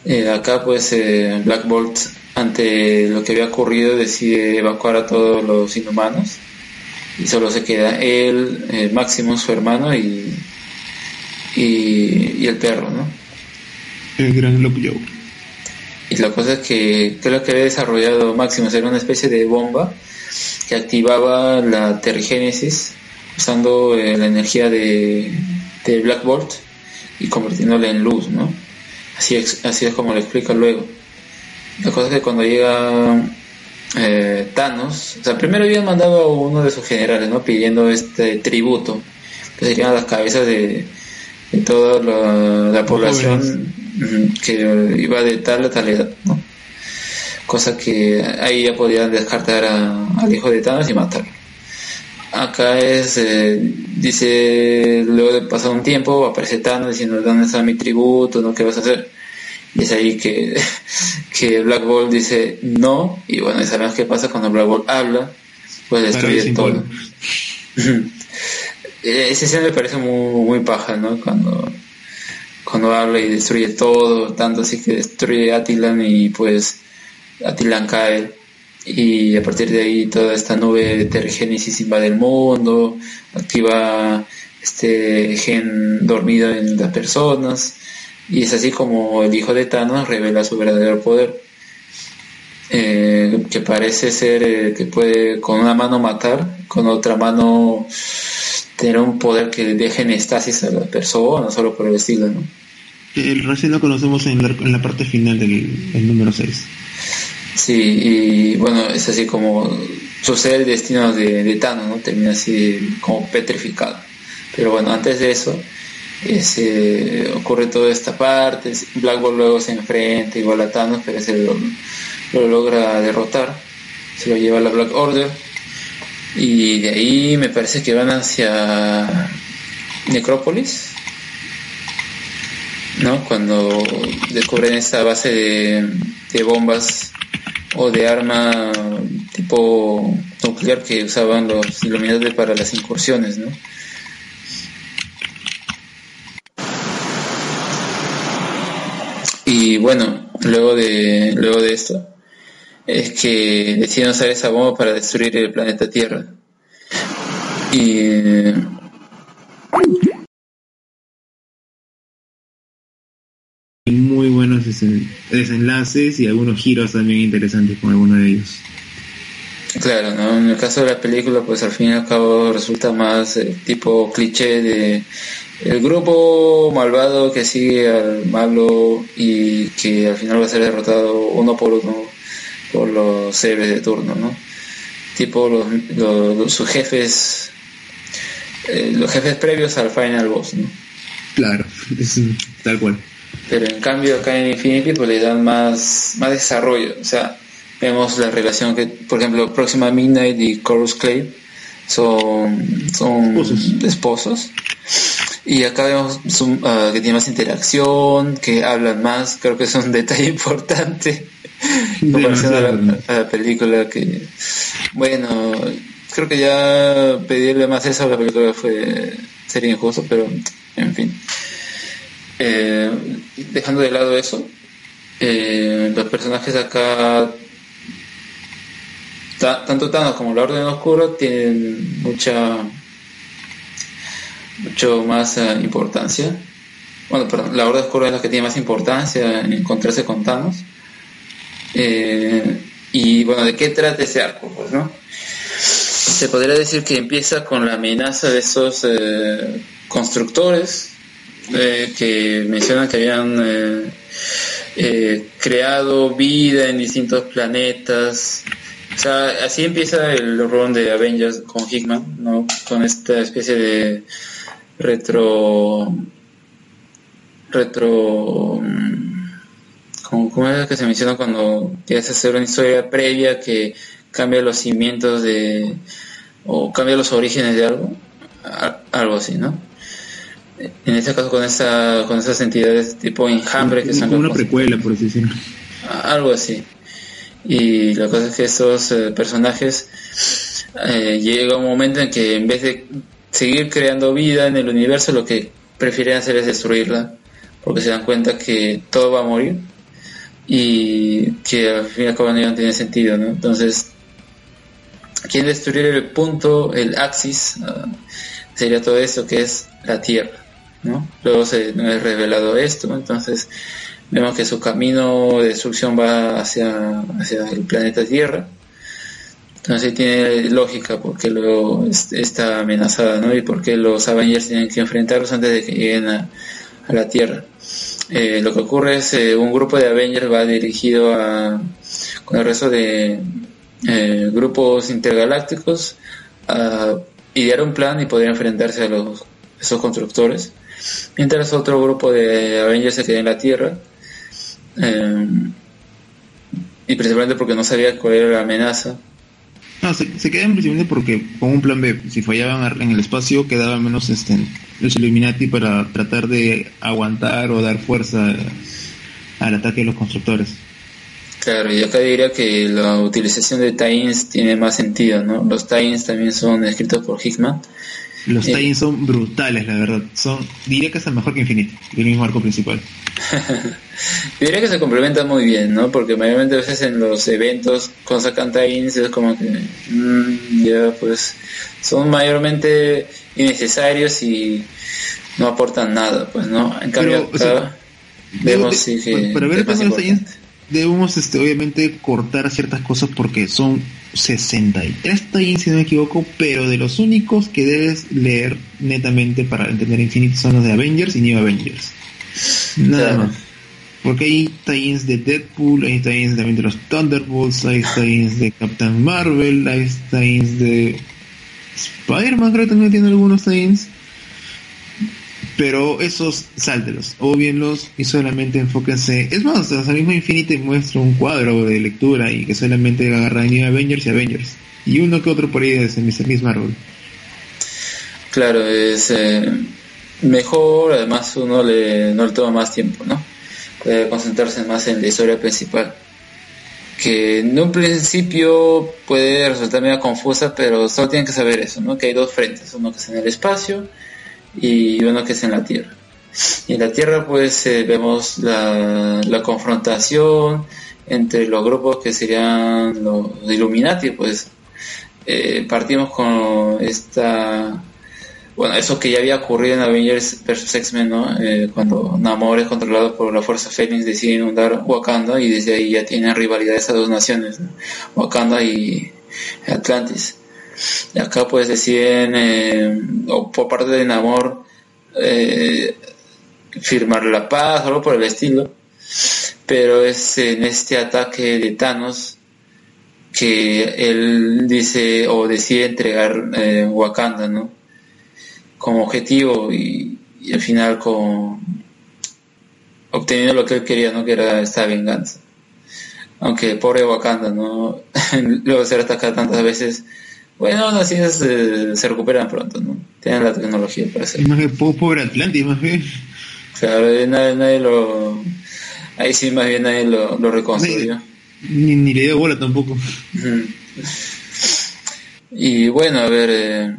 Eh, acá pues eh, Black Bolt ante lo que había ocurrido decide evacuar a todos los inhumanos y solo se queda él, eh, Máximo, su hermano y, y, el perro, ¿no? El gran Joe. Y la cosa es que creo que había desarrollado Máximo era una especie de bomba que activaba la terrigénesis usando eh, la energía de, de Black Bolt y convirtiéndola en luz, ¿no? Así es, así es como lo explica luego. La cosa es que cuando llega eh, Thanos, o sea, primero habían mandado a uno de sus generales, ¿no? Pidiendo este tributo, que serían las cabezas de, toda la, población que iba de tal a tal edad, ¿no? Cosa que ahí ya podían descartar al hijo de Thanos y matarlo. Acá es, eh, dice, luego de pasar un tiempo, aparece Thanos diciendo, ¿dónde está mi tributo? ¿no? ¿Qué vas a hacer? Y es ahí que, *laughs* que Black Bolt dice no, y bueno, sabemos qué pasa cuando Black Bolt habla, pues destruye todo. Ese escena me parece muy, muy paja, ¿no? Cuando, cuando habla y destruye todo, tanto así que destruye Attilan y pues Attilan cae y a partir de ahí toda esta nube de tergénesis invade el mundo, activa este gen dormido en las personas y es así como el hijo de Thanos revela su verdadero poder. Eh, que parece ser eh, que puede con una mano matar, con otra mano tener un poder que deje en estasis a la persona, solo por el estilo, ¿no? El recién lo conocemos en la, parte final del número 6. Sí, y bueno, es así como sucede el destino de, de Thanos, ¿no? Termina así como petrificado. Pero bueno, antes de eso, ese, ocurre toda esta parte, Black Bolt luego se enfrenta igual a Thanos, pero se lo, lo logra derrotar, se lo lleva a la Black Order, y de ahí me parece que van hacia Necrópolis, ¿no? Cuando descubren esa base de, de bombas o de arma tipo nuclear que usaban los iluminadores para las incursiones, ¿no? Y bueno, luego de, luego de esto, es que deciden usar esa bomba para destruir el planeta Tierra. Y muy buenos desenlaces y algunos giros también interesantes con alguno de ellos. Claro, ¿no? en el caso de la película, pues al fin y al cabo resulta más eh, tipo cliché de el grupo malvado que sigue al malo y que al final va a ser derrotado uno por uno por los héroes de turno, ¿no? Tipo los, sus jefes, eh, los jefes previos al final boss, ¿no? Claro, es tal cual. Pero en cambio acá en Infinity pues le dan más, más desarrollo, o sea, vemos la relación que, por ejemplo, Próxima Midnight y Chorus Clay son, son esposos y acá vemos ah, que tiene más interacción, que hablan más, creo que es un detalle *laughs* importante *laughs* comparación a la, película que, bueno, creo que ya pedirle más eso a la película fue sería injusto, pero en fin. Eh, dejando de lado eso, eh, los personajes acá, tanto Thanos como la Orden Oscura, tienen mucha mucho más eh, importancia. Bueno, perdón, la Horda Oscura es la que tiene más importancia en encontrarse con Thanos. Eh, y bueno, ¿de qué trata ese arco? Pues, ¿no? Se podría decir que empieza con la amenaza de esos eh, constructores que mencionan que habían creado vida en distintos planetas sea, así empieza el run de Avengers con Hickman, ¿no? Con esta especie de retro retro mm, ¿cómo, es que se menciona cuando quieres hacer una historia previa que cambia los cimientos de o cambia los orígenes de algo algo así no en este caso con esa con esas entidades tipo enjambre que son una precuela por así decirlo. Algo así. Y la cosa es que estos eh, personajes eh, llega un momento en que en vez de seguir creando vida en el universo lo que prefieren hacer es destruirla porque se dan cuenta que todo va a morir y que al fin y al cabo no tiene sentido, ¿no? Entonces, quieren destruir el punto, el axis, ah, sería todo eso que es la Tierra, ¿no? Luego se nos es revelado esto, entonces vemos que su camino de destrucción va hacia, hacia el planeta Tierra. Entonces tiene lógica porque luego está amenazada, ¿no? Y porque los Avengers tienen que enfrentarlos antes de que lleguen a, a la Tierra. Eh, lo que ocurre es eh, un grupo de Avengers va dirigido a, con el resto de eh, grupos intergalácticos a idear un plan y poder enfrentarse a los, esos constructores. Mientras otro grupo de Avengers se queda en la Tierra. y principalmente porque no sabía cuál era la amenaza no, se, se quedan principalmente porque con un plan B, si fallaban en el espacio, quedaban menos este, los Illuminati para tratar de aguantar o dar fuerza al ataque de los constructores. Claro, y acá diría que la utilización de tie tiene más sentido, ¿no? Los tie también son escritos por Hickman los eh, son brutales, la verdad. Son, diría que es mejor que Infinity, el mismo arco principal. *laughs* diría que se complementan muy bien, ¿no? Porque mayormente a veces en los eventos con sacan tie es como que mm, ya pues son mayormente innecesarios y no aportan nada, pues, ¿no? En cambio acá vemos sí que para ver debemos este, obviamente cortar ciertas cosas porque son 63 tie si no me equivoco, pero de los únicos que debes leer netamente para entender Infinity son los de Avengers y New Avengers. Nada más. Porque hay tie de Deadpool, hay tie también de los Thunderbolts, hay tie de Captain Marvel, hay tie de Spider-Man, creo que también tiene algunos tie pero esos sáltelos o bienlos y solamente enfóquense. Es más, hasta mismo Infinity muestra un cuadro de lectura y que solamente agarra New Avengers y Avengers. Y uno que otro por ahí es Mr. Miss Marvel. Claro, es eh, mejor, además uno le, no le toma más tiempo, ¿no? Puede concentrarse más en la historia principal. Que en un principio puede resultar medio confusa, pero solo tienen que saber eso, ¿no? Que hay dos frentes, uno que es en el espacio y uno que es en la Tierra. Y en la Tierra pues eh, vemos la, confrontación entre los grupos que serían los Illuminati, pues eh, partimos con esta, bueno, eso que ya había ocurrido en Avengers vs. X-Men, ¿no? Eh, cuando Namor es controlado por la Fuerza Fénix decide inundar Wakanda y desde ahí ya tienen rivalidad esas dos naciones, Wakanda y Atlantis. Acá pues deciden, eh, o por parte de Namor, eh, firmar la paz o algo por el estilo. Pero es en este ataque de Thanos que él dice o decide entregar eh, Wakanda, ¿no? Como objetivo y, al final con obteniendo lo que él quería, ¿no? Que era esta venganza. Aunque pobre Wakanda, ¿no? *laughs* Luego ser atacado tantas veces, bueno, así es, eh, se recuperan pronto, ¿no? Tienen la tecnología para hacerlo. Más bien, pobre Atlantis, más bien. Claro, nadie, nadie lo... Ahí sí, más bien nadie lo, lo reconstruyó. Ni, ni, le dio bola tampoco. Y bueno, a ver... Eh,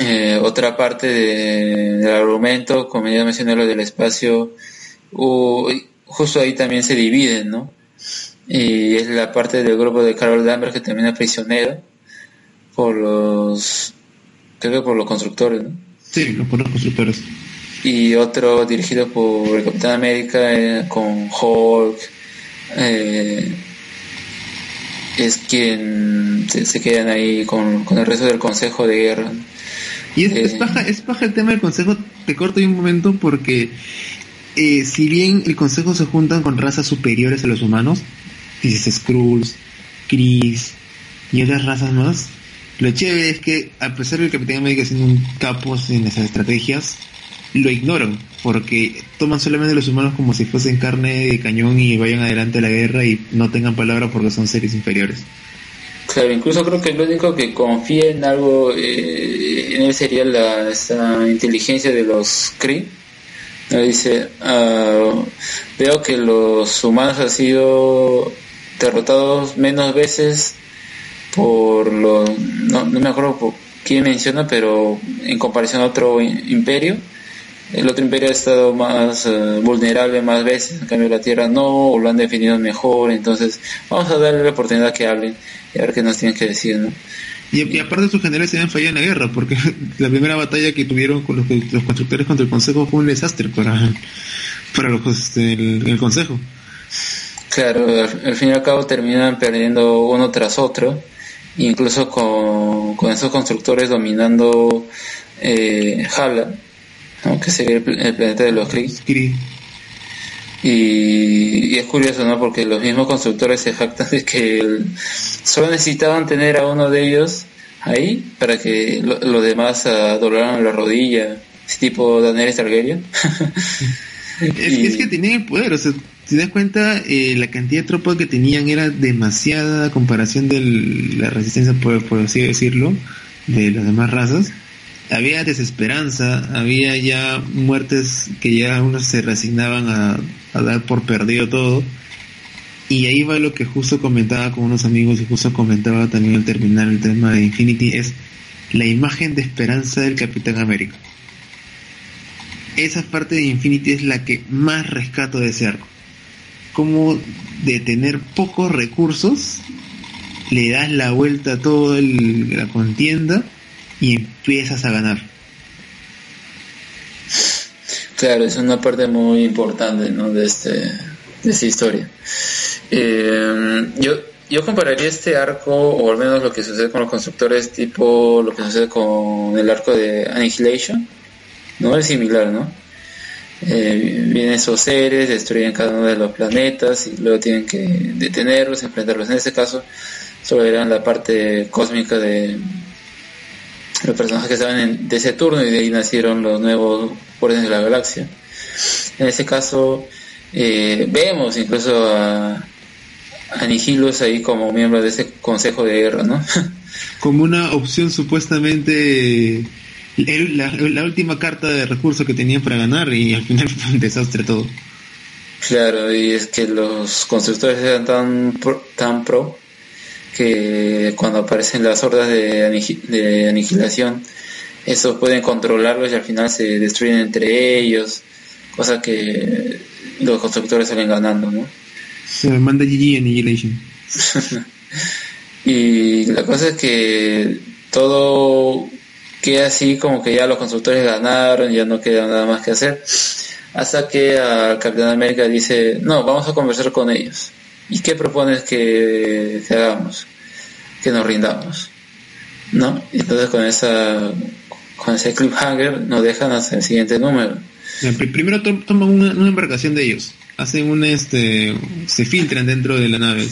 eh, otra parte de, del argumento, como ya mencioné lo del espacio, justo ahí también se dividen, ¿no? Y es la parte del grupo de Carol Danvers que termina prisionero por los creo que por los constructores, ¿no? Sí, por los constructores. Y otro dirigido por el Capitán América eh, con Hulk. Eh, es quien se, quedan ahí con, el resto del Consejo de Guerra. Y es, es, paja, es paja el tema del Consejo, te corto un momento porque eh, si bien el Consejo se juntan con razas superiores a los humanos, dices Skrulls, Chris y otras razas más, lo chévere es que a pesar de que el Capitán América siendo un capo en esas estrategias, lo ignoran, porque toman solamente a los humanos como si fuesen carne de cañón y vayan adelante a la guerra y no tengan palabra porque son seres inferiores. Claro, incluso creo que el único que confía en algo eh, en él sería la esa inteligencia de los Kree. Dice, ah, veo que los humanos han sido derrotados menos veces por los, no, no me acuerdo por quién menciona, pero en comparación a otro imperio, el otro imperio ha estado más eh, vulnerable más veces, en cambio la Tierra no, o lo han definido mejor, entonces vamos a darle la oportunidad que hablen y a ver qué nos tienen que decir, ¿no? Y, aparte sus generales se han fallado en la guerra, porque *laughs* la primera batalla que tuvieron con los, los constructores contra el Consejo fue un desastre para, *laughs* para los, este, el, Consejo. Claro, al, fin y al cabo terminan perdiendo uno tras otro, incluso con, con esos constructores dominando eh, Hala que sería el, planeta de los Kree. Y, es curioso, ¿no? Porque los mismos constructores se jactan de que solo necesitaban tener a uno de ellos ahí para que los demás doblaran la rodilla, ese tipo Daniel Targaryen. *laughs* es, que tenían el poder, o sea, si das cuenta, eh, la cantidad de tropas que tenían era demasiada a comparación de la resistencia, por, por así decirlo, de las demás razas había desesperanza, había ya muertes que ya unos se resignaban a, dar por perdido todo. Y ahí va lo que justo comentaba con unos amigos y justo comentaba también al terminar el tema de Infinity, es la imagen de esperanza del Capitán América. Esa parte de Infinity es la que más rescato de ese arco. Como de tener pocos recursos, le das la vuelta a toda la contienda y empiezas a ganar. Claro, es una parte muy importante ¿no? de, este, de esta historia. Eh, yo, yo compararía este arco, o al menos lo que sucede con los constructores, tipo lo que sucede con el arco de Annihilation, ¿no? Es similar, ¿no? Eh, vienen esos seres, destruyen cada uno de los planetas y luego tienen que detenerlos, enfrentarlos. En este caso, solo eran la parte cósmica de, los personajes que estaban de ese turno y de ahí nacieron los nuevos órdenes de la galaxia. En ese caso, eh, vemos incluso a, a ahí como miembro de ese consejo de guerra, ¿no? *laughs* como una opción supuestamente la, última carta de recursos que tenían para ganar y al final *laughs* fue un desastre todo. Claro, y es que los constructores eran tan tan pro que cuando aparecen las hordas de, de aniquilación, esos pueden controlarlos y al final se destruyen entre ellos, cosa que los constructores salen ganando, ¿no? Se manda GG Annihilation. *laughs* y la cosa es que todo queda así como que ya los constructores ganaron, ya no queda nada más que hacer, hasta que al Capitán América dice, no, vamos a conversar con ellos. ¿Y qué propones que, hagamos? Que nos rindamos. ¿No? Entonces con esa con ese cliffhanger nos dejan hasta el siguiente número. Primero toman una, embarcación de ellos, hacen un este, se filtran dentro de la nave.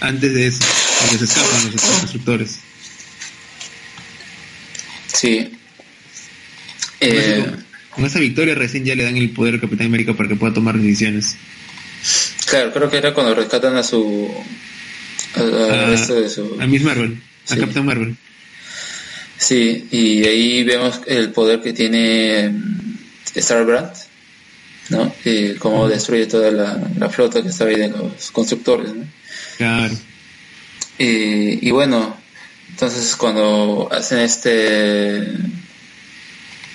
Antes de eso, se escapan los constructores. Sí. Eh, con esa victoria recién ya le dan el poder al Capitán América para que pueda tomar decisiones. Claro, creo que era cuando rescatan a su. a, de su. A Miss Marvel, a Capitán Marvel. Sí, y ahí vemos el poder que tiene Starbrand, ¿no? Y cómo destruye toda la, flota que estaba ahí de los constructores, ¿no? Claro. Y, y bueno, entonces cuando hacen este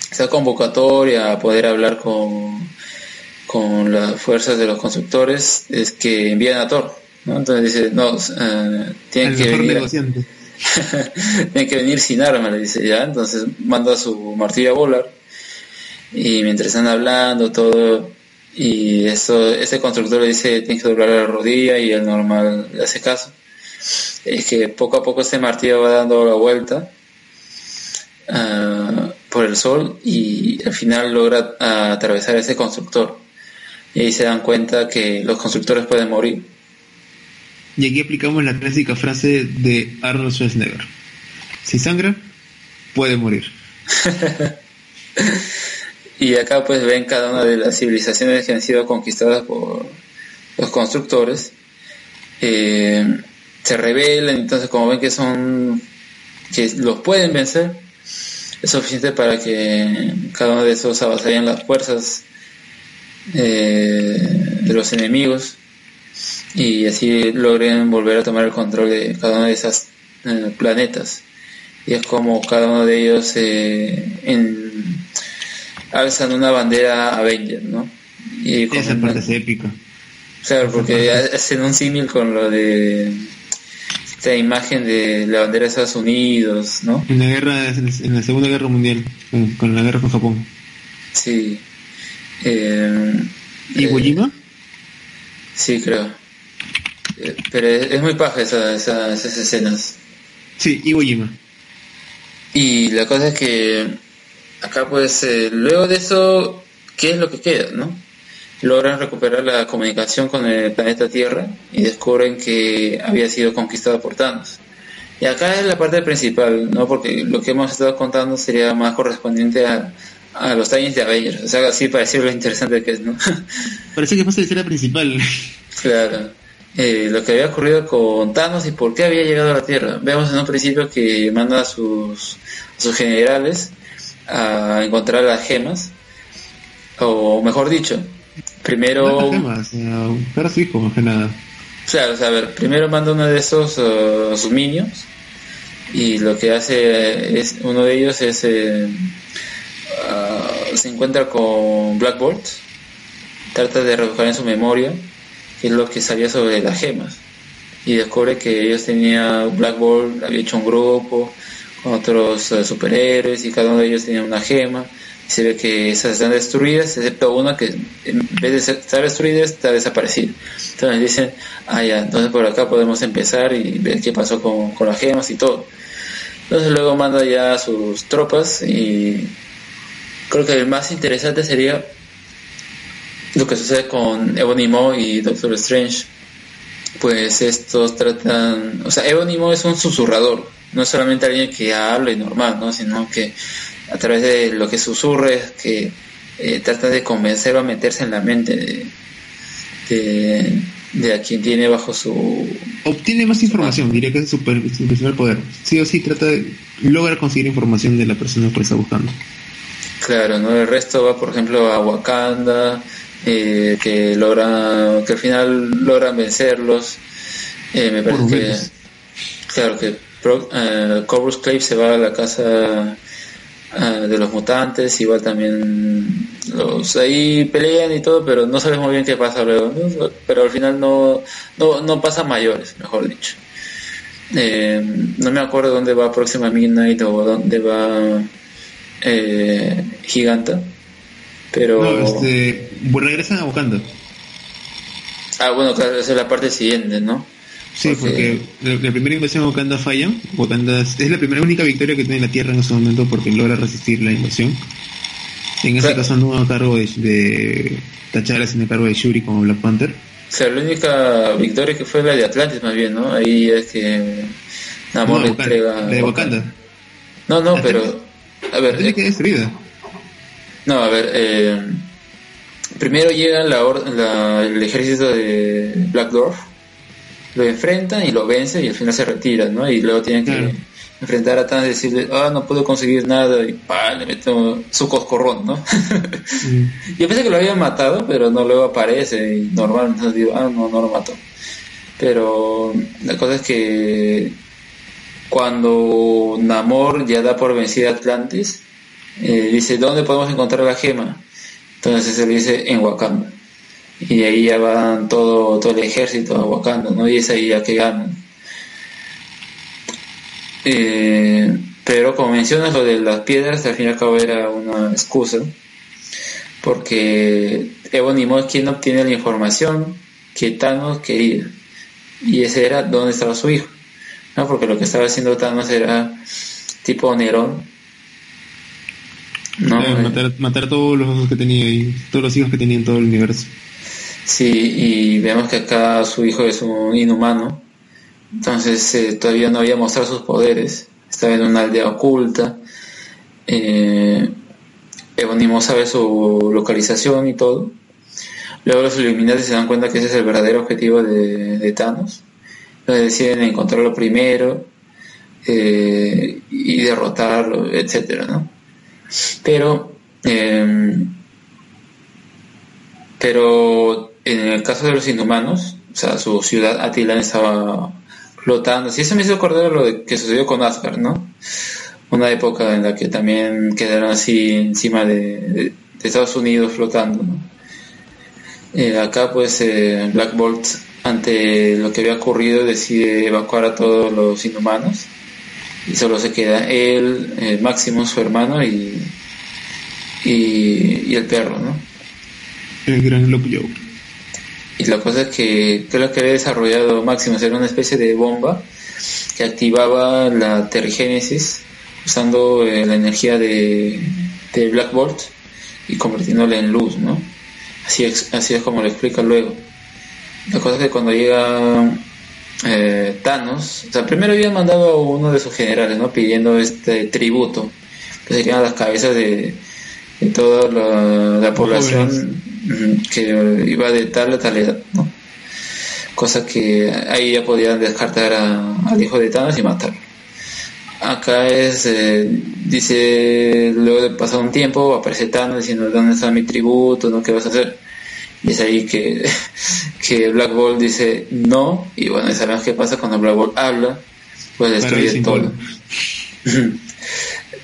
esta convocatoria a poder hablar con con las fuerzas de los constructores es que envían a Thor, ¿no? Entonces dice, no, uh, tienen que venir, *laughs* tienen que venir sin arma, le dice ya, entonces manda su martillo a volar y mientras están hablando todo y eso, ese constructor le dice tiene que doblar la rodilla y el normal le hace caso. Es que poco a poco este martillo va dando la vuelta uh, por el sol y al final logra uh, atravesar ese constructor y ahí se dan cuenta que los constructores pueden morir. Y aquí aplicamos la clásica frase de Arnold Schwarzenegger. Si sangra, puede morir. *laughs* y acá pues ven cada una de las civilizaciones que han sido conquistadas por los constructores. Eh, se rebelan, entonces como ven que son que los pueden vencer, es suficiente para que cada uno de esos avasallen las fuerzas eh, de los enemigos y así logren volver a tomar el control de cada uno de esos eh, planetas. Y es como cada uno de ellos eh, en, alzan una bandera Avenger, ¿no? Y Esa parte es épica. Claro, porque hacen un símil con lo de esta imagen de la bandera de Estados Unidos, ¿no? En la guerra, en la Segunda Guerra Mundial, con la guerra con Japón. Sí. Eh, ¿Iwo eh, Jima? sí, creo. Eh, pero es, muy paja esa, esas escenas. Sí, Iwo Jima. Y la cosa es que acá pues eh, luego de eso, ¿qué es lo que queda, no? Logran recuperar la comunicación con el planeta Tierra y descubren que había sido conquistado por Thanos. Y acá es la parte principal, ¿no? Porque lo que hemos estado contando sería más correspondiente a, a los times de Avengers. O sea, así para decir lo interesante que es, ¿no? *laughs* Parece que pasa la principal. claro. Eh, lo que había ocurrido con Thanos y por qué había llegado a la Tierra. Vemos en un principio que manda a sus, a sus generales a encontrar las gemas, o mejor dicho, Primero. hijo, más que nada. Claro, o sea, a ver, primero manda uno de esos uh, sus minions y lo que hace es uno de ellos es eh, uh, se encuentra con Black Bolt, trata de rebuscar en su memoria qué es lo que sabía sobre las gemas y descubre que ellos tenían Black Bolt había hecho un grupo con otros uh, superhéroes y cada uno de ellos tenía una gema se ve que esas están destruidas, excepto una que en vez de estar destruida está desaparecida. Entonces dicen, ah ya, entonces por acá podemos empezar y ver qué pasó con, con las gemas y todo. Entonces luego manda ya sus tropas y creo que el más interesante sería lo que sucede con Ebony y Doctor Strange. Pues estos tratan, o sea, Ebony es un susurrador, no es solamente alguien que habla y normal, ¿no? sino que a través de lo que susurre, que eh, trata de convencer a meterse en la mente de, de, a quien tiene bajo su... Obtiene más información, diría que es su, principal poder. Sí o sí trata de lograr conseguir información de la persona que está buscando. Claro, ¿no? El resto va, por ejemplo, a Wakanda, eh, que logra, que al final logran vencerlos. Eh, me parece que, claro, que eh, Corvus Clave se va a la casa Ah, de los mutantes, igual también los ahí pelean y todo, pero no sabemos muy bien qué pasa luego, pero al final no, no, no pasa mayores, mejor dicho. Eh, no me acuerdo dónde va próxima Midnight o dónde va eh, Giganta, pero... No, este, regresan a Wakanda. Ah, bueno, esa es la parte siguiente, ¿no? Sí, porque, la, primera invasión a Wakanda falla. Wakanda es la primera única victoria que tiene la Tierra en ese momento porque logra resistir la invasión. En ese caso no a cargo de, de T'Challa, sino a cargo de Shuri como Black Panther. O sea, la única victoria que fue la de Atlantis más bien, ¿no? Ahí es que Namor le entrega... La de Wakanda. No, no, pero... A ver... Tiene que destruida. No, a ver... Eh, primero llega la, la, el ejército de Black Dwarf lo enfrentan y lo vencen y al final se retiran, ¿no? Y luego tienen que enfrentar a Thanos y decirle, ah, no puedo conseguir nada y pa, le meto su coscorrón, ¿no? *laughs* Yo pensé que lo habían matado, pero no luego aparece y normal, entonces digo, ah, no, no lo mató. Pero la cosa es que cuando Namor ya da por vencida Atlantis, eh, dice, ¿dónde podemos encontrar la gema? Entonces se le dice, en Wakanda y ahí ya van todo, todo el ejército a ¿no? Y es ahí ya que ganan. Eh, pero como mencionas lo de las piedras, al fin y al cabo era una excusa, porque Ebony es quien obtiene la información que Thanos quería, y ese era dónde estaba su hijo, ¿no? Porque lo que estaba haciendo Thanos era tipo Nerón, ¿no? matar, matar todos los que tenía y todos los hijos que tenía en todo el universo. Sí, y vemos que acá su hijo es un inhumano, entonces eh, todavía no había mostrado sus poderes, estaba en una aldea oculta. Eh, sabe su localización y todo. Luego los Illuminati se dan cuenta que ese es el verdadero objetivo de, Thanos. Entonces deciden encontrarlo primero eh, y derrotarlo, etcétera, ¿no? Pero, em, pero en el caso de los inhumanos, o sea, su ciudad Attilan estaba flotando. Sí, eso me hizo acordar lo de que sucedió con Asgard, ¿no? Una época en la que también quedaron así encima de, Estados Unidos flotando. Eh, acá pues eh, Black Bolt ante lo que había ocurrido decide evacuar a todos los inhumanos y solo se queda él, eh, Máximo, su hermano y, y, el perro, ¿no? El gran Joe. Y la cosa es que creo que había desarrollado Máximo era una especie de bomba que activaba la terrigénesis usando eh, la energía de, de, Black Bolt y convirtiéndola en luz, ¿no? Así es, así es como lo explica luego. La cosa es que cuando llega eh, Thanos, o sea, primero había mandado a uno de sus generales, ¿no? Pidiendo este tributo, que serían las cabezas de, toda la, población que iba de tal a tal edad, ¿no? Cosa que ahí ya podían descartar al hijo de Thanos y matarlo. Acá es, eh, dice, luego de pasar un tiempo, aparece Thanos diciendo, ¿dónde está mi tributo? ¿no? ¿Qué vas a hacer? Y es ahí que, *laughs* que Black Bolt dice no, y bueno, sabemos qué pasa cuando Black Bolt habla, pues destruye todo.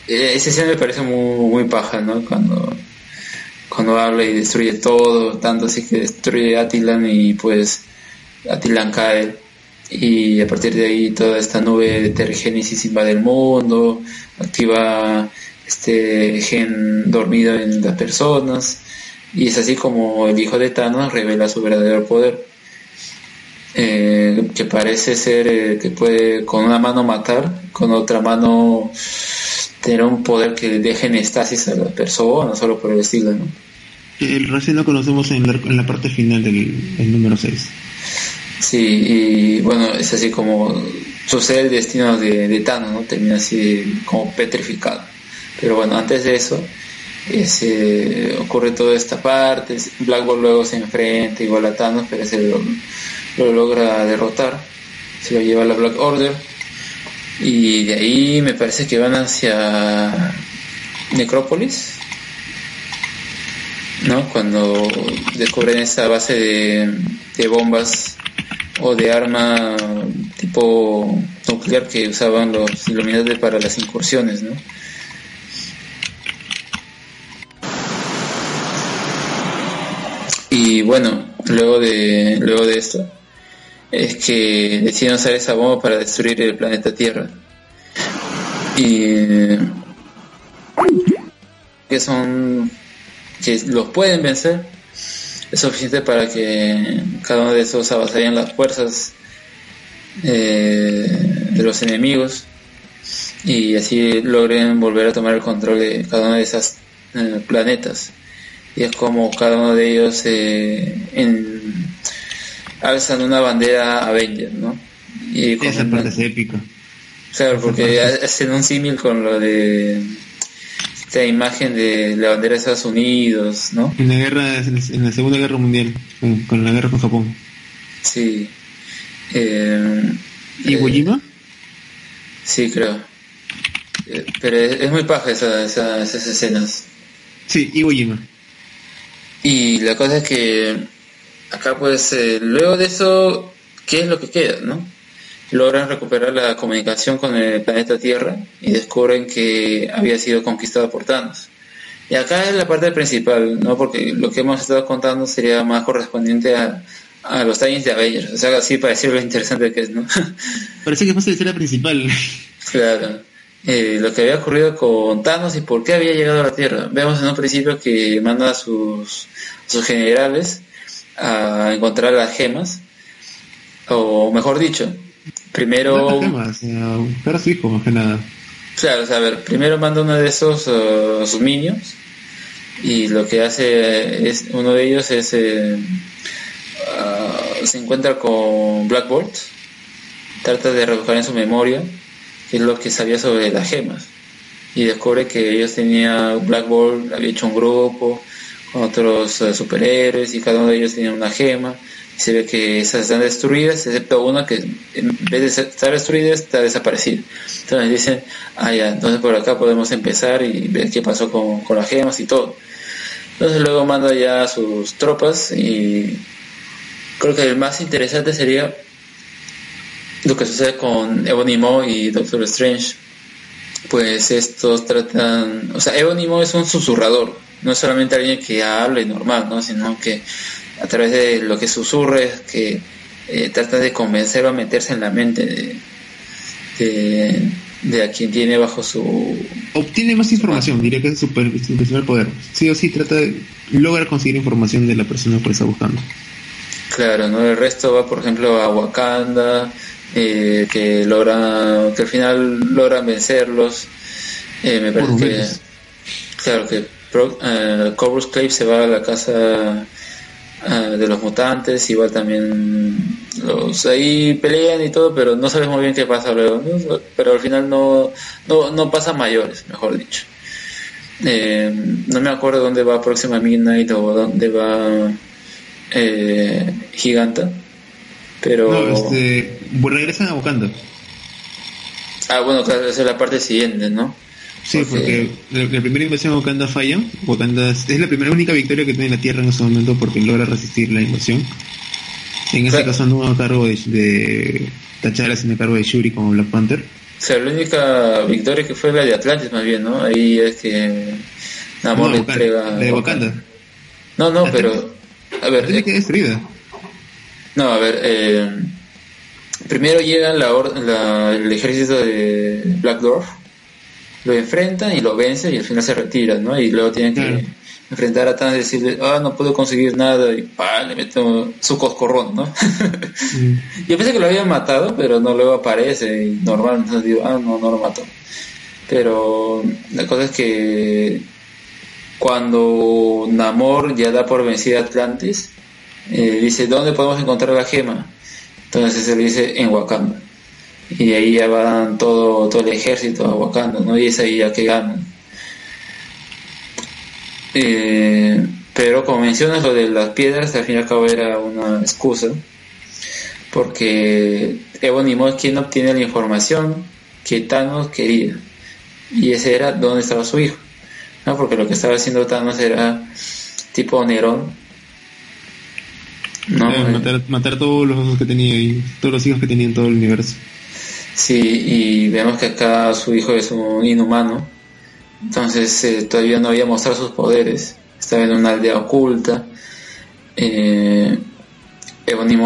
Ese escena me parece muy, muy paja, ¿no? Cuando, cuando habla y destruye todo, tanto así que destruye Attilan y pues Attilan cae. Y a partir de ahí toda esta nube de tergénesis invade el mundo, activa este gen dormido en las personas y es así como el hijo de Thanos revela su verdadero poder. Eh, que parece ser eh, que puede con una mano matar, con otra mano tener un poder que deje en estasis a la persona, solo por el estilo, ¿no? El recién lo conocemos en la, parte final del número 6. Sí, y bueno, es así como sucede el destino de, de Thanos, ¿no? Termina así como petrificado. Pero bueno, antes de eso, ese, ocurre toda esta parte, Black Bolt luego se enfrenta igual a Thanos, pero ese lo, logra derrotar, se lo lleva a la Black Order y de ahí me parece que van hacia Necrópolis, ¿no? Cuando descubren esa base de, de bombas o de arma tipo nuclear que usaban los Illuminati para las incursiones, ¿no? Y bueno, luego de, luego de esto, es que deciden usar esa bomba para destruir el planeta Tierra. Y que son que los pueden vencer es suficiente para que cada uno de esos avasallen las fuerzas eh, de los enemigos y así logren volver a tomar el control de cada uno de esos eh, planetas y es como cada uno de ellos eh, en, alzan una bandera Avenger, ¿no? Y Esa parte es épica. Claro, porque hacen un símil con lo de esta imagen de la bandera de Estados Unidos, ¿no? En la guerra, en la Segunda Guerra Mundial, con la guerra con Japón. Sí. Eh, ¿Y eh, Sí, creo. Eh, pero es, muy paja esa, esas escenas. Sí, Iwo Jima. Y la cosa es que acá pues eh, luego de eso, ¿qué es lo que queda? ¿no? Logran recuperar la comunicación con el planeta Tierra y descubren que había sido conquistado por Thanos. Y acá es la parte principal, ¿no? Porque lo que hemos estado contando sería más correspondiente a, a los times de Avengers. O sea, así para decir lo interesante que es, ¿no? *laughs* Parece que fue la principal. Claro. Eh, lo que había ocurrido con Thanos y por qué había llegado a la Tierra. Vemos en un principio que manda a sus, sus generales a encontrar las gemas, o mejor dicho, primero... gemas, más que nada. Claro, o sea, a ver, primero manda uno de esos uh, sus niños y lo que hace es uno de ellos es eh, se encuentra con Black Bolt, trata de rebuscar en su memoria qué es lo que sabía sobre las gemas y descubre que ellos tenían Black Bolt había hecho un grupo otros eh, superhéroes y cada uno de ellos tenía una gema y se ve que esas están destruidas excepto una que en vez de estar destruida está desaparecida entonces dicen ah ya entonces por acá podemos empezar y ver qué pasó con, con las gemas y todo entonces luego manda ya a sus tropas y creo que el más interesante sería lo que sucede con Ebony y Doctor Strange. Pues estos tratan, o sea, Ebony es un susurrador, no es solamente alguien que hable normal, ¿no? sino que a través de lo que susurre, que eh, trata de convencer o meterse en la mente de, de, a quien tiene bajo su... Obtiene más información, diría que es su, su poder. Sí o sí trata de lograr conseguir información de la persona que está buscando. Claro, ¿no? El resto va, por ejemplo, a Wakanda, eh, que logra, que al final logran vencerlos. Eh, me parece que, claro, que Pro, eh, Clave se va a la casa de los mutantes, igual también los ahí pelean y todo, pero no sabes muy bien qué pasa luego, pero al final no, no, no pasa mayores, mejor dicho. no me acuerdo dónde va próxima Midnight o dónde va eh, Giganta. Pero. No, este. Regresan a Wakanda. Ah, bueno, claro, esa es la parte siguiente, ¿no? Sí, porque, la, primera invasión a Wakanda falla. Wakanda es, la primera única victoria que tiene la Tierra en ese momento porque logra resistir la invasión. En ese caso no a cargo de, de T'Challa, sino a cargo de Shuri como Black Panther. O sea, la única victoria que fue la de Atlantis más bien, ¿no? Ahí es que Namor no, entrega... La de Wakanda. No, no, pero... A ver... Que destruida. No, a ver, eh, primero llega la, el ejército de Black Dwarf, lo enfrentan y lo vencen y al final se retiran, ¿no? Y luego tienen que enfrentar a Thanos y decirle, ah, no puedo conseguir nada y pa, le meto su coscorrón, ¿no? *laughs* Yo pensé que lo habían matado, pero no luego aparece y normal, entonces digo, ah, no, no lo mató. Pero la cosa es que cuando Namor ya da por vencida a Atlantis, eh, dice, ¿dónde podemos encontrar la gema? Entonces él dice, en Wakanda. Y ahí ya van todo, todo el ejército a Wakanda, ¿no? Y es ahí ya que ganan. Eh, pero como mencionas lo de las piedras, al fin y al cabo era una excusa, porque Ebony es quien obtiene la información que Thanos quería, y ese era dónde estaba su hijo, ¿no? porque lo que estaba haciendo Thanos era tipo Nerón, no, eh, matar, matar todos los hijos que tenía y todos los hijos que tenía en todo el universo. Sí, y vemos que acá su hijo es un inhumano, entonces eh, todavía no había mostrado sus poderes, estaba en una aldea oculta. Eh,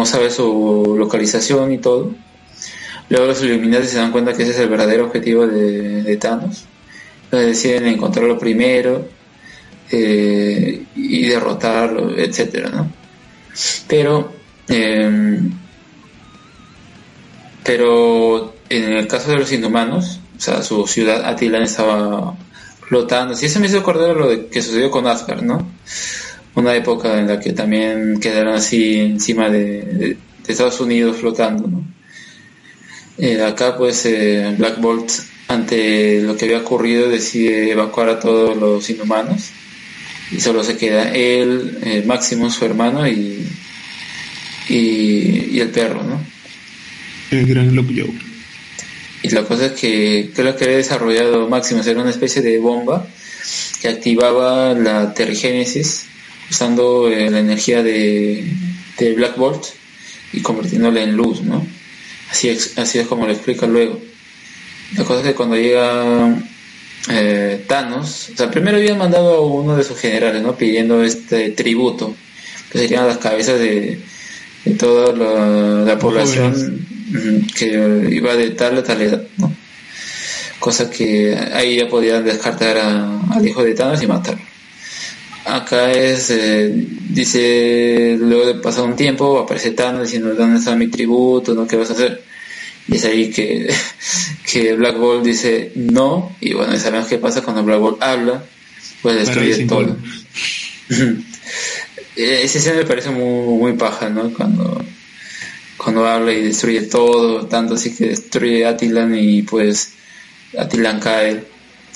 sabe su localización y todo. Luego los Illuminati se dan cuenta que ese es el verdadero objetivo de, Thanos. Entonces deciden encontrarlo primero eh, y derrotarlo, etcétera, ¿no? Pero, em, pero en el caso de los inhumanos, o sea, su ciudad Attilan estaba flotando. Sí, se me hizo acordar lo de que sucedió con Asgard, ¿no? Una época en la que también quedaron así encima de, Estados Unidos flotando. Eh, acá, pues, eh, Black Bolt, ante lo que había ocurrido, decide evacuar a todos los inhumanos y solo se queda él, eh, Máximo, su hermano y, y, el perro, ¿no? El gran Y la cosa es que creo que había desarrollado Máximo era una especie de bomba que activaba la terrigénesis usando eh, la energía de, de, Black Bolt y convirtiéndola en luz, ¿no? Así es, así es como lo explica luego. La cosa es que cuando llega eh, Thanos, o sea, primero había mandado a uno de sus generales, ¿no? Pidiendo este tributo, que serían las cabezas de, toda la, población que iba de tal a tal edad, ¿no? Cosa que ahí ya podían descartar al hijo de Thanos y matarlo. Acá es, eh, dice, luego de pasar un tiempo, aparece Thanos diciendo, ¿dónde está mi tributo? ¿no? ¿Qué vas a hacer? Y es ahí que, *laughs* que Black Bolt dice no, y bueno, sabemos qué pasa cuando Black Bolt habla, pues destruye todo. *laughs* Ese escena me parece muy, muy paja, ¿no? Cuando cuando habla y destruye todo, tanto así que destruye Atilan y pues Atilan cae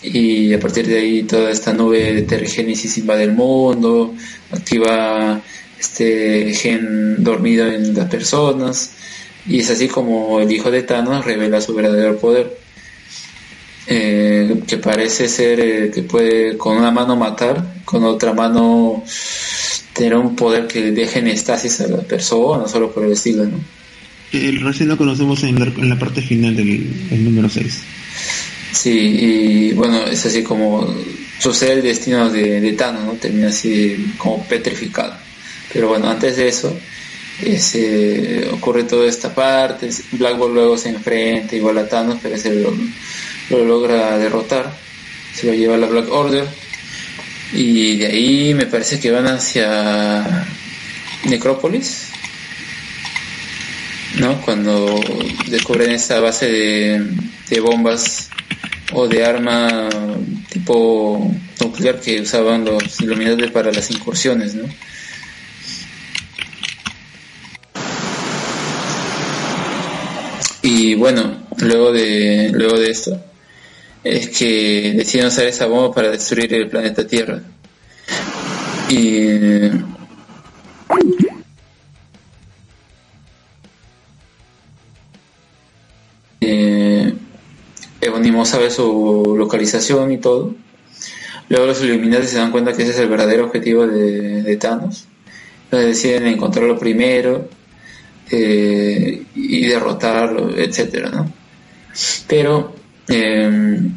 y a partir de ahí toda esta nube de tergénesis invade el mundo, activa este gen dormido en las personas y es así como el hijo de Thanos revela su verdadero poder. Eh, que parece ser eh, que puede con una mano matar, con otra mano tener un poder que deje en estasis a la persona, solo por el estilo, ¿no? El recién lo conocemos en la, parte final del número 6. Sí, y bueno, es así como sucede el destino de, de Thanos, ¿no? Termina así como petrificado. Pero bueno, antes de eso, ese, ocurre toda esta parte, Black Bolt luego se enfrenta igual a Thanos, pero ese lo, lo logra derrotar, se lo lleva a la Black Order y de ahí me parece que van hacia Necrópolis, ¿no? Cuando descubren esa base de, de bombas o de arma tipo nuclear que usaban los iluminantes para las incursiones, ¿no? Y bueno, luego de, luego de esto, es que deciden usar esa bomba para destruir el planeta Tierra. Y eh, sabe su localización y todo. Luego los Illuminati se dan cuenta que ese es el verdadero objetivo de, de Thanos. Entonces deciden encontrarlo primero eh, y derrotarlo, etcétera, ¿no? Pero, em,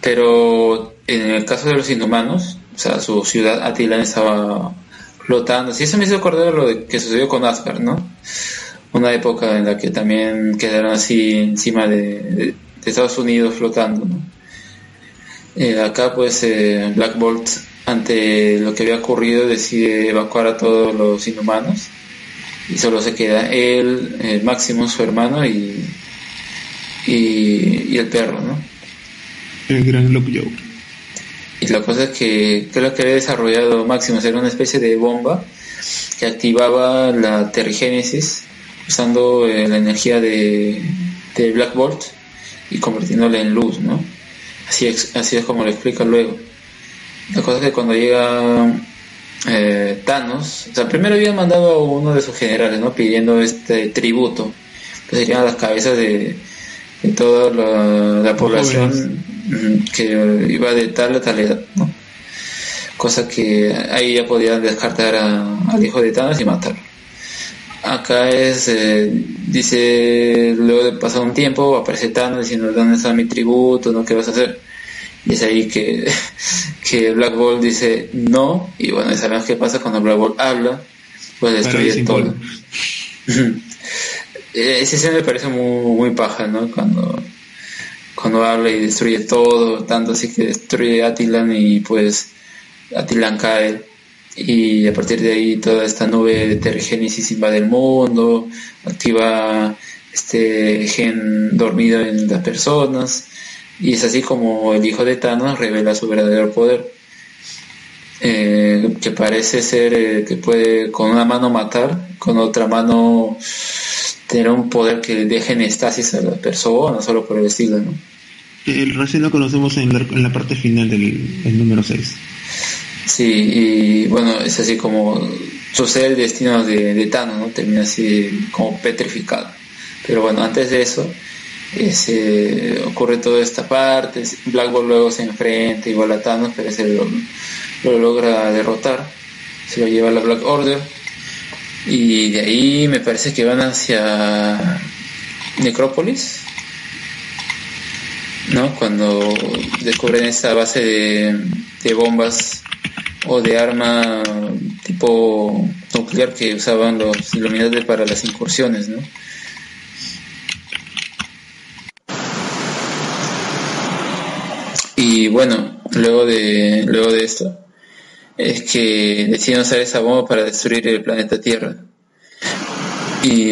pero en el caso de los inhumanos, o sea, su ciudad Attilan estaba flotando. Sí, eso me hizo acordar lo de que sucedió con Asgard, ¿no? Una época en la que también quedaron así encima de, Estados Unidos flotando, ¿no? Eh, acá, pues, eh, Black Bolt, ante lo que había ocurrido, decide evacuar a todos los inhumanos y solo se queda él, el Máximo, su hermano y, y, el perro, ¿no? El gran Lockjaw. Y la cosa es que creo que había desarrollado Máximo era una especie de bomba que activaba la terigénesis usando eh, la energía de, de, Black Bolt y convirtiéndola en luz, ¿no? Así es, así es como lo explica luego. La cosa es que cuando llega eh, Thanos, o sea, primero habían mandado a uno de sus generales, ¿no? Pidiendo este tributo, que serían las cabezas de, toda la, población que iba de tal a tal edad, ¿no? Cosa que ahí ya podían descartar al hijo de Thanos y matarlo. Acá es, eh, dice, luego de pasar un tiempo, aparece Thanos diciendo, ¿dónde está mi tributo? ¿no? ¿Qué vas a hacer? Y es ahí que, *laughs* que Black Bolt dice no, y bueno, sabemos qué pasa cuando Black Bolt habla, pues destruye todo. *laughs* Ese escena me parece muy, muy paja, ¿no? Cuando, cuando habla y destruye todo, tanto así que destruye Atilan y pues Atilan cae. Y a partir de ahí toda esta nube de tergénesis invade el mundo, activa este gen dormido en las personas y es así como el hijo de Thanos revela su verdadero poder. Eh, que parece ser eh, que puede con una mano matar, con otra mano tener un poder que deje en estasis a la persona, solo por el estilo, ¿no? El recién lo conocemos en la, parte final del número 6. Sí, y bueno, es así como sucede el destino de, de Thanos, ¿no? Termina así como petrificado. Pero bueno, antes de eso, ese, ocurre toda esta parte, Black Bolt luego se enfrenta igual a Thanos, pero ese lo, lo logra derrotar, se lo lleva a la Black Order y de ahí me parece que van hacia Necrópolis, ¿no? Cuando descubren esa base de, bombas o de arma tipo nuclear que usaban los iluminantes para las incursiones, ¿no? Y bueno, luego de, luego de esto, es que deciden usar esa bomba para destruir el planeta Tierra. Y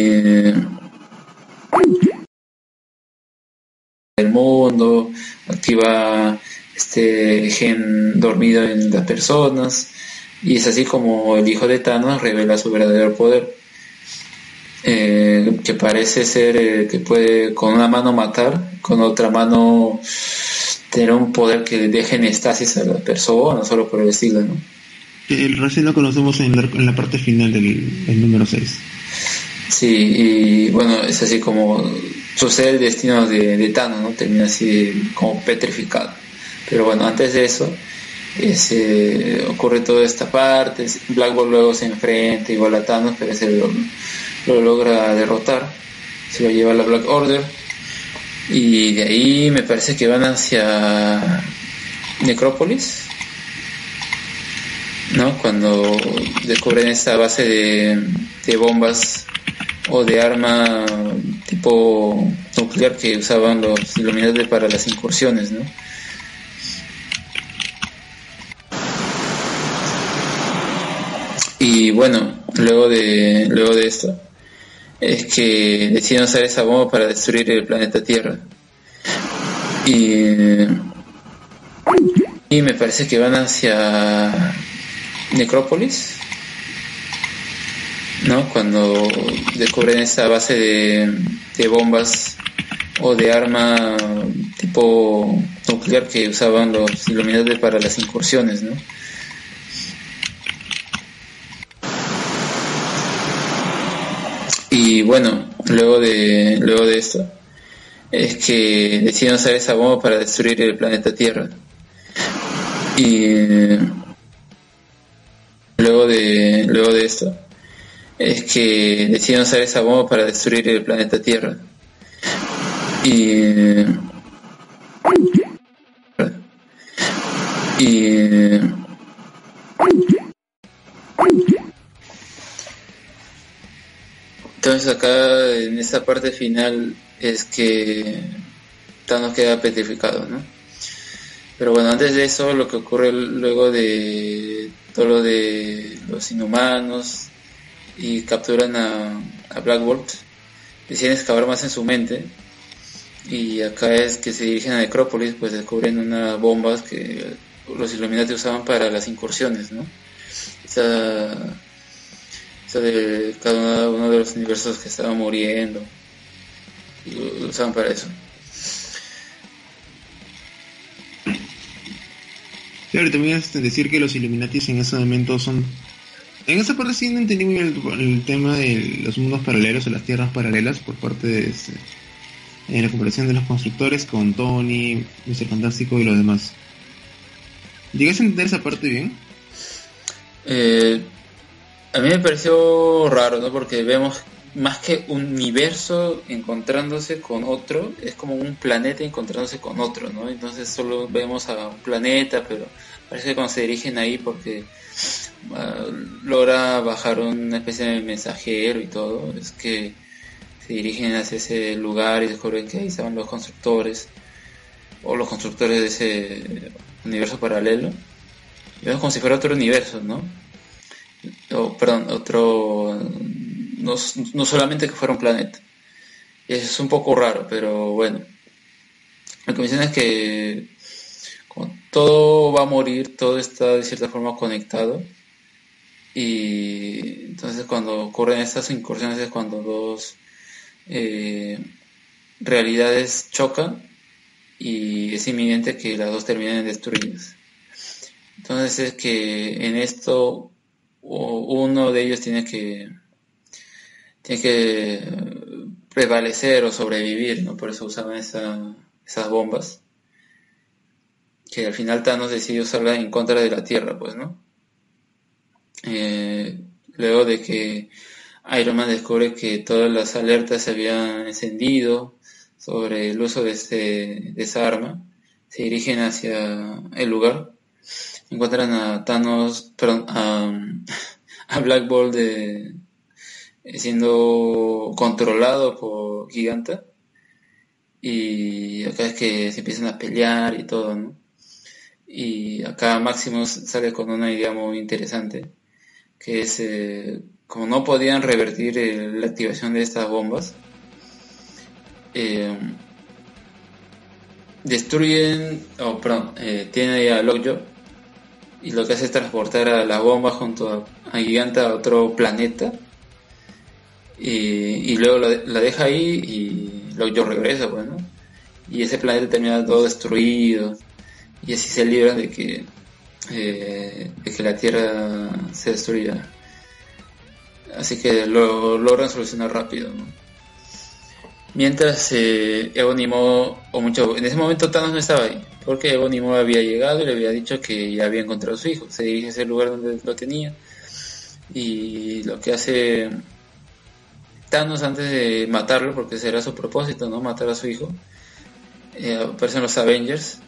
el mundo, activa este gen dormido en las personas, y es así como el hijo de Thanos revela su verdadero poder. eh, que parece ser que puede con una mano matar, con otra mano tener un poder que deje en estasis a la persona, solo por el estilo, ¿no? El recién lo conocemos en la, parte final del, número 6. Sí, y bueno, es así como sucede el destino de, de Thanos, ¿no? Termina así como petrificado. Pero bueno, antes de eso, ese, ocurre toda esta parte, Black Bolt luego se enfrenta igual a Thanos, pero ese lo, lo logra derrotar, se lo lleva a la Black Order y de ahí me parece que van hacia Necrópolis, ¿no? Cuando descubren esta base de, de bombas o de arma tipo nuclear que usaban los Illuminati para las incursiones, ¿no? Y bueno, luego de, luego de esto, es que deciden usar esa bomba para destruir el planeta Tierra. Y, y me parece que van hacia Necrópolis, ¿no? Cuando descubren esa base de, de bombas o de arma tipo nuclear que usaban los Illuminati para las incursiones, ¿no? Y bueno, luego de, luego de esto, es que deciden usar esa bomba para destruir el planeta Tierra. Y luego de, luego de esto, es que deciden usar esa bomba para destruir el planeta Tierra. Y y Entonces acá en esta parte final es que Thanos queda petrificado, ¿no? Pero bueno, antes de eso, lo que ocurre luego de todo lo de los inhumanos y capturan a, Black Bolt, deciden excavar más en su mente y acá es que se dirigen a Necrópolis, pues descubren unas bombas que los Illuminati usaban para las incursiones, ¿no? De cada uno de los universos que estaban muriendo y lo usaban para eso. Claro, también es decir que los Illuminatis en ese momento son... En esa parte sí no entendí muy bien el, tema de los mundos paralelos o las tierras paralelas por parte de este, en la comparación de los constructores con Tony, Mr. Fantástico y los demás. ¿Llegas a entender esa parte bien? Eh, a mí me pareció raro, ¿no? Porque vemos más que un universo encontrándose con otro, es como un planeta encontrándose con otro, ¿no? Entonces solo vemos a un planeta, pero parece que cuando se dirigen ahí porque ah, logra bajar una especie de mensajero y todo, es que se dirigen hacia ese lugar y descubren que ahí estaban los constructores, o los constructores de ese universo paralelo. Y vemos como si fuera otro universo, ¿no? Perdón, otro, no, solamente que fuera un planeta. Es un poco raro, pero bueno. Lo que es que todo va a morir, todo está de cierta forma conectado. Y entonces cuando ocurren estas incursiones es cuando dos eh, realidades chocan y es inminente que las dos terminen destruidas. Entonces es que en esto uno de ellos tiene que, tiene que prevalecer o sobrevivir, ¿no? Por eso usaban esas bombas. Que al final Thanos decidió usarla en contra de la Tierra, pues, ¿no? Eh, luego de que Iron Man descubre que todas las alertas se habían encendido sobre el uso de, este, de esa arma, se dirigen hacia el lugar encuentran a Thanos, perdón, a, Black Bolt siendo controlado por Giganta. Y acá es que se empiezan a pelear y todo, ¿no? Y acá Maximus sale con una idea muy interesante, que es, eh, como no podían revertir la activación de estas bombas, eh, destruyen, oh, perdón, eh, tienen ahí a Lockjaw y lo que hace es transportar a la bomba junto a, Gigante a otro planeta y, luego la, deja ahí y luego yo regreso, pues, y ese planeta termina todo destruido y así se libran de que eh, de que la Tierra se destruya. Así que lo logran solucionar rápido. Mientras eh, o mucho, en ese momento Thanos no estaba ahí, porque Ebonimo había llegado y le había dicho que ya había encontrado a su hijo. Se dirige a ese lugar donde lo tenía y lo que hace Thanos antes de matarlo, porque ese era su propósito, ¿no? Matar a su hijo. Eh, aparecen los Avengers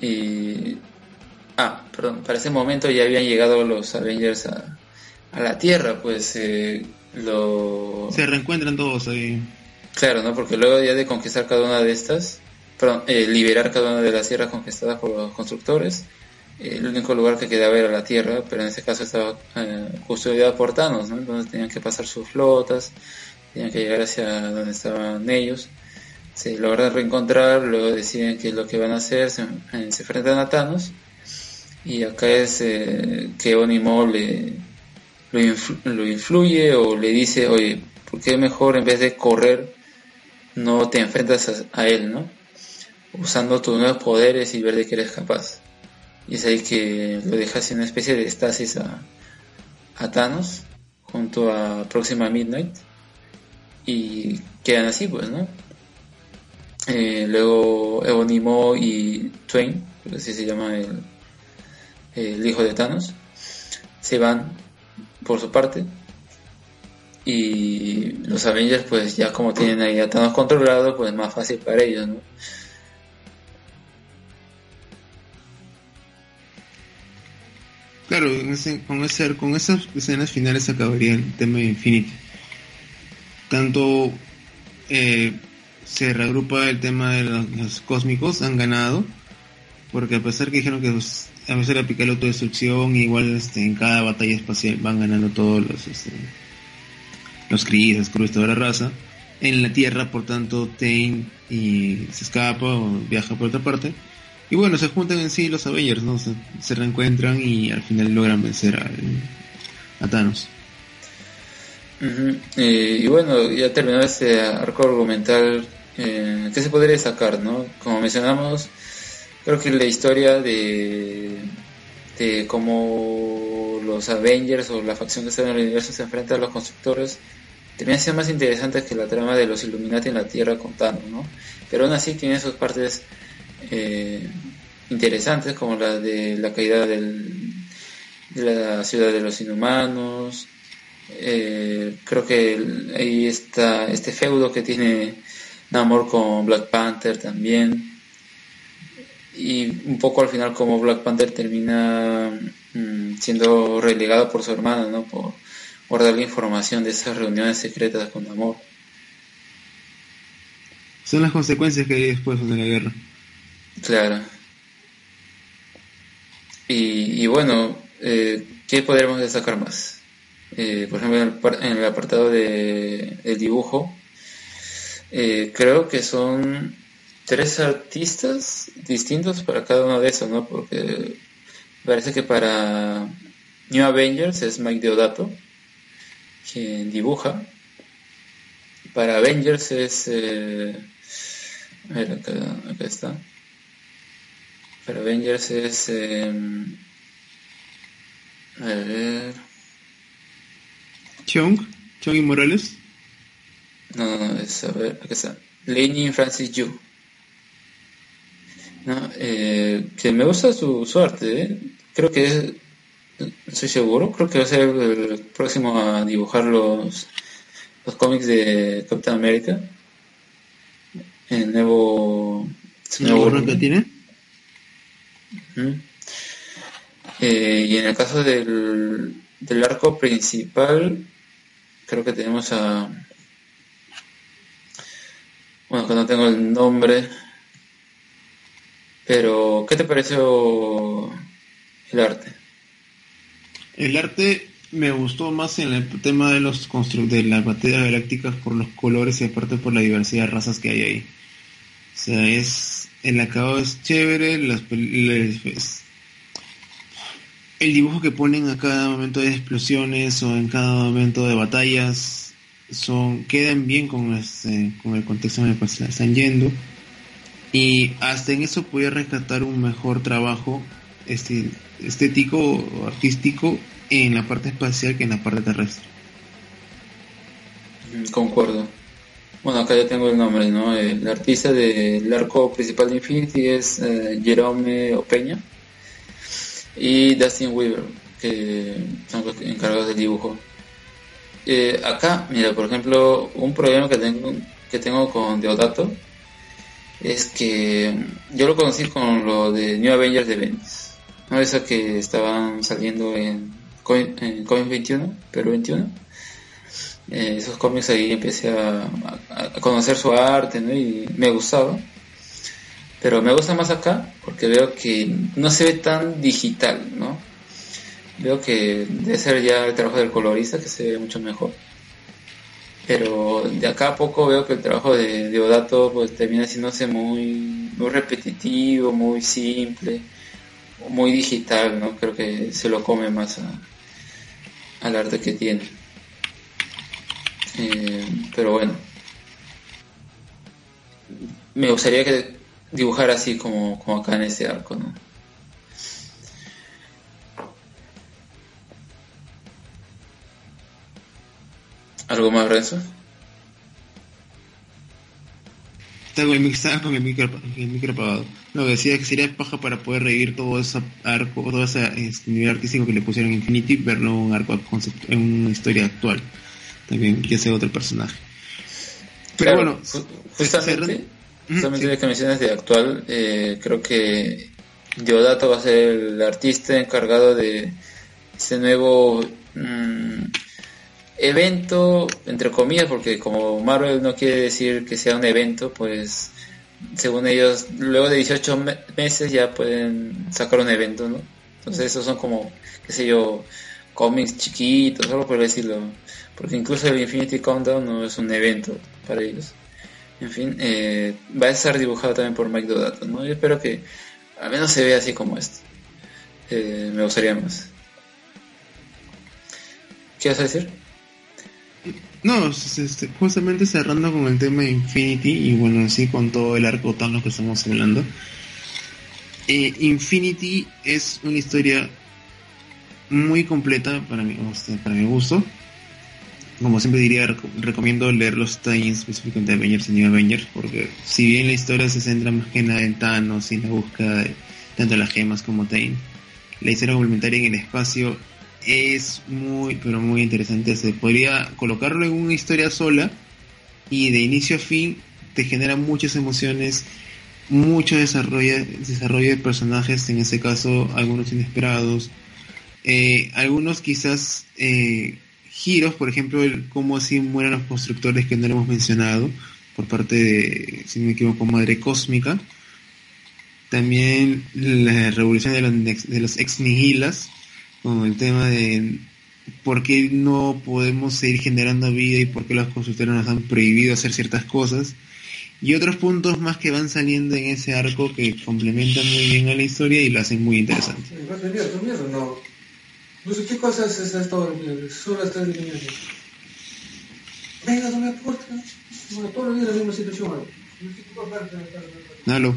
y Ah, perdón, para ese momento ya habían llegado los Avengers a, la Tierra, pues eh, lo... Se reencuentran todos ahí. Claro, ¿no? Porque luego ya de conquistar cada una de estas, eh, liberar cada una de las tierras conquistadas por los constructores, eh, el único lugar que quedaba era la Tierra, pero en ese caso estaba custodiada por Thanos, ¿no? Entonces tenían que pasar sus flotas, tenían que llegar hacia donde estaban ellos. Se logran reencontrar, luego deciden qué es lo que van a hacer, se, se enfrentan a Thanos y acá es eh, que Onimo le lo, influye o le dice, oye, ¿por qué mejor en vez de correr no te enfrentas a, él, ¿no? Usando tus nuevos poderes y ver de qué eres capaz. Y es ahí que lo dejas en una especie de estasis a, a Thanos junto a Próxima Midnight y quedan así pues, ¿no? Eh, luego Ebonimo y Twain, así se llama el, hijo de Thanos, se van por su parte. Y los Avengers, pues ya como tienen ahí a Thanos controlado, pues más fácil para ellos, ¿no? Claro, con, ese, con esas escenas finales acabaría el tema de Infinity. Tanto eh, se reagrupa el tema de los, cósmicos, han ganado, porque a pesar que dijeron que a veces la pica la autodestrucción, igual este, en cada batalla espacial van ganando todos los este, los Kree, toda la raza. En la Tierra, por tanto, Tain y se escapa o viaja por otra parte. Y bueno, se juntan en sí los Avengers, ¿no? Se, reencuentran y al final logran vencer a, Thanos. y bueno, ya terminó este arco argumental. Eh, ¿Qué se podría sacar, no? Como mencionamos, creo que la historia de, de cómo los Avengers o la facción que está en el universo se enfrenta a los constructores termina siendo más interesante que la trama de los Illuminati en la Tierra contando, ¿no? Pero aún así tiene sus partes eh, interesantes como la de la caída de la ciudad de los inhumanos. Eh, creo que ahí está este feudo que tiene Namor con Black Panther también y un poco al final como Black Panther termina mm, siendo relegado por su hermana, ¿no? Por guardar información de esas reuniones secretas con Amor. Son las consecuencias que hay después de la guerra. Claro. Y, bueno, eh, ¿qué podríamos destacar más? Eh, por ejemplo, en el, apartado de, del dibujo, eh, creo que son tres artistas distintos para cada uno de esos, ¿no? Porque parece que para New Avengers es Mike Deodato quien dibuja. Para Avengers es... Eh, a acá, está. Para Avengers es... Eh, a ver... Chong, Chong y Morales. No, no, es, a ver, acá está. Lenny Francis Yu. ¿no? Eh, que me gusta su, arte, ¿eh? creo que es, estoy seguro, creo que va a ser el próximo a dibujar los, los cómics de Captain America. El nuevo... nuevo que tiene? Eh, y en el caso del, del arco principal, creo que tenemos a... Bueno, que no tengo el nombre, pero, ¿qué te pareció el arte? El arte me gustó más en el tema de los de las baterías galácticas por los colores y aparte por la diversidad de razas que hay ahí. O sea, es el acabado es chévere, las, el dibujo que ponen a cada momento de explosiones o en cada momento de batallas son quedan bien con, este, con el contexto en el que están yendo y hasta en eso puede rescatar un mejor trabajo este, estético o artístico en la parte espacial que en la parte terrestre. Concuerdo. Bueno, acá ya tengo el nombre, ¿no? El artista del arco principal de Infinity es eh, Jerome Opeña y Dustin Weaver, que son los encargados del dibujo. Eh, acá, mira, por ejemplo, un problema que tengo, que tengo con Deodato es que yo lo conocí con lo de New Avengers de Venice. ¿no? Eso que estaban saliendo en, en Comic 21, Perú 21. Eh, esos cómics ahí empecé a, conocer su arte ¿no? y me gustaba. Pero me gusta más acá porque veo que no se ve tan digital, ¿no? Veo que debe ser ya el trabajo del colorista que se ve mucho mejor pero de acá a poco veo que el trabajo de, de Odato pues termina haciéndose muy, muy repetitivo, muy simple, muy digital, ¿no? Creo que se lo come más al arte que tiene. Eh, pero bueno, me gustaría que dibujara así como, como acá en este arco, ¿no? ¿Algo más, Renzo? Estaba con el micro, el micro apagado. Lo que decía que sería paja para poder reír todo ese arco, todo ese este, nivel artístico que le pusieron Infinity, verlo en un arco en una historia actual. También, que sea otro personaje. Pero bueno, justamente, justamente que mencionas de actual, eh, creo que Diodato va a ser el artista encargado de ese nuevo mm, evento, entre comillas, porque como Marvel no quiere decir que sea un evento, pues según ellos, luego de 18 meses ya pueden sacar un evento, ¿no? Entonces esos son como, qué sé yo, cómics chiquitos, solo por decirlo. Porque incluso el Infinity Countdown no es un evento para ellos. En fin, eh, va a estar dibujado también por Mike Dodato, ¿no? Yo espero que al menos se vea así como esto. Eh, me gustaría más. ¿Qué vas a decir? No, este, justamente cerrando con el tema de Infinity y bueno, así con todo el arco tan lo que estamos hablando. Eh, Infinity es una historia muy completa para mi, para mi gusto. Como siempre diría, recomiendo leer los tie específicamente de Avengers y New Avengers, porque si bien la historia se centra más que nada en Thanos y en la búsqueda de tanto las gemas como Tain, la historia complementaria en el espacio es muy, pero muy interesante. Se podría colocarlo en una historia sola y de inicio a fin te genera muchas emociones, mucho desarrollo, desarrollo de personajes, en este caso algunos inesperados, eh, algunos quizás eh, giros, por ejemplo, el cómo así mueren los constructores que no lo hemos mencionado por parte de, si no me equivoco, Madre Cósmica. También la revolución de los, ex nihilas, con el tema de por qué no podemos seguir generando vida y por qué los constructores nos han prohibido hacer ciertas cosas. Y otros puntos más que van saliendo en ese arco que complementan muy bien a la historia y lo hacen muy interesante. Sé qué cosas es esto, solo estás eliminando. Venga, no me aporta. Bueno, todos los días la misma situación. Nalo.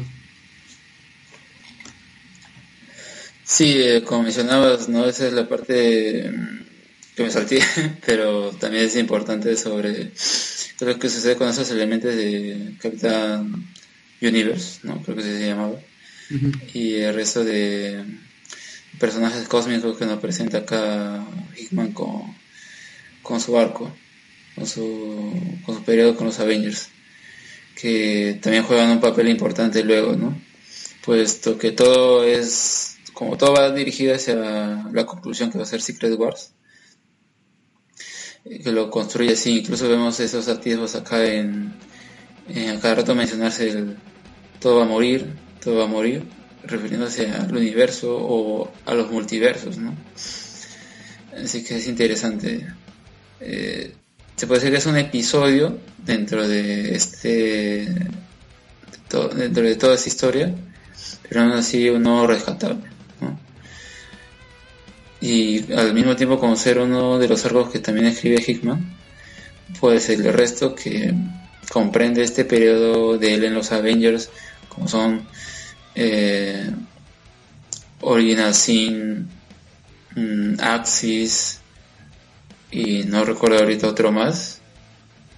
Sí, eh, como mencionabas, ¿no? Esa es la parte mm, que me salté, *laughs* pero también es importante sobre lo que sucede con esos elementos de Capitán Universe, ¿no? Creo que se llamaba. Y el resto de personajes cósmicos que nos presenta acá Hickman con, con su arco, con su, con su periodo con los Avengers, que también juegan un papel importante luego, ¿no? Puesto que todo es como todo va dirigido hacia la conclusión que va a ser Secret Wars, que lo construye así, incluso vemos esos atisbos acá en, a cada rato mencionarse el todo va a morir, todo va a morir, refiriéndose al universo o a los multiversos, ¿no? Así que es interesante. Eh, se puede decir que es un episodio dentro de este dentro de toda esta historia, pero aún así uno rescatable y al mismo tiempo como ser uno de los arcos que también escribe Hickman, pues el resto que comprende este periodo de él en los Avengers, como son eh, Original Sin, mm, Axis y no recuerdo ahorita otro más,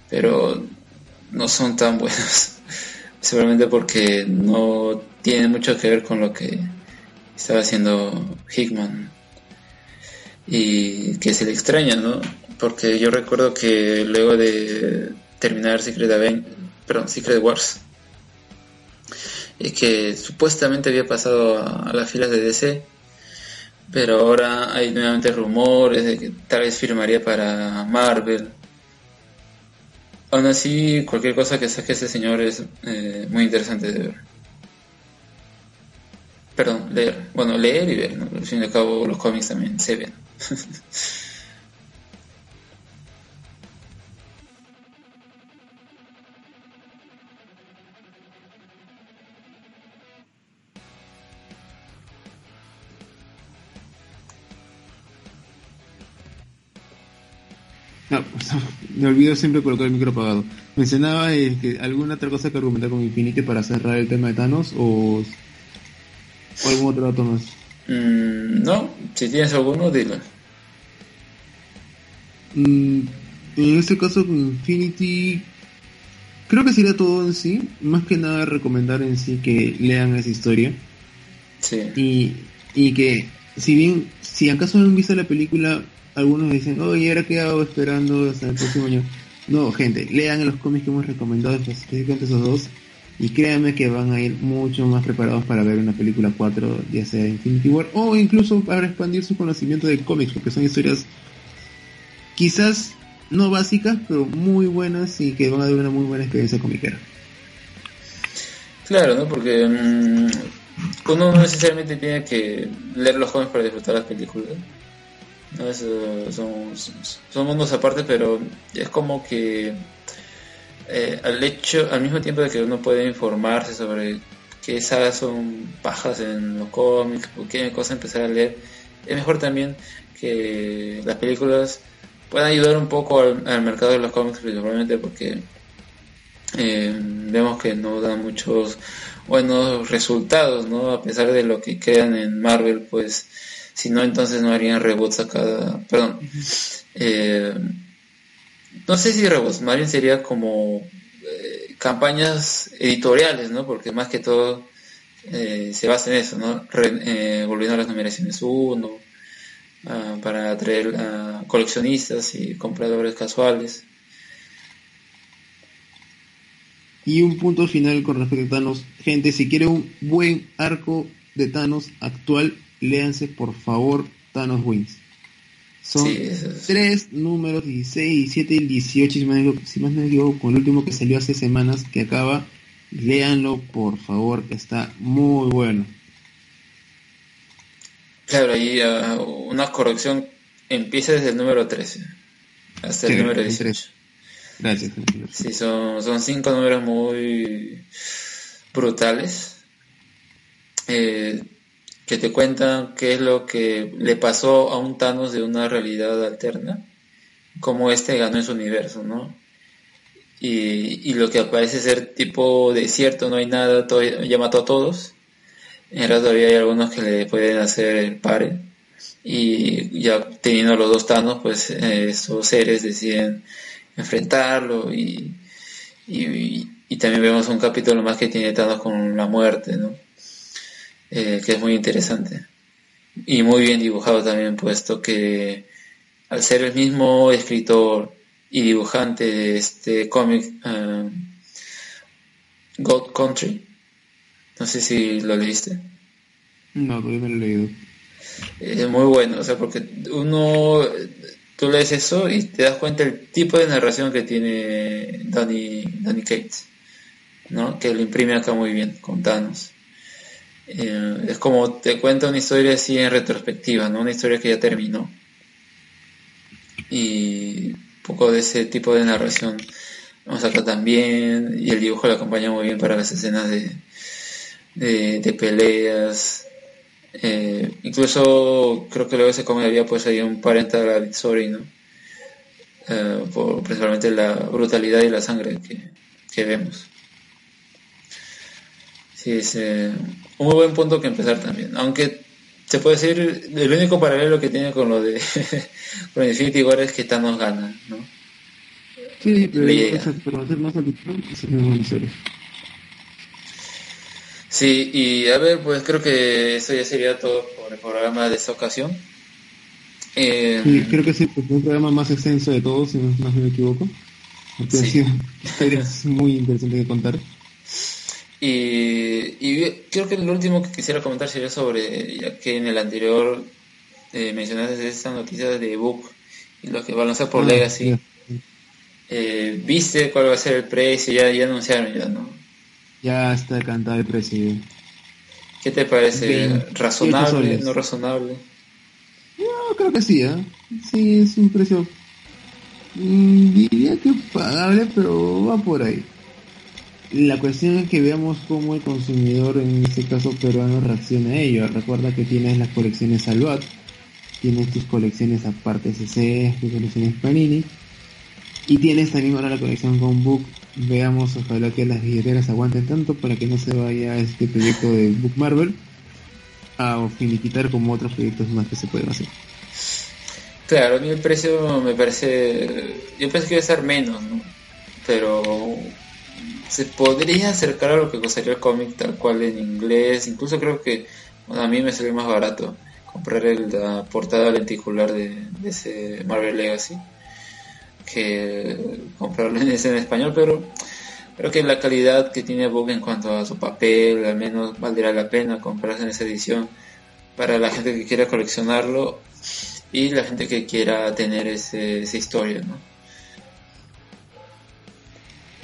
pero no son tan *laughs* buenos, seguramente porque no tienen mucho que ver con lo que estaba haciendo Hickman y que se le extraña, ¿no? Porque yo recuerdo que luego de terminar Secret, perdón, Secret Wars, que supuestamente había pasado a, las filas de DC, pero ahora hay nuevamente rumores de que tal vez firmaría para Marvel. Aún así, cualquier cosa que saque ese señor es eh, muy interesante de ver. Perdón, leer. Bueno, leer y ver. Al fin y al cabo los cómics también se ven. *laughs* Me olvido siempre colocar el micro apagado. Mencionaba eh, que alguna otra cosa que argumentar con Infinity para cerrar el tema de Thanos o, algún otro dato más. Mm, no, si tienes alguno, dilo. Mm, en este caso con Infinity, creo que sería todo en sí. Más que nada recomendar en sí que lean esa historia. Sí. Y, y que, si bien, si acaso no han visto la película, algunos dicen, oye, ahora qué hago esperando hasta el próximo año. No, gente, lean los cómics que hemos recomendado, específicamente esos dos, y créanme que van a ir mucho más preparados para ver una película 4, ya sea Infinity War, o incluso para expandir su conocimiento de cómics, porque son historias quizás no básicas, pero muy buenas y que van a dar una muy buena experiencia comiquera. Claro, ¿no? Porque mm, uno no necesariamente tiene que leer los cómics para disfrutar las películas. ¿No? son, son, mundos aparte, pero es como que eh, al hecho, al mismo tiempo de que uno puede informarse sobre qué sagas son pajas en los cómics o qué cosa empezar a leer, es mejor también que las películas puedan ayudar un poco al, mercado de los cómics, principalmente porque eh, vemos que no dan muchos buenos resultados, ¿no? A pesar de lo que crean en Marvel, pues si no, entonces no harían reboots a cada... Perdón. Eh, no sé si reboots, más bien sería como eh, campañas editoriales, ¿no? Porque más que todo eh, se basa en eso, ¿no? volviendo a las numeraciones 1, ah, para atraer a coleccionistas y compradores casuales. Y un punto final con respecto a Thanos. Gente, si quiere un buen arco de Thanos actual, léanse por favor Thanos Wins. Son tres números, 16, 17 y 18, si más, no me equivoco, con el último que salió hace semanas que acaba. Léanlo, por favor, que está muy bueno. Claro, ahí uh, una corrección empieza desde el número 13 hasta el número 18. Gracias. Sí, son, son cinco números muy brutales. Eh, que te cuentan qué es lo que le pasó a un Thanos de una realidad alterna, cómo este ganó en su universo, ¿no? Y, lo que parece ser tipo desierto, no hay nada, todo, ya mató a todos. En realidad todavía hay algunos que le pueden hacer el pare. Y ya teniendo los dos Thanos, pues eh, esos seres deciden enfrentarlo y, y, y, también vemos un capítulo más que tiene Thanos con la muerte, ¿no? Eh, que es muy interesante. Y muy bien dibujado también, puesto que al ser el mismo escritor y dibujante de este cómic eh, God Country, no sé si lo leíste. No, todavía no lo he leído. Es muy bueno, o sea, porque uno, tú lees eso y te das cuenta el tipo de narración que tiene Danny, Danny Cates, ¿no? Que lo imprime acá muy bien, con Thanos. Eh, es como te cuenta una historia así en retrospectiva, ¿no? Una historia que ya terminó. Y un poco de ese tipo de narración vamos acá también. Y el dibujo lo acompaña muy bien para las escenas de, de, peleas. Eh, incluso creo que luego se había pues ahí un parental story, ¿no? eh, por principalmente la brutalidad y la sangre que, que vemos. Sí, es eh, un muy buen punto que empezar también. Aunque se puede decir, el único paralelo que tiene con lo de *laughs* con Infinity War es que Thanos gana, ¿no? Sí, pero, pero hacer más serie. Sí, y a ver, pues creo que eso ya sería todo por el programa de esta ocasión. Eh, sí, creo que sí, pues un programa más extenso de todos, si no, me equivoco. Porque *laughs* sí. es muy interesante de contar. Y, y, creo que lo último que quisiera comentar sería sobre, ya que en el anterior eh, mencionaste esta noticia de Book y lo que va a lanzar por ah, Legacy. Eh, ¿Viste cuál va a ser el precio? Ya, ya anunciaron ya, ¿no? Ya está cantado el precio. ¿Qué te parece? ¿Razonable? ¿No razonable? Yo creo que sí, ¿eh? Sí, es un precio. Mm, diría que pagable, pero va por ahí. La cuestión es que veamos cómo el consumidor, en este caso peruano, reacciona a ello. Recuerda que tienes las colecciones Salvat, tienes tus colecciones aparte CC, tus colecciones Panini, y tienes también ahora la colección con Book veamos, ojalá que las billeteras aguanten tanto para que no se vaya este proyecto de Book Marvel a finiquitar como otros proyectos más que se pueden hacer. Claro, a mí el precio me parece, yo pensé que iba a ser menos, ¿no? Pero se podría acercar a lo que costaría el cómic tal cual en inglés, incluso creo que a mí me salió más barato comprar el, la portada lenticular de, ese Marvel Legacy que comprarlo en, en español, pero creo que la calidad que tiene Book en cuanto a su papel, al menos valdría la pena comprarse en esa edición para la gente que quiera coleccionarlo y la gente que quiera tener ese, esa historia, ¿no?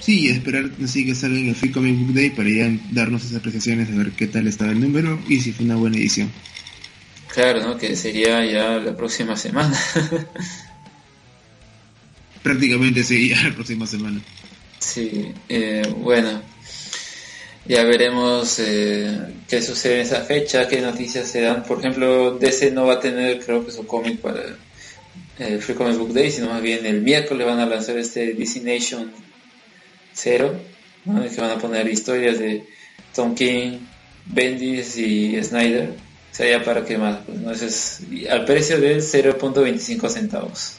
Sí, esperar así que salga en el Free Comic Book Day para ya darnos esas apreciaciones de ver qué tal estaba el número y si fue una buena edición. Claro, ¿no? Que sería ya la próxima semana. *laughs* prácticamente sería la próxima semana. Sí, eh, bueno, ya veremos eh, qué sucede en esa fecha, qué noticias se dan. Por ejemplo, DC no va a tener, creo que su cómic para el Free Comic Book Day, sino más bien el miércoles van a lanzar este DC Nation Zero, ¿no? que van a poner historias de Tom King, Bendis y Snyder. O sea, ya para qué más, pues, ¿no? es al precio de 0.25 centavos.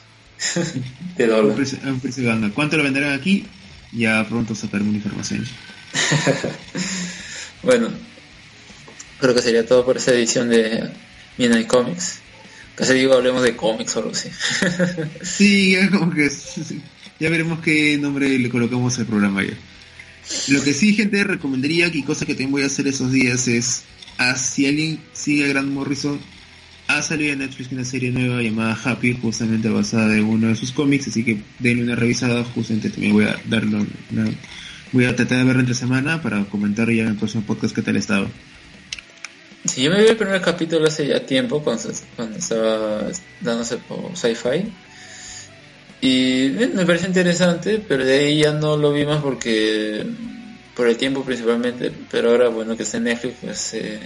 *laughs* de dólar. Un precio, de ¿Cuánto lo venderán aquí? Ya pronto sacaremos una información. *laughs* bueno, creo que sería todo por esa edición de Midnight Comics. Casi digo, hablemos de cómics o algo así. sí, como que ya veremos qué nombre le colocamos al programa ya. Lo que sí, gente, recomendaría, y cosa que también voy a hacer esos días, es a si alguien sigue a Grant Morrison, ha salido en Netflix una serie nueva llamada Happy, justamente basada en uno de sus cómics, así que denle una revisada, justamente también voy a darlo voy a tratar de verlo entre semana para comentar ya en el próximo podcast qué tal estaba. Sí, yo me vi el primer capítulo hace ya tiempo, cuando, cuando estaba dándose por sci-fi. Y me parece interesante, pero de ahí ya no lo vi más porque por el tiempo principalmente, pero ahora bueno que está en Netflix, pues eh,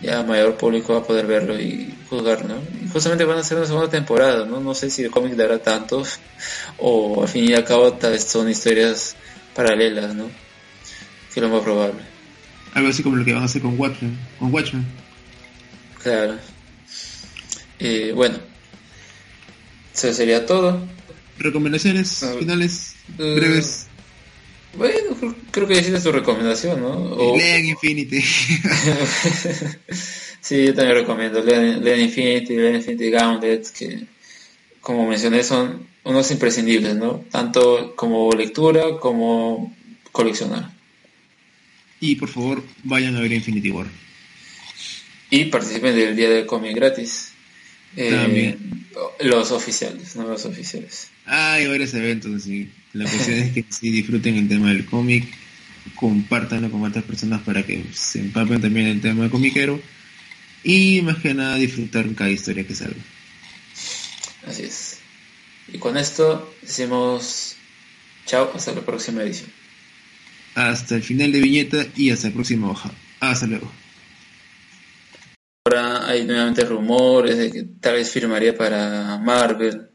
ya mayor público va a poder verlo y juzgar, ¿no? Y justamente van a hacer una segunda temporada, ¿no? No sé si el cómic dará tanto *laughs* o al fin y al cabo tal vez son historias paralelas, ¿no? Que es lo más probable. Algo así como lo que van a hacer con Watchmen. Con Watchmen. Claro. Eh, bueno, eso sería todo. Recomendaciones finales eh, breves. Bueno, creo que hiciste tu recomendación, ¿no? Lean Infinity. *laughs* sí, yo también recomiendo. Lean, Infinity, Lean Infinity Gauntlet, que como mencioné son unos imprescindibles, ¿no? Tanto como lectura como coleccionar. Y por favor, vayan a ver Infinity War. Y participen del día del cómic gratis. Eh, los oficiales, no los oficiales. Hay varios eventos, sí. La cuestión es que si disfruten el tema del cómic, compartanlo con otras personas para que se empapen también el tema de comiquero y más que nada disfrutar cada historia que salga. Así es. Y con esto decimos chao, hasta la próxima edición. Hasta el final de viñeta y hasta la próxima hoja. Hasta luego. Ahora hay nuevamente rumores de que tal vez firmaría para Marvel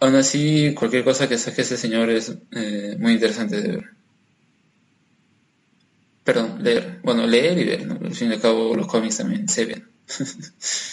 aún así, cualquier cosa que saque ese señor es eh, muy interesante de ver. Perdón, leer. Bueno, leer y ver, ¿no? Al fin y al cabo, los cómics también se ven. *laughs*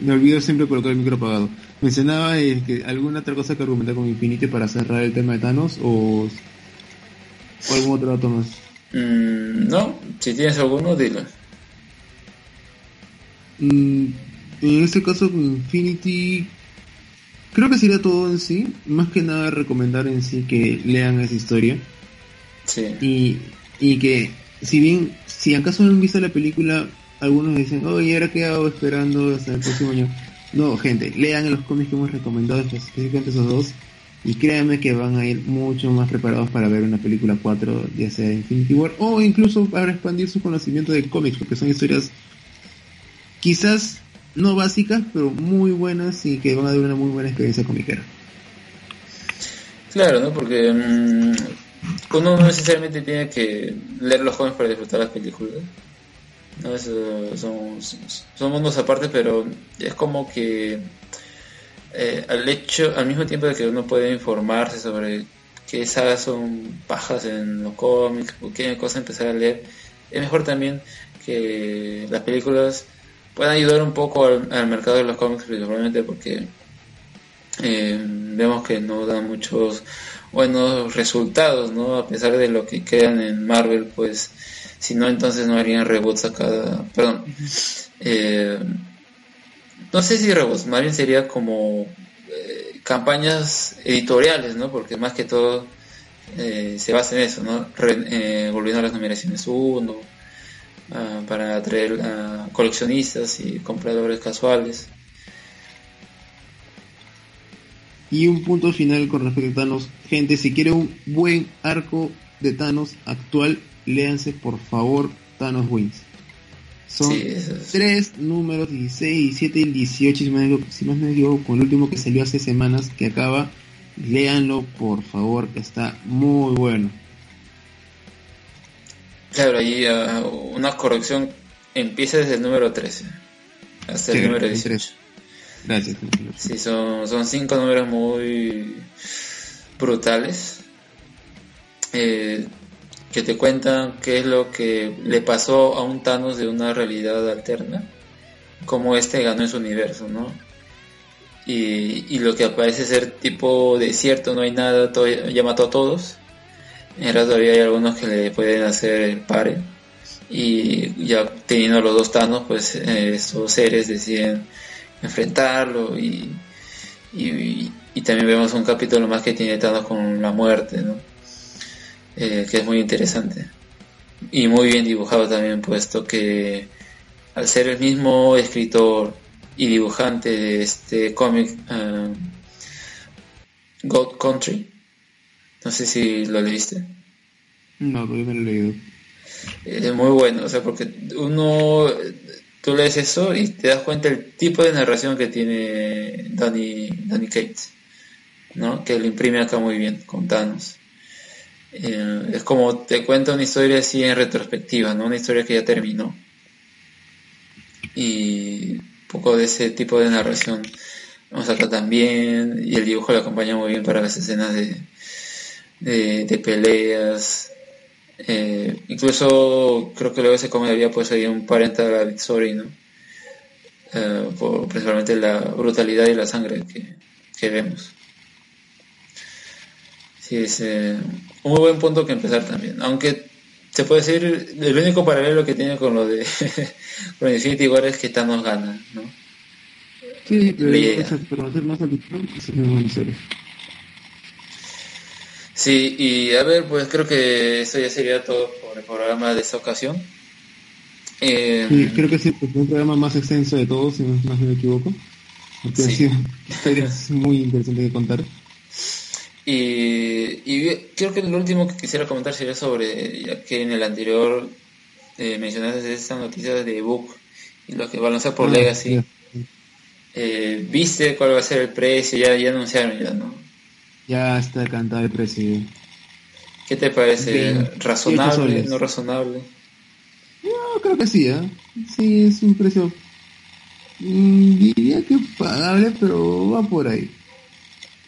me olvido siempre colocar el micro apagado. Mencionaba eh, que alguna otra cosa que argumentar con Infinity para cerrar el tema de Thanos o, o algún otro dato más. Mm, no, si tienes alguno, dilo. Mm, en este caso con Infinity creo que sería todo en sí. Más que nada recomendar en sí que lean esa historia. Sí. Y, y que si bien, si acaso no han visto la película, algunos dicen, oye, ahora hago esperando hasta el próximo año. No, gente, lean los cómics que hemos recomendado, específicamente esos dos, y créanme que van a ir mucho más preparados para ver una película 4, ya sea Infinity War, o incluso para expandir su conocimiento de cómics, porque son historias quizás no básicas, pero muy buenas y que van a dar una muy buena experiencia comiquera. Claro, ¿no? Porque mm, uno no necesariamente tiene que leer los cómics para disfrutar las películas. ¿No? Eso son, son mundos aparte, pero es como que eh, al hecho, al mismo tiempo de que uno puede informarse sobre qué sagas son pajas en los cómics o qué cosa empezar a leer, es mejor también que las películas puedan ayudar un poco al, al mercado de los cómics, principalmente porque eh, vemos que no dan muchos buenos resultados, ¿no? A pesar de lo que quedan en Marvel, pues si no, entonces no harían reboots a cada... Perdón. Eh, no sé si reboots, más bien sería como eh, campañas editoriales, ¿no? Porque más que todo eh, se basa en eso, ¿no? Re, volviendo a las numeraciones 1, uh, para atraer a coleccionistas y compradores casuales. Y un punto final con respecto a Thanos. Gente, si quiere un buen arco de Thanos actual, léanse por favor Thanos Wins. Son Sí, eso es. tres números, 16, 17 y 18, si, me, si más me equivoco, con el último que salió hace semanas, que acaba. Léanlo, por favor, que está muy bueno. Claro, ahí uh, una corrección empieza desde el número 13 hasta el número el 18. 13. Gracias. Sí, son, son cinco números muy brutales eh, que te cuentan qué es lo que le pasó a un Thanos de una realidad alterna, cómo este ganó en su universo, ¿no? Y, y lo que parece ser tipo desierto, no hay nada, todo, ya mató a todos. En realidad todavía hay algunos que le pueden hacer el pare. Y ya teniendo los dos Thanos, pues eh, estos seres deciden enfrentarlo y, y, y, también vemos un capítulo más que tiene Thanos con la muerte, ¿no? Eh, que es muy interesante. Y muy bien dibujado también puesto que al ser el mismo escritor y dibujante de este cómic uh, God Country no sé si lo leíste. No, todavía no lo he leído. Es muy bueno o sea porque uno tú lees eso y te das cuenta el tipo de narración que tiene Danny, Danny Cates, ¿no? Que lo imprime acá muy bien con Thanos. Eh, es como te cuenta una historia así en retrospectiva, ¿no? Una historia que ya terminó. Y un poco de ese tipo de narración vamos acá también y el dibujo lo acompaña muy bien para las escenas de, de, de peleas eh, incluso creo que luego se comería pues ahí un parental story, ¿no? Eh, por principalmente la brutalidad y la sangre que, que vemos. Sí, es eh, un muy buen punto que empezar también. Aunque se puede decir, el único paralelo que tiene con lo de *laughs* con Infinity War es que Thanos gana, ¿no? Sí, pero, pero. Sí, y a ver, pues creo que eso ya sería todo por el programa de esta ocasión. Eh, sí, creo que sí, porque es un programa más extenso de todos, si no, no me equivoco. Porque Sí. ha sido historias muy interesantes que contar. Y, y creo que lo último que quisiera comentar sería sobre, ya que en el anterior eh, mencionaste esta noticia de Book y lo que va a lanzar por Ah, Legacy. Eh, ¿Viste cuál va a ser el precio? Ya, ya anunciaron ya, ¿no? Ya está cantado el precio. ¿Qué te parece? ¿Razonable? ¿No razonable? Yo creo que sí, ¿eh? Sí, es un precio... Mm, diría que pagable, pero va por ahí.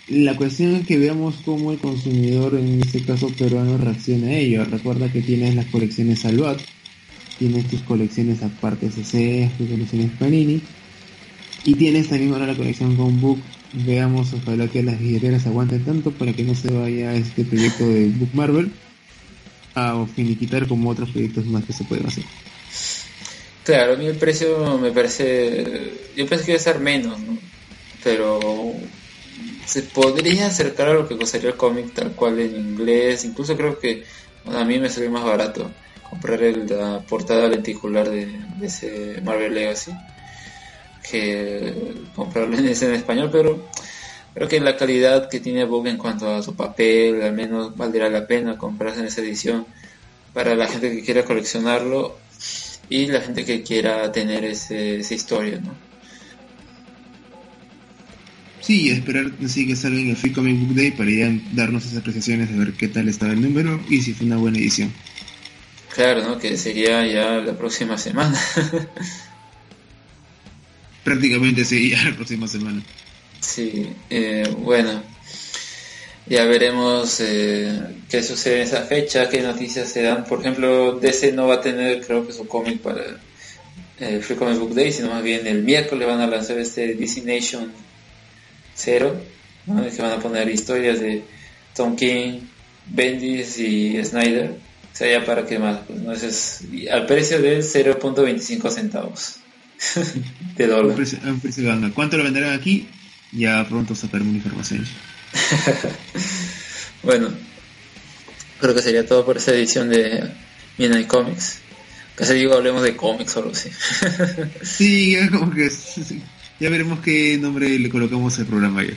La cuestión es que veamos cómo el consumidor, en este caso peruano, reacciona a ello. Recuerda que tienes las colecciones Salvat, tienes tus colecciones aparte CC, tus colecciones Panini, y tienes también ahora la colección con Book. Veamos, ojalá que las billeteras aguanten tanto para que no se vaya este proyecto de Book Marvel a finiquitar como otros proyectos más que se pueden hacer. Claro, a mí el precio me parece, yo pensé que iba a ser menos, ¿no? pero se podría acercar a lo que costaría el cómic tal cual en inglés, incluso creo que a mí me salió más barato comprar el, la portada lenticular de, ese Marvel Legacy que comprarlo en español, pero creo que la calidad que tiene Vogue en cuanto a su papel, al menos valdría la pena comprarse en esa edición para la gente que quiera coleccionarlo y la gente que quiera tener ese, esa historia, ¿no? Sí, esperar así que salga en el Free Comic Book Day para ya darnos esas apreciaciones de ver qué tal estaba el número y si fue una buena edición. Claro, ¿no? Que sería ya la próxima semana. *laughs* Prácticamente sí, *laughs* ya la próxima semana. Sí, eh, bueno, ya veremos eh, qué sucede en esa fecha, qué noticias se dan. Por ejemplo, DC no va a tener, creo que su cómic para el Free Comic Book Day, sino más bien el miércoles van a lanzar este DC Nation Zero, ¿no? que van a poner historias de Tom King, Bendis y Snyder. O sea, ya para qué más, pues, ¿no? es al precio de 0.25 centavos de dólar. Un precio, ¿Cuánto lo venderán aquí? Ya pronto sacaremos información. *laughs* bueno, creo que sería todo por esta edición de Midnight Comics. Casi digo, hablemos de cómics o algo así. *laughs* sí, como que ya veremos qué nombre le colocamos al programa ya.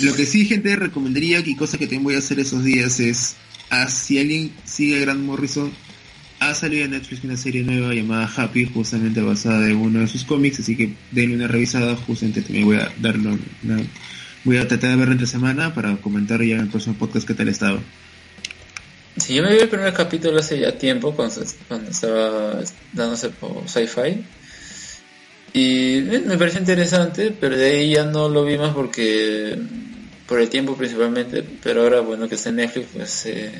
Lo que sí, gente, recomendaría, y cosa que también voy a hacer esos días, es a, si alguien sigue a Grant Morrison, ha salido en Netflix una serie nueva llamada Happy, justamente basada en uno de sus cómics, así que denle una revisada, justamente también voy a darlo voy a tratar de verlo entre semana para comentar ya en el próximo podcast qué tal estaba. Sí, yo me vi el primer capítulo hace ya tiempo, cuando, cuando estaba dándose por sci-fi. Y me pareció interesante, pero de ahí ya no lo vi más porque por el tiempo principalmente, pero ahora bueno que está en Netflix, pues eh,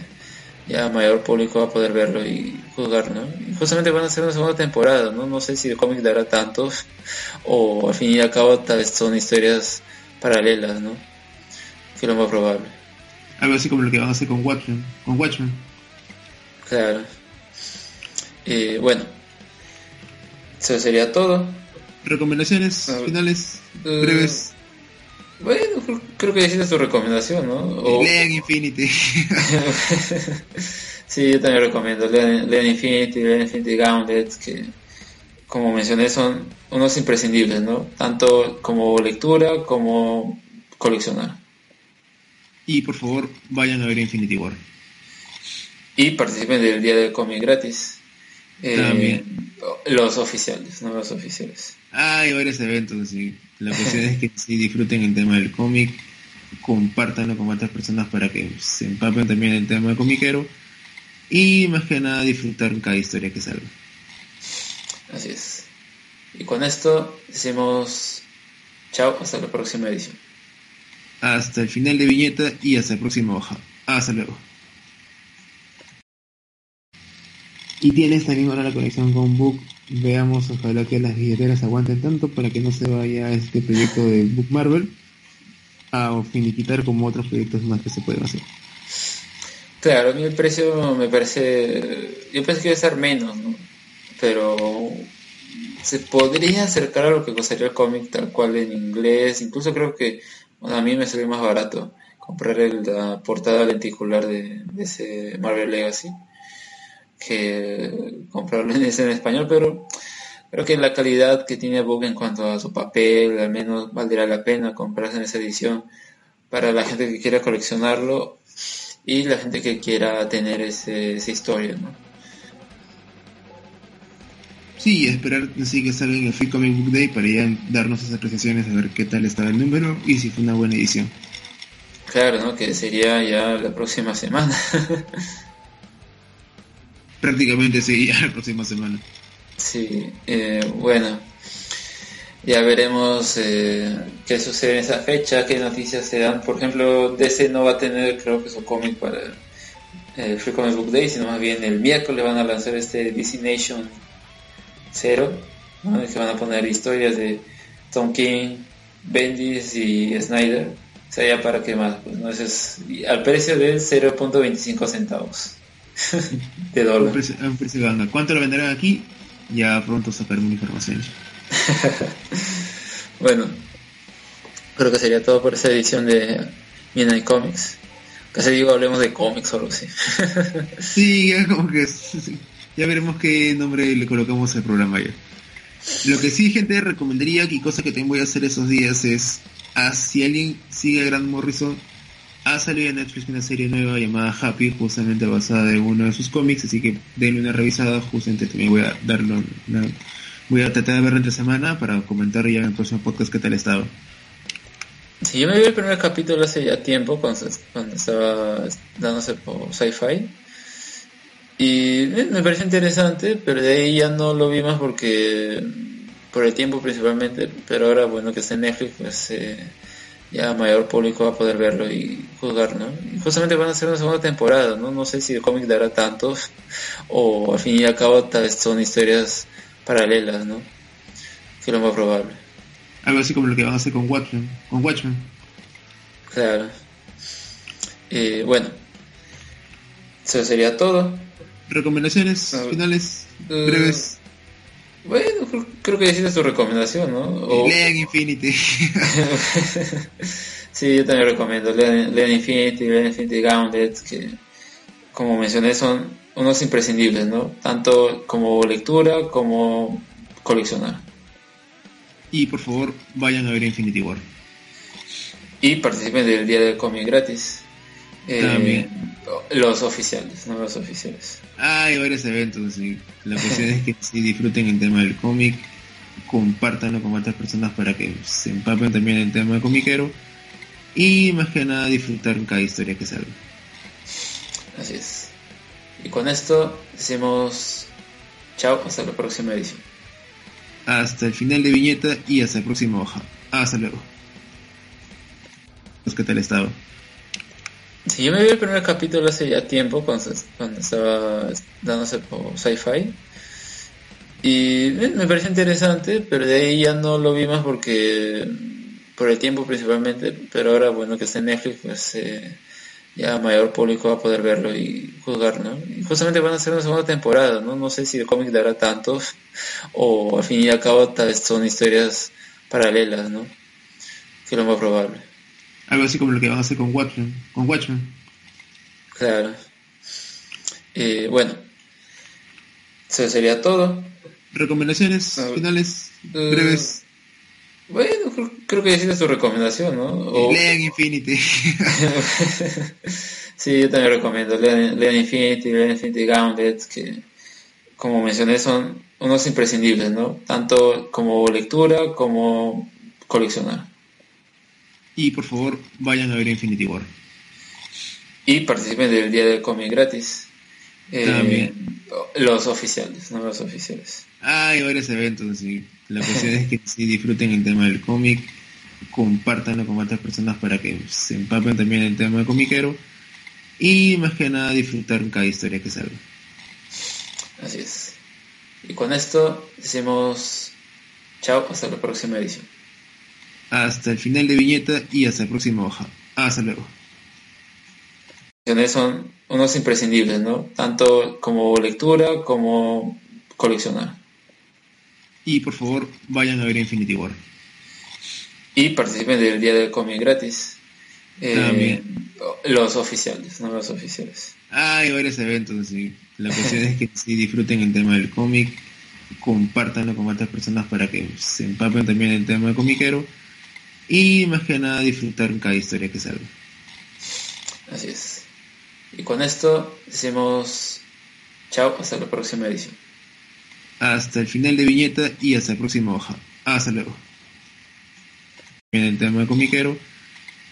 ya mayor público va a poder verlo y jugar, ¿no? Y justamente van a hacer una segunda temporada, ¿no? No sé si el cómic dará tanto *laughs* o al fin y al cabo tal vez son historias paralelas, ¿no? Que es lo más probable. Algo así como lo que van a hacer con Watchmen. Con Watchmen. Claro. Eh, bueno, eso sería todo. ¿Recomendaciones finales eh, breves? Bueno, creo que decías tu recomendación, ¿no? Lean Infinity. *laughs* sí, yo también recomiendo. Lean, Infinity, Lean Infinity Gauntlet, que como mencioné son unos imprescindibles, ¿no? Tanto como lectura como coleccionar. Y por favor, vayan a ver Infinity War. Y participen del día del cómic gratis. Eh, los oficiales, no los oficiales. Hay varios eventos, así. La cuestión es que si disfruten el tema del cómic, compartanlo con otras personas para que se empapen también el tema del comiquero y más que nada disfrutar cada historia que salga. Así es. Y con esto decimos chao, hasta la próxima edición. Hasta el final de viñeta y hasta el próximo hoja. Hasta luego. Y tienes también ahora la conexión con Book. Veamos, ojalá que las billeteras aguanten tanto para que no se vaya este proyecto de Book Marvel a finiquitar como otros proyectos más que se pueden hacer. Claro, a mí el precio me parece. Yo pensé que iba a ser menos, ¿no? Pero se podría acercar a lo que costaría el cómic tal cual en inglés. Incluso creo que a mí me salió más barato comprar la portada lenticular de, de ese Marvel Legacy que comprarlo en, en español, pero creo que la calidad que tiene Vogue en cuanto a su papel, al menos valdría la pena comprarse en esa edición para la gente que quiera coleccionarlo y la gente que quiera tener ese, esa historia, ¿no? Sí, esperar así que salga en el Free Comic Book Day para ya darnos esas apreciaciones, a ver qué tal estaba el número y si fue una buena edición. Claro, ¿no? Que sería ya la próxima semana. *laughs* Prácticamente *laughs* ya la próxima semana. Sí, eh, bueno, ya veremos eh, qué sucede en esa fecha, qué noticias se dan. Por ejemplo, DC no va a tener, creo que su cómic para el Free Comic Book Day, sino más bien el miércoles van a lanzar este DC Nation 0, ¿no? que van a poner historias de Tom King, Bendis y Snyder. O sea, para qué más, pues, ¿no? Es al precio de 0.25 centavos de dólar. Un precio, de banda. ¿Cuánto lo venderán aquí? Ya pronto sacaremos información. *laughs* bueno, creo que sería todo por esta edición de Midnight Comics. Casi digo, hablemos de cómics o algo así. *laughs* sí, ya como que ya veremos qué nombre le colocamos al programa ya. Lo que sí, gente, recomendaría y cosa que también voy a hacer esos días es, ah, si alguien sigue a Grant Morrison, ha salido en Netflix una serie nueva llamada Happy, justamente basada en uno de sus cómics, así que denle una revisada, justamente también voy a darlo voy a tratar de verlo entre semana para comentar ya en el próximo podcast qué tal estaba. Sí, yo me vi el primer capítulo hace ya tiempo, cuando, cuando estaba dándose por sci-fi. Y me pareció interesante, pero de ahí ya no lo vi más porque por el tiempo principalmente, pero ahora bueno que está en Netflix, pues eh, ya mayor público va a poder verlo y juzgar, ¿no? Y justamente van a hacer una segunda temporada, ¿no? No sé si el cómic dará tantos o al fin y al cabo tal vez son historias paralelas, ¿no? Que es lo más probable. Algo así como lo que van a hacer con Watchmen. Con Watchmen. Claro. Eh, bueno, eso sería todo. ¿Recomendaciones finales uh, breves? Bueno, creo que hiciste tu recomendación, ¿no? Lean Infinity. *laughs* sí, yo también recomiendo. Lean, Infinity, Lean Infinity Gauntlet, que como mencioné son unos imprescindibles, ¿no? Tanto como lectura como coleccionar. Y por favor, vayan a ver Infinity War. Y participen del día del cómic gratis. Eh, También. Los oficiales, no los oficiales. Hay varios eventos, y la cuestión es que *laughs* si disfruten el tema del cómic, compártanlo con otras personas para que se empapen también el tema comiquero y más que nada disfrutar cada historia que salga. Así es. Y con esto decimos chao, hasta la próxima edición. Hasta el final de viñeta y hasta la próxima hoja. Hasta luego. Pues, ¿Qué tal estado? Sí, yo me vi el primer capítulo hace ya tiempo, cuando, cuando estaba dándose por sci-fi. Y me pareció interesante, pero de ahí ya no lo vi más porque por el tiempo principalmente, pero ahora bueno que está en Netflix, pues eh, ya mayor público va a poder verlo y juzgar, ¿no? Y justamente van a hacer una segunda temporada, ¿no? No sé si el cómic dará tanto *laughs* o al fin y al cabo tal vez son historias paralelas, ¿no? Que es lo más probable. Algo así como lo que van a hacer con Watchmen. Con Watchmen. Claro. Eh, bueno, eso sería todo. ¿Recomendaciones finales uh, breves? Bueno, creo, que hiciste tu recomendación, ¿no? Lean Infinity. *laughs* sí, yo también recomiendo. Lean, lean Infinity, Lean Infinity Gauntlet, que como mencioné son unos imprescindibles, ¿no? Tanto como lectura como coleccionar. Y por favor, vayan a ver Infinity War. Y participen del día del cómic gratis. Eh, los oficiales, no los oficiales. Hay varios eventos, y la cuestión es que si disfruten el tema del cómic, compártanlo con otras personas para que se empapen también el tema de comiquero y más que nada disfrutar cada historia que salga. Así es. Y con esto decimos chao, hasta la próxima edición hasta el final de viñeta y hasta la próxima hoja. Hasta luego. Son unos imprescindibles, ¿no? Tanto como lectura como coleccionar. Y por favor, vayan a ver Infinity War. Y participen del día del cómic gratis. Eh, los oficiales, no los oficiales. Hay varios eventos, y la cuestión es que si disfruten el tema del cómic, compártanlo con otras personas para que se empapen también el tema de comiquero y más que nada disfrutar cada historia que salga. Así es. Y con esto decimos chao, hasta la próxima edición. hasta el final de viñeta y hasta la próxima hoja. Hasta luego. En el tema comiquero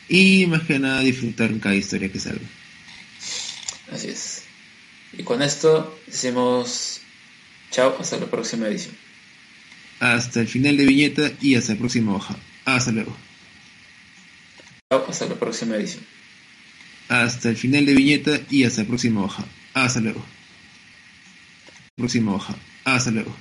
y más que nada disfrutar cada historia que salga. Así es. Y con esto decimos chao, hasta la próxima edición. Hasta el final de viñeta y hasta la próxima hoja. Hasta luego. Chao, hasta la próxima edición. Hasta el final de viñeta y hasta la próxima hoja. Hasta luego. Próxima hoja. Hasta luego.